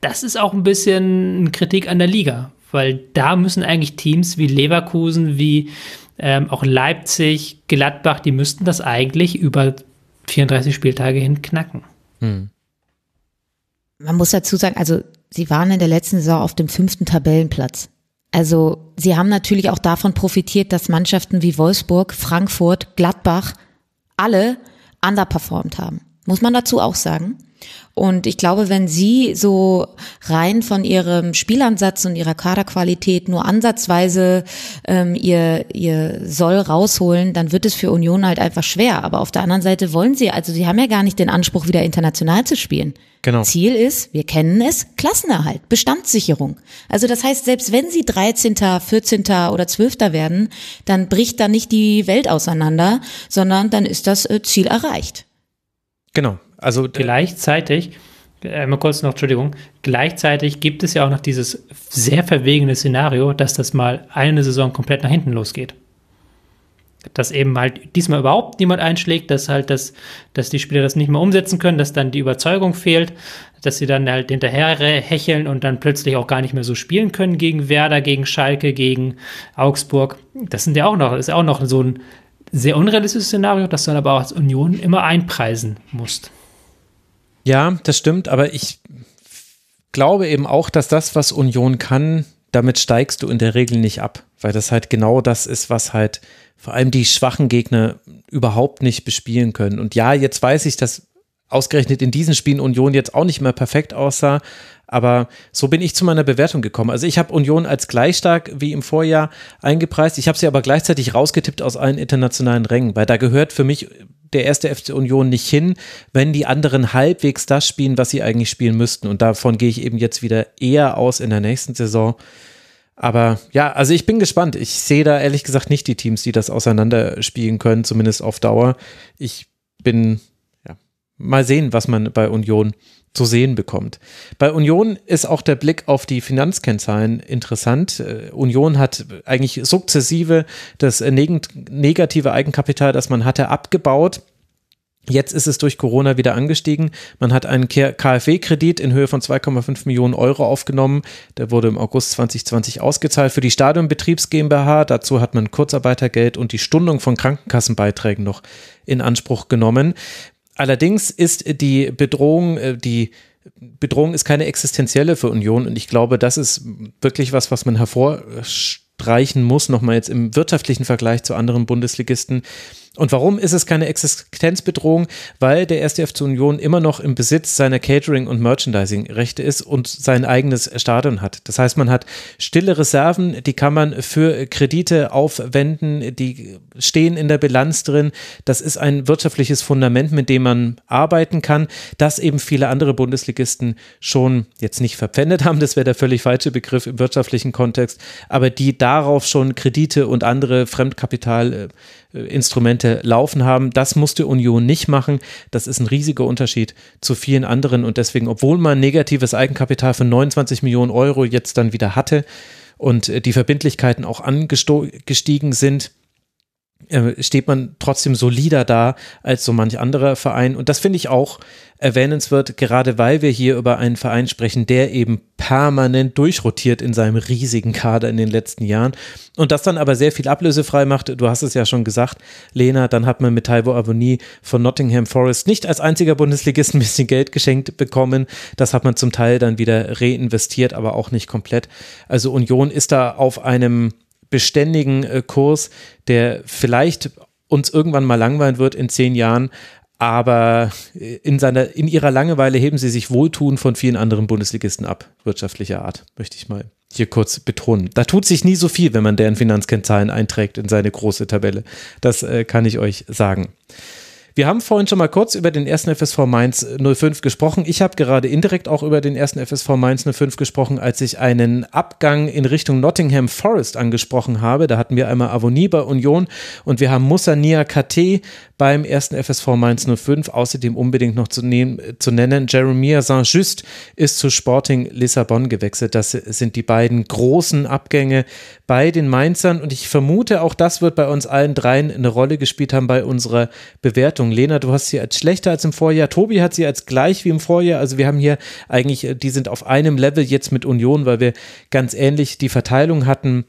Das ist auch ein bisschen Kritik an der Liga, weil da müssen eigentlich Teams wie Leverkusen, wie ähm, auch Leipzig, Gladbach, die müssten das eigentlich über 34 Spieltage hin knacken. Hm. Man muss dazu sagen, also sie waren in der letzten Saison auf dem fünften Tabellenplatz. Also sie haben natürlich auch davon profitiert, dass Mannschaften wie Wolfsburg, Frankfurt, Gladbach alle underperformed haben. Muss man dazu auch sagen. Und ich glaube, wenn sie so rein von ihrem Spielansatz und ihrer Kaderqualität nur ansatzweise ähm, ihr, ihr Soll rausholen, dann wird es für Union halt einfach schwer. Aber auf der anderen Seite wollen sie, also sie haben ja gar nicht den Anspruch, wieder international zu spielen. Genau. Ziel ist, wir kennen es, Klassenerhalt, Bestandssicherung. Also das heißt, selbst wenn sie 13., 14. oder 12. werden, dann bricht da nicht die Welt auseinander, sondern dann ist das äh, Ziel erreicht. Genau. Also gleichzeitig äh, mal kurz noch, Entschuldigung, gleichzeitig gibt es ja auch noch dieses sehr verwegene Szenario, dass das mal eine Saison komplett nach hinten losgeht. Dass eben halt diesmal überhaupt niemand einschlägt, dass halt das, dass die Spieler das nicht mehr umsetzen können, dass dann die Überzeugung fehlt, dass sie dann halt hinterher hecheln und dann plötzlich auch gar nicht mehr so spielen können gegen Werder, gegen Schalke, gegen Augsburg. Das sind ja auch noch, ist auch noch so ein sehr unrealistisches Szenario, das du dann aber auch als Union immer einpreisen musst. Ja, das stimmt, aber ich glaube eben auch, dass das, was Union kann, damit steigst du in der Regel nicht ab, weil das halt genau das ist, was halt vor allem die schwachen Gegner überhaupt nicht bespielen können. Und ja, jetzt weiß ich, dass ausgerechnet in diesen Spielen Union jetzt auch nicht mehr perfekt aussah, aber so bin ich zu meiner Bewertung gekommen. Also ich habe Union als gleich stark wie im Vorjahr eingepreist. Ich habe sie aber gleichzeitig rausgetippt aus allen internationalen Rängen, weil da gehört für mich der erste FC Union nicht hin, wenn die anderen halbwegs das spielen, was sie eigentlich spielen müssten. Und davon gehe ich eben jetzt wieder eher aus in der nächsten Saison. Aber ja, also ich bin gespannt. Ich sehe da ehrlich gesagt nicht die Teams, die das auseinanderspielen können, zumindest auf Dauer. Ich bin, ja, mal sehen, was man bei Union zu sehen bekommt. Bei Union ist auch der Blick auf die Finanzkennzahlen interessant. Äh, Union hat eigentlich sukzessive das negative Eigenkapital, das man hatte, abgebaut. Jetzt ist es durch Corona wieder angestiegen. Man hat einen KfW-Kredit in Höhe von 2,5 Millionen Euro aufgenommen. Der wurde im August 2020 ausgezahlt für die Stadionbetriebs GmbH. Dazu hat man Kurzarbeitergeld und die Stundung von Krankenkassenbeiträgen noch in Anspruch genommen. Allerdings ist die Bedrohung, äh, die Bedrohung ist keine existenzielle für Union und ich glaube, das ist wirklich was, was man hervorstreichen muss, nochmal jetzt im wirtschaftlichen Vergleich zu anderen Bundesligisten. Und warum ist es keine Existenzbedrohung? Weil der erste FC Union immer noch im Besitz seiner Catering- und Merchandising-Rechte ist und sein eigenes Stadion hat. Das heißt, man hat stille Reserven, die kann man für Kredite aufwenden, die stehen in der Bilanz drin. Das ist ein wirtschaftliches Fundament, mit dem man arbeiten kann, das eben viele andere Bundesligisten schon jetzt nicht verpfändet haben. Das wäre der völlig falsche Begriff im wirtschaftlichen Kontext, aber die darauf schon Kredite und andere Fremdkapital äh, Instrumente laufen haben. Das musste Union nicht machen. Das ist ein riesiger Unterschied zu vielen anderen und deswegen, obwohl man negatives Eigenkapital von 29 Millionen Euro jetzt dann wieder hatte und äh, die Verbindlichkeiten auch angestiegen sind, äh, steht man trotzdem solider da als so manch anderer Verein. Und das finde ich auch erwähnenswert, gerade weil wir hier über einen Verein sprechen, der eben permanent durchrotiert in seinem riesigen Kader in den letzten Jahren und das dann aber sehr viel ablösefrei macht. Du hast es ja schon gesagt, Lena, dann hat man mit Taiwo Avoni von Nottingham Forest nicht als einziger Bundesligist ein bisschen Geld geschenkt bekommen. Das hat man zum Teil dann wieder reinvestiert, aber auch nicht komplett. Also Union ist da auf einem beständigen äh, Kurs, der vielleicht uns irgendwann mal langweilen wird in zehn Jahren, aber in, seiner, in ihrer Langeweile heben sie sich wohltun von vielen anderen Bundesligisten ab, wirtschaftlicher Art, möchte ich mal hier kurz betonen. Da tut sich nie so viel, wenn man deren Finanzkennzahlen einträgt in seine große Tabelle. Das äh, kann ich euch sagen. Wir haben vorhin schon mal kurz über den ersten FSV Mainz 05 gesprochen. Ich habe gerade indirekt auch über den ersten FSV Mainz 05 gesprochen, als ich einen Abgang in Richtung Nottingham Forest angesprochen habe. Da hatten wir einmal Avonie bei Union und wir haben Musa Nia KT beim ersten FSV Mainz 05. Außerdem unbedingt noch zu, nehmen, zu nennen, Jeremiah Saint-Just ist zu Sporting Lissabon gewechselt. Das sind die beiden großen Abgänge bei den Mainzern und ich vermute, auch das wird bei uns allen dreien eine Rolle gespielt haben bei unserer Bewertung. Lena, du hast sie als schlechter als im Vorjahr. Tobi hat sie als gleich wie im Vorjahr. Also wir haben hier eigentlich, die sind auf einem Level jetzt mit Union, weil wir ganz ähnlich die Verteilung hatten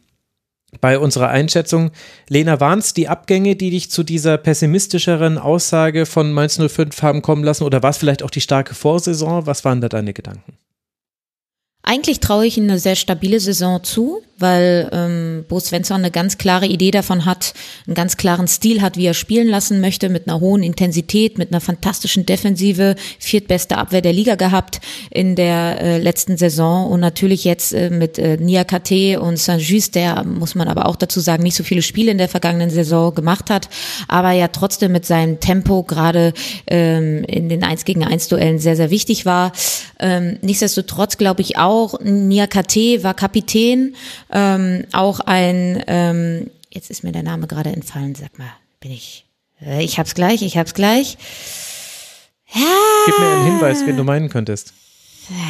bei unserer Einschätzung. Lena, waren es die Abgänge, die dich zu dieser pessimistischeren Aussage von Mainz 05 haben kommen lassen oder war es vielleicht auch die starke Vorsaison? Was waren da deine Gedanken? Eigentlich traue ich ihnen eine sehr stabile Saison zu, weil ähm, Bo Svensson eine ganz klare Idee davon hat, einen ganz klaren Stil hat, wie er spielen lassen möchte, mit einer hohen Intensität, mit einer fantastischen Defensive, viertbeste Abwehr der Liga gehabt in der äh, letzten Saison und natürlich jetzt äh, mit äh, Nia KT und Saint-Just, der, muss man aber auch dazu sagen, nicht so viele Spiele in der vergangenen Saison gemacht hat, aber ja trotzdem mit seinem Tempo gerade ähm, in den 1 gegen 1 Duellen sehr, sehr wichtig war. Ähm, nichtsdestotrotz glaube ich auch, auch. Nia KT war Kapitän, ähm, auch ein, ähm, jetzt ist mir der Name gerade entfallen, sag mal, bin ich, äh, ich hab's gleich, ich hab's gleich. Ja. Gib mir einen Hinweis, wen du meinen könntest.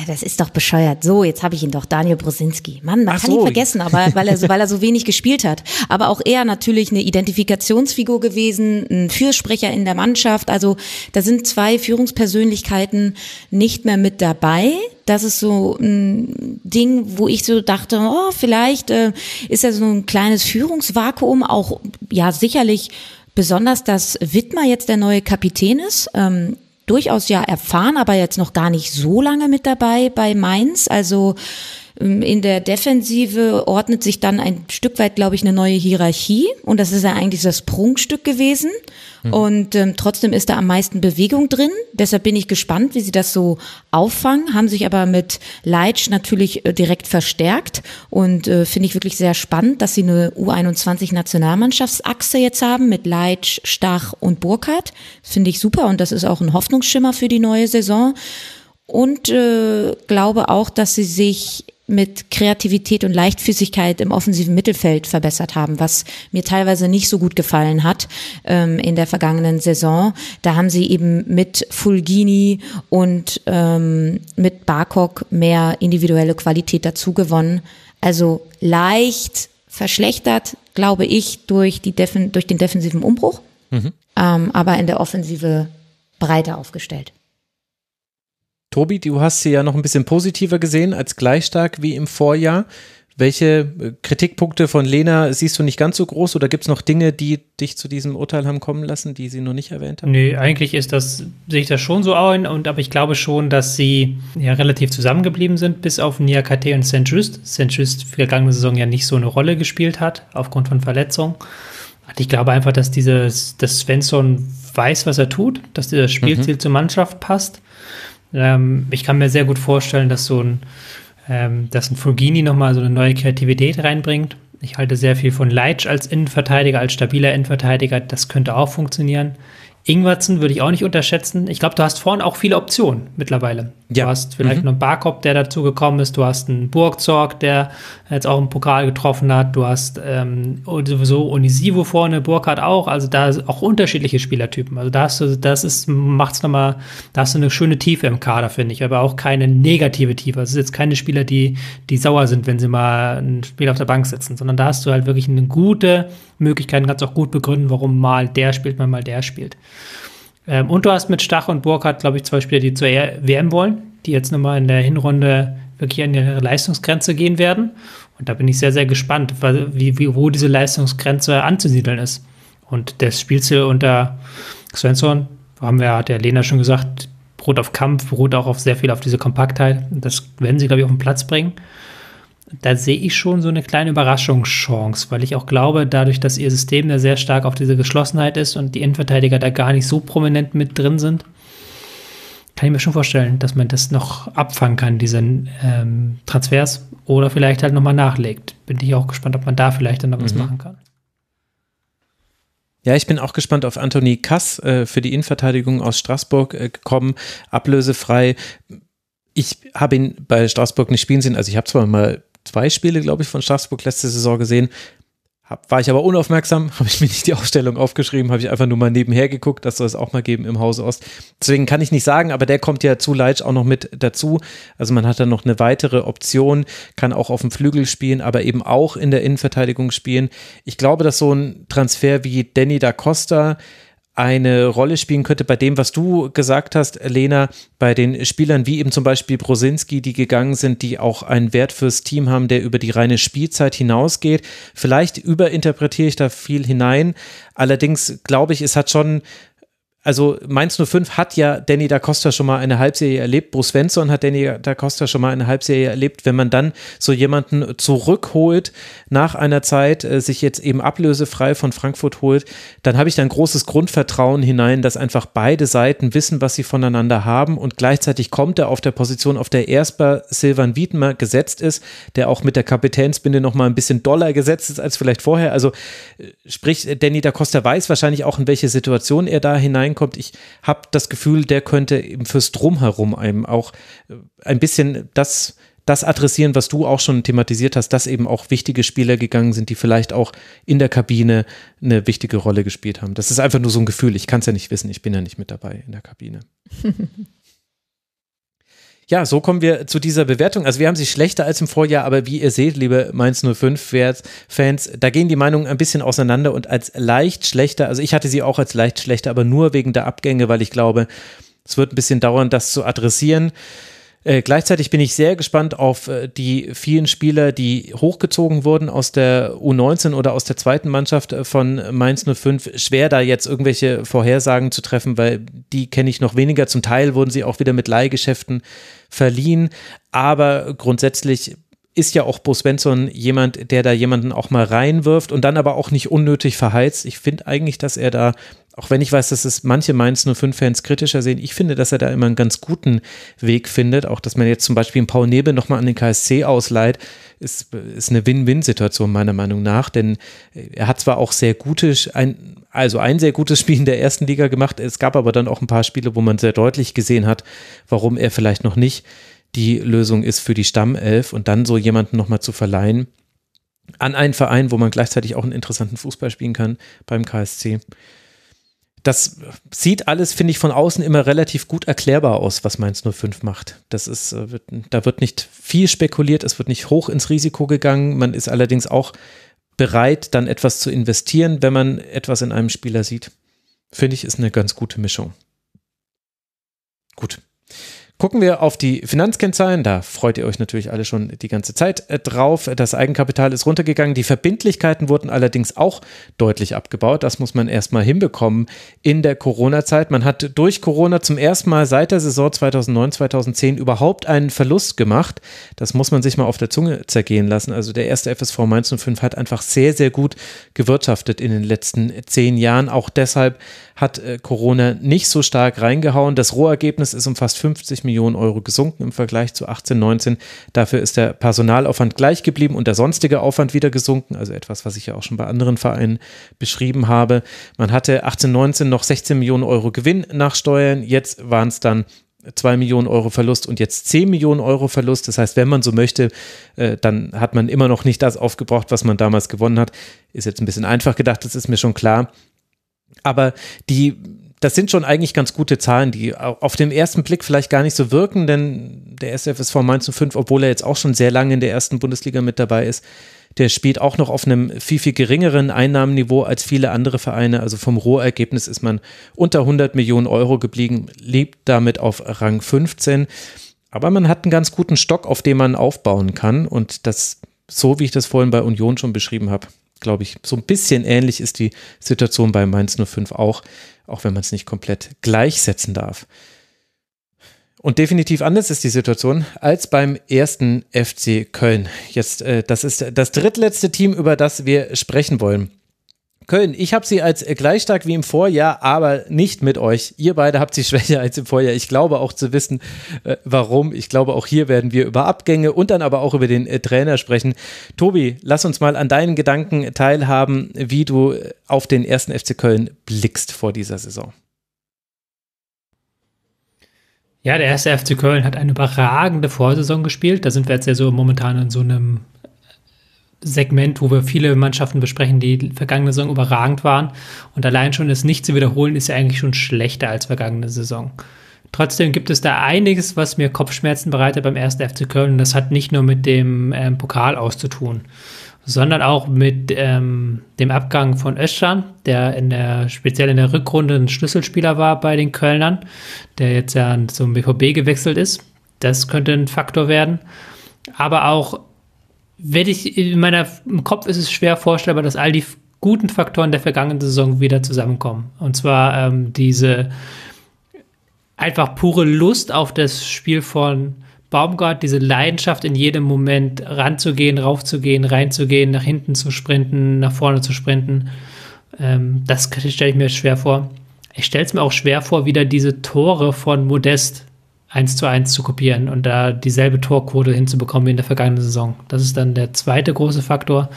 Das ist doch bescheuert. So, jetzt habe ich ihn doch, Daniel Brosinski. Mann, man Ach kann so. ihn vergessen, aber weil er, so, weil er so wenig gespielt hat. Aber auch er natürlich eine Identifikationsfigur gewesen, ein Fürsprecher in der Mannschaft. Also da sind zwei Führungspersönlichkeiten nicht mehr mit dabei. Das ist so ein Ding, wo ich so dachte, oh, vielleicht äh, ist er so ein kleines Führungsvakuum, auch ja sicherlich besonders, dass Wittmer jetzt der neue Kapitän ist. Ähm, durchaus ja erfahren, aber jetzt noch gar nicht so lange mit dabei bei Mainz. Also in der Defensive ordnet sich dann ein Stück weit, glaube ich, eine neue Hierarchie. Und das ist ja eigentlich das Prunkstück gewesen. Mhm. Und ähm, trotzdem ist da am meisten Bewegung drin. Deshalb bin ich gespannt, wie sie das so auffangen. Haben sich aber mit Leitsch natürlich äh, direkt verstärkt. Und äh, finde ich wirklich sehr spannend, dass sie eine U21-Nationalmannschaftsachse jetzt haben mit Leitsch, Stach und Burkhardt. Finde ich super. Und das ist auch ein Hoffnungsschimmer für die neue Saison. Und äh, glaube auch, dass sie sich mit Kreativität und Leichtfüßigkeit im offensiven Mittelfeld verbessert haben, was mir teilweise nicht so gut gefallen hat ähm, in der vergangenen Saison. Da haben sie eben mit Fulgini und ähm, mit Barkok mehr individuelle Qualität dazu gewonnen. Also leicht verschlechtert, glaube ich, durch, die Defen durch den defensiven Umbruch, mhm. ähm, aber in der Offensive breiter aufgestellt. Tobi, du hast sie ja noch ein bisschen positiver gesehen als gleich stark wie im Vorjahr. Welche äh, Kritikpunkte von Lena siehst du nicht ganz so groß oder gibt es noch Dinge, die dich zu diesem Urteil haben kommen lassen, die sie noch nicht erwähnt haben? Nee, eigentlich ist das, sehe ich das schon so ein, und aber ich glaube schon, dass sie ja relativ zusammengeblieben sind, bis auf Niakate und St. Just. St. Just vergangene Saison ja nicht so eine Rolle gespielt hat, aufgrund von Verletzungen. Ich glaube einfach, dass dieses, dass Svensson weiß, was er tut, dass das Spielziel mhm. zur Mannschaft passt ähm, ich kann mir sehr gut vorstellen, dass so ein, ähm, dass ein Fulgini nochmal so eine neue Kreativität reinbringt. Ich halte sehr viel von Leitsch als Innenverteidiger, als stabiler Innenverteidiger. Das könnte auch funktionieren. Ingwertsen würde ich auch nicht unterschätzen. Ich glaube, du hast vorne auch viele Optionen mittlerweile. Ja. Du hast vielleicht mhm. noch einen Barkop, der dazu gekommen ist. Du hast einen Burgzorg, der jetzt auch im Pokal getroffen hat. Du hast ähm, sowieso Onisivo vorne, Burkhardt auch. Also da auch unterschiedliche Spielertypen. Also da hast du, das ist, macht's nochmal, da hast du eine schöne Tiefe im Kader, finde ich. Aber auch keine negative Tiefe. Also es ist jetzt keine Spieler, die, die sauer sind, wenn sie mal ein Spiel auf der Bank sitzen, sondern da hast du halt wirklich eine gute Möglichkeit, kannst auch gut begründen, warum mal der spielt, mal mal der spielt. Ähm, und du hast mit Stach und Burkhardt, glaube ich, zwei Spieler, die zur WM wollen, die jetzt nochmal in der Hinrunde wirklich an ihre Leistungsgrenze gehen werden. Und da bin ich sehr, sehr gespannt, wie, wie, wo diese Leistungsgrenze anzusiedeln ist. Und das Spielziel unter Svensson, haben wir, hat der Lena schon gesagt, beruht auf Kampf, beruht auch auf sehr viel auf diese Kompaktheit. Das werden sie, glaube ich, auf den Platz bringen da sehe ich schon so eine kleine Überraschungschance, weil ich auch glaube, dadurch, dass ihr System da sehr stark auf diese Geschlossenheit ist und die Innenverteidiger da gar nicht so prominent mit drin sind, kann ich mir schon vorstellen, dass man das noch abfangen kann, diese ähm, Transfers, oder vielleicht halt nochmal nachlegt. Bin ich auch gespannt, ob man da vielleicht dann noch was mhm. machen kann. Ja, ich bin auch gespannt auf Anthony Kass äh, für die Innenverteidigung aus Straßburg äh, gekommen, ablösefrei. Ich habe ihn bei Straßburg nicht spielen sehen, also ich habe zwar mal zwei Spiele, glaube ich, von Straßburg letzte Saison gesehen. Hab, war ich aber unaufmerksam, *laughs* habe ich mir nicht die Ausstellung aufgeschrieben, habe ich einfach nur mal nebenher geguckt, das soll es auch mal geben im Hause Ost. Deswegen kann ich nicht sagen, aber der kommt ja zu Leitsch auch noch mit dazu. Also man hat dann noch eine weitere Option, kann auch auf dem Flügel spielen, aber eben auch in der Innenverteidigung spielen. Ich glaube, dass so ein Transfer wie Danny da Costa eine Rolle spielen könnte bei dem, was du gesagt hast, Lena, bei den Spielern wie eben zum Beispiel Brosinski, die gegangen sind, die auch einen Wert fürs Team haben, der über die reine Spielzeit hinausgeht. Vielleicht überinterpretiere ich da viel hinein. Allerdings glaube ich, es hat schon also Mainz 05 hat ja Danny da Costa schon mal eine Halbserie erlebt, Bruce Svensson hat Danny da Costa schon mal eine Halbserie erlebt. Wenn man dann so jemanden zurückholt nach einer Zeit, äh, sich jetzt eben ablösefrei von Frankfurt holt, dann habe ich da ein großes Grundvertrauen hinein, dass einfach beide Seiten wissen, was sie voneinander haben und gleichzeitig kommt er auf der Position, auf der erstmal Silvan Wiedmer gesetzt ist, der auch mit der Kapitänsbinde noch mal ein bisschen doller gesetzt ist als vielleicht vorher. Also äh, sprich, Danny da Costa weiß wahrscheinlich auch, in welche Situation er da hinein reinkommt. Ich habe das Gefühl, der könnte eben fürs Drumherum einem auch äh, ein bisschen das das adressieren, was du auch schon thematisiert hast, dass eben auch wichtige Spieler gegangen sind, die vielleicht auch in der Kabine eine wichtige Rolle gespielt haben. Das ist einfach nur so ein Gefühl. Ich kann es ja nicht wissen. Ich bin ja nicht mit dabei in der Kabine. *laughs* Ja, so kommen wir zu dieser Bewertung. Also wir haben sie schlechter als im Vorjahr, aber wie ihr seht, liebe Mainz 05 Fans, da gehen die Meinungen ein bisschen auseinander und als leicht schlechter, also ich hatte sie auch als leicht schlechter, aber nur wegen der Abgänge, weil ich glaube, es wird ein bisschen dauern, das zu adressieren. Äh, gleichzeitig bin ich sehr gespannt auf äh, die vielen Spieler, die hochgezogen wurden aus der U19 oder aus der zweiten Mannschaft äh, von Mainz 05. Schwer da jetzt irgendwelche Vorhersagen zu treffen, weil die kenne ich noch weniger. Zum Teil wurden sie auch wieder mit Leihgeschäften verliehen. Aber grundsätzlich ist ja auch Bo Svensson jemand, der da jemanden auch mal reinwirft und dann aber auch nicht unnötig verheizt. Ich finde eigentlich, dass er da, auch wenn ich weiß, dass es manche Mainz 05-Fans kritischer sehen, ich finde, dass er da immer einen ganz guten Weg findet. Auch, dass man jetzt zum Beispiel Paul Nebel nochmal an den KSC ausleiht, ist, ist eine Win-Win-Situation meiner Meinung nach, denn er hat zwar auch sehr gute, ein, also ein sehr gutes Spiel in der ersten Liga gemacht, es gab aber dann auch ein paar Spiele, wo man sehr deutlich gesehen hat, warum er vielleicht noch nicht die Lösung ist für die Stammelf und dann so jemanden nochmal zu verleihen an einen Verein, wo man gleichzeitig auch einen interessanten Fußball spielen kann beim KSC. Das sieht alles, finde ich, von außen immer relativ gut erklärbar aus, was Mainz 05 macht. Das ist, äh, da wird nicht viel spekuliert, es wird nicht hoch ins Risiko gegangen. Man ist allerdings auch bereit, dann etwas zu investieren, wenn man etwas in einem Spieler sieht. Finde ich, ist eine ganz gute Mischung. Gut. Gucken wir auf die Finanzkennzahlen, da freut ihr euch natürlich alle schon die ganze Zeit äh, drauf. Das Eigenkapital ist runtergegangen, die Verbindlichkeiten wurden allerdings auch deutlich abgebaut. Das muss man erstmal hinbekommen in der Corona-Zeit. Man hat durch Corona zum ersten Mal seit der Saison 2009-2010 überhaupt einen Verlust gemacht. Das muss man sich mal auf der Zunge zergehen lassen. Also der erste FSV Mainz 05 hat einfach sehr, sehr gut gewirtschaftet in den letzten zehn Jahren. Auch deshalb hat äh, Corona nicht so stark reingehauen. Das Rohergebnis ist um fast 50 Millionen Euro gesunken im Vergleich zu 18, 19. Dafür ist der Personalaufwand gleich geblieben und der sonstige Aufwand wieder gesunken. Also etwas, was ich ja auch schon bei anderen Vereinen beschrieben habe. Man hatte 18, 19 noch 16 Millionen Euro Gewinn nach Steuern. Jetzt waren es dann 2 Millionen Euro Verlust und jetzt 10 Millionen Euro Verlust. Das heißt, wenn man so möchte, äh, dann hat man immer noch nicht das aufgebraucht, was man damals gewonnen hat. Ist jetzt ein bisschen einfach gedacht, das ist mir schon klar. Aber die, das sind schon eigentlich ganz gute Zahlen, die auf den ersten Blick vielleicht gar nicht so wirken, denn der SFSV Mainz 05, obwohl er jetzt auch schon sehr lange in der ersten Bundesliga mit dabei ist, der spielt auch noch auf einem viel, viel geringeren Einnahmenniveau als viele andere Vereine. Also vom Rohergebnis ist man unter 100 Millionen Euro geblieben, lebt damit auf Rang 15. Aber man hat einen ganz guten Stock, auf dem man aufbauen kann. Und das, so wie ich das vorhin bei Union schon beschrieben habe, glaube ich, so ein bisschen ähnlich ist die Situation bei Mainz 05 auch, auch wenn man es nicht komplett gleichsetzen darf. Und definitiv anders ist die Situation als beim ersten FC Köln. Jetzt, äh, das ist das drittletzte Team, über das wir sprechen wollen. Köln, ich habe sie als gleich stark wie im Vorjahr, aber nicht mit euch. Ihr beide habt sie *laughs* schwächer als im Vorjahr. Ich glaube auch zu wissen, äh, warum. Ich glaube, auch hier werden wir über Abgänge und dann aber auch über den äh, Trainer sprechen. Tobi, lass uns mal an deinen Gedanken teilhaben, wie du auf den ersten FC Köln blickst vor dieser Saison. Ja, der erste FC Köln hat eine überragende Vorsaison gespielt. Da sind wir jetzt ja so momentan in so einem Segment, wo wir viele Mannschaften besprechen, die vergangene Saison überragend waren. Und allein schon das nicht zu wiederholen, ist ja eigentlich schon schlechter als vergangene Saison. Trotzdem gibt es da einiges, was mir Kopfschmerzen bereitet beim 1. FC Köln. Und das hat nicht nur mit dem ähm, Pokal auszutun, sondern auch mit ähm, dem Abgang von Özcan, der in der, speziell in der Rückrunde ein Schlüsselspieler war bei den Kölnern, der jetzt ja zum BVB gewechselt ist. Das könnte ein Faktor werden. Aber auch werde ich in meiner im Kopf ist es schwer vorstellbar, dass all die guten Faktoren der vergangenen Saison wieder zusammenkommen. Und zwar ähm, diese einfach pure Lust auf das Spiel von Baumgart, diese Leidenschaft in jedem Moment ranzugehen, raufzugehen, reinzugehen, nach hinten zu sprinten, nach vorne zu sprinten. Ähm, das stelle ich mir schwer vor. Ich stelle es mir auch schwer vor, wieder diese Tore von Modest eins zu eins zu kopieren und da dieselbe Torquote hinzubekommen wie in der vergangenen Saison. Das ist dann der zweite große Faktor.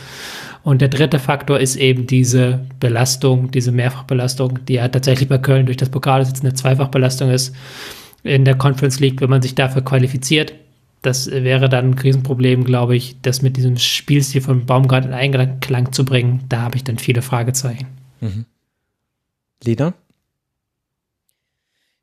Und der dritte Faktor ist eben diese Belastung, diese Mehrfachbelastung, die ja tatsächlich bei Köln durch das Pokal jetzt eine Zweifachbelastung ist in der Conference League, wenn man sich dafür qualifiziert. Das wäre dann ein Riesenproblem, glaube ich, das mit diesem Spielstil von Baumgart in Einklang zu bringen. Da habe ich dann viele Fragezeichen. Mhm. Lena?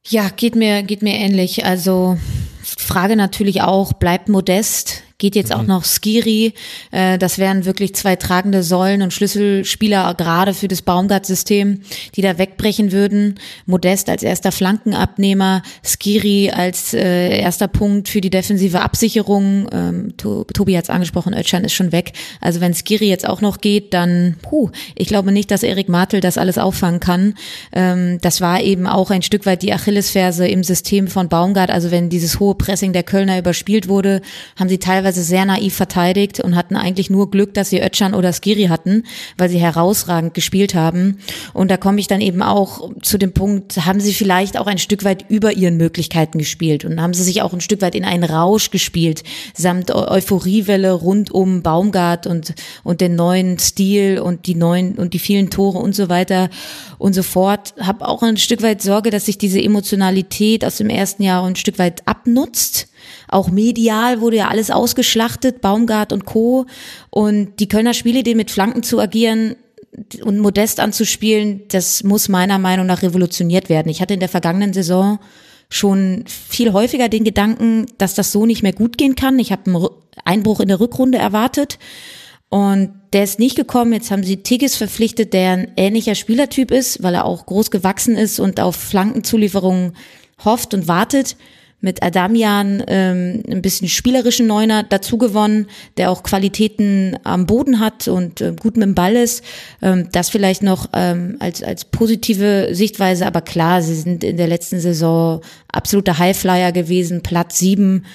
Ja, geht mir, geht mir ähnlich. Also Frage natürlich auch, bleibt modest, geht jetzt auch mhm. noch Skiri. Äh, das wären wirklich zwei tragende Säulen und Schlüsselspieler gerade für das Baumgart-System, die da wegbrechen würden. Modest als erster Flankenabnehmer, Skiri als äh, erster Punkt für die defensive Absicherung. Ähm, Tobi hat es angesprochen, Özcan ist schon weg. Also wenn Skiri jetzt auch noch geht, dann, puh, ich glaube nicht, dass Erik Martel das alles auffangen kann. Ähm, das war eben auch ein Stück weit die Achillesferse im System von Baumgart. Also wenn dieses hohe Pressing der Kölner überspielt wurde, haben sie teilweise teilweise sehr naiv verteidigt und hatten eigentlich nur Glück, dass sie Ötchan oder Skiri hatten, weil sie herausragend gespielt haben. Und da komme ich dann eben auch zu dem Punkt, haben sie vielleicht auch ein Stück weit über ihren Möglichkeiten gespielt und haben sie sich auch ein Stück weit in einen Rausch gespielt, samt Euphoriewelle rund um Baumgart und, und den neuen Stil und die neuen und die vielen Tore und so weiter und so fort. Habe auch ein Stück weit Sorge, dass sich diese Emotionalität aus dem ersten Jahr ein Stück weit abnutzt auch medial wurde ja alles ausgeschlachtet, Baumgart und Co. Und die Kölner Spielidee mit Flanken zu agieren, und modest anzuspielen, das muss meiner Meinung nach revolutioniert werden. Ich hatte in der vergangenen Saison schon viel häufiger den Gedanken, dass das so nicht mehr gut gehen kann. Ich habe einen Einbruch in der Rückrunde erwartet und der ist nicht gekommen. Jetzt haben sie Tigges verpflichtet, der ein ähnlicher Spielertyp ist, weil er auch groß gewachsen ist und auf Flankenzulieferungen hofft und wartet mit Adamian ähm, ein bisschen spielerischen Neuner dazu gewonnen, der auch Qualitäten am Boden hat und äh, gut mit dem Ball ist. Ähm, das vielleicht noch ähm, als, als positive Sichtweise, aber klar, sie sind in der letzten Saison absoluter Highflyer gewesen, Platz sieben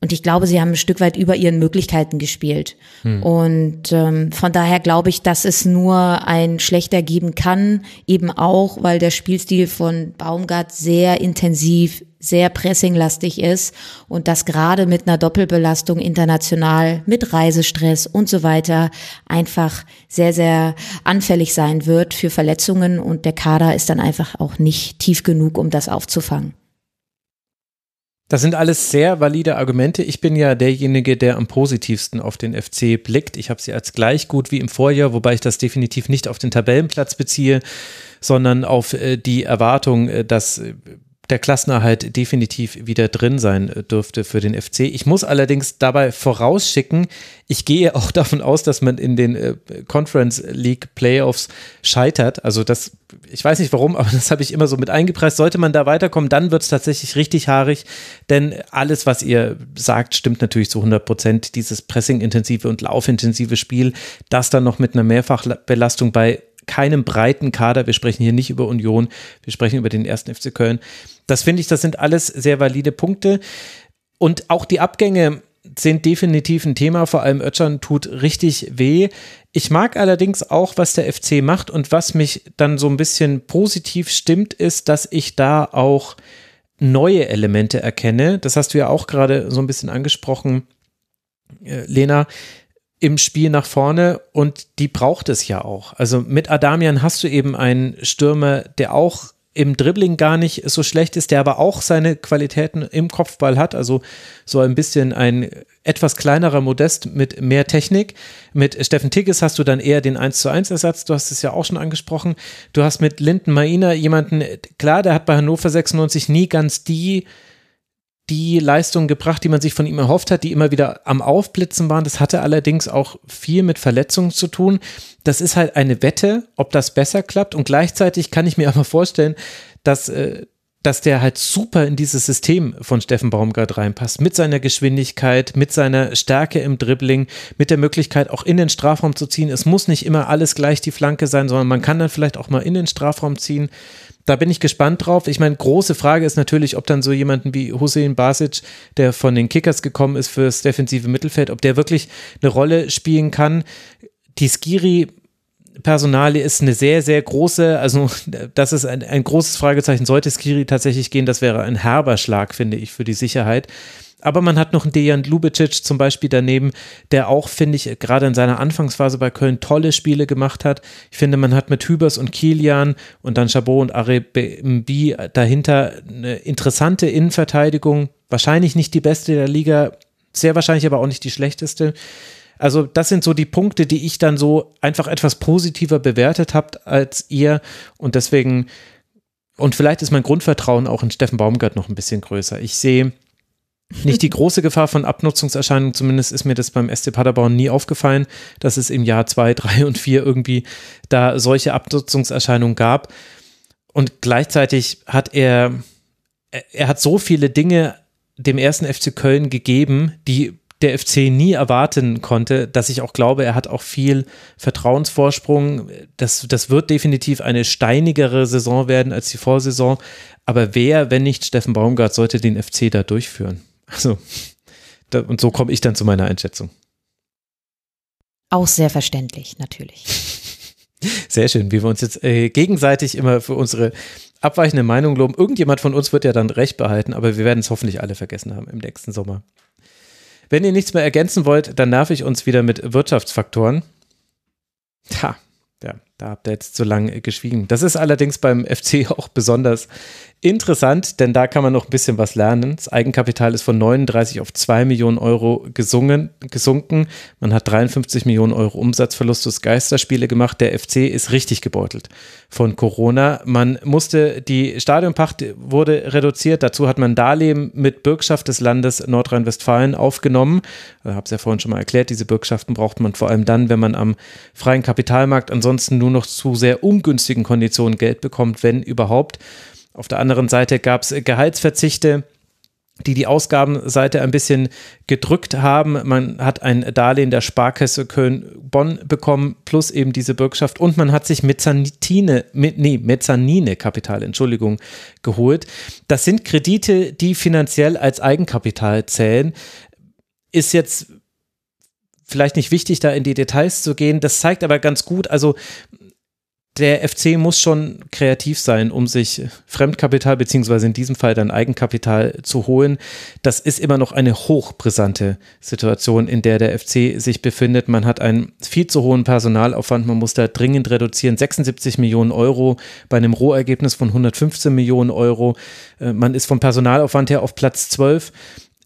und ich glaube, sie haben ein Stück weit über ihren Möglichkeiten gespielt. Hm. Und ähm, von daher glaube ich, dass es nur ein schlechter geben kann, eben auch, weil der Spielstil von Baumgart sehr intensiv, sehr pressinglastig ist und das gerade mit einer Doppelbelastung international, mit Reisestress und so weiter einfach sehr, sehr anfällig sein wird für Verletzungen und der Kader ist dann einfach auch nicht tief genug, um das aufzufangen. Das sind alles sehr valide Argumente. Ich bin ja derjenige, der am positivsten auf den FC blickt. Ich habe sie als gleich gut wie im Vorjahr, wobei ich das definitiv nicht auf den Tabellenplatz beziehe, sondern auf äh, die Erwartung, äh, dass äh, der Klassenerhalt definitiv wieder drin sein dürfte für den FC. Ich muss allerdings dabei vorausschicken, ich gehe *laughs* auch davon aus, dass man in den äh, Conference League Playoffs scheitert. Also das, ich weiß nicht warum, *laughs* aber das habe ich immer so mit eingepreist. Sollte man da weiterkommen, dann wird es tatsächlich richtig haarig, denn alles, was ihr sagt, stimmt natürlich zu 100 Prozent. Dieses Pressing-intensive und laufintensive Spiel, das dann noch mit einer Mehrfachbelastung bei keinem breiten Kader. Wir sprechen hier nicht über Union, wir sprechen über den ersten FC Köln. Das finde ich, das sind alles sehr valide Punkte. Und auch die Abgänge sind definitiv ein Thema, vor allem Ötschern tut richtig weh. Ich mag allerdings auch, was der FC macht und was mich dann so ein bisschen positiv stimmt, ist, dass ich da auch neue Elemente erkenne. Das hast du ja auch gerade so ein bisschen angesprochen, äh, Lena im Spiel nach vorne und die braucht es ja auch. Also mit Adamian hast du eben einen Stürmer, der auch im Dribbling gar nicht so schlecht ist, der aber auch seine Qualitäten im Kopfball hat, also so ein bisschen ein etwas kleinerer Modest mit mehr Technik. Mit Steffen Tigges hast du dann eher den 1 zu 1 Ersatz, du hast es ja auch schon angesprochen. Du hast mit Linden Maina jemanden, klar, der hat bei Hannover 96 nie ganz die die Leistungen gebracht, die man sich von ihm erhofft hat, die immer wieder am Aufblitzen waren. Das hatte allerdings auch viel mit Verletzungen zu tun. Das ist halt eine Wette, ob das besser klappt. Und gleichzeitig kann ich mir aber vorstellen, dass, äh, dass der halt super in dieses System von Steffen Baumgart reinpasst. Mit seiner Geschwindigkeit, mit seiner Stärke im Dribbling, mit der Möglichkeit auch in den Strafraum zu ziehen. Es muss nicht immer alles gleich die Flanke sein, sondern man kann dann vielleicht auch mal in den Strafraum ziehen da bin ich gespannt drauf. Ich meine, große Frage ist natürlich, ob dann so jemanden wie Hussein Basic, der von den Kickers gekommen ist fürs defensive Mittelfeld, ob der wirklich eine Rolle spielen kann. Die Skiri Personalie ist eine sehr, sehr große, also *laughs* das ist ein, ein großes Fragezeichen. Sollte Skiri tatsächlich gehen, das wäre ein herber Schlag, finde ich, für die Sicherheit. Aber man hat noch einen Dejan Lubicic zum Beispiel daneben, der auch, finde ich, gerade in seiner Anfangsphase bei Köln tolle Spiele gemacht hat. Ich finde, man hat mit Hübers und Kilian und dann Chabot und Arebi dahinter eine interessante Innenverteidigung. Wahrscheinlich nicht die beste der Liga, sehr wahrscheinlich aber auch nicht die schlechteste. Also das sind so die Punkte, die ich dann so einfach etwas positiver bewertet habt als ihr und deswegen und vielleicht ist mein Grundvertrauen auch in Steffen Baumgart noch ein bisschen größer. Ich sehe nicht die *laughs* große Gefahr von Abnutzungserscheinungen, zumindest ist mir das beim SC Paderborn nie aufgefallen, dass es im Jahr zwei, drei und vier irgendwie da solche Abnutzungserscheinungen gab. Und gleichzeitig hat er, er hat so viele Dinge dem ersten FC Köln gegeben, die der FC nie erwarten konnte, dass ich auch glaube, er hat auch viel Vertrauensvorsprung. Das, das wird definitiv eine steinigere Saison werden als die Vorsaison. Aber wer, wenn nicht Steffen Baumgart, sollte den FC da durchführen? Also, da, und so komme ich dann zu meiner Einschätzung. Auch sehr verständlich, natürlich. *laughs* Sehr schön, wie wir uns jetzt äh, gegenseitig immer für unsere abweichende Meinung loben. Irgendjemand von uns wird ja dann recht behalten, aber wir werden es hoffentlich alle vergessen haben im nächsten Sommer. Wenn ihr nichts mehr ergänzen wollt, dann nerv ich uns wieder mit Wirtschaftsfaktoren. Tja, ja, da habt ihr jetzt zu lange geschwiegen. Das ist allerdings beim FC *laughs* auch besonders Interessant, denn da kann man noch ein bisschen was lernen. Das Eigenkapital ist von 39 auf 2 Millionen Euro gesungen, gesunken. Man hat 53 Millionen Euro Umsatzverlust durch Geisterspiele gemacht. Der FC ist richtig gebeutelt von Corona. Man musste, die Stadionpacht wurde reduziert. Dazu hat man Darlehen mit Bürgschaft des Landes Nordrhein-Westfalen aufgenommen. Ich habe es ja vorhin schon mal erklärt. Diese Bürgschaften braucht man vor allem dann, wenn man am freien Kapitalmarkt ansonsten nur noch zu sehr ungünstigen Konditionen Geld bekommt, wenn überhaupt. Auf der anderen Seite gab es Gehaltsverzichte die die Ausgabenseite ein bisschen gedrückt haben. Man hat ein Darlehen der Sparkasse Köln-Bonn bekommen, plus eben diese Bürgschaft und man hat sich Mezzanine, nee, Mezzanine-Kapital, Entschuldigung, geholt. Das sind Kredite, die finanziell als Eigenkapital zählen. Ist jetzt vielleicht nicht wichtig, da in die Details zu gehen. Das zeigt aber ganz gut, also der FC muss schon kreativ sein, um sich Fremdkapital beziehungsweise in diesem Fall dann Eigenkapital zu holen. Das ist immer noch eine hochbrisante Situation, in der der FC sich befindet. Man hat einen viel zu hohen Personalaufwand, man muss da dringend reduzieren. 76 Millionen Euro bei einem Rohergebnis von 115 Millionen Euro. Äh, man ist vom Personalaufwand her auf Platz 12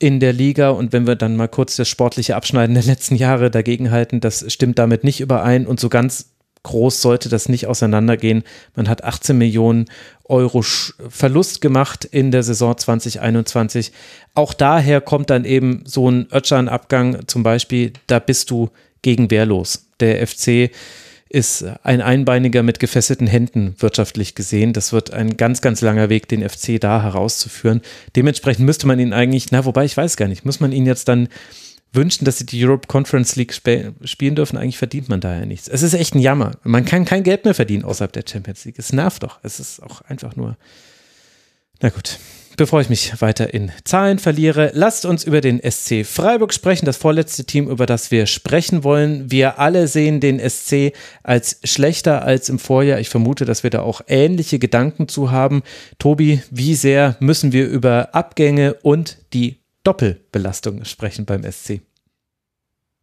in der Liga. Und wenn wir dann mal kurz das sportliche Abschneiden der letzten Jahre dagegen halten, das stimmt damit nicht überein. Und so ganz groß sollte das nicht auseinandergehen. Man hat 18 Millionen Euro Verlust gemacht in der Saison 2021. Auch daher kommt dann eben so ein Ötschan-Abgang zum Beispiel, da bist du gegen wehrlos. Der FC ist ein Einbeiniger mit gefesselten Händen wirtschaftlich gesehen. Das wird ein ganz, ganz langer Weg, den FC da herauszuführen. Dementsprechend müsste man ihn eigentlich, na, wobei ich weiß gar nicht, muss man ihn jetzt dann wünschen, dass sie die Europe Conference League sp spielen dürfen. Eigentlich verdient man da ja nichts. Es ist echt ein Jammer. Man kann kein Geld mehr verdienen außerhalb der Champions League. Es nervt doch. Es ist auch einfach nur. Na gut. Bevor ich mich weiter in Zahlen verliere, lasst uns über den SC Freiburg sprechen, das vorletzte Team, über das wir sprechen wollen. Wir alle sehen den SC als schlechter als im Vorjahr. Ich vermute, dass wir da auch ähnliche Gedanken zu haben. Tobi, wie sehr müssen wir über Abgänge und die Doppelbelastung sprechen beim SC.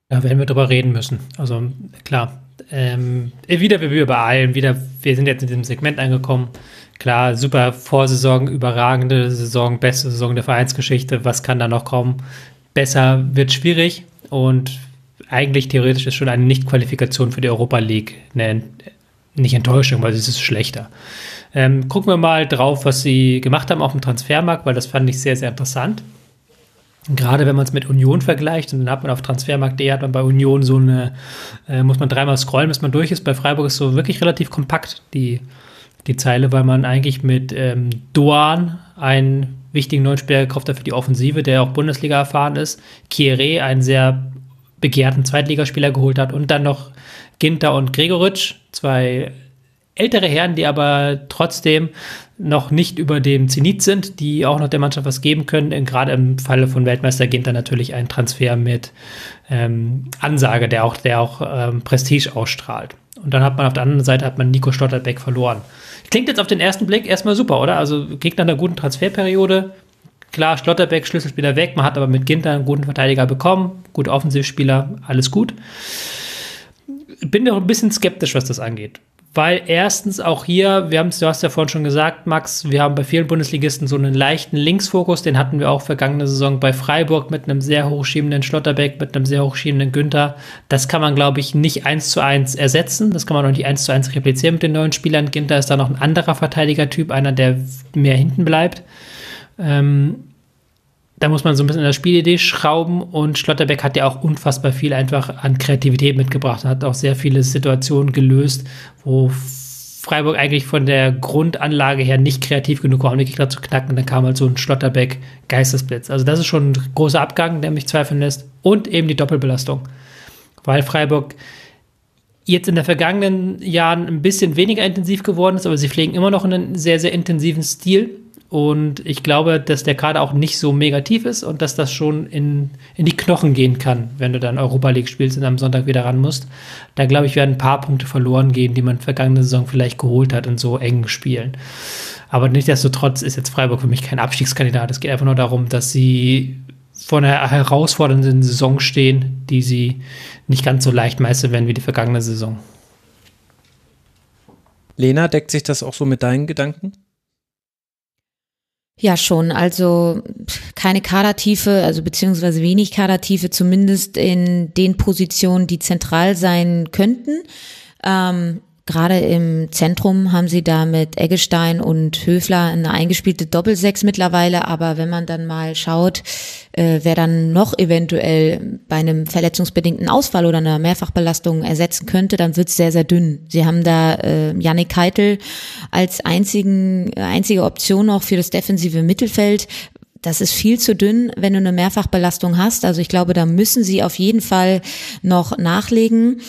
Da werden wir drüber reden müssen. Also klar, ähm, wieder wir übereilen, wieder, wir sind jetzt in diesem Segment angekommen. Klar, super Vorsaison, überragende Saison, beste Saison der Vereinsgeschichte. Was kann da noch kommen? Besser wird schwierig und eigentlich theoretisch ist schon eine Nicht-Qualifikation für die Europa League eine nicht Enttäuschung, weil es ist schlechter. Ähm, gucken wir mal drauf, was sie gemacht haben auf dem Transfermarkt, weil das fand ich sehr, sehr interessant. Gerade wenn man es mit Union vergleicht, und dann hat man auf Transfermarkt.de hat man bei Union so eine, äh, muss man dreimal scrollen, bis man durch ist. Bei Freiburg ist so wirklich relativ kompakt die, die Zeile, weil man eigentlich mit ähm, Doan einen wichtigen neuen Spieler gekauft hat für die Offensive, der auch Bundesliga erfahren ist. Kieré, einen sehr begehrten Zweitligaspieler geholt hat und dann noch Ginter und Gregoritsch, zwei ältere Herren, die aber trotzdem noch nicht über dem Zenit sind, die auch noch der Mannschaft was geben können. Gerade im Falle von Weltmeister Ginter natürlich ein Transfer mit ähm, Ansage, der auch, der auch ähm, Prestige ausstrahlt. Und dann hat man auf der anderen Seite hat man Nico Stotterbeck verloren. Klingt jetzt auf den ersten Blick erstmal super, oder? Also Gegner einer guten Transferperiode. Klar, Schlotterbeck, Schlüsselspieler weg. Man hat aber mit Ginter einen guten Verteidiger bekommen. Gut Offensivspieler, alles gut. Bin noch ein bisschen skeptisch, was das angeht weil erstens auch hier, wir haben es, du hast ja vorhin schon gesagt, Max, wir haben bei vielen Bundesligisten so einen leichten Linksfokus, den hatten wir auch vergangene Saison bei Freiburg mit einem sehr hochschiebenden Schlotterbeck, mit einem sehr hochschiebenden Günther. Das kann man, glaube ich, nicht eins zu eins ersetzen. Das kann man auch nicht eins zu eins replizieren mit den neuen Spielern. Günther ist da noch ein anderer Verteidigertyp, einer, der mehr hinten bleibt. Ähm, da muss man so ein bisschen an der Spielidee schrauben und Schlotterbeck hat ja auch unfassbar viel einfach an Kreativität mitgebracht, hat auch sehr viele Situationen gelöst, wo Freiburg eigentlich von der Grundanlage her nicht kreativ genug war, um die Gegner zu knacken. Und dann kam halt so ein Schlotterbeck Geistesblitz. Also das ist schon ein großer Abgang, der mich zweifeln lässt. Und eben die Doppelbelastung. Weil Freiburg jetzt in den vergangenen Jahren ein bisschen weniger intensiv geworden ist, aber sie pflegen immer noch einen sehr, sehr intensiven Stil. Und ich glaube, dass der Kader auch nicht so mega tief ist und dass das schon in, in die Knochen gehen kann, wenn du dann Europa League spielst und am Sonntag wieder ran musst. Da glaube ich, werden ein paar Punkte verloren gehen, die man vergangene Saison vielleicht geholt hat in so engen Spielen. Aber nichtsdestotrotz ist jetzt Freiburg für mich kein Abstiegskandidat. Es geht einfach nur darum, dass sie vor einer herausfordernden Saison stehen, die sie nicht ganz so leicht meistern werden wie die vergangene Saison. Lena, deckt sich das auch so mit deinen Gedanken? Ja, schon. Also keine Kadertiefe, also beziehungsweise wenig Kadertiefe, zumindest in den Positionen, die zentral sein könnten. Ähm, Gerade im Zentrum haben sie da mit Eggestein und Höfler eine eingespielte Doppelsechs mittlerweile. Aber wenn man dann mal schaut, äh, wer dann noch eventuell bei einem verletzungsbedingten Ausfall oder einer Mehrfachbelastung ersetzen könnte, dann wird's sehr, sehr dünn. Sie haben da äh, Yannick Keitel als einzigen, einzige Option noch für das defensive Mittelfeld, das ist viel zu dünn, wenn du eine Mehrfachbelastung hast. Also ich glaube, da müssen sie auf jeden Fall noch nachlegen.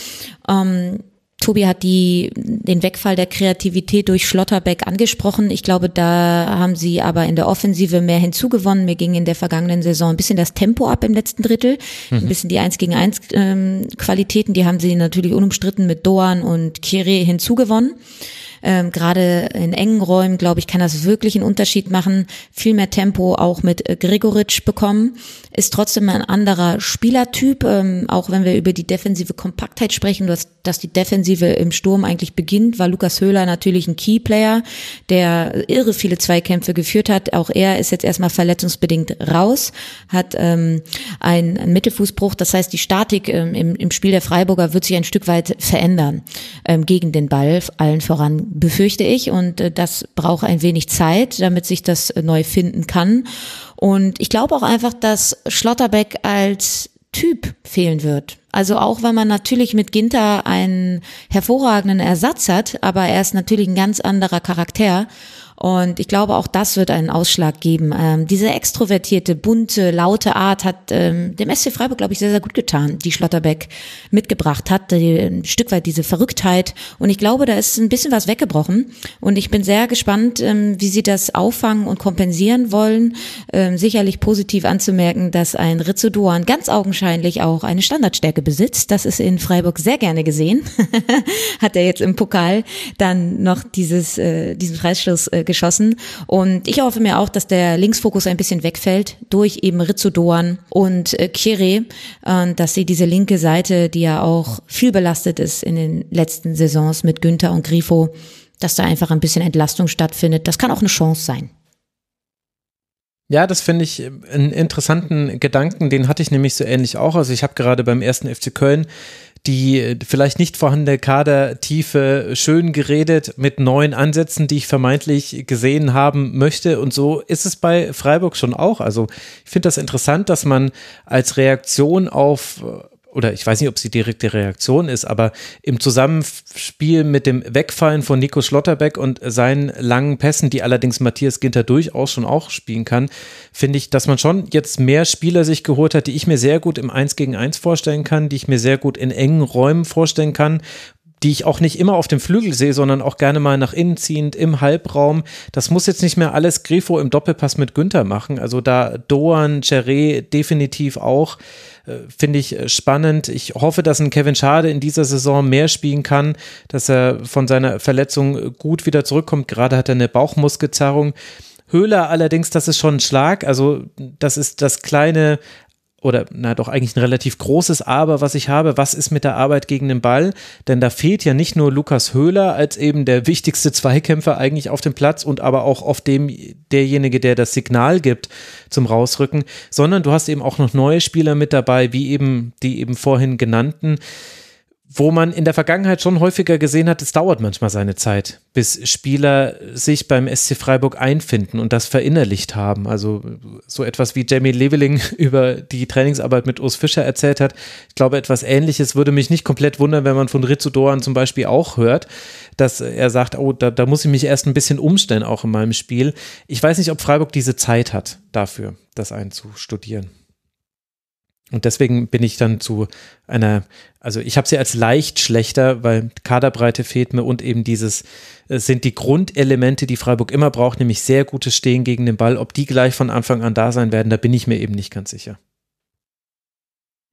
Ähm, Tobi hat die, den Wegfall der Kreativität durch Schlotterbeck angesprochen. Ich glaube, da haben sie aber in der Offensive mehr hinzugewonnen. Mir ging in der vergangenen Saison ein bisschen das Tempo ab im letzten Drittel. Mhm. Ein bisschen die 1 gegen 1 ähm, Qualitäten, die haben sie natürlich unumstritten mit Doan und Kire hinzugewonnen. Ähm, Gerade in engen Räumen, glaube ich, kann das wirklich einen Unterschied machen. Viel mehr Tempo auch mit äh, Gregoritsch bekommen. Ist trotzdem ein anderer Spielertyp, ähm, auch wenn wir über die defensive Kompaktheit sprechen, dass, dass die Defensive im Sturm eigentlich beginnt, war Lukas Höhler natürlich ein Keyplayer, der irre viele Zweikämpfe geführt hat. Auch er ist jetzt erstmal verletzungsbedingt raus, hat ähm, einen, einen Mittelfußbruch. Das heißt, die Statik ähm, im, im Spiel der Freiburger wird sich ein Stück weit verändern ähm, gegen den Ball, allen voran befürchte ich. Und äh, das braucht ein wenig Zeit, damit sich das äh, neu finden kann. Und ich glaube auch einfach, dass Schlotterbeck als Typ fehlen wird. Also auch wenn man natürlich mit Ginter einen hervorragenden Ersatz hat, aber er ist natürlich ein ganz anderer Charakter. Und ich glaube, auch das wird einen Ausschlag geben. Ähm, diese extrovertierte, bunte, laute Art hat ähm, dem SC Freiburg, glaube ich, sehr, sehr gut getan, die Schlotterbeck mitgebracht hat. Die, ein Stück weit diese Verrücktheit. Und ich glaube, da ist ein bisschen was weggebrochen. Und ich bin sehr gespannt, ähm, wie sie das auffangen und kompensieren wollen. Ähm, sicherlich positiv anzumerken, dass ein Rizzo Doan ganz augenscheinlich auch eine Standardstärke besitzt. Das ist in Freiburg sehr gerne gesehen. *laughs* hat er jetzt im Pokal dann noch dieses, äh, diesen Freistoß äh, geschossen. Und ich hoffe mir auch, dass der Linksfokus ein bisschen wegfällt durch eben Rizzo Doan und äh, Kire, äh, dass sie diese linke Seite, die ja auch viel belastet ist in den letzten Saisons mit Günther und Grifo, dass da einfach ein bisschen Entlastung stattfindet. Das kann auch eine Chance sein. Ja, das finde ich einen interessanten Gedanken, den hatte ich nämlich so ähnlich auch. Also ich habe gerade beim ersten FC Köln die vielleicht nicht vorhandene Kadertiefe schön geredet mit neuen Ansätzen, die ich vermeintlich gesehen haben möchte. Und so ist es bei Freiburg schon auch. Also ich finde das interessant, dass man als Reaktion auf oder ich weiß nicht, ob sie direkte Reaktion ist, aber im Zusammenspiel mit dem Wegfallen von Nico Schlotterbeck und seinen langen Pässen, die allerdings Matthias Ginter durchaus schon auch spielen kann, finde ich, dass man schon jetzt mehr Spieler sich geholt hat, die ich mir sehr gut im 1 gegen 1 vorstellen kann, die ich mir sehr gut in engen Räumen vorstellen kann, die ich auch nicht immer auf dem Flügel sehe, sondern auch gerne mal nach innen ziehend im Halbraum. Das muss jetzt nicht mehr alles Grifo im Doppelpass mit Günther machen. Also da Doan, Cheré definitiv auch. Äh, finde ich äh, spannend. Ich hoffe, dass ein Kevin Schade in dieser Saison mehr spielen kann, dass er von seiner Verletzung gut wieder zurückkommt. Gerade hat er eine Bauchmuskelzerrung. Höhler allerdings, das ist schon ein Schlag. Also, das ist das kleine oder na doch eigentlich ein relativ großes Aber, was ich habe, was ist mit der Arbeit gegen den Ball? Denn da fehlt ja nicht nur Lukas Höhler als eben der wichtigste Zweikämpfer eigentlich auf dem Platz und aber auch auf dem derjenige, der das Signal gibt zum Rausrücken, sondern du hast eben auch noch neue Spieler mit dabei, wie eben die eben vorhin genannten wo man in der Vergangenheit schon häufiger gesehen hat, es dauert manchmal seine Zeit, bis Spieler sich beim SC Freiburg einfinden und das verinnerlicht haben. Also so etwas wie Jamie Leveling *laughs* über die Trainingsarbeit mit Urs Fischer erzählt hat. Ich glaube, etwas Ähnliches würde mich nicht komplett wundern, wenn man von Rizzo Doan zum Beispiel auch hört, dass er sagt, oh, da, da muss ich mich erst ein bisschen umstellen, auch in meinem Spiel. Ich weiß nicht, ob Freiburg diese Zeit hat dafür, das einzustudieren. Und deswegen bin ich dann zu einer, also ich habe sie als leicht schlechter, weil Kaderbreite fehlt mir und eben dieses äh, sind die Grundelemente, die Freiburg immer braucht, nämlich sehr gutes Stehen gegen den Ball. Ob die gleich von Anfang an da sein werden, da bin ich mir eben nicht ganz sicher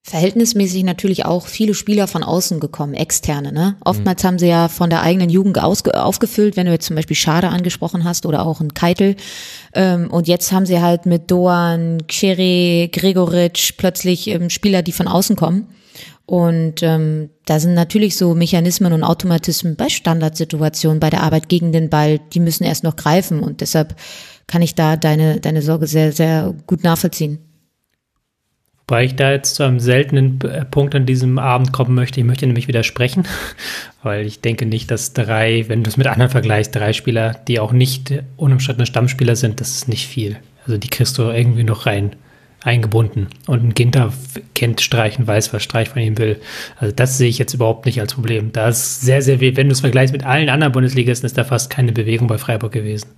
verhältnismäßig natürlich auch viele Spieler von außen gekommen, externe. Ne? Oftmals mhm. haben sie ja von der eigenen Jugend aufgefüllt, wenn du jetzt zum Beispiel Schade angesprochen hast oder auch ein Keitel. Ähm, und jetzt haben sie halt mit Doan, Kere, Gregoritsch plötzlich ähm, Spieler, die von außen kommen. Und ähm, da sind natürlich so Mechanismen und Automatismen bei Standardsituationen, bei der Arbeit gegen den Ball, die müssen erst noch greifen. Und deshalb kann ich da deine, deine Sorge sehr, sehr gut nachvollziehen. Wobei ich da jetzt zu einem seltenen Punkt an diesem Abend kommen möchte. Ich möchte nämlich widersprechen, *laughs* weil ich denke nicht, dass drei, wenn du es mit anderen vergleichst, drei Spieler, die auch nicht unumstrittene Stammspieler sind, das ist nicht viel. Also die kriegst du irgendwie noch rein eingebunden. Und ein Ginter kennt Streichen, weiß, was Streich von ihm will. Also das sehe ich jetzt überhaupt nicht als Problem. Da ist sehr, sehr weh. Wenn du es vergleichst mit allen anderen Bundesligisten, ist da fast keine Bewegung bei Freiburg gewesen.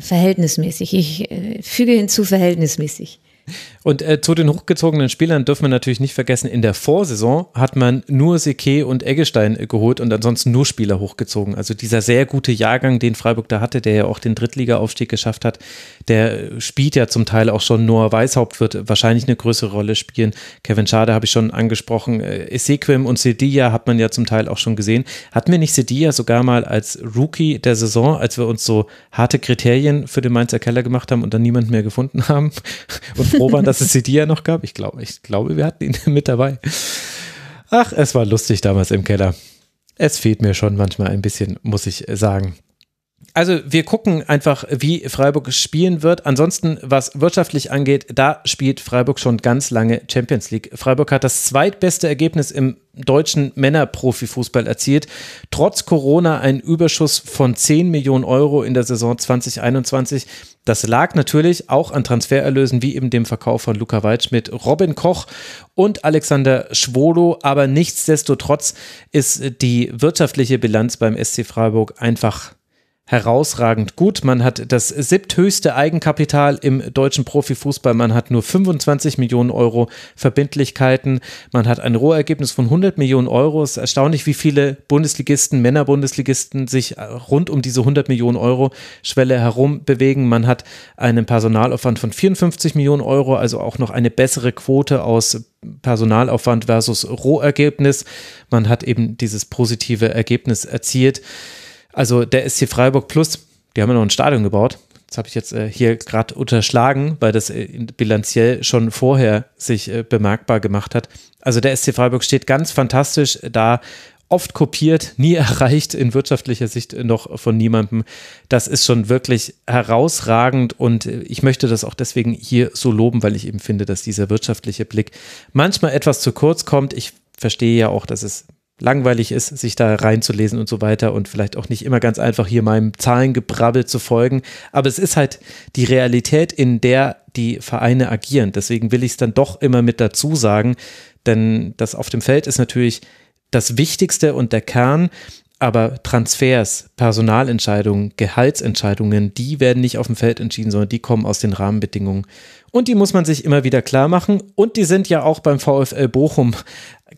Verhältnismäßig. Ich äh, füge hinzu verhältnismäßig. Und äh, zu den hochgezogenen Spielern dürfen wir natürlich nicht vergessen, in der Vorsaison hat man nur Seke und Eggestein äh, geholt und ansonsten nur Spieler hochgezogen. Also dieser sehr gute Jahrgang, den Freiburg da hatte, der ja auch den Drittliga-Aufstieg geschafft hat, der spielt ja zum Teil auch schon. Noah Weishaupt wird wahrscheinlich eine größere Rolle spielen. Kevin Schade habe ich schon angesprochen. Äh, Esequim und Sedilla hat man ja zum Teil auch schon gesehen. Hatten wir nicht Sedilla sogar mal als Rookie der Saison, als wir uns so harte Kriterien für den Mainzer Keller gemacht haben und dann niemanden mehr gefunden haben *laughs* und froh dass es CD ja noch gab. Ich glaube, ich glaube, wir hatten ihn *laughs* mit dabei. Ach, es war lustig damals im Keller. Es fehlt mir schon manchmal ein bisschen, muss ich sagen also wir gucken einfach, wie Freiburg spielen wird. Ansonsten, was wirtschaftlich angeht, da spielt Freiburg schon ganz lange Champions League. Freiburg hat das zweitbeste Ergebnis im deutschen Männerprofifußball erzielt. Trotz Corona ein Überschuss von 10 Millionen Euro in der Saison 2021. Das lag natürlich auch an Transfererlösen wie eben dem Verkauf von Luca Waldschmidt, Robin Koch und Alexander Schwolo. Aber nichtsdestotrotz ist die wirtschaftliche Bilanz beim SC Freiburg einfach herausragend gut. Man hat das siebthöchste Eigenkapital im deutschen Profifußball. Man hat nur 25 Millionen Euro Verbindlichkeiten. Man hat ein Rohergebnis von 100 Millionen Euro. Es ist erstaunlich, wie viele Bundesligisten, Männerbundesligisten sich rund um diese 100 Millionen Euro Schwelle herum bewegen. Man hat einen Personalaufwand von 54 Millionen Euro, also auch noch eine bessere Quote aus Personalaufwand versus Rohergebnis. Man hat eben dieses positive Ergebnis erzielt. Also der SC Freiburg Plus, die haben ja noch ein Stadion gebaut. Das habe ich jetzt äh, hier gerade unterschlagen, weil das äh, bilanziell schon vorher sich äh, bemerkbar gemacht hat. Also der SC Freiburg steht ganz fantastisch da, oft kopiert, nie *laughs* erreicht in wirtschaftlicher Sicht noch von niemandem. Das ist schon wirklich herausragend und ich möchte das auch deswegen hier so loben, weil ich eben finde, dass dieser wirtschaftliche Blick manchmal etwas zu kurz kommt. Ich verstehe ja auch, dass es langweilig ist, sich da reinzulesen und so weiter und vielleicht auch nicht immer ganz einfach hier meinem Zahlengebrabbel zu folgen. Aber es ist halt die Realität, in der die Vereine agieren. Deswegen will ich es dann doch immer mit dazu sagen, denn das auf dem Feld ist natürlich das Wichtigste und der Kern. Aber Transfers, Personalentscheidungen, Gehaltsentscheidungen, die werden nicht auf dem Feld entschieden, sondern die kommen aus den Rahmenbedingungen. Und die muss man sich immer wieder klar machen. Und die sind ja auch beim VfL Bochum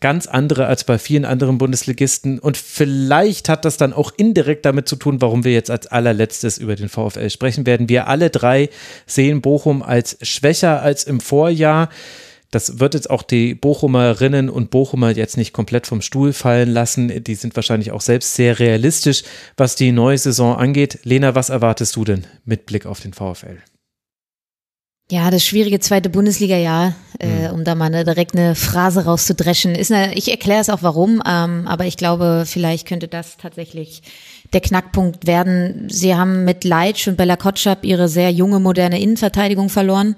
ganz andere als bei vielen anderen Bundesligisten. Und vielleicht hat das dann auch indirekt damit zu tun, warum wir jetzt als allerletztes über den VfL sprechen werden. Wir alle drei sehen Bochum als schwächer als im Vorjahr. Das wird jetzt auch die Bochumerinnen und Bochumer jetzt nicht komplett vom Stuhl fallen lassen. Die sind wahrscheinlich auch selbst sehr realistisch, was die neue Saison angeht. Lena, was erwartest du denn mit Blick auf den VfL? Ja, das schwierige zweite Bundesliga-Jahr, äh, mhm. um da mal eine, direkt eine Phrase rauszudreschen. Ist eine, ich erkläre es auch warum, ähm, aber ich glaube, vielleicht könnte das tatsächlich der Knackpunkt werden. Sie haben mit Leitsch und Bella Kotschap ihre sehr junge, moderne Innenverteidigung verloren.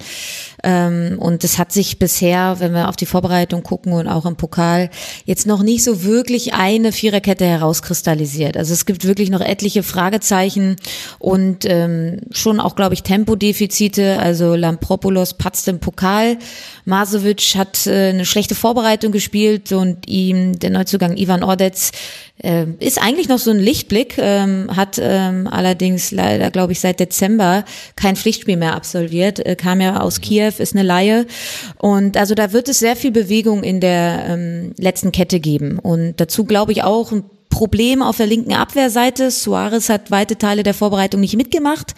Ähm, und es hat sich bisher, wenn wir auf die Vorbereitung gucken und auch im Pokal, jetzt noch nicht so wirklich eine Viererkette herauskristallisiert. Also es gibt wirklich noch etliche Fragezeichen und ähm, schon auch, glaube ich, Tempodefizite. Also Lampropoulos patzt im Pokal. Masovic hat äh, eine schlechte Vorbereitung gespielt und ihm der Neuzugang Ivan Ordetz äh, ist eigentlich noch so ein Lichtblick, ähm, hat ähm, allerdings leider, glaube ich, seit Dezember kein Pflichtspiel mehr absolviert, äh, kam ja aus Kiew, ist eine Laie und also da wird es sehr viel Bewegung in der ähm, letzten Kette geben und dazu glaube ich auch ein Problem auf der linken Abwehrseite. Suarez hat weite Teile der Vorbereitung nicht mitgemacht.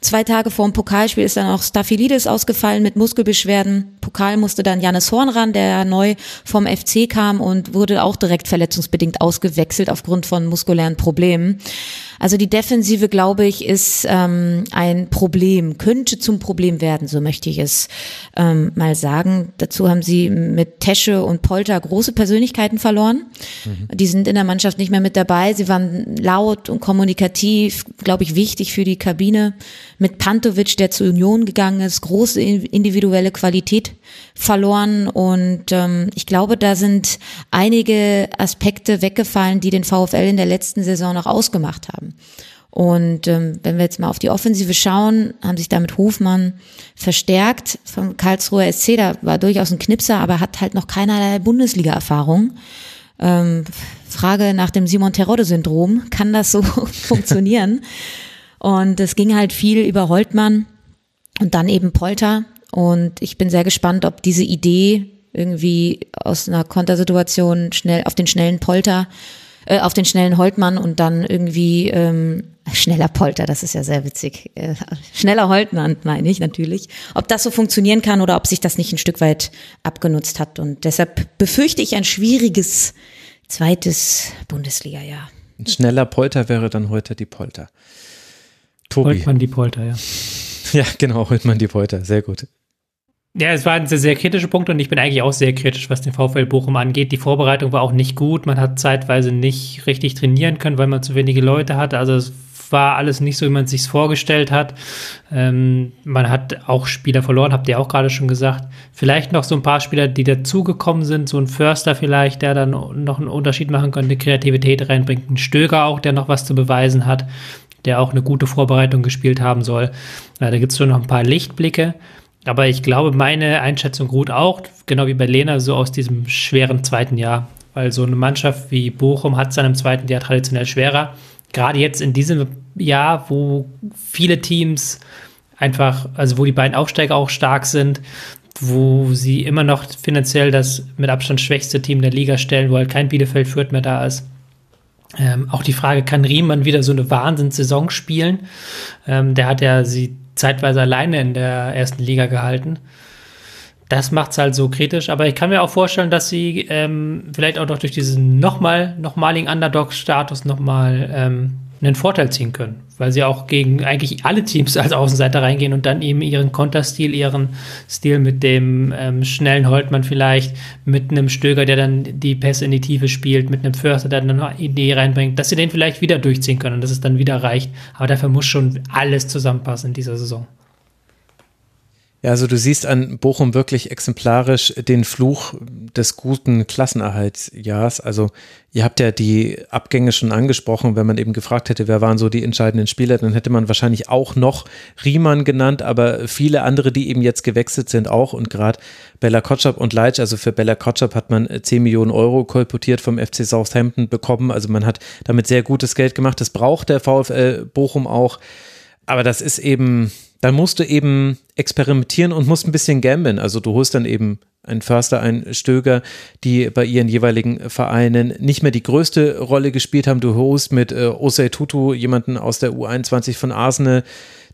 Zwei Tage vor dem Pokalspiel ist dann auch Staphylidis ausgefallen mit Muskelbeschwerden. Pokal musste dann Janis Horn ran, der neu vom FC kam und wurde auch direkt verletzungsbedingt ausgewechselt aufgrund von muskulären Problemen. Also die Defensive, glaube ich, ist ähm, ein Problem, könnte zum Problem werden, so möchte ich es ähm, mal sagen. Dazu haben sie mit Tesche und Polter große Persönlichkeiten verloren. Mhm. Die sind in der Mannschaft nicht mehr mit dabei. Sie waren laut und kommunikativ, glaube ich, wichtig für die Kabine. Mit Pantovic, der zur Union gegangen ist, große individuelle Qualität verloren. Und ähm, ich glaube, da sind einige Aspekte weggefallen, die den VfL in der letzten Saison noch ausgemacht haben. Und ähm, wenn wir jetzt mal auf die Offensive schauen, haben sich damit Hofmann verstärkt vom Karlsruher SC. Da war durchaus ein Knipser, aber hat halt noch keinerlei Bundesliga-Erfahrung. Ähm, Frage nach dem Simon Terodde-Syndrom. *laughs* Kann das so *laughs* funktionieren? Und es ging halt viel über Holtmann und dann eben Polter. Und ich bin sehr gespannt, ob diese Idee irgendwie aus einer Kontersituation schnell auf den schnellen Polter, äh, auf den schnellen Holtmann und dann irgendwie ähm, *laughs* schneller Polter, das ist ja sehr witzig. Äh, schneller Holtmann meine ich natürlich. Ob das so funktionieren kann oder ob sich das nicht ein Stück weit abgenutzt hat. Und deshalb befürchte ich ein schwieriges zweites Bundesliga-Jahr. Ein schneller Polter wäre dann heute die Polter. Tobi. Holtmann die Polter, ja. *laughs* Ja, genau, Holtmann die Polter, sehr gut. Ja, es war ein sehr, sehr kritischer Punkt und ich bin eigentlich auch sehr kritisch, was den VfL Bochum angeht. Die Vorbereitung war auch nicht gut. Man hat zeitweise nicht richtig trainieren können, weil man zu wenige Leute hatte. Also es war alles nicht so, wie man es sich vorgestellt hat. Ähm, man hat auch Spieler verloren, habt ihr auch gerade schon gesagt. Vielleicht noch so ein paar Spieler, die dazugekommen sind, so ein Förster vielleicht, der dann noch einen Unterschied machen könnte, Kreativität reinbringt. Ein Stöger auch, der noch was zu beweisen hat, der auch eine gute Vorbereitung gespielt haben soll. Ja, da gibt es schon noch ein paar Lichtblicke. Aber ich glaube, meine Einschätzung ruht auch, genau wie bei Lena, so aus diesem schweren zweiten Jahr. Weil so eine Mannschaft wie Bochum hat es dann im zweiten Jahr traditionell schwerer. Gerade jetzt in diesem Jahr, wo viele Teams einfach, also wo die beiden Aufsteiger auch stark sind, wo sie immer noch finanziell das mit Abstand schwächste Team der Liga stellen, wo halt kein Bielefeld führt mehr da ist. Ähm, auch die Frage, kann Riemann wieder so eine Wahnsinnssaison spielen? Ähm, der hat ja sie zeitweise alleine in der ersten Liga gehalten. Das macht es halt so kritisch, aber ich kann mir auch vorstellen, dass sie ähm, vielleicht auch noch durch diesen nochmal, nochmaligen Underdog-Status nochmal ähm, einen Vorteil ziehen können, weil sie auch gegen eigentlich alle Teams als Außenseiter reingehen und dann eben ihren Konterstil, ihren Stil mit dem ähm, schnellen Holtmann vielleicht, mit einem Stöger, der dann die Pässe in die Tiefe spielt, mit einem Förster, der dann eine Idee reinbringt, dass sie den vielleicht wieder durchziehen können und dass es dann wieder reicht. Aber dafür muss schon alles zusammenpassen in dieser Saison. Ja, also du siehst an Bochum wirklich exemplarisch den Fluch des guten Klassenerhaltsjahrs. Also ihr habt ja die Abgänge schon angesprochen, wenn man eben gefragt hätte, wer waren so die entscheidenden Spieler, dann hätte man wahrscheinlich auch noch Riemann genannt, aber viele andere, die eben jetzt gewechselt sind auch. Und gerade Bella Kotschap und Leitsch, also für Bella Kotschap hat man 10 Millionen Euro kolportiert vom FC Southampton bekommen, also man hat damit sehr gutes Geld gemacht, das braucht der VfL Bochum auch, aber das ist eben dann musst du eben experimentieren und musst ein bisschen gambeln. Also du holst dann eben einen Förster, einen Stöger, die bei ihren jeweiligen Vereinen nicht mehr die größte Rolle gespielt haben. Du holst mit äh, Osei Tutu jemanden aus der U21 von Arsenal,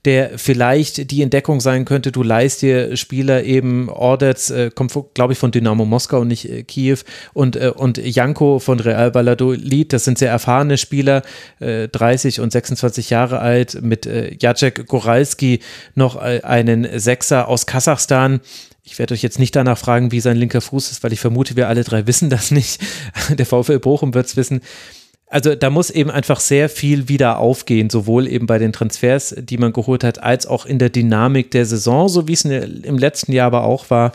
der vielleicht die Entdeckung sein könnte. Du leist dir Spieler eben, Ordetz äh, kommt, glaube ich, von Dynamo Moskau und nicht äh, Kiew und, äh, und Janko von Real Valladolid. Das sind sehr erfahrene Spieler, äh, 30 und 26 Jahre alt, mit äh, Jacek Goralski noch äh, einen Sechser aus Kasachstan. Ich werde euch jetzt nicht danach fragen, wie sein linker Fuß ist, weil ich vermute, wir alle drei wissen das nicht. *laughs* Der VfL Bochum wird es wissen. Also da muss eben einfach sehr viel wieder aufgehen, sowohl eben bei den Transfers, die man geholt hat, als auch in der Dynamik der Saison, so wie es im letzten Jahr aber auch war.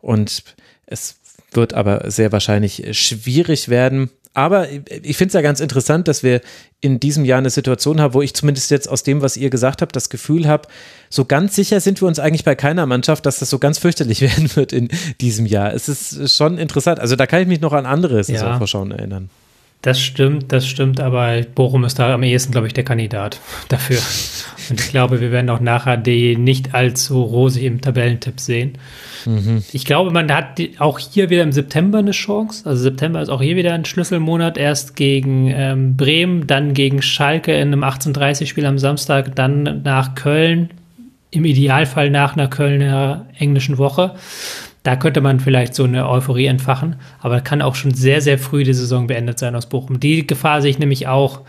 Und es wird aber sehr wahrscheinlich schwierig werden. Aber ich finde es ja ganz interessant, dass wir in diesem Jahr eine Situation haben, wo ich zumindest jetzt aus dem, was ihr gesagt habt, das Gefühl habe, so ganz sicher sind wir uns eigentlich bei keiner Mannschaft, dass das so ganz fürchterlich *laughs* werden wird in diesem Jahr. Es ist schon interessant. Also da kann ich mich noch an andere Saisonvorschauen ja. erinnern. Das stimmt, das stimmt, aber Bochum ist da am ehesten, glaube ich, der Kandidat dafür. Und ich glaube, wir werden auch nachher die nicht allzu rosig im Tabellentipp sehen. Mhm. Ich glaube, man hat auch hier wieder im September eine Chance. Also September ist auch hier wieder ein Schlüsselmonat. Erst gegen ähm, Bremen, dann gegen Schalke in einem 18:30-Spiel am Samstag, dann nach Köln. Im Idealfall nach einer Kölner englischen Woche. Da könnte man vielleicht so eine Euphorie entfachen, aber kann auch schon sehr, sehr früh die Saison beendet sein aus Bochum. Die Gefahr sehe ich nämlich auch,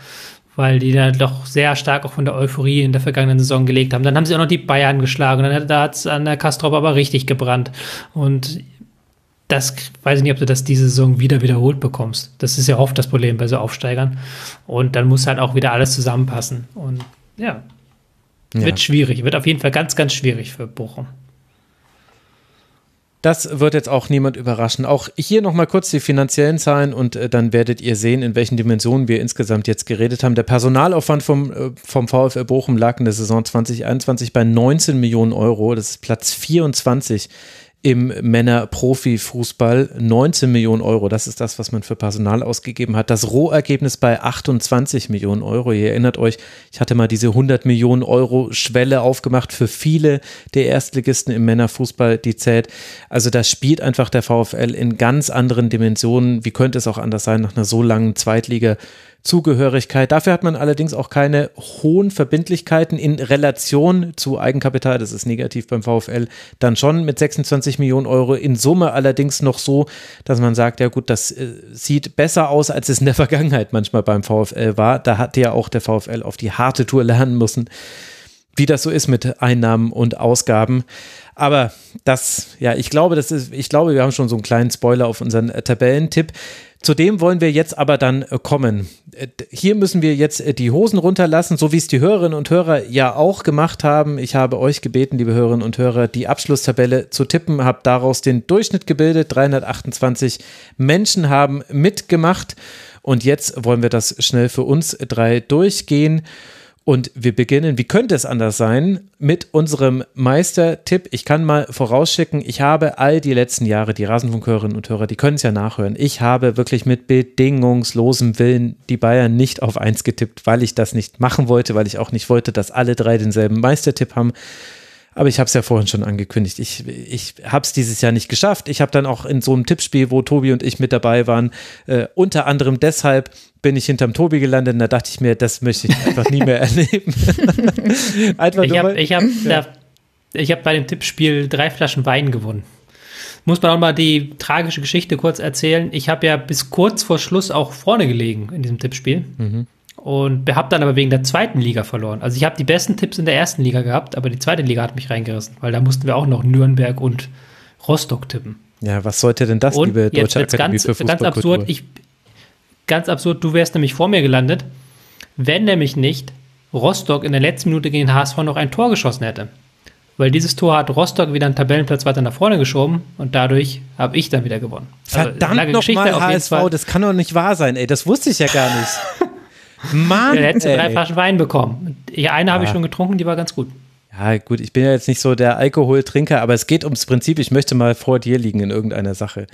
weil die da doch sehr stark auch von der Euphorie in der vergangenen Saison gelegt haben. Dann haben sie auch noch die Bayern geschlagen. Dann da hat es an der Kastrop aber richtig gebrannt. Und das weiß ich nicht, ob du das diese Saison wieder wiederholt bekommst. Das ist ja oft das Problem bei so Aufsteigern. Und dann muss halt auch wieder alles zusammenpassen. Und ja, ja. wird schwierig. Wird auf jeden Fall ganz, ganz schwierig für Bochum. Das wird jetzt auch niemand überraschen. Auch hier nochmal kurz die finanziellen Zahlen und äh, dann werdet ihr sehen, in welchen Dimensionen wir insgesamt jetzt geredet haben. Der Personalaufwand vom, äh, vom VfL Bochum lag in der Saison 2021 bei 19 Millionen Euro. Das ist Platz 24 im Männer-Profi-Fußball 19 Millionen Euro. Das ist das, was man für Personal ausgegeben hat. Das Rohergebnis bei 28 Millionen Euro. Ihr erinnert euch, ich hatte mal diese 100 Millionen Euro Schwelle aufgemacht für viele der Erstligisten im Männerfußball, die zählt. Also das spielt einfach der VfL in ganz anderen Dimensionen. Wie könnte es auch anders sein nach einer so langen Zweitliga? Zugehörigkeit. Dafür hat man allerdings auch keine hohen Verbindlichkeiten in Relation zu Eigenkapital. Das ist negativ beim VfL. Dann schon mit 26 Millionen Euro in Summe allerdings noch so, dass man sagt, ja gut, das äh, sieht besser aus, als es in der Vergangenheit manchmal beim VfL war. Da hat ja auch der VfL auf die harte Tour lernen müssen, wie das so ist mit Einnahmen und Ausgaben. Aber das, ja, ich glaube, das ist, ich glaube, wir haben schon so einen kleinen Spoiler auf unseren äh, Tabellentipp. Zu dem wollen wir jetzt aber dann äh, kommen. Äh, hier müssen wir jetzt äh, die Hosen runterlassen, so wie es die Hörerinnen und Hörer ja auch gemacht haben. Ich habe euch gebeten, liebe Hörerinnen und Hörer, die Abschlusstabelle zu tippen, habe daraus den Durchschnitt gebildet. 328 Menschen haben mitgemacht. Und jetzt wollen wir das schnell für uns drei durchgehen. Und wir beginnen, wie könnte es anders sein, mit unserem Meistertipp. Ich kann mal vorausschicken, ich habe all die letzten Jahre, die Rasenfunkhörerinnen und Hörer, die können es ja nachhören, ich habe wirklich mit bedingungslosem Willen die Bayern nicht auf eins getippt, weil ich das nicht machen wollte, weil ich auch nicht wollte, dass alle drei denselben Meistertipp haben. Aber ich habe es ja vorhin schon angekündigt. Ich, ich habe es dieses Jahr nicht geschafft. Ich habe dann auch in so einem Tippspiel, wo Tobi und ich mit dabei waren, äh, unter anderem deshalb bin ich hinterm Tobi gelandet und da dachte ich mir, das möchte ich einfach nie mehr *laughs* erleben. *laughs* einfach ich habe hab, ja. hab bei dem Tippspiel drei Flaschen Wein gewonnen. Muss man auch mal die tragische Geschichte kurz erzählen. Ich habe ja bis kurz vor Schluss auch vorne gelegen in diesem Tippspiel. Mhm und habe dann aber wegen der zweiten Liga verloren. Also ich habe die besten Tipps in der ersten Liga gehabt, aber die zweite Liga hat mich reingerissen, weil da mussten wir auch noch Nürnberg und Rostock tippen. Ja, was sollte denn das, und liebe Deutsche Akademie ganz, für Fußballkultur? Ganz absurd, ich, ganz absurd, du wärst nämlich vor mir gelandet, wenn nämlich nicht Rostock in der letzten Minute gegen den HSV noch ein Tor geschossen hätte. Weil dieses Tor hat Rostock wieder einen Tabellenplatz weiter nach vorne geschoben und dadurch habe ich dann wieder gewonnen. Also, Verdammt also, nochmal HSV, das kann doch nicht wahr sein, ey, das wusste ich ja gar nicht. *laughs* Mann! Ja, hättest du drei Flaschen Wein bekommen. eine ja. habe ich schon getrunken, die war ganz gut. Ja, gut, ich bin ja jetzt nicht so der Alkoholtrinker, aber es geht ums Prinzip, ich möchte mal vor dir liegen in irgendeiner Sache.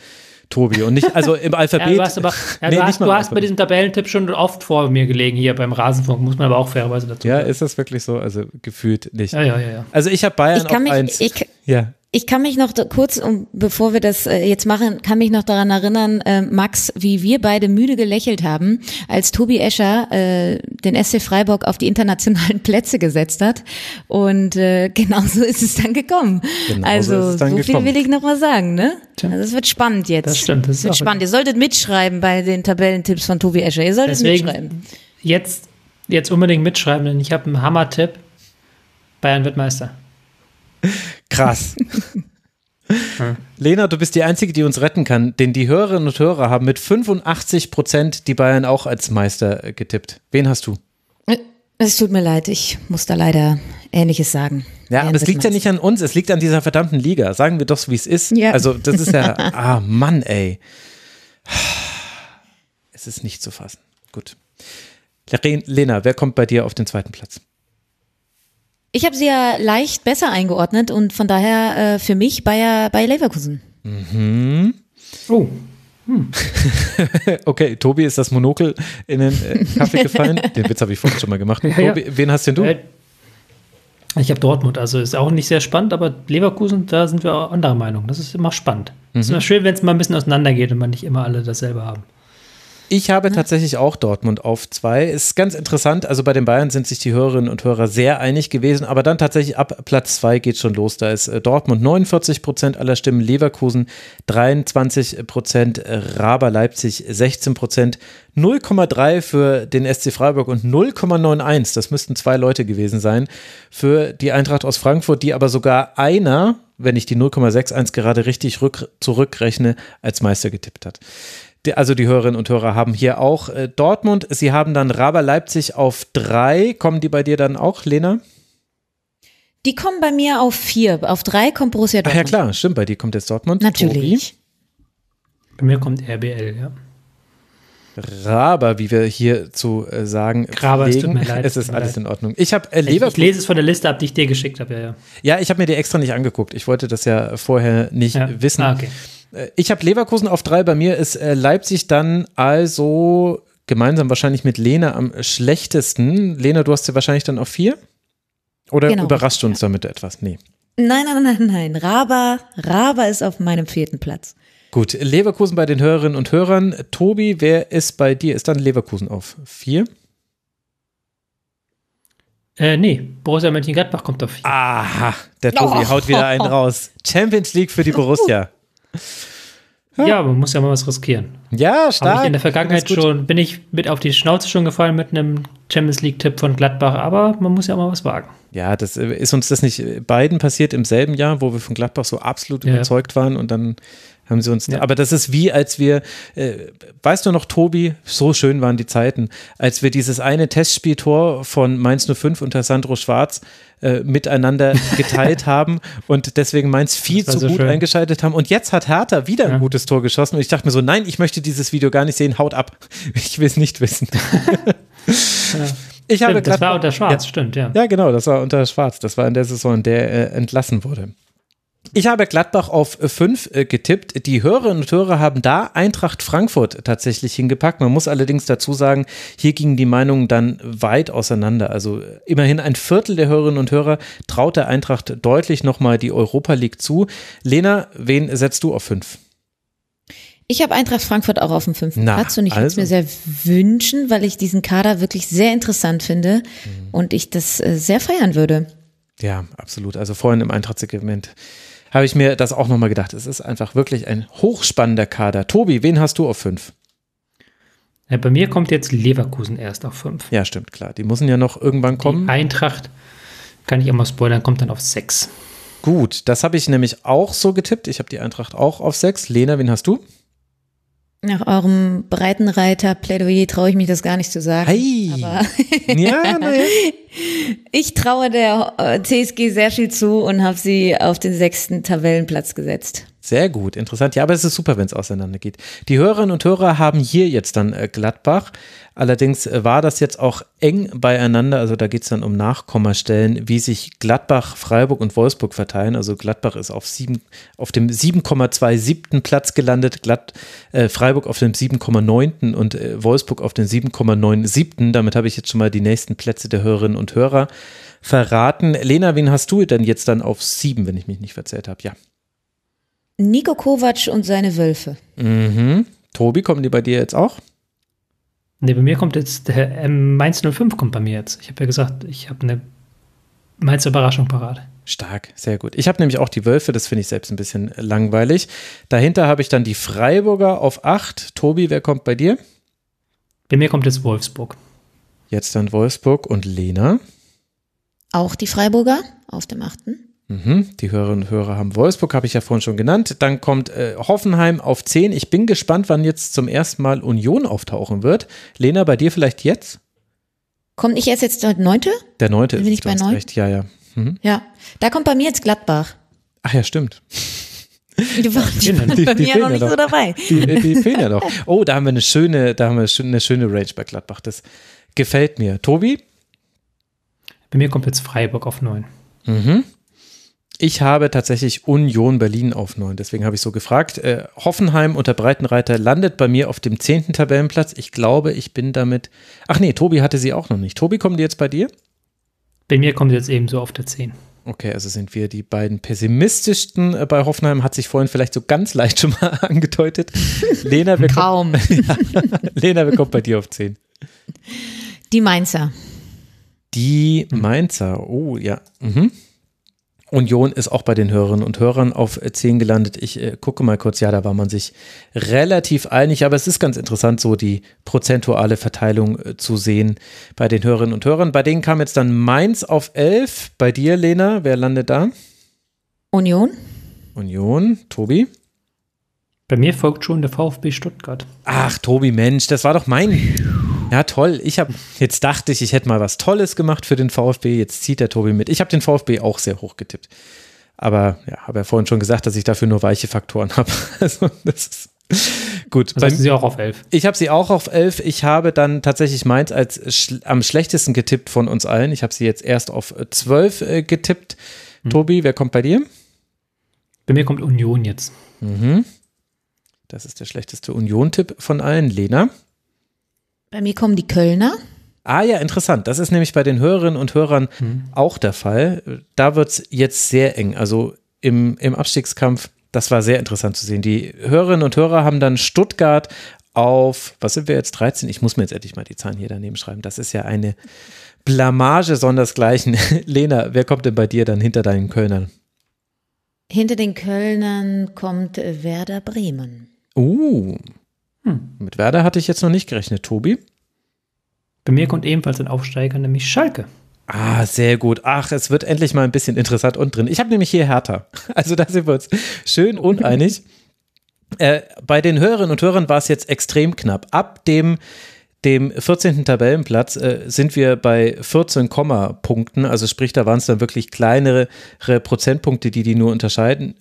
Tobi. Und nicht, also im *laughs* Alphabet. ja, du hast, aber, ja, nee, du hast, du hast bei diesem Tabellentipp schon oft vor mir gelegen hier beim Rasenfunk, muss man aber auch fairerweise dazu sagen. Ja, ist das wirklich so? Also gefühlt nicht. Ja, ja, ja. ja. Also ich habe Bayern ich kann auf mich, eins. Ich, ja. Ich kann mich noch kurz, um, bevor wir das äh, jetzt machen, kann mich noch daran erinnern, äh, Max, wie wir beide müde gelächelt haben, als Tobi Escher äh, den SC Freiburg auf die internationalen *laughs* Plätze gesetzt hat. Und äh, *laughs* genauso ist es dann gekommen. Genauso also dann so viel gekommen. will ich noch mal sagen, ne? Also es wird spannend jetzt. Das stimmt. Das es wird spannend. Ihr solltet mitschreiben bei den Tabellentipps von Tobi Escher. Ihr solltet Deswegen mitschreiben. Jetzt, jetzt unbedingt mitschreiben, denn ich habe einen Hammer-Tipp. Bayern wird Meister. *laughs* Krass. Hm. *laughs* Lena, du bist die Einzige, die uns retten kann, denn die Hörerinnen und Hörer haben mit 85 Prozent die Bayern auch als Meister getippt. Wen hast du? Es tut mir leid, ich muss da leider Ähnliches sagen. Ja, aber es liegt ja nicht an uns, es liegt an dieser verdammten Liga. Sagen wir doch, wie es ist. Ja. Also, das ist ja, *laughs* ah, Mann, ey. Es ist nicht zu fassen. Gut. Lena, wer kommt bei dir auf den zweiten Platz? Ich habe sie ja leicht besser eingeordnet und von daher äh, für mich Bayer, Bayer Leverkusen. Mhm. Oh, hm. *laughs* okay, Tobi, ist das Monokel in den äh, Kaffee gefallen? *laughs* Den Witz habe ich vorhin schon mal gemacht. Ja, Tobi, ja. wen hast denn du? Äh, ich habe Dortmund, also ist auch nicht sehr spannend, aber Leverkusen, da sind wir anderer Meinung. Das ist immer spannend. Mhm. Es ist immer schön, wenn es mal ein bisschen auseinandergeht und man nicht immer alle dasselbe haben. Ich habe tatsächlich auch Dortmund auf zwei. Ist ganz interessant. Also bei den Bayern sind sich die Hörerinnen und Hörer sehr einig gewesen, aber dann tatsächlich ab Platz zwei geht schon los. Da ist äh, Dortmund 49 Prozent aller Stimmen, Leverkusen 23 Prozent, Raber Leipzig 16 Prozent, 0,3 für den SC Freiburg und 0,91, das müssten zwei Leute gewesen sein, für die Eintracht aus Frankfurt, die aber sogar einer, wenn ich die 0,61 gerade richtig rück, zurückrechne, als Meister getippt hat also die Hörerinnen und Hörer haben hier auch äh, Dortmund. Sie haben dann Raber Leipzig auf drei. Kommen die bei dir dann auch, Lena? Die kommen bei mir auf vier. Auf drei kommt Borussia Dortmund. Ach ja klar, stimmt. Bei dir kommt jetzt Dortmund. Natürlich. Tobi. Bei mir kommt RBL, ja. Raber, wie wir hier zu äh, sagen. Raber, es tut mir leid. Es ist alles leid. in Ordnung. Ich habe äh, Leverkusen. Ich, lese es von der Liste ab, die ich dir geschickt habe, ja, ja. Ja, ich habe mir die extra nicht angeguckt. Ich wollte das ja vorher nicht ja. wissen. Ah, okay. Äh, ich habe Leverkusen auf drei, bei mir ist äh, Leipzig dann also gemeinsam wahrscheinlich mit Lena am schlechtesten. Lena, du hast sie wahrscheinlich dann auf vier? Oder genau. überrascht uns damit etwas? Nee. Nein, nein, nein, nein. Raba, Raba ist auf meinem vierten Platz. Gut, Leverkusen bei den Hörerinnen und Hörern. Tobi, wer ist bei dir? Ist dann Leverkusen auf vier? Äh, nee, Borussia Mönchengladbach kommt auf vier. Aha, der Tobi oh. haut wieder einen *laughs* raus. Champions League für die Borussia. Ja, man muss ja mal was riskieren. Ja, stark. Habe ich in der Vergangenheit schon, bin ich mit auf die Schnauze schon gefallen mit einem Champions League-Tipp von Gladbach, aber man muss ja mal was wagen. Ja, das äh, ist uns das nicht beiden passiert im selben Jahr, wo wir von Gladbach so absolut ja. überzeugt waren und dann haben sie uns. Ja. Aber das ist wie, als wir, äh, weißt du noch, Tobi, so schön waren die Zeiten, als wir dieses eine Testspieltor von Mainz 05 unter Sandro Schwarz äh, miteinander *laughs* geteilt haben und deswegen Mainz viel zu so gut schön. eingeschaltet haben. Und jetzt hat Hertha wieder ja. ein gutes Tor geschossen und ich dachte mir so, nein, ich möchte dieses Video gar nicht sehen, haut ab. *laughs* Ich will es nicht wissen. *laughs* ja. Ich stimmt, habe das war unter Schwarz, ja. stimmt, ja. Ja, genau, das war unter Schwarz. Das war in der Saison, in der er entlassen wurde. Ich habe Gladbach auf 5 äh, getippt. Die Hörerinnen und Hörer haben da Eintracht Frankfurt tatsächlich hingepackt. Man muss allerdings dazu sagen, hier gingen die Meinungen dann weit auseinander. Also äh, immerhin ein Viertel der Hörerinnen und Hörer traut der Eintracht deutlich nochmal die Europa League zu. Lena, wen setzt du auf 5? Ich habe Eintracht Frankfurt auch auf dem fünften Na, Platz und ich würde es mir sehr wünschen, weil ich diesen Kader wirklich sehr interessant finde mhm. und ich das äh, sehr feiern würde. Ja, absolut. Also vorhin im Eintrachtssegment habe ich mir das auch nochmal gedacht. Es ist einfach wirklich ein hochspannender Kader. Tobi, wen hast du auf fünf? Ja, bei mir kommt jetzt Leverkusen erst auf fünf. Ja, stimmt, klar. Die müssen ja noch irgendwann kommen. Die Eintracht, kann ich auch mal spoilern, kommt dann auf sechs. Gut, das habe ich nämlich auch so getippt. Ich habe die Eintracht auch auf sechs. Lena, wen hast du? Nach eurem Breitenreiter-Plädoyer traue ich mich das gar nicht zu sagen. Hey. Aber ja, naja. *laughs* Ich traue der äh, TSG sehr viel zu und habe sie auf den sechsten Tabellenplatz gesetzt. Sehr gut, interessant. Ja, aber es ist super, wenn es auseinandergeht. Die Hörerinnen und Hörer haben hier jetzt dann äh, Gladbach. Allerdings äh, war das jetzt auch eng beieinander. Also da geht es dann um Nachkommastellen, wie sich Gladbach, Freiburg und Wolfsburg verteilen. Also Gladbach ist auf, sieben, auf dem 7,27. Platz gelandet, Glatt, äh, Freiburg auf dem 7,9. und äh, Wolfsburg auf dem 7,97. Damit habe ich jetzt schon mal die nächsten Plätze der Hörerinnen und Hörer verraten. Lena, wen hast du denn jetzt dann auf sieben, wenn ich mich nicht verzählt habe? Ja. Nico Kovac und seine Wölfe. Mhm. Tobi, kommen die bei dir jetzt auch? Nee, bei mir kommt jetzt der ähm, Mainz 05 kommt bei mir jetzt. Ich habe ja gesagt, ich habe eine Mainzer Überraschung parat. Stark, sehr gut. Ich habe nämlich auch die Wölfe, das finde ich selbst ein bisschen langweilig. Dahinter habe ich dann die Freiburger auf 8. Tobi, wer kommt bei dir? Bei mir kommt jetzt Wolfsburg. Jetzt dann Wolfsburg und Lena. Auch die Freiburger auf dem 8. Mhm, die Hörerinnen und Hörer haben Wolfsburg, habe ich ja vorhin schon genannt. Dann kommt äh, Hoffenheim auf 10. Ich bin gespannt, wann jetzt zum ersten Mal Union auftauchen wird. Lena, bei dir vielleicht jetzt? Kommt nicht erst jetzt der neunte? Der neunte Bin ist ich du bei neun? recht. Ja, ja. Mhm. Ja. Da kommt bei mir jetzt Gladbach. Ach ja, stimmt. Die waren Die- bei die mir fehlen noch ja nicht noch. so dabei. Die, die fehlen ja noch. Oh, da haben wir eine schöne, da haben wir eine schöne Range bei Gladbach. Das gefällt mir. Tobi? Bei mir kommt jetzt Freiburg auf 9. Mhm. Ich habe tatsächlich Union Berlin auf 9, deswegen habe ich so gefragt. Äh, Hoffenheim unter Breitenreiter landet bei mir auf dem 10. Tabellenplatz. Ich glaube, ich bin damit. Ach nee, Tobi hatte sie auch noch nicht. Tobi, kommen die jetzt bei dir? Bei mir kommt jetzt ebenso auf der 10. Okay, also sind wir die beiden pessimistischsten äh, bei Hoffenheim, hat sich vorhin vielleicht so ganz leicht *laughs* schon mal angedeutet. Lena, kommt, Kaum. *laughs* Lena, wer kommt bei dir auf 10? Die Mainzer. Die Mainzer, oh ja. Mhm. Union ist auch bei den Hörerinnen und Hörern auf 10 gelandet. Ich äh, gucke mal kurz, ja, da war man sich relativ einig, aber es ist ganz interessant, so die prozentuale Verteilung äh, zu sehen bei den Hörerinnen und Hörern. Bei denen kam jetzt dann Mainz auf 11. Bei dir, Lena, wer landet da? Union. Union, Tobi? Bei mir folgt schon der VfB Stuttgart. Ach, Tobi, Mensch, das war doch mein. Ja, toll. Ich habe jetzt dachte ich, ich hätte mal was Tolles gemacht für den VfB. Jetzt zieht der Tobi mit. Ich habe den VfB auch sehr hoch getippt. Aber ja, habe ja vorhin schon gesagt, dass ich dafür nur weiche Faktoren habe. *laughs* Also, das ist gut. Also hast du sie auch auf 11. ich habe sie auch auf 11. Ich habe dann tatsächlich Mainz als schl am schlechtesten getippt von uns allen. Ich habe sie jetzt erst auf 12 äh, getippt. Tobi, wer kommt bei dir? Bei mir kommt Union jetzt. Mhm. Das ist der schlechteste Union-Tipp von allen. Lena? Bei mir kommen die Kölner. Ah ja, interessant. Das ist nämlich bei den Hörerinnen und Hörern auch der Fall. Da wird es jetzt sehr eng. Also im, im Abstiegskampf, das war sehr interessant zu sehen. Die Hörerinnen und Hörer haben dann Stuttgart auf, was sind wir jetzt, 13? Ich muss mir jetzt endlich mal die Zahlen hier daneben schreiben. Das ist ja eine Blamage sondersgleichen. *laughs* Lena, wer kommt denn bei dir dann hinter deinen Kölnern? Hinter den Kölnern kommt Werder Bremen. Uh, mit Werder hatte ich jetzt noch nicht gerechnet. Tobi? Bei mir kommt ebenfalls ein Aufsteiger, nämlich Schalke. Ah, sehr gut. Ach, es wird endlich mal ein bisschen interessant und drin. Ich habe nämlich hier Hertha. *laughs* Also da sind wir uns schön uneinig. *laughs* Äh, bei den Hörerinnen und Hörern war es jetzt extrem knapp. Ab dem, dem 14. Tabellenplatz äh, sind wir bei 14 Komma-Punkten. Also sprich, da waren es dann wirklich kleinere Prozentpunkte, die die nur unterscheiden,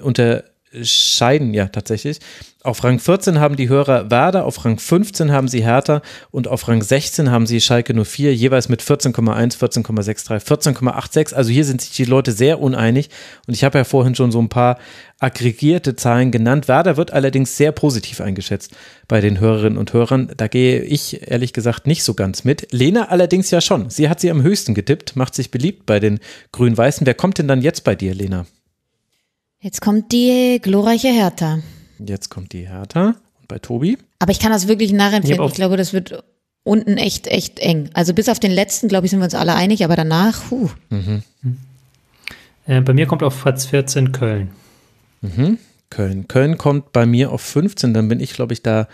unterscheiden, ja, tatsächlich. Auf Rang 14 haben die Hörer Werder, auf Rang 15 haben sie Hertha und auf Rang 16 haben sie Schalke 04, jeweils mit 14,1, 14,63, 14,86. Also hier sind sich die Leute sehr uneinig und ich habe ja vorhin schon so ein paar aggregierte Zahlen genannt. Werder wird allerdings sehr positiv eingeschätzt bei den Hörerinnen und Hörern. Da gehe ich ehrlich gesagt nicht so ganz mit. Lena allerdings ja schon. Sie hat sie am höchsten getippt, macht sich beliebt bei den Grün-Weißen. Wer kommt denn dann jetzt bei dir, Lena? Jetzt kommt die glorreiche Hertha. Jetzt kommt die Hertha. Und bei Tobi? Aber ich kann das wirklich Ich nachempfinden. Ich, auch- glaube, das wird unten echt, echt eng. Also bis auf den letzten, glaube ich, sind wir uns alle einig, aber danach, huh. Äh, bei mir kommt auf Platz 14 Köln. Köln. Köln kommt bei mir auf 15, dann bin ich, glaube ich, da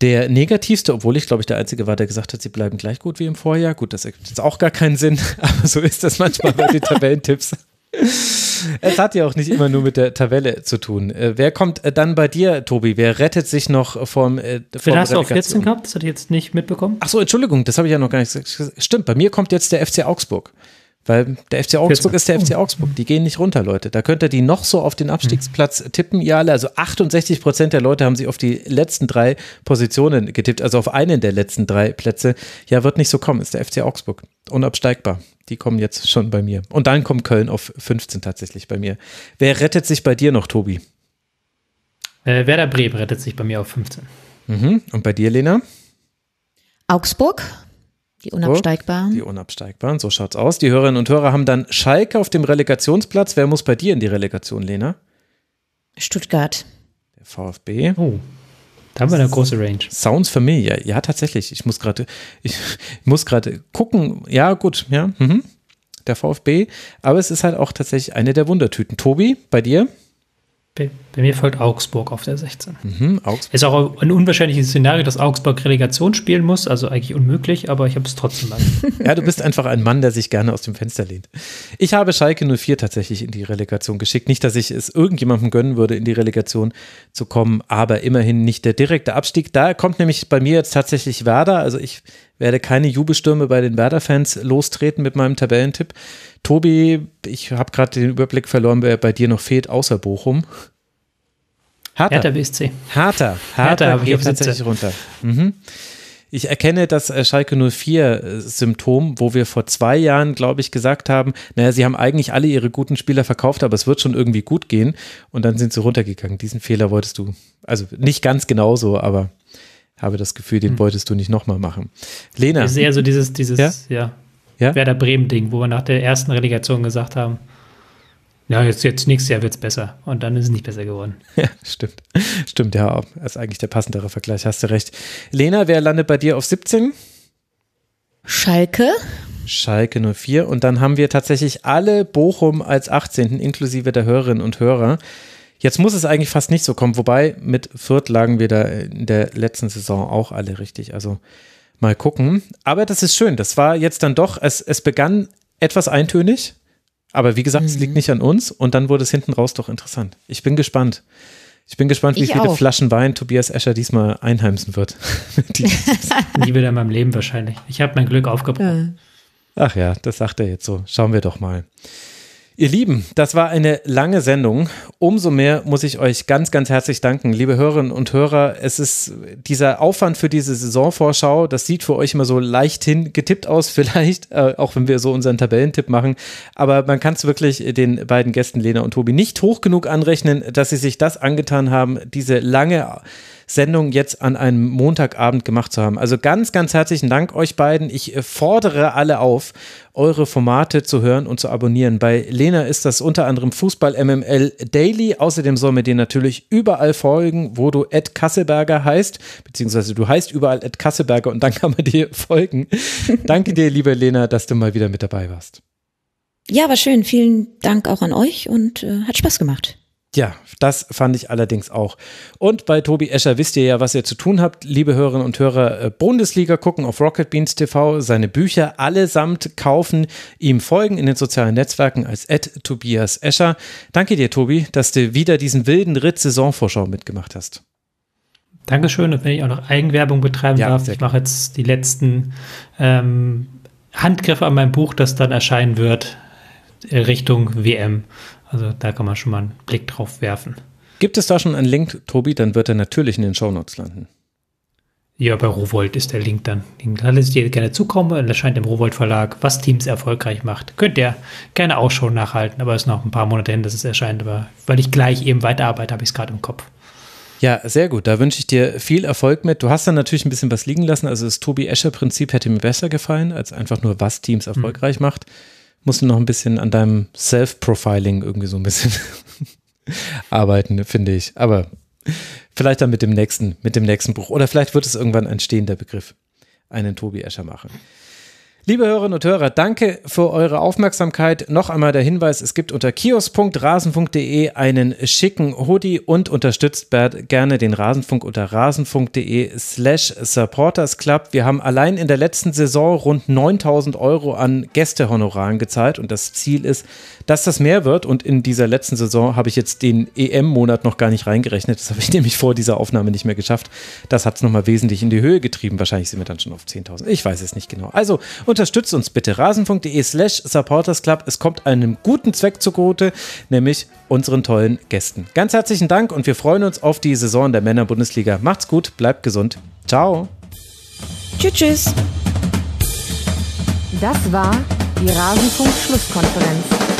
der negativste, obwohl ich, glaube ich, der Einzige war, der gesagt hat, sie bleiben gleich gut wie im Vorjahr. Gut, das ergibt jetzt auch gar keinen Sinn, *laughs* aber so ist das manchmal bei den *laughs* Tabellentipps. Es hat ja auch nicht immer nur mit der Tabelle zu tun. Äh, wer kommt äh, dann bei dir, Tobi? Wer rettet sich noch vom, äh, vom hast du auf 14 Relegation? gehabt? Das hatte ich jetzt nicht mitbekommen. Ach so, Entschuldigung, das habe ich ja noch gar nicht gesagt. Stimmt, bei mir kommt jetzt der FC Augsburg. Weil der FC Augsburg 14. ist der FC Augsburg. Die gehen nicht runter, Leute. Da könnt ihr die noch so auf den Abstiegsplatz tippen, ihr alle. Also 68 Prozent der Leute haben sie auf die letzten drei Positionen getippt, also auf einen der letzten drei Plätze. Ja, wird nicht so kommen, ist der FC Augsburg. Unabsteigbar. Die kommen jetzt schon bei mir. Und dann kommt Köln auf 15 tatsächlich bei mir. Wer rettet sich bei dir noch, Tobi? Äh, Werder Bremen rettet sich bei mir auf 15. Mhm. Und bei dir, Lena? Augsburg, die Unabsteigbaren. Die Unabsteigbaren, so schaut's aus. Die Hörerinnen und Hörer haben dann Schalke auf dem Relegationsplatz. Wer muss bei dir in die Relegation, Lena? Stuttgart. Der VfB. Oh, da haben wir eine große Range. Sounds familiar. Ja, tatsächlich. Ich muss gerade, ich muss gerade gucken. Ja, gut, ja. Mhm. Der VfB. Aber es ist halt auch tatsächlich eine der Wundertüten. Tobi, bei dir? Bei, Bei mir folgt Augsburg auf der 16. Mhm, Augsburg. Ist auch ein unwahrscheinliches Szenario, dass Augsburg Relegation spielen muss, also eigentlich unmöglich, aber ich habe es trotzdem mal. *laughs* Ja, du bist einfach ein Mann, der sich gerne aus dem Fenster lehnt. Ich habe Schalke 04 tatsächlich in die Relegation geschickt. Nicht, dass ich es irgendjemandem gönnen würde, in die Relegation zu kommen, aber immerhin nicht der direkte Abstieg. Da kommt nämlich bei mir jetzt tatsächlich Werder. Also ich werde keine Jubelstürme bei den Werder-Fans lostreten mit meinem Tabellentipp. Tobi, ich habe gerade den Überblick verloren, wer bei dir noch fehlt, außer Bochum. Hertha. Hertha BSC. Hertha. Hertha, Hertha geht tatsächlich runter. Mhm. Ich erkenne das äh, Schalke 04-Symptom, wo wir vor zwei Jahren, glaube ich, gesagt haben, naja, sie haben eigentlich alle ihre guten Spieler verkauft, aber es wird schon irgendwie gut gehen. Und dann sind sie runtergegangen. Diesen Fehler wolltest du, also nicht ganz genauso, aber habe das Gefühl, den hm. wolltest du nicht nochmal machen. Lena. Das ist eher so dieses, dieses, ja, ja, ja? Werder Bremen-Ding, wo wir nach der ersten Relegation gesagt haben, ja, jetzt, jetzt nächstes Jahr wird es besser. Und dann ist es nicht besser geworden. *laughs* Ja, stimmt. Stimmt, ja. Das ist eigentlich der passendere Vergleich, hast du recht. Lena, wer landet bei dir auf 17? Schalke. Schalke 04. Und dann haben wir tatsächlich alle Bochum als 18. inklusive der Hörerinnen und Hörer. Jetzt muss es eigentlich fast nicht so kommen, wobei mit Fürth lagen wir da in der letzten Saison auch alle richtig. Also mal gucken. Aber das ist schön. Das war jetzt dann doch, es, es begann etwas eintönig aber wie gesagt, mhm. es liegt mhm. nicht an uns und dann wurde es hinten raus doch interessant. Ich bin gespannt. Ich bin gespannt, wie ich viele auch. Flaschen Wein Tobias Escher diesmal einheimsen wird. *laughs* Nie wieder in meinem Leben wahrscheinlich. Ich habe mein Glück aufgebraucht. Ja. Ach ja, das sagt er jetzt so. Schauen wir doch mal. Ihr Lieben, das war eine lange Sendung. Umso mehr muss ich euch ganz, ganz herzlich danken, liebe Hörerinnen und Hörer. Es ist dieser Aufwand für diese Saisonvorschau, das sieht für euch immer so leichthin getippt aus, *laughs* vielleicht, äh, auch wenn wir so unseren Tabellentipp machen. Aber man kann es wirklich den beiden Gästen, Lena und Tobi, nicht hoch genug anrechnen, dass sie sich das angetan haben, diese lange Sendung jetzt an einem Montagabend gemacht zu haben. Also ganz, ganz herzlichen Dank euch beiden. Ich äh, fordere alle auf, eure Formate zu hören und zu abonnieren. Bei Lena ist das unter anderem Fußball MML Daily. Außerdem soll mir dir natürlich überall folgen, wo du Ed Kasselberger heißt, beziehungsweise du heißt überall Ed Kasselberger und dann kann man dir folgen. *laughs* Danke dir, liebe Lena, dass du mal wieder mit dabei warst. Ja, war schön. Vielen Dank auch an euch und äh, hat Spaß gemacht. Ja, das fand ich allerdings auch. Und bei Tobi Escher wisst ihr ja, was ihr zu tun habt, liebe Hörerinnen und Hörer. Äh, Bundesliga gucken auf Rocket Beans TV, seine Bücher allesamt kaufen, ihm folgen in den sozialen Netzwerken als Ed Tobias Escher. Danke dir, Tobi, dass du wieder diesen wilden Ritt Saisonvorschau mitgemacht hast. Dankeschön. Und wenn ich auch noch Eigenwerbung betreiben ja, darf, ich mache jetzt die letzten ähm, Handgriffe an meinem Buch, das dann erscheinen wird, äh, Richtung WM. Also da kann man schon mal einen Blick drauf werfen. Gibt es da schon einen Link, Tobi? Dann wird er natürlich in den Shownotes landen. Ja, bei Rowold ist der Link dann. Den kann es dir gerne zukommen. Er erscheint im Rowold Verlag, was Teams erfolgreich macht. Könnt ihr gerne auch schon nachhalten, aber es ist noch ein paar Monate hin, dass es erscheint. Aber weil ich gleich eben weiterarbeite, habe ich es gerade im Kopf. Ja, sehr gut. Da wünsche ich dir viel Erfolg mit. Du hast dann natürlich ein bisschen was liegen lassen. Also das Tobi Escher-Prinzip hätte mir besser gefallen, als einfach nur, was Teams hm. erfolgreich hm. macht musst du noch ein bisschen an deinem Self-Profiling irgendwie so ein bisschen *laughs* arbeiten, finde ich. Aber vielleicht dann mit dem nächsten, mit dem nächsten Buch. Oder vielleicht wird es irgendwann ein stehender Begriff, einen Tobi Escher machen. Liebe Hörerinnen und Hörer, danke für eure Aufmerksamkeit. Noch einmal der Hinweis, es gibt unter kios.rasen.de einen schicken Hoodie und unterstützt gerne den Rasenfunk unter rasenfunk.de slash supportersclub. Wir haben allein in der letzten Saison rund 9000 Euro an Gästehonoraren gezahlt und das Ziel ist, dass das mehr wird und in dieser letzten Saison habe ich jetzt den EM-Monat noch gar nicht reingerechnet. Das habe ich *laughs* nämlich vor dieser Aufnahme nicht mehr geschafft. Das hat es nochmal wesentlich in die Höhe getrieben. Wahrscheinlich sind wir dann schon auf 10.000. Ich weiß es nicht genau. Also unterstützt uns bitte rasen.de slash supportersclub. Es kommt einem guten Zweck zugute, nämlich unseren tollen Gästen. Ganz herzlichen Dank und wir freuen uns auf die Saison der Männer-Bundesliga. Macht's gut, bleibt gesund. Ciao. Tschüss, tschüss. Das war die Rasenfunk-Schlusskonferenz.